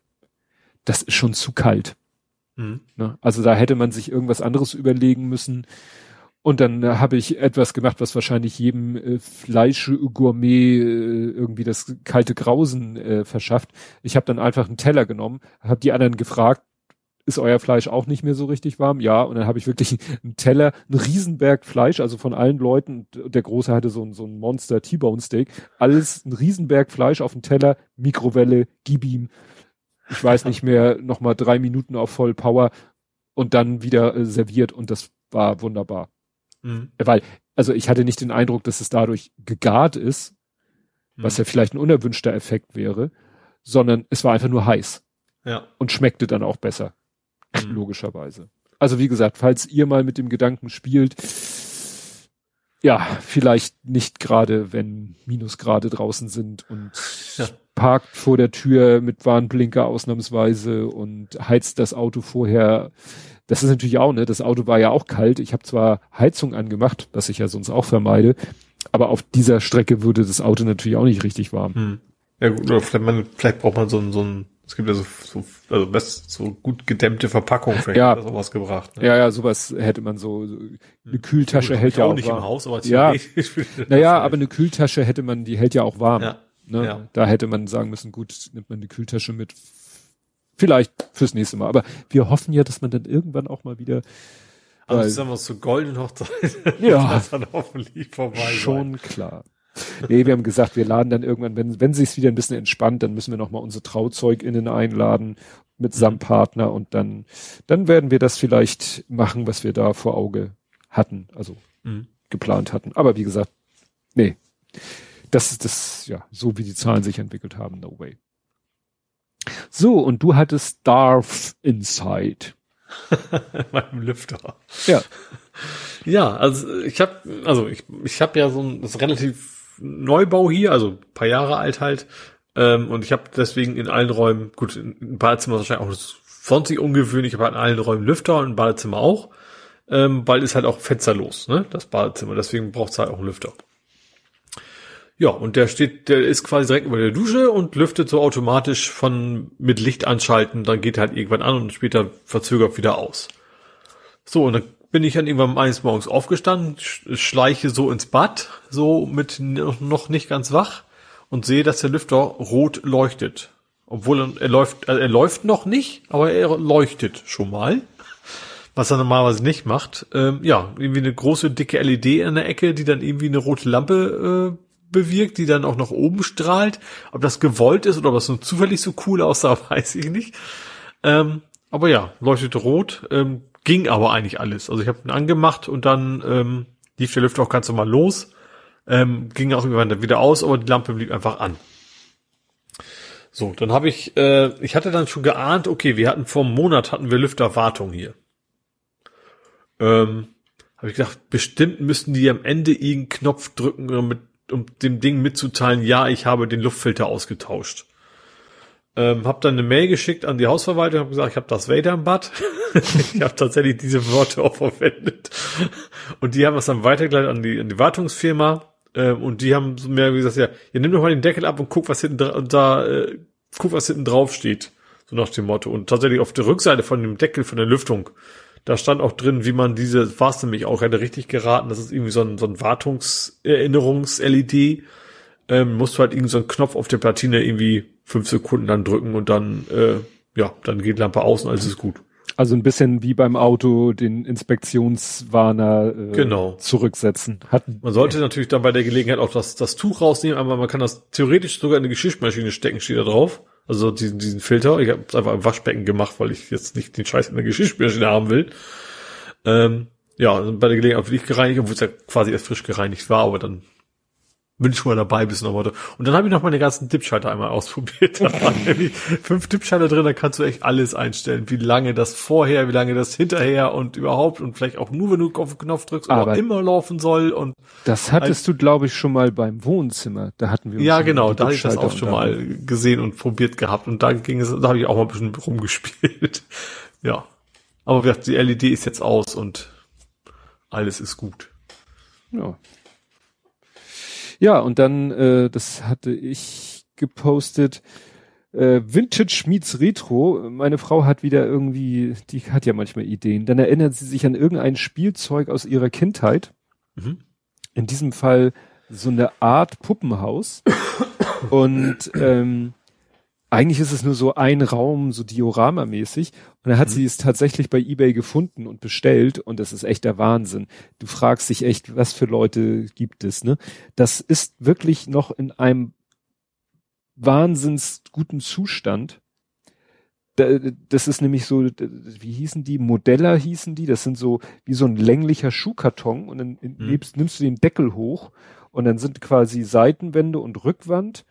das ist schon zu kalt. Mhm. Ne? Also da hätte man sich irgendwas anderes überlegen müssen. Und dann äh, habe ich etwas gemacht, was wahrscheinlich jedem äh, Fleischgourmet äh, irgendwie das kalte Grausen äh, verschafft. Ich habe dann einfach einen Teller genommen, habe die anderen gefragt, ist euer Fleisch auch nicht mehr so richtig warm? Ja, und dann habe ich wirklich einen Teller, einen Riesenberg Fleisch, also von allen Leuten, der Große hatte so ein, so ein Monster T-Bone Steak, alles ein Riesenberg Fleisch auf dem Teller, Mikrowelle, gib ihm, ich weiß nicht mehr, nochmal drei Minuten auf Voll Power und dann wieder äh, serviert und das war wunderbar. Mhm. Weil, also ich hatte nicht den Eindruck, dass es dadurch gegart ist, mhm. was ja vielleicht ein unerwünschter Effekt wäre, sondern es war einfach nur heiß. Ja. Und schmeckte dann auch besser. Mhm. Logischerweise. Also wie gesagt, falls ihr mal mit dem Gedanken spielt, ja, vielleicht nicht gerade, wenn Minusgrade draußen sind und ja. parkt vor der Tür mit Warnblinker ausnahmsweise und heizt das Auto vorher. Das ist natürlich auch, ne? Das Auto war ja auch kalt. Ich habe zwar Heizung angemacht, was ich ja sonst auch vermeide, aber auf dieser Strecke würde das Auto natürlich auch nicht richtig warm. Hm. Ja gut, oder vielleicht, man, vielleicht braucht man so ein, so ein es gibt ja so, so, also best, so gut gedämmte Verpackungen, vielleicht ja. sowas gebracht. Ne? Ja, ja, sowas hätte man so, so eine Kühltasche hält ja auch, auch nicht warm. im Haus, aber ja. naja, aber eine Kühltasche hätte man, die hält ja auch warm. Ja. Ne? ja. Da hätte man sagen müssen, gut, nimmt man eine Kühltasche mit. Vielleicht fürs nächste Mal. Aber wir hoffen ja, dass man dann irgendwann auch mal wieder also weil, sagen wir zur goldenen Hochzeit. Ja. dann hoffentlich vorbei Schon sein. klar. Nee, wir haben gesagt, wir laden dann irgendwann, wenn, wenn sich's wieder ein bisschen entspannt, dann müssen wir nochmal unsere TrauzeugInnen einladen mitsamt mhm. Partner und dann, dann werden wir das vielleicht machen, was wir da vor Auge hatten, also mhm. geplant hatten. Aber wie gesagt, nee. Das ist das, ja, so wie die Zahlen sich entwickelt haben, no way. So, und du hattest Darth Inside. meinem Lüfter. Ja. Ja, also ich habe also ich, ich habe ja so ein das relativ Neubau hier, also paar Jahre alt halt. Ähm, und ich habe deswegen in allen Räumen, gut, im Badezimmer wahrscheinlich auch sonst ungewöhnlich, aber in allen Räumen Lüfter und im Badezimmer auch. Ähm, weil ist halt auch fensterlos, ne? Das Badezimmer. Deswegen braucht es halt auch einen Lüfter. Ja, und der steht, der ist quasi direkt über der Dusche und lüftet so automatisch von mit Licht anschalten, dann geht er halt irgendwann an und später verzögert wieder aus. So, und dann bin ich dann irgendwann eines Morgens aufgestanden, schleiche so ins Bad, so mit noch nicht ganz wach und sehe, dass der Lüfter rot leuchtet. Obwohl er, läuft, also er läuft noch nicht, aber er leuchtet schon mal. Was er normalerweise nicht macht. Ähm, ja, irgendwie eine große, dicke LED in der Ecke, die dann irgendwie eine rote Lampe äh, bewirkt, die dann auch nach oben strahlt. Ob das gewollt ist oder ob das nur zufällig so cool aussah, weiß ich nicht. Ähm, aber ja, leuchtet rot, ähm, ging aber eigentlich alles. Also ich habe ihn angemacht und dann ähm, lief der Lüfter auch ganz normal los. Ähm, ging auch irgendwann wieder aus, aber die Lampe blieb einfach an. So, dann habe ich, äh, ich hatte dann schon geahnt, okay, wir hatten vor einem Monat hatten wir Lüfterwartung hier. Ähm, habe ich gedacht, bestimmt müssten die am Ende irgendeinen Knopf drücken, um, mit, um dem Ding mitzuteilen, ja, ich habe den Luftfilter ausgetauscht. Ähm, habe dann eine Mail geschickt an die Hausverwaltung, habe gesagt, ich habe das Vader im Bad. ich habe tatsächlich diese Worte auch verwendet. Und die haben es dann weitergeleitet an die, an die Wartungsfirma. Ähm, und die haben so wie gesagt, ja, ihr nehmt doch mal den Deckel ab und guck, was hinten da, äh, guck, was hinten drauf steht. So nach dem Motto. Und tatsächlich auf der Rückseite von dem Deckel von der Lüftung, da stand auch drin, wie man diese, war es nämlich auch, hätte richtig geraten, das ist irgendwie so ein, so ein Wartungserinnerungs-LED. Ähm, musst du halt irgendwie so einen Knopf auf der Platine irgendwie fünf Sekunden dann drücken und dann, äh, ja, dann geht die Lampe aus und alles ist gut. Also ein bisschen wie beim Auto den Inspektionswarner äh, genau. zurücksetzen. Hat, man sollte natürlich dann bei der Gelegenheit auch das, das Tuch rausnehmen, aber man kann das theoretisch sogar in eine Geschirrmaschine stecken, steht da drauf. Also diesen, diesen Filter. Ich habe es einfach im Waschbecken gemacht, weil ich jetzt nicht den Scheiß in der Geschirrmaschine haben will. Ähm, ja, bei der Gelegenheit will ich gereinigt, obwohl es ja quasi erst frisch gereinigt war, aber dann bin ich schon mal dabei bis noch heute. Und dann habe ich noch meine ganzen Dipschalter einmal ausprobiert. Da waren nämlich fünf Dipschalter drin, da kannst du echt alles einstellen. Wie lange das vorher, wie lange das hinterher und überhaupt und vielleicht auch nur, wenn du auf den Knopf drückst, aber immer laufen soll und. Das hattest du, glaube ich, schon mal beim Wohnzimmer. Da hatten wir uns Ja, genau, da habe ich das auch schon mal gesehen und probiert gehabt und da ging es, da habe ich auch mal ein bisschen rumgespielt. ja. Aber die LED ist jetzt aus und alles ist gut. Ja. Ja, und dann, äh, das hatte ich gepostet, äh, Vintage meets Retro. Meine Frau hat wieder irgendwie, die hat ja manchmal Ideen. Dann erinnert sie sich an irgendein Spielzeug aus ihrer Kindheit. Mhm. In diesem Fall so eine Art Puppenhaus. und ähm, eigentlich ist es nur so ein Raum, so Diorama-mäßig. Und dann hat mhm. sie es tatsächlich bei eBay gefunden und bestellt. Und das ist echt der Wahnsinn. Du fragst dich echt, was für Leute gibt es, ne? Das ist wirklich noch in einem wahnsinns guten Zustand. Das ist nämlich so, wie hießen die? Modeller hießen die. Das sind so wie so ein länglicher Schuhkarton. Und dann mhm. nimmst, nimmst du den Deckel hoch. Und dann sind quasi Seitenwände und Rückwand.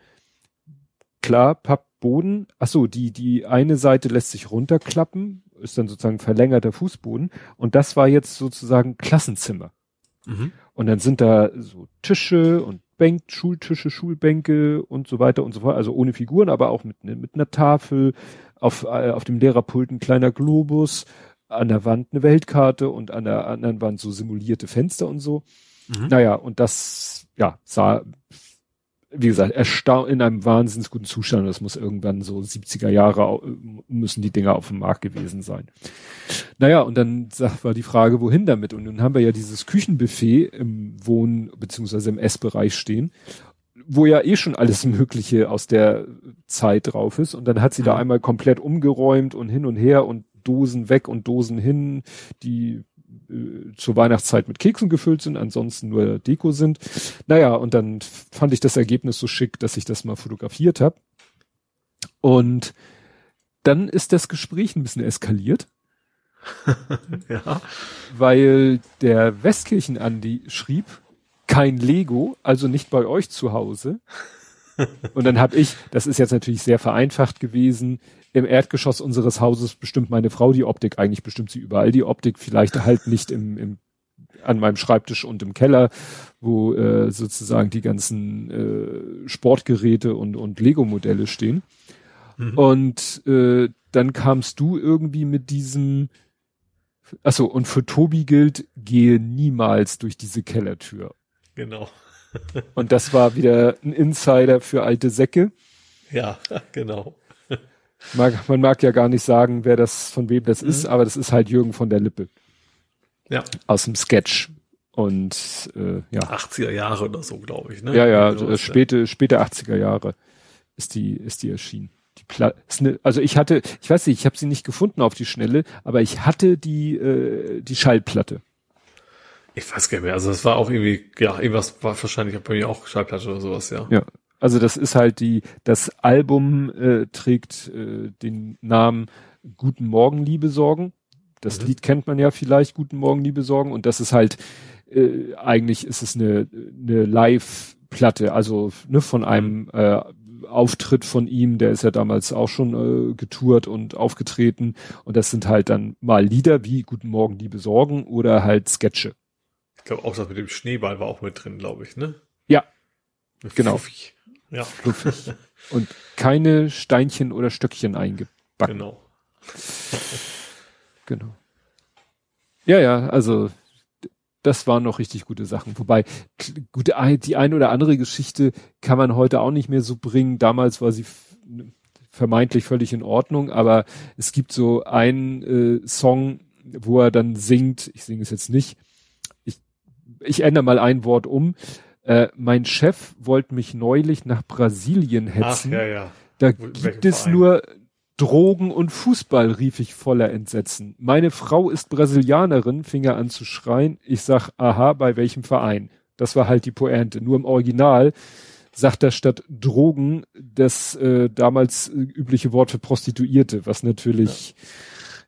Klar, Papp Boden, ach so, die, die eine Seite lässt sich runterklappen, ist dann sozusagen verlängerter Fußboden und das war jetzt sozusagen Klassenzimmer. Mhm. Und dann sind da so Tische und Bänk, Schultische, Schulbänke und so weiter und so fort, also ohne Figuren, aber auch mit, ne, mit einer Tafel, auf, äh, auf dem Lehrerpult ein kleiner Globus, an der Wand eine Weltkarte und an der anderen Wand so simulierte Fenster und so. Mhm. Naja, und das, ja, sah wie gesagt, erstaunt in einem wahnsinnig guten Zustand. Das muss irgendwann so 70er Jahre müssen die Dinger auf dem Markt gewesen sein. Naja, und dann war die Frage, wohin damit? Und nun haben wir ja dieses Küchenbuffet im Wohn- bzw. im Essbereich stehen, wo ja eh schon alles Mögliche aus der Zeit drauf ist. Und dann hat sie da mhm. einmal komplett umgeräumt und hin und her und Dosen weg und Dosen hin, die äh, zur Weihnachtszeit mit Keksen gefüllt sind, ansonsten nur Deko sind. Naja, und dann fand ich das Ergebnis so schick, dass ich das mal fotografiert habe. Und dann ist das Gespräch ein bisschen eskaliert. ja. Weil der Westkirchen-Andi schrieb, kein Lego, also nicht bei euch zu Hause. Und dann habe ich, das ist jetzt natürlich sehr vereinfacht gewesen, im Erdgeschoss unseres Hauses bestimmt meine Frau die Optik, eigentlich bestimmt sie überall die Optik, vielleicht halt nicht im, im an meinem Schreibtisch und im Keller, wo äh, sozusagen die ganzen äh, Sportgeräte und, und Lego-Modelle stehen. Mhm. Und äh, dann kamst du irgendwie mit diesem, achso, und für Tobi gilt, gehe niemals durch diese Kellertür. Genau. Und das war wieder ein Insider für alte Säcke. Ja, genau. Mag, man mag ja gar nicht sagen, wer das, von wem das mhm. ist, aber das ist halt Jürgen von der Lippe. Ja. Aus dem Sketch. Und äh, ja. 80er Jahre oder so, glaube ich. Ne? Ja, ja, äh, späte, späte 80er Jahre ist die, ist die erschienen. Die Pla ne, also ich hatte, ich weiß nicht, ich habe sie nicht gefunden auf die Schnelle, aber ich hatte die, äh, die Schallplatte. Ich weiß gar nicht mehr. Also das war auch irgendwie, ja, irgendwas war wahrscheinlich bei mir auch Schallplatte oder sowas, ja. Ja. Also das ist halt die, das Album äh, trägt äh, den Namen Guten Morgen, liebe Sorgen. Das mhm. Lied kennt man ja vielleicht, Guten Morgen, liebe Sorgen. Und das ist halt, äh, eigentlich ist es eine, eine Live-Platte, also ne, von einem mhm. äh, Auftritt von ihm, der ist ja damals auch schon äh, getourt und aufgetreten. Und das sind halt dann mal Lieder wie Guten Morgen, liebe Sorgen oder halt Sketche. Ich glaube auch das mit dem Schneeball war auch mit drin, glaube ich, ne? Ja. Genau. Fluffig. Ja. Fluffig. und keine Steinchen oder Stöckchen eingebacken. Genau. genau. Ja, ja, also das waren noch richtig gute Sachen. Wobei, gute, die eine oder andere Geschichte kann man heute auch nicht mehr so bringen. Damals war sie vermeintlich völlig in Ordnung, aber es gibt so einen äh, Song, wo er dann singt, ich singe es jetzt nicht, ich, ich ändere mal ein Wort um. Äh, mein Chef wollte mich neulich nach Brasilien hetzen. Ach, ja, ja. Da Welchen gibt es Verein? nur Drogen und Fußball, rief ich voller Entsetzen. Meine Frau ist Brasilianerin, fing er an zu schreien. Ich sag, aha, bei welchem Verein? Das war halt die Pointe. Nur im Original sagt er statt Drogen das äh, damals äh, übliche Wort für Prostituierte, was natürlich,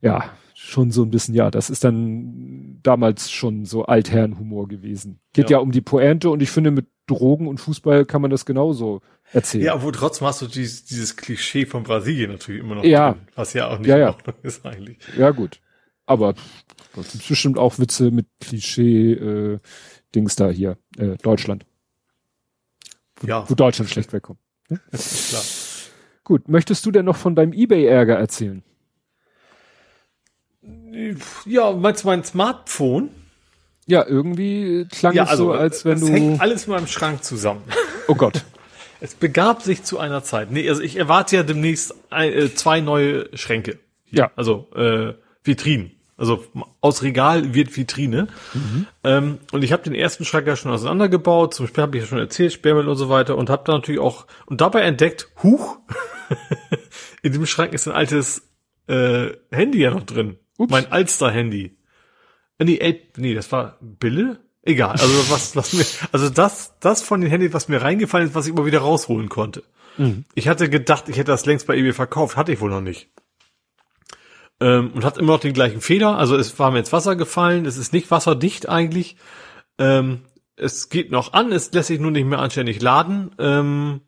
ja. ja, schon so ein bisschen, ja, das ist dann damals schon so Altherrenhumor gewesen. Geht ja. ja um die Pointe und ich finde, mit Drogen und Fußball kann man das genauso erzählen. Ja, wo trotzdem hast du dieses, dieses Klischee von Brasilien natürlich immer noch ja. drin, was ja auch nicht ja, ja. in Ordnung ist eigentlich. Ja, gut. Aber es gibt bestimmt auch Witze mit Klischee äh, Dings da hier, äh, Deutschland. Wo, ja. wo Deutschland schlecht wegkommt. Ne? Klar. Gut, möchtest du denn noch von deinem Ebay-Ärger erzählen? Ja, meinst du mein Smartphone? Ja, irgendwie klang ja, es also, so, als wenn es du. hängt alles in meinem Schrank zusammen. Oh Gott. Es begab sich zu einer Zeit. Nee, also ich erwarte ja demnächst ein, äh, zwei neue Schränke. Hier. Ja. Also äh, Vitrinen. Also aus Regal wird Vitrine. Mhm. Ähm, und ich habe den ersten Schrank ja schon auseinandergebaut. Zum Beispiel habe ich ja schon erzählt, Sperrmüll und so weiter. Und habe da natürlich auch und dabei entdeckt, huch, in dem Schrank ist ein altes äh, Handy ja noch drin. Ups. Mein Alster-Handy. Äh, nee, ey, nee, das war Bille? Egal, also was, was mir, also das, das von den Handys, was mir reingefallen ist, was ich immer wieder rausholen konnte. Mhm. Ich hatte gedacht, ich hätte das längst bei eBay verkauft, hatte ich wohl noch nicht. Ähm, und hat immer noch den gleichen Fehler, also es war mir ins Wasser gefallen, es ist nicht wasserdicht eigentlich. Ähm, es geht noch an, es lässt sich nur nicht mehr anständig laden. Ähm,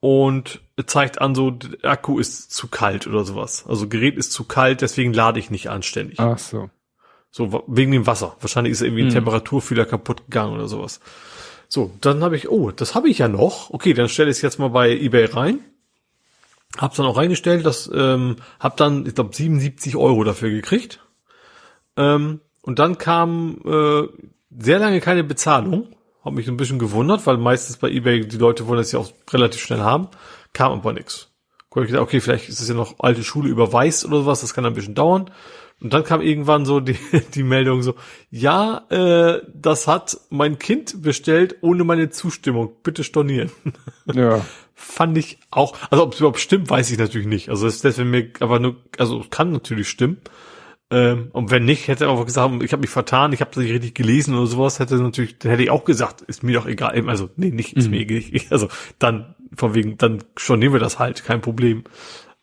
und zeigt an, so der Akku ist zu kalt oder sowas. Also Gerät ist zu kalt, deswegen lade ich nicht anständig. Ach so. So wegen dem Wasser. Wahrscheinlich ist irgendwie ein hm. Temperaturfühler kaputt gegangen oder sowas. So, dann habe ich, oh, das habe ich ja noch. Okay, dann stelle ich es jetzt mal bei eBay rein. Hab's dann auch reingestellt, das ähm, hab dann, ich glaube, 77 Euro dafür gekriegt. Ähm, und dann kam äh, sehr lange keine Bezahlung. Hab mich ein bisschen gewundert, weil meistens bei eBay die Leute wollen das ja auch relativ schnell haben. Kam aber nix. Hab ich gedacht, okay, vielleicht ist es ja noch alte Schule überweist oder sowas, das kann ein bisschen dauern. Und dann kam irgendwann so die, die Meldung so, ja, äh, das hat mein Kind bestellt ohne meine Zustimmung. Bitte stornieren. Ja. Fand ich auch, also ob es überhaupt stimmt, weiß ich natürlich nicht. Also das ist mir aber nur, also kann natürlich stimmen. Ähm, und wenn nicht, hätte er auch gesagt, ich habe mich vertan, ich habe das nicht richtig gelesen oder sowas, hätte natürlich, dann hätte ich auch gesagt, ist mir doch egal. Also, nee, nicht, ist mhm. mir egal. Also dann, von wegen, dann stornieren wir das halt, kein Problem.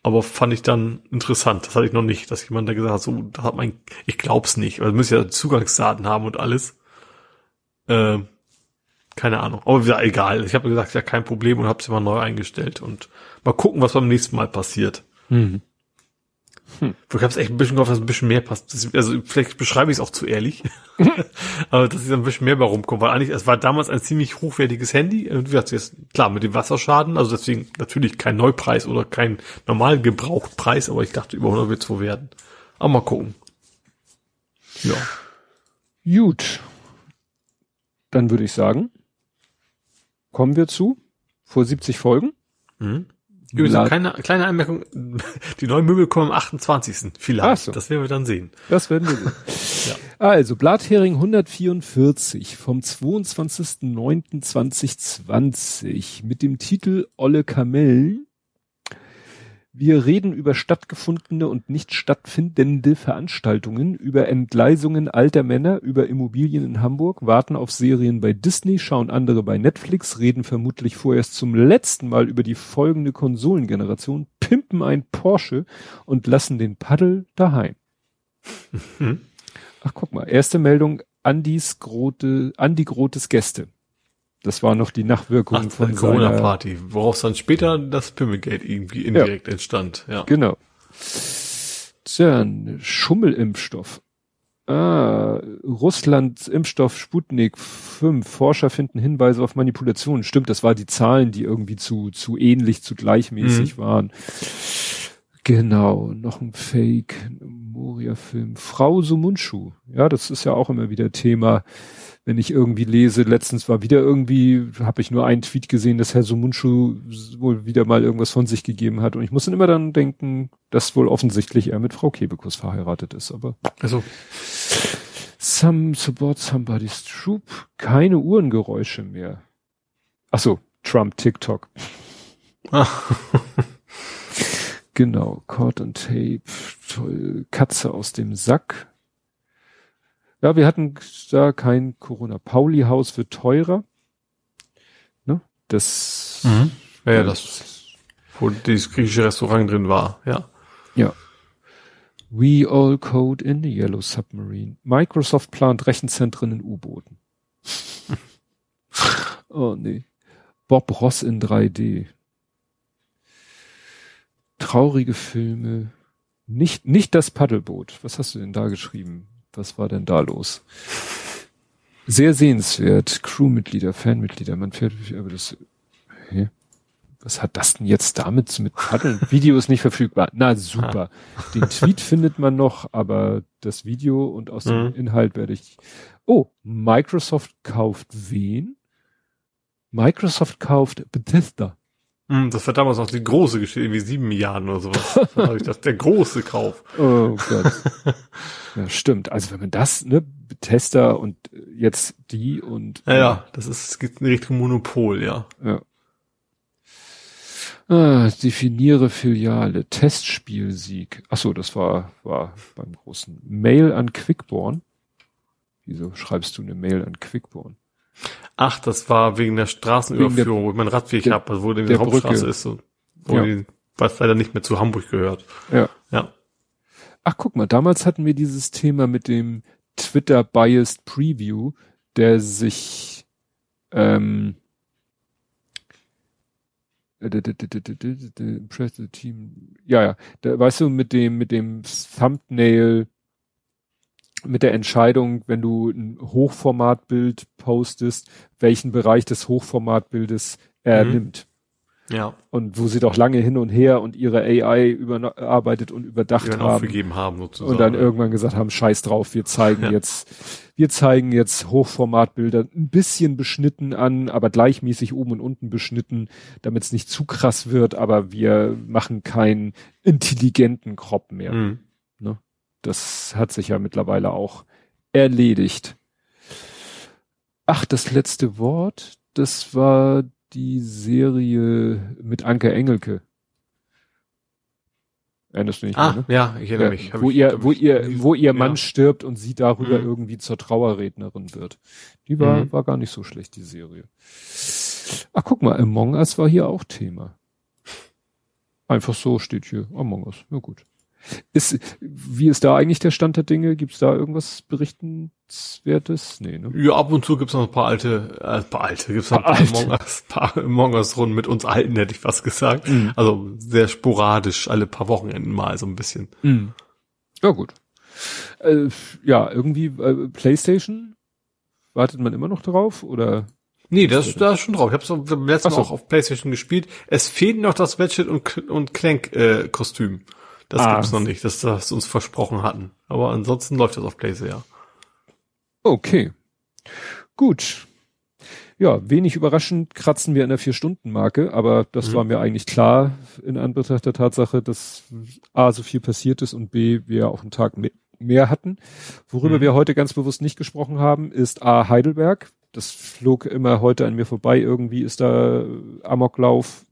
Aber fand ich dann interessant. Das hatte ich noch nicht, dass jemand da gesagt hat, so, da hat mein, ich glaub's nicht, weil müssen ja Zugangsdaten haben und alles. Äh, keine Ahnung. Aber wieder egal. Ich habe gesagt, ja, kein Problem und habe es immer neu eingestellt und mal gucken, was beim nächsten Mal passiert. Mhm. Hm. Ich habe es echt ein bisschen gehofft, dass ein bisschen mehr passt. Also vielleicht beschreibe ich es auch zu ehrlich. Aber dass es ein bisschen mehr bei rumkommt, weil eigentlich, es war damals ein ziemlich hochwertiges Handy. Und wie gesagt, jetzt, klar, mit dem Wasserschaden, also deswegen natürlich kein Neupreis oder kein normal Gebrauchtpreis, aber ich dachte, über 100 wird es wohl werden. Aber mal gucken. Ja. Gut. Dann würde ich sagen. kommen wir zu. Vor 70 Folgen. Mhm. Übrigens, keine, kleine Anmerkung, die neuen Möbel kommen am 28. Vielleicht. So. Das werden wir dann sehen. Das werden wir sehen. Also, Blathering 144 vom 22.09.2020 mit dem Titel Olle Kamellen. Wir reden über stattgefundene und nicht stattfindende Veranstaltungen, über Entgleisungen alter Männer, über Immobilien in Hamburg, warten auf Serien bei Disney, schauen andere bei Netflix, reden vermutlich vorerst zum letzten Mal über die folgende Konsolengeneration, pimpen ein Porsche und lassen den Paddel daheim. Mhm. Ach, guck mal, erste Meldung, Andis Grote, Andi Grotes Gäste. Das war noch die Nachwirkung Ach, von Corona-Party, woraus dann später das Pimmelgate irgendwie indirekt entstand. Ja. Genau. Tja, Schummelimpfstoff. Ah, Russlands Impfstoff Sputnik 5. Forscher finden Hinweise auf Manipulationen. Stimmt, das war die Zahlen, die irgendwie zu, zu ähnlich, zu gleichmäßig waren. Genau, noch ein Fake, Moria-Film. Frau Sumunchu. Ja, das ist ja auch immer wieder Thema, wenn ich irgendwie lese. Letztens war wieder irgendwie, habe ich nur einen Tweet gesehen, dass Herr Sumunchu wohl wieder mal irgendwas von sich gegeben hat. Und ich muss dann immer dann denken, dass wohl offensichtlich er mit Frau Kebekus verheiratet ist. Aber Also, some support somebody's troop. Keine Uhrengeräusche mehr. Ach so, Trump TikTok. Genau, Cord and Tape, toll, Katze aus dem Sack. Ja, wir hatten da kein Corona. Pauli-Haus wird teurer. Ne? Das, Mhm. ja, ja, das, wo dieses griechische Restaurant drin war, ja. ja. We all code in the Yellow Submarine. Microsoft plant Rechenzentren in U-Booten. oh nee. Bob Ross in 3D. Traurige Filme. Nicht, nicht das Paddelboot. Was hast du denn da geschrieben? Was war denn da los? Sehr sehenswert. Crewmitglieder, Fanmitglieder, man fährt, aber das, hä? Was hat das denn jetzt damit zu- mit Paddeln? Video ist nicht verfügbar. Na super. Den Tweet findet man noch, aber das Video und aus dem Mhm. Inhalt werde ich. Oh, Microsoft kauft wen? Microsoft kauft Bethesda. Hm, Das war damals noch die große Geschichte, irgendwie sieben Milliarden oder sowas. Da habe ich das, der große Kauf. Oh Gott. ja, stimmt. Also wenn man das, ne, Bethesda und äh, jetzt die und Ja, ja, das ist, es geht in Richtung Monopol, ja. Ja. Ah, definiere Filiale, Testspielsieg. Ach so, das war, war beim großen Mail an Quickborn. Wieso schreibst du eine Mail an Quickborn? Ach, das war wegen der Straßenüberführung, wo ich meinen Radweg der- habe, also wo die der Hauptstraße Brücke. ist, so, wo Ja. die, was leider nicht mehr zu Hamburg gehört. Ja. Ja. Ach, guck mal, damals hatten wir dieses Thema mit dem Twitter Biased Preview, der sich ähm, äh, impress the team. Ja, ja, da, weißt du, mit dem mit dem Thumbnail mit der Entscheidung, wenn du ein Hochformatbild postest, welchen Bereich des Hochformatbildes er Mhm. nimmt. Ja, Und wo sie doch lange hin und her und ihre AI überarbeitet und überdacht haben. aufgegeben haben, sozusagen. Und dann irgendwann gesagt haben, scheiß drauf, wir zeigen Ja. jetzt, wir zeigen jetzt Hochformatbilder ein bisschen beschnitten an, aber gleichmäßig oben und unten beschnitten, damit es nicht zu krass wird, aber wir machen keinen intelligenten Crop mehr. Mhm. Das hat sich ja mittlerweile auch erledigt. Ach, das letzte Wort, das war die Serie mit Anke Engelke. Erinnerst du nicht Ah, mehr, ne? ja, ich erinnere Ja, mich. Wo ich, ihr, wo ich, ihr, wo ihr Mann ja. stirbt und sie darüber Mhm. irgendwie zur Trauerrednerin wird. Die war, Mhm. war gar nicht so schlecht, die Serie. Ach, guck mal, Among Us war hier auch Thema. Einfach so steht hier Among Us. Ja gut. Ist, wie ist da eigentlich der Stand der Dinge? Gibt's da irgendwas berichtenswertes? Nee, ne? Ja, ab und zu gibt's noch ein paar alte, äh, ein paar alte, gibt's noch ein Paar paar alte. Among Us, paar Among Us Runden mit uns Alten, hätte ich fast gesagt. Mhm. Also sehr sporadisch, alle paar Wochenenden mal so ein bisschen. Mhm. Ja gut. Äh, ja, irgendwie äh, PlayStation? Wartet man immer noch drauf? Oder? Nee, das, da ist schon drauf. Ich habe es beim letzten Ach Mal so. auch auf Playstation gespielt. Es fehlt noch das Ratchet und, und Clank äh, Kostüm. Das Ah. gibt's noch nicht, das, das uns versprochen hatten. Aber ansonsten läuft das auf Playstation, ja. Okay. Gut. Ja, wenig überraschend kratzen wir in der Vier-Stunden-Marke, aber das mhm. war mir eigentlich klar in Anbetracht der Tatsache, dass A, so viel passiert ist und B, wir auch einen Tag mehr hatten. Worüber mhm. wir heute ganz bewusst nicht gesprochen haben, ist A, Heidelberg. Das flog immer heute an mir vorbei. Irgendwie ist da Amoklauf,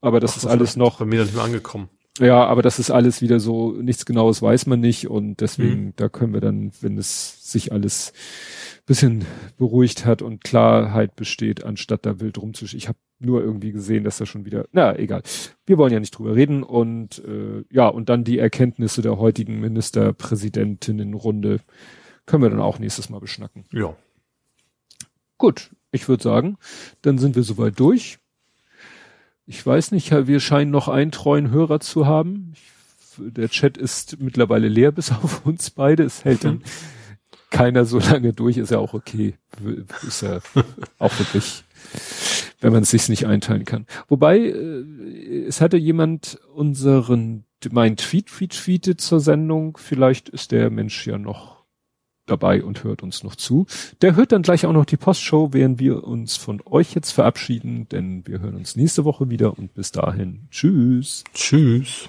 aber das Ach, ist alles noch. Bei mir nicht mehr angekommen. Ja, aber das ist alles wieder so, nichts genaues weiß man nicht und deswegen, mhm. da können wir dann, wenn es sich alles bisschen beruhigt hat und Klarheit besteht, anstatt da wild rumzuschießen. Ich habe nur irgendwie gesehen, dass da schon wieder, na egal. Wir wollen ja nicht drüber reden und äh, ja, und dann die Erkenntnisse der heutigen Ministerpräsidentinnenrunde können wir dann auch nächstes Mal beschnacken. Ja. Gut, ich würde sagen, dann sind wir soweit durch. Ich weiß nicht, wir scheinen noch einen treuen Hörer zu haben. Ich, der Chat ist mittlerweile leer, bis auf uns beide. Es hält dann keiner so lange durch, ist ja auch okay. Ist ja auch wirklich, wenn man es sich nicht einteilen kann. Wobei, äh, es hatte jemand unseren, mein Tweet retweetet zur Sendung. Vielleicht ist der Mensch ja noch dabei und hört uns noch zu. Der hört dann gleich auch noch die Postshow, während wir uns von euch jetzt verabschieden, denn wir hören uns nächste Woche wieder und bis dahin. Tschüss. Tschüss.